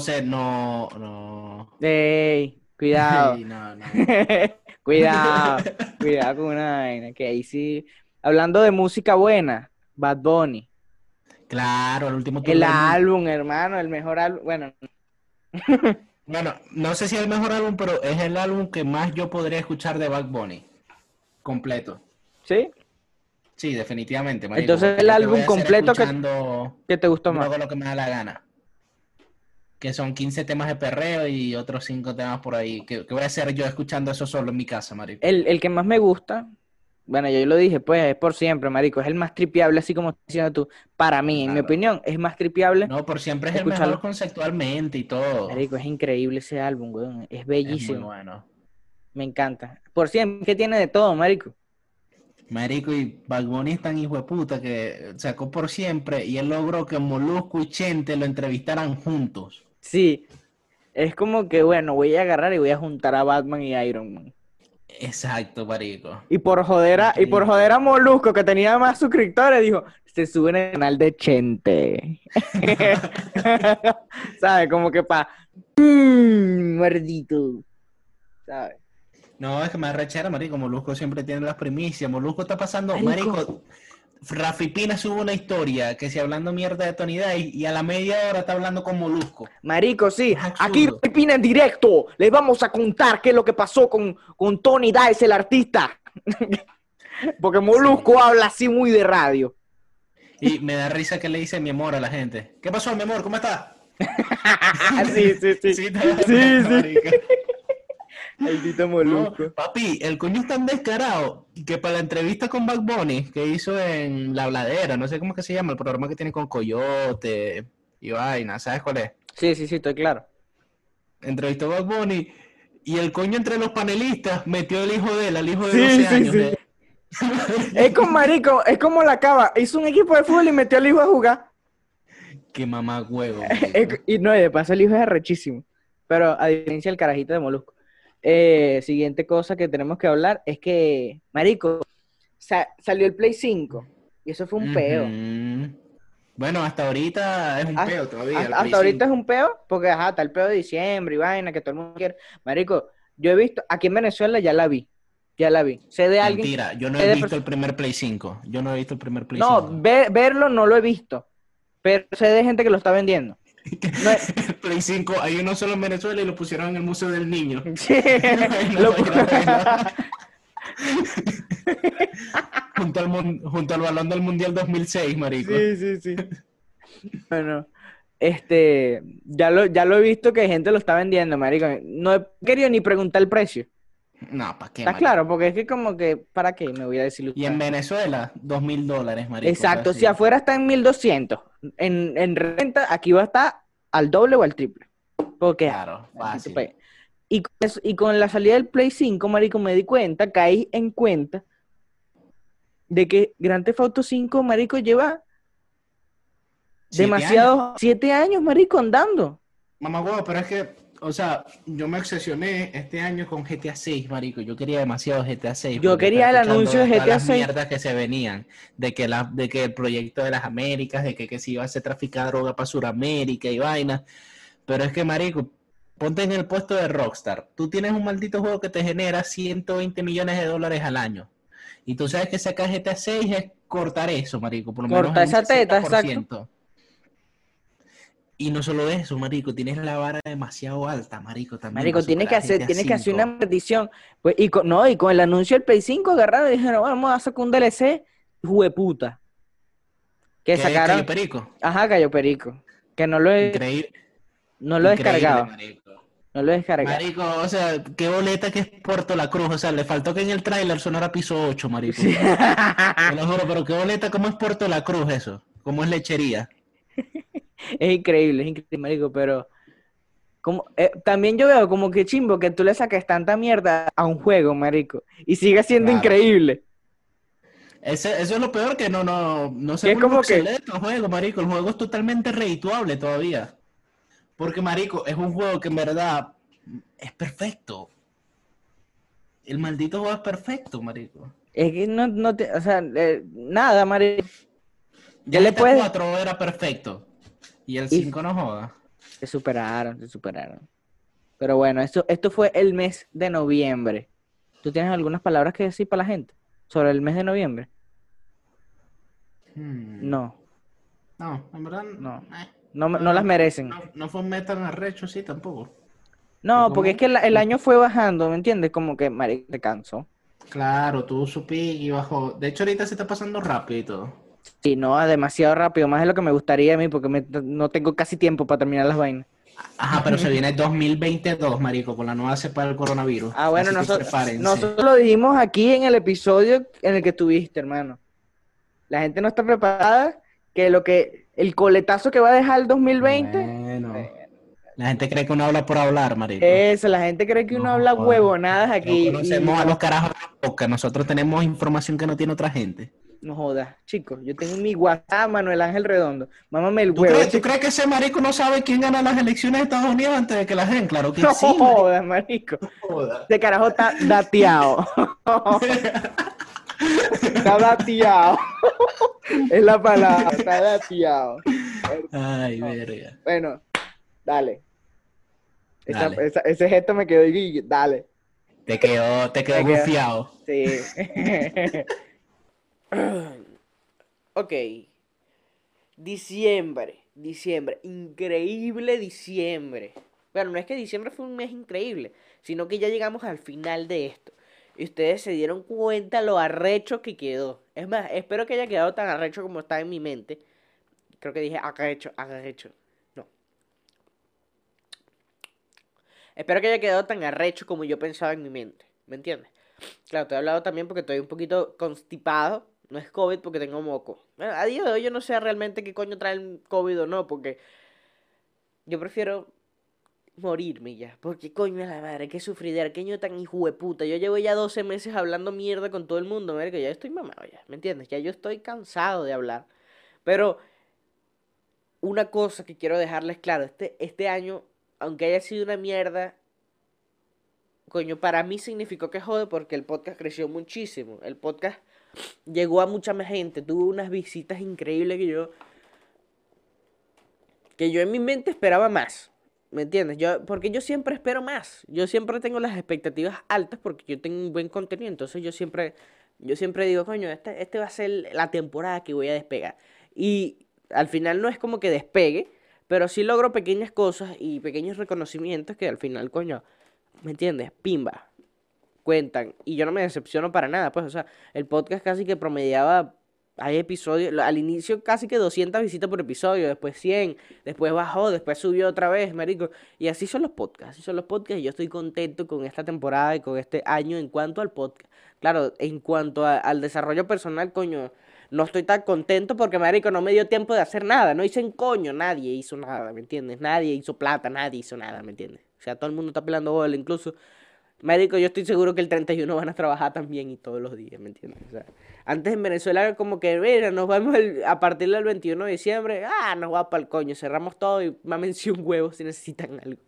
Cerro, no, no. Ey, cuidado. Ey, no, no. Cuidado, cuidado con una vaina, que ahí sí. Hablando de música buena, Bad Bunny. Claro, el último tour El del mundo. álbum, hermano, el mejor álbum. Bueno, Bueno, no sé si es el mejor álbum, pero es el álbum que más yo podría escuchar de Bad Bunny. Completo. ¿sí? Sí, definitivamente, marico, Entonces el álbum completo que, que te gustó más. hago lo que me da la gana. Que son 15 temas de perreo y otros 5 temas por ahí. Que, que voy a hacer yo escuchando eso solo en mi casa, marico. El, el que más me gusta, bueno, yo lo dije, pues es por siempre, marico. Es el más tripeable, así como estás diciendo tú. Para mí, en mi opinión, es más tripeable. No, por siempre es el escucharlo. mejor conceptualmente y todo. Marico, es increíble ese álbum, weón. Es bellísimo. Es muy bueno. Me encanta. Por siempre, que tiene de todo, marico. Marico, y Bad Bunny es tan hijo de puta que sacó por siempre y él logró que Molusco y Chente lo entrevistaran juntos. Sí. Es como que, bueno, voy a agarrar y voy a juntar a Batman y Iron Man. Exacto, marico. Y por joder a, y por joder a Molusco, que tenía más suscriptores, dijo, se sube en el canal de Chente. ¿Sabes? Como que pa... Mmm, muerdito. ¿Sabes? No, es que me arrechera, marico. Molusco siempre tiene las primicias. Molusco está pasando, Marico. marico. Rafi Pina sube una historia que si hablando mierda de Tony Day y a la media hora está hablando con Molusco. Marico, sí. Aquí Pina en directo. Les vamos a contar qué es lo que pasó con, con Tony Dice, el artista. Porque Molusco habla así muy de radio. Y me da risa que le dice mi amor a la gente. ¿Qué pasó, mi amor? ¿Cómo está? sí, sí, sí. Sí, Sí, Maldito No, Molusco. papi, el coño es tan descarado que para la entrevista con Bad Bunny que hizo en La Bladera, no sé cómo es que se llama, el programa que tiene con Coyote y vaina, ¿sabes cuál es? Sí, sí, sí, estoy claro. Entrevistó a Bad Bunny y el coño entre los panelistas metió el hijo de él, al hijo de Sí, 12 sí, años. sí. de- Es como marico, es como la cava. Hizo un equipo de fútbol y metió al hijo a jugar. Qué mamá huevo. Y no, y de paso el hijo es arrechísimo. Pero a diferencia del carajito de Molusco. Eh, siguiente cosa que tenemos que hablar es que, marico, sa- salió el Play 5 y eso fue un peo. Bueno, hasta ahorita es un Hasta- peo todavía. Hasta, ahorita 5. es un peo, porque ajá, está el peo de diciembre y vaina que todo el mundo quiere. Marico, yo he visto, aquí en Venezuela ya la vi. Ya la vi. Sé de alguien. Mentira, yo no he visto el primer Play 5. Yo no he visto el primer Play No, 5. ve- verlo no lo he visto. Pero sé de gente que lo está vendiendo. No es- El Play 5, hay uno solo en Venezuela y lo pusieron en el Museo del Niño. Sí, No, lo- junto, al, mun- junto al balón del Mundial 2006, marico. Sí, sí, sí. Bueno, este, ya lo, ya lo he visto que gente lo está vendiendo, marico. No he querido ni preguntar el precio. No, ¿para qué? ¿Está marico? claro? Porque es que como que, ¿para qué? Me voy a decir Y en Venezuela, dos mil dólares, marico. Exacto, si afuera está en 1200, en, en renta aquí va a estar al doble o al triple. Porque, Claro, fácil. pues, y, con eso- y con la salida del Play 5, marico, me di cuenta, caí en cuenta de que Grand Theft Auto 5, marico, lleva Siete demasiado, siete años, marico, andando. Mamá huevo, pero es que, o sea, yo me obsesioné este año con GTA 6, marico. Yo quería demasiado GTA 6. Yo quería el anuncio de GTA las 6. mierdas que se venían, de que, la, de que el proyecto de las Américas, de que, que se iba a hacer traficar droga para Sudamérica y vaina. Pero es que, marico, ponte en el puesto de Rockstar. Tú tienes un maldito juego que te genera 120 millones de dólares al año. Y tú sabes que sacar GTA 6 es cortar eso, marico. Por lo menos Cortar en esa teta, 60%. Y no solo eso, marico, tienes la vara demasiado alta, marico, también. Marico, tienes que hacer, tienes que hacer 5. una maldición. Pues, y con, no, y con el anuncio del Play 5 agarraron y dijeron, vamos a sacar un DLC, jueputa. Que ¿Qué, sacaron. Cayo Perico? Ajá, Cayo Perico. Que no lo he, Increíble. no lo he increíble, descargado. marico. No lo he descargado. Marico, o sea, qué boleta que es Puerto La Cruz. O sea, le faltó que en el tráiler sonara piso 8, marico. Te lo juro, pero qué boleta, ¿cómo es Puerto La Cruz eso? ¿Cómo es lechería? Es increíble, es increíble, marico, pero como, eh, también yo veo como que chimbo que tú le saques tanta mierda a un juego, marico, y sigue siendo Claro. increíble. Ese- eso es lo peor que no, no, no se es como que- el juego, marico. El juego es totalmente redituable todavía. Porque, marico, es un juego que en verdad es perfecto. El maldito juego es perfecto, marico. Es que no, no te, o sea, eh, nada, marico. Ya le el puedes- 4 era perfecto. Y el Y- 5 no joda. Se superaron, se superaron. Pero bueno, esto, esto fue el mes de noviembre. ¿Tú tienes algunas palabras que decir para la gente sobre el mes de noviembre? Hmm. No, No, en verdad no. eh, No, no las merecen. no, no fue un mes tan arrecho así tampoco. No, porque es que el año fue bajando, ¿me entiendes? Como que, marico, te cansó. Claro, tú supí y bajó. De hecho, ahorita se está pasando rápido y todo. Sí, no, demasiado rápido, más de lo que me gustaría a mí, porque me- no tengo casi tiempo para terminar las vainas. Ajá, pero se viene 2022, marico, con la nueva cepa del coronavirus. Ah, bueno, nosotros, nosotros lo dijimos aquí en el episodio en el que estuviste, hermano. La gente no está preparada que lo que, el coletazo que va a dejar el 2020, Bueno, la gente cree que uno habla por hablar, marico. eso, la gente cree que uno habla joder. huevonadas No aquí. y conocemos a los carajos boca, nosotros tenemos información que no tiene otra gente. No jodas, chicos, yo tengo mi WhatsApp, Manuel Ángel Redondo. Mámame el ¿Tú huevo. crees, tú crees que ese marico no sabe quién gana las elecciones de Estados Unidos antes de que las den? Claro que No sí. marico. jodas, marico. Este carajo está dateado. está dateado. es la palabra, está dateado. Ay, verga. Bueno, dale. Esa- Dale. esa- ese gesto me quedó y dale. Te quedó, te quedó Te quedó- confiado. Sí. ok. Diciembre. Diciembre. Increíble diciembre. Bueno, no es que diciembre fue un mes increíble, sino que ya llegamos al final de esto. Y ustedes se dieron cuenta lo arrecho que quedó. Es más, espero que haya quedado tan arrecho como está en mi mente. Creo que dije arrecho, arrecho. No. Espero que haya quedado tan arrecho como yo pensaba en mi mente. ¿Me entiendes? Claro, te he hablado también porque estoy un poquito constipado. No es COVID porque tengo moco. Bueno, a día de hoy yo no sé realmente qué coño trae el COVID o no, porque yo prefiero morirme ya. Porque coño la madre, qué sufridera, qué año tan hijo de puta. Yo llevo ya 12 meses hablando mierda con todo el mundo, que ya estoy mamado ya, ¿me entiendes? Ya yo estoy cansado de hablar. Pero una cosa que quiero dejarles claro, este, este año, aunque haya sido una mierda, coño, para mí significó que jode porque el podcast creció muchísimo. El podcast llegó a mucha más gente, tuvo unas visitas increíbles que yo que yo en mi mente esperaba más. ¿Me entiendes? Yo, porque yo siempre espero más. Yo siempre tengo las expectativas altas porque yo tengo un buen contenido. Entonces yo siempre, yo siempre digo, coño, este, este va a ser la temporada que voy a despegar. Y al final no es como que despegue, pero sí logro pequeñas cosas y pequeños reconocimientos que al final, coño, ¿me entiendes? Pimba. Cuentan. Y yo no me decepciono para nada. Pues, o sea, el podcast casi que promediaba hay episodios, al inicio casi que 200 visitas por episodio, después 100, después bajó, después subió otra vez, marico. Y así son los podcasts, así son los podcasts y yo estoy contento con esta temporada y con este año en cuanto al podcast. Claro, en cuanto al desarrollo personal, coño, no estoy tan contento porque, marico, no me dio tiempo de hacer nada, no hice coño, nadie hizo nada, ¿me entiendes? Nadie hizo plata, nadie hizo nada, ¿me entiendes? O sea, todo el mundo está pelando bola, incluso... Marico, yo estoy seguro que el 31 van a trabajar también y todos los días, ¿me entiendes? O sea, antes en Venezuela como que, mira, nos vamos el- a partir del 21 de diciembre, ah, nos va para el coño, cerramos todo y mámense un huevo si necesitan algo.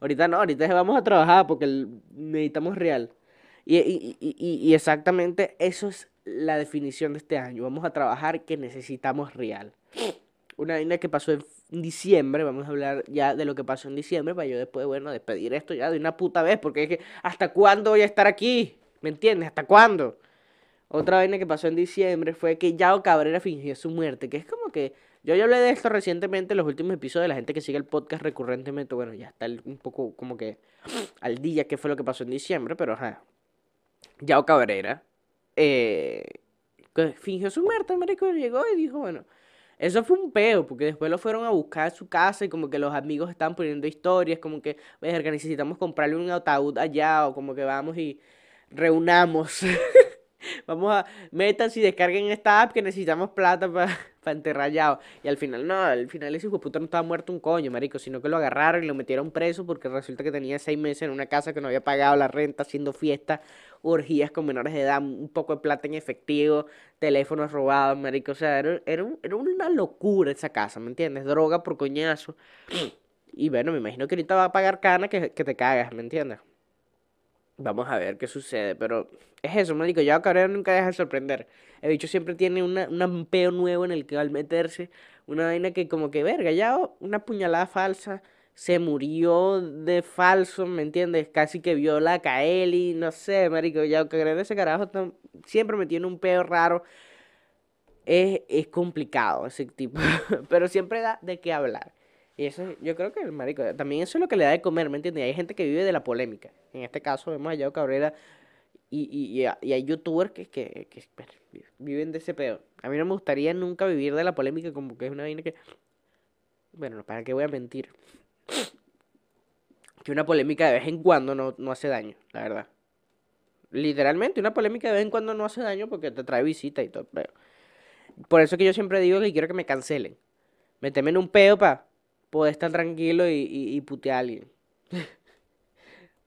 Ahorita no, ahorita vamos a trabajar porque el- necesitamos real. Y- y- y- y exactamente eso es la definición de este año. Vamos a trabajar que necesitamos real. Una vaina que pasó en diciembre, vamos a hablar ya de lo que pasó en diciembre, para yo después, bueno, despedir esto ya de una puta vez, porque es que, ¿hasta cuándo voy a estar aquí? ¿Me entiendes? ¿Hasta cuándo? Otra vaina que pasó en diciembre fue que Yao Cabrera fingió su muerte, que es como que yo ya hablé de esto recientemente en los últimos episodios, la gente que sigue el podcast recurrentemente, bueno, ya está el- un poco como que al día qué fue lo que pasó en diciembre, pero ajá. Yao Cabrera eh, que fingió su muerte, marico, llegó y dijo, bueno, eso fue un peo, porque después lo fueron a buscar a su casa y como que los amigos estaban poniendo historias, como que, verga, necesitamos comprarle un ataúd allá, o como que vamos y reunamos. Vamos a, métanse y descarguen esta app que necesitamos plata para enterrar a Yao. Y al final, no, al final ese hijo puta no estaba muerto un coño, marico, sino que lo agarraron y lo metieron preso porque resulta que tenía seis meses en una casa que no había pagado la renta, haciendo fiestas, orgías con menores de edad, un poco de plata en efectivo, teléfonos robados, marico. O sea, era, era, era una locura esa casa, ¿me entiendes? Droga por coñazo. Y bueno, me imagino que ahorita va a pagar cana que, que te cagas, ¿me entiendes? Vamos a ver qué sucede, pero es eso, marico, ya Cabrera nunca deja de sorprender. El bicho siempre tiene una, un peo nuevo en el que al meterse, una vaina que como que, verga, ya una puñalada falsa, se murió de falso, ¿me entiendes? Casi que viola a Kaeli, no sé, marico, ya Cabrera ese carajo siempre me tiene un peo raro. Es, es complicado ese tipo, pero siempre da de qué hablar. Y eso, yo creo que el marico, también eso es lo que le da de comer, ¿me entiendes? Hay gente que vive de la polémica. En este caso vemos a Yao Cabrera y, y, y, hay youtubers que, que, que, viven de ese pedo. A mí no me gustaría nunca vivir de la polémica como que es una vaina que... Bueno, ¿para qué voy a mentir? Que una polémica de vez en cuando no, no hace daño, la verdad. Literalmente, una polémica de vez en cuando no hace daño porque te trae visita y todo. peo. Por eso que yo siempre digo que quiero que me cancelen. Méteme en un peo para poder estar tranquilo y, y, y putear a alguien.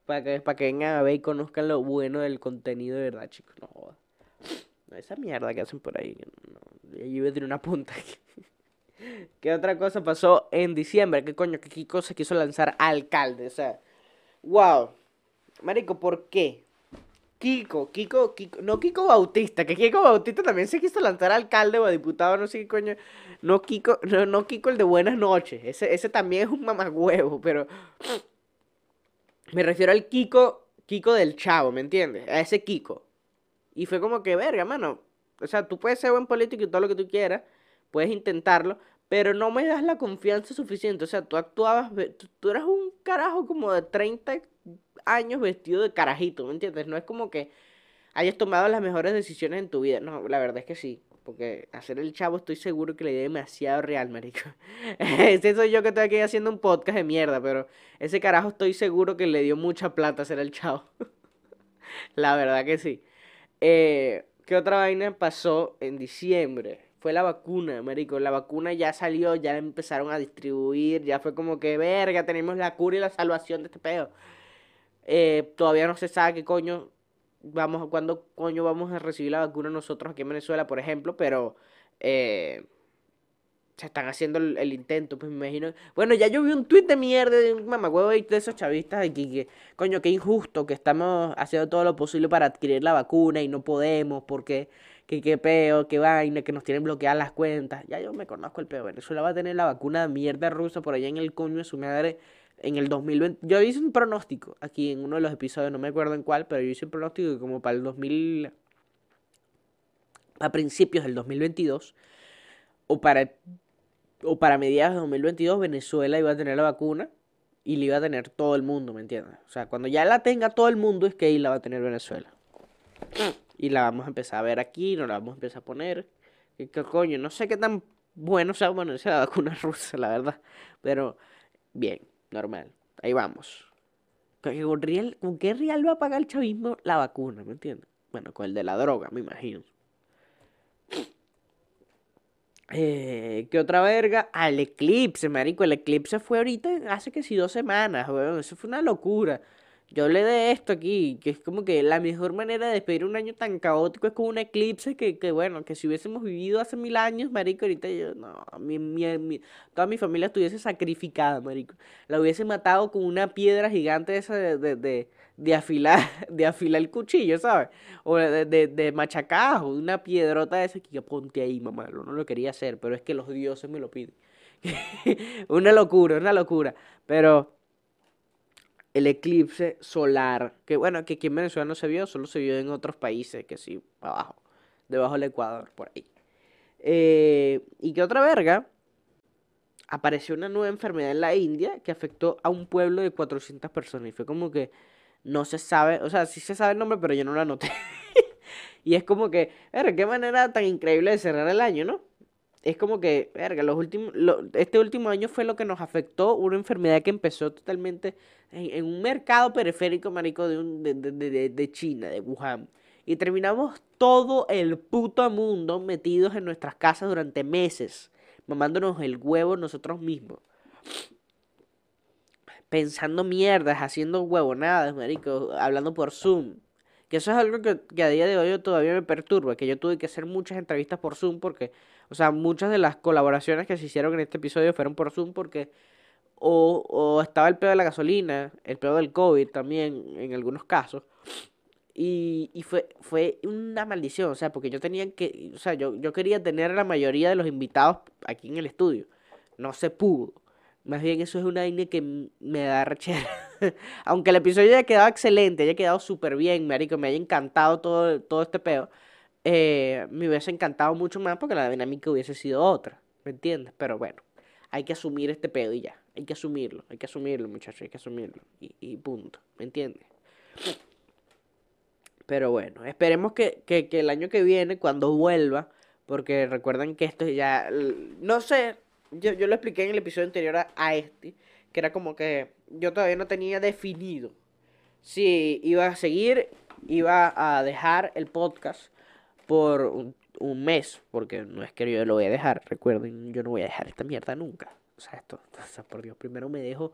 Para que, para que vengan a ver y conozcan lo bueno del contenido de verdad, chicos. No, esa mierda que hacen por ahí. No, yo iba a tirar una punta aquí. ¿Qué otra cosa pasó en diciembre? ¿Qué coño? Que Kiko se quiso lanzar alcalde. O sea, wow. Marico, ¿por qué? Kiko, Kiko, Kiko, no Kiko Bautista, que Kiko Bautista también se quiso lanzar alcalde o a diputado, no sé qué coño. No Kiko, no, no Kiko el de buenas noches. Ese, ese también es un mamagüevo, pero me refiero al Kiko, Kiko del Chavo, ¿me entiendes? A ese Kiko. Y fue como que, verga, mano. O sea, tú puedes ser buen político y todo lo que tú quieras, puedes intentarlo, pero no me das la confianza suficiente. O sea, tú actuabas, tú, tú eras un carajo como de 30 años vestido de carajito, ¿me entiendes? No es como que hayas tomado las mejores decisiones en tu vida. No, la verdad es que sí. Porque hacer el chavo estoy seguro que la idea demasiado real, marico. Ese soy yo que estoy aquí haciendo un podcast de mierda, pero ese carajo estoy seguro que le dio mucha plata hacer el chavo. La verdad que sí. Eh, ¿qué otra vaina pasó en diciembre? Fue la vacuna, marico. La vacuna ya salió, ya empezaron a distribuir, ya fue como que, verga, tenemos la cura y la salvación de este pedo. Eh, todavía no se sabe qué coño vamos, cuándo coño vamos a recibir la vacuna nosotros aquí en Venezuela, por ejemplo, pero eh, se están haciendo el, intento, pues me imagino. Bueno, ya yo vi un tuit de mierda de un mamagüevo de esos chavistas aquí que, coño, qué injusto que estamos haciendo todo lo posible para adquirir la vacuna y no podemos porque, que qué peo, qué vaina, que nos tienen bloqueadas las cuentas. Ya yo me conozco el peo. Venezuela va a tener la vacuna de mierda rusa por allá en el coño de su madre en el 2020. Yo hice un pronóstico aquí en uno de los episodios, no me acuerdo en cuál, pero yo hice un pronóstico que como para el 2000, a principios del 2022, o para, o para mediados de 2022, Venezuela iba a tener la vacuna y la iba a tener todo el mundo, ¿me entiendes? O sea, cuando ya la tenga todo el mundo es que ahí la va a tener Venezuela. Y la vamos a empezar a ver aquí, nos la vamos a empezar a poner. ¿Qué, coño? No sé qué tan bueno sea ponerse la vacuna rusa, la verdad. Pero bien, normal. Ahí vamos. ¿Con qué, con real- con qué real va a pagar el chavismo la vacuna? ¿Me entiendes? Bueno, con el de la droga, me imagino. Eh, ¿qué otra verga? Al eclipse, marico. El eclipse fue ahorita hace que sí dos semanas, weón. Eso fue una locura. Yo hablé de esto aquí, que es como que la mejor manera de despedir un año tan caótico es con un eclipse que, que bueno, que si hubiésemos vivido hace mil años, marico, ahorita yo, no, mi, mi- mi- toda mi familia estuviese sacrificada, marico. La hubiese matado con una piedra gigante esa de, de, de, de afilar, de afilar el cuchillo, ¿sabes? O de, de, de machacajo, una piedrota esa que yo ponte ahí, mamá, no lo quería hacer, pero es que los dioses me lo piden. Una locura, una locura. Pero el eclipse solar, que bueno, que aquí en Venezuela no se vio, solo se vio en otros países, que sí, abajo. debajo del Ecuador, por ahí. Eh, y que otra verga, apareció una nueva enfermedad en la India que afectó a un pueblo de 400 personas. Y fue como que no se sabe, o sea, sí se sabe el nombre, pero yo no lo anoté. y es como que, verga, qué manera tan increíble de cerrar el año, ¿no? Es como que, verga, los últimos, lo- este último año fue lo que nos afectó una enfermedad que empezó totalmente en, en un mercado periférico, marico, de, un, de, de, de- de China, de Wuhan. Y terminamos todo el puto mundo metidos en nuestras casas durante meses, mamándonos el huevo nosotros mismos. Pensando mierdas, haciendo huevonadas, marico, hablando por Zoom. Que eso es algo que, a día de hoy todavía me perturba, que yo tuve que hacer muchas entrevistas por Zoom porque, o sea, muchas de las colaboraciones que se hicieron en este episodio fueron por Zoom porque o, o estaba el pedo de la gasolina, el pedo del COVID también en algunos casos. Y, y fue, fue una maldición, o sea, porque yo tenía que, o sea, yo, yo quería tener a la mayoría de los invitados aquí en el estudio. No se pudo. Más bien eso es una vaina que me da rechera. Aunque el episodio haya quedado excelente, haya quedado súper bien, marico, me haya encantado todo, todo este pedo, eh, me hubiese encantado mucho más porque la dinámica hubiese sido otra, ¿me entiendes? Pero bueno, hay que asumir este pedo y ya, hay que asumirlo, hay que asumirlo, muchachos, hay que asumirlo. Y, y punto, ¿me entiendes? Pero bueno, esperemos que, que, que el año que viene, cuando vuelva, porque recuerden que esto ya, no sé, yo, yo lo expliqué en el episodio anterior a, este, que era como que yo todavía no tenía definido si iba a seguir, iba a dejar el podcast por un, un mes, porque no es que yo lo voy a dejar, recuerden, yo no voy a dejar esta mierda nunca. O sea, esto, o sea, por Dios, primero me dejo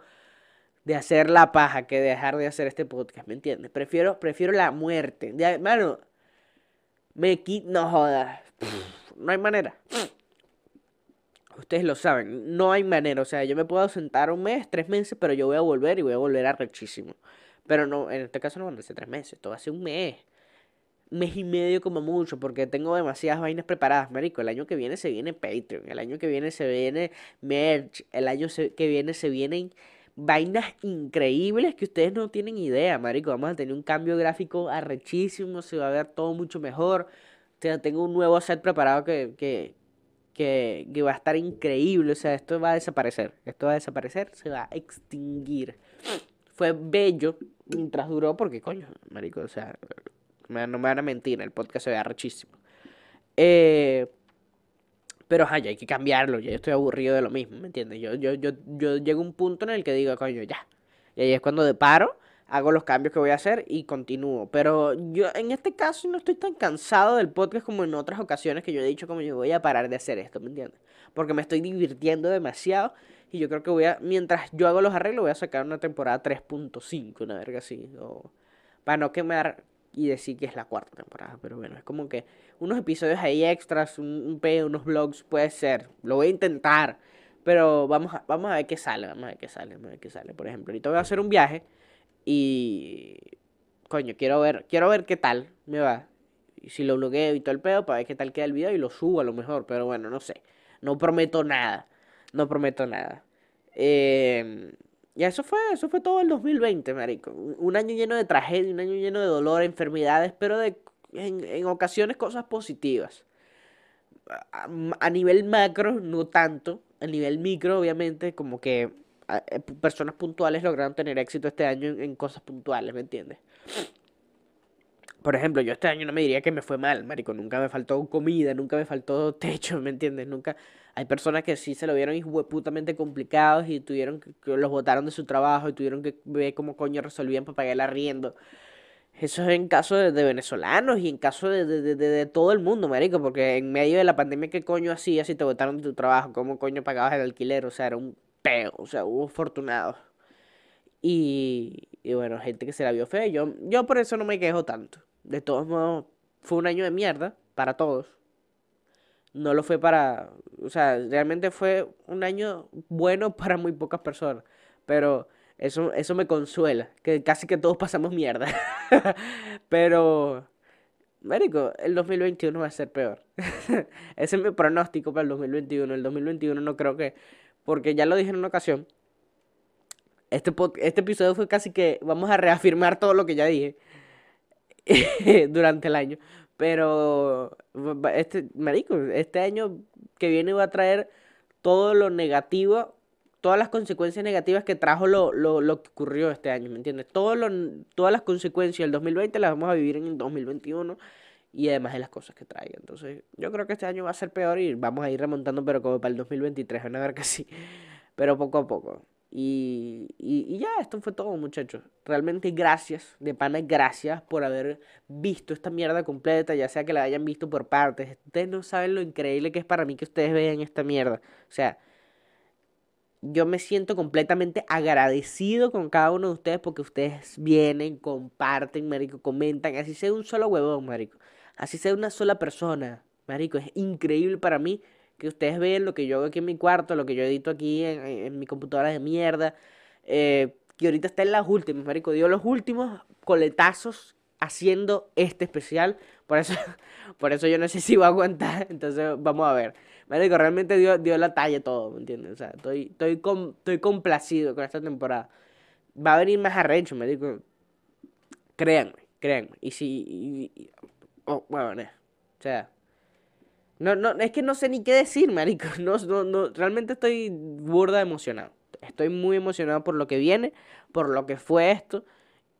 de hacer la paja que dejar de hacer este podcast, ¿me entiendes? Prefiero, prefiero la muerte. De, mano, me quito, no jodas. No hay manera. Ustedes lo saben, no hay manera. O sea, yo me puedo ausentar un mes, tres meses, pero yo voy a volver y voy a volver arrechísimo. Pero no, en este caso no van a ser tres meses, a ser un mes. Mes y medio como mucho, porque tengo demasiadas vainas preparadas, marico. El año que viene se viene Patreon, el año que viene se viene merch, el año que viene se vienen vainas increíbles que ustedes no tienen idea, marico. Vamos a tener un cambio gráfico arrechísimo, se va a ver todo mucho mejor. O sea, tengo un nuevo set preparado que, que, que, que va a estar increíble. O sea, esto va a desaparecer. Esto va a desaparecer, se va a extinguir. Fue bello mientras duró, porque coño, marico, o sea, no me van a mentir, el podcast se ve arrechísimo. Eh, pero ajá, ya hay que cambiarlo, ya yo estoy aburrido de lo mismo, ¿me entiendes? Yo, yo, yo, yo llego a un punto en el que digo, coño, ya. Y ahí es cuando de paro, hago los cambios que voy a hacer y continúo. Pero yo en este caso no estoy tan cansado del podcast como en otras ocasiones que yo he dicho como yo voy a parar de hacer esto, ¿me entiendes? Porque me estoy divirtiendo demasiado y yo creo que voy a, mientras yo hago los arreglos, voy a sacar una temporada 3.5, una verga así. O, para no quemar y decir que es la cuarta temporada. Pero bueno, es como que unos episodios ahí extras, un, pedo, unos vlogs, puede ser. Lo voy a intentar. Pero vamos a, vamos a ver qué sale, vamos a ver qué sale, vamos a ver qué sale. Por ejemplo, ahorita voy a hacer un viaje y... Coño, quiero ver, quiero ver qué tal me va. Y si lo bloqueo y todo el pedo, para ver qué tal queda el video y lo subo a lo mejor. Pero bueno, no sé. No prometo nada. No prometo nada. Eh, y eso fue, eso fue todo el 2020, marico. Un año lleno de tragedia, un año lleno de dolor, enfermedades, pero de, en, en ocasiones cosas positivas. A, nivel macro, no tanto. A nivel micro, obviamente, como que personas puntuales lograron tener éxito este año en, cosas puntuales, ¿me entiendes? Por ejemplo, yo este año no me diría que me fue mal, marico. Nunca me faltó comida, nunca me faltó techo, ¿me entiendes? Nunca... Hay personas que sí se lo vieron hijueputamente complicados y tuvieron que, los botaron de su trabajo y tuvieron que ver cómo coño resolvían para pagar el arriendo. Eso es en caso de, venezolanos y en caso de- de- de todo el mundo, marico, porque en medio de la pandemia, ¿qué coño hacías si te botaron de tu trabajo? ¿Cómo coño pagabas el alquiler? O sea, era un peo, o sea, hubo afortunados. Y, y bueno, gente que se la vio fea. Yo, yo por eso no me quejo tanto. De todos modos, fue un año de mierda para todos. No lo fue para... O sea, realmente fue un año bueno para muy pocas personas. Pero eso, eso me consuela, que casi que todos pasamos mierda. Pero... Marico, el 2021 va a ser peor. Ese es mi pronóstico para el 2021. El 2021 no creo que... Porque ya lo dije en una ocasión. Este, este episodio fue casi que vamos a reafirmar todo lo que ya dije durante el año. Pero, este, marico, este año que viene va a traer todo lo negativo, todas las consecuencias negativas que trajo lo, lo, lo que ocurrió este año, ¿me entiendes? Todo lo, todas las consecuencias del 2020 las vamos a vivir en el 2021 y además de las cosas que traiga. Entonces, yo creo que este año va a ser peor y vamos a ir remontando, pero como para el 2023, van a ver que sí, pero poco a poco. Y, y, y ya, esto fue todo, muchachos. Realmente gracias, de pana, gracias por haber visto esta mierda completa, ya sea que la hayan visto por partes. Ustedes no saben lo increíble que es para mí que ustedes vean esta mierda. O sea, yo me siento completamente agradecido con cada uno de ustedes porque ustedes vienen, comparten, marico, comentan, así sea un solo huevón, marico. Así sea una sola persona, marico. Es increíble para mí que ustedes vean lo que yo hago aquí en mi cuarto, lo que yo edito aquí en, mi computadora de mierda. Eh, que ahorita está en las últimas, marico. Dio los últimos coletazos haciendo este especial. Por eso, por eso yo no sé si va a aguantar. Entonces, vamos a ver. Marico, realmente dio, dio la talla todo, ¿me entiendes? O sea, estoy, estoy, com- estoy complacido con esta temporada. Va a venir más arrecho, marico. Créanme, créanme. Y si... oh, bueno, eh, o sea... No, no, es que no sé ni qué decir, marico. No, no, no, realmente estoy burda emocionado. Estoy muy emocionado por lo que viene, por lo que fue esto.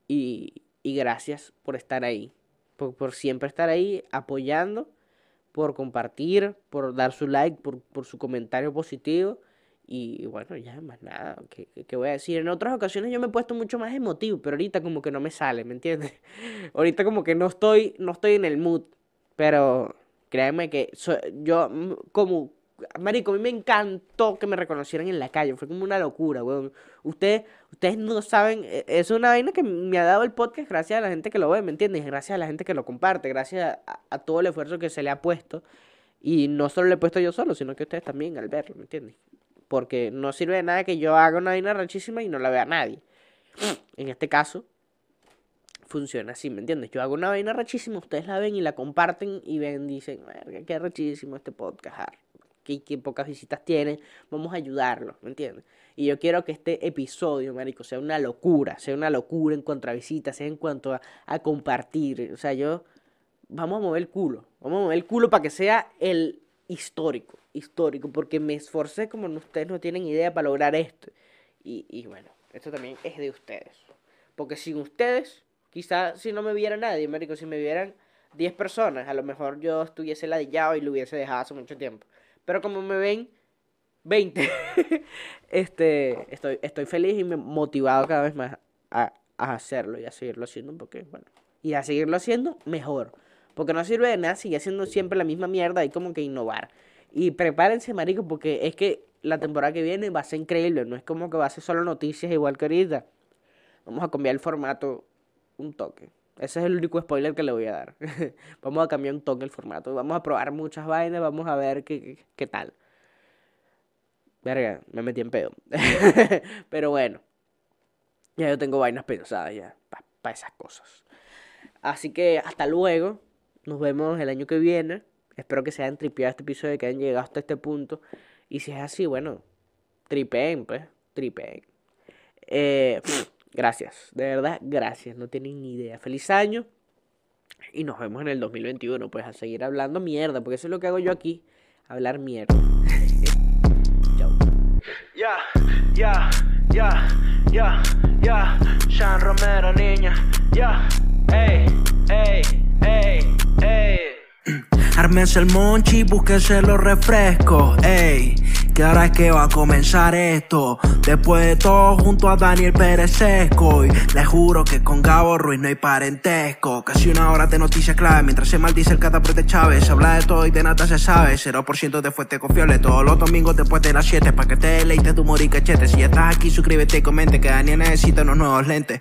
Y, y gracias por estar ahí. Por, por siempre estar ahí apoyando, por compartir, por dar su like, por, por su comentario positivo. Y bueno, ya más nada, ¿qué, qué- voy a decir? En otras ocasiones yo me he puesto mucho más emotivo, pero ahorita como que no me sale, ¿me entiendes? Ahorita como que no estoy, no estoy en el mood, pero créanme que yo mm, como, marico, a mí me encantó que me reconocieran en la calle, fue como una locura, weón. Ustedes, ustedes no saben, e- es una vaina que me ha dado el podcast gracias a la gente que lo ve, ¿me entiendes? Gracias a la gente que lo comparte, gracias a, a todo el esfuerzo que se le ha puesto. Y no solo le he puesto yo solo, sino que ustedes también al verlo, ¿me entiendes? Porque no sirve de nada que yo haga una vaina rachísima y no la vea nadie. En este caso, funciona así, ¿me entiendes? Yo hago una vaina rachísima, ustedes la ven y la comparten y ven, dicen, "Verga, qué rachísimo este podcast, ar, qué, qué pocas visitas tiene, vamos a ayudarlo, ¿me entiendes? Y yo quiero que este episodio, marico, sea una locura, sea una locura en cuanto a visitas, sea en cuanto a compartir, o sea, yo, vamos a mover el culo, vamos a mover el culo para que sea el histórico, histórico, porque me esforcé como ustedes no tienen idea para lograr esto. Y, y bueno, esto también es de ustedes. Porque sin ustedes, quizás si no me viera nadie, marico, si me vieran 10 personas, a lo mejor yo estuviese ladillado y lo hubiese dejado hace mucho tiempo. Pero como me ven 20, este, estoy, estoy feliz y motivado cada vez más a, a hacerlo y a seguirlo haciendo, porque, bueno, y a seguirlo haciendo mejor. Porque no sirve de nada seguir haciendo siempre la misma mierda, hay como que innovar. Y prepárense, marico, porque es que la temporada que viene va a ser increíble, no es como que va a ser solo noticias igual que ahorita. Vamos a cambiar el formato un toque. Ese es el único spoiler que le voy a dar. vamos a cambiar un toque el formato. Vamos a probar muchas vainas, vamos a ver qué, qué, qué tal. Verga, me metí en pedo. Pero bueno, ya yo tengo vainas pensadas ya para esas cosas. Así que hasta luego. Nos vemos el año que viene. Espero que se hayan tripeado este episodio, que hayan llegado hasta este punto. Y si es así, bueno, tripeen, pues, tripeen. Eh, gracias, de verdad, gracias. No tienen ni idea. Feliz año. Y nos vemos en el 2021, pues, a seguir hablando mierda, porque eso es lo que hago yo aquí, hablar mierda. Ya, ya, ya, ya, ya, Sean Romero, niña, ya. Ármense el monchi, búsquense los refrescos, ey. Que ahora es que va a comenzar esto. Después de todo, junto a Daniel Pérez. Y les juro que con Gabo Ruiz no hay parentesco. Casi una hora de noticias clave. Mientras se maldice el cataprete Chávez. Se habla de todo y de nada se sabe. 0% de fuente confiable. Todos los domingos después de las 7. Pa' que te deleites tu humor y cachete. Si ya estás aquí, suscríbete y comente. Que Daniel necesita unos nuevos lentes.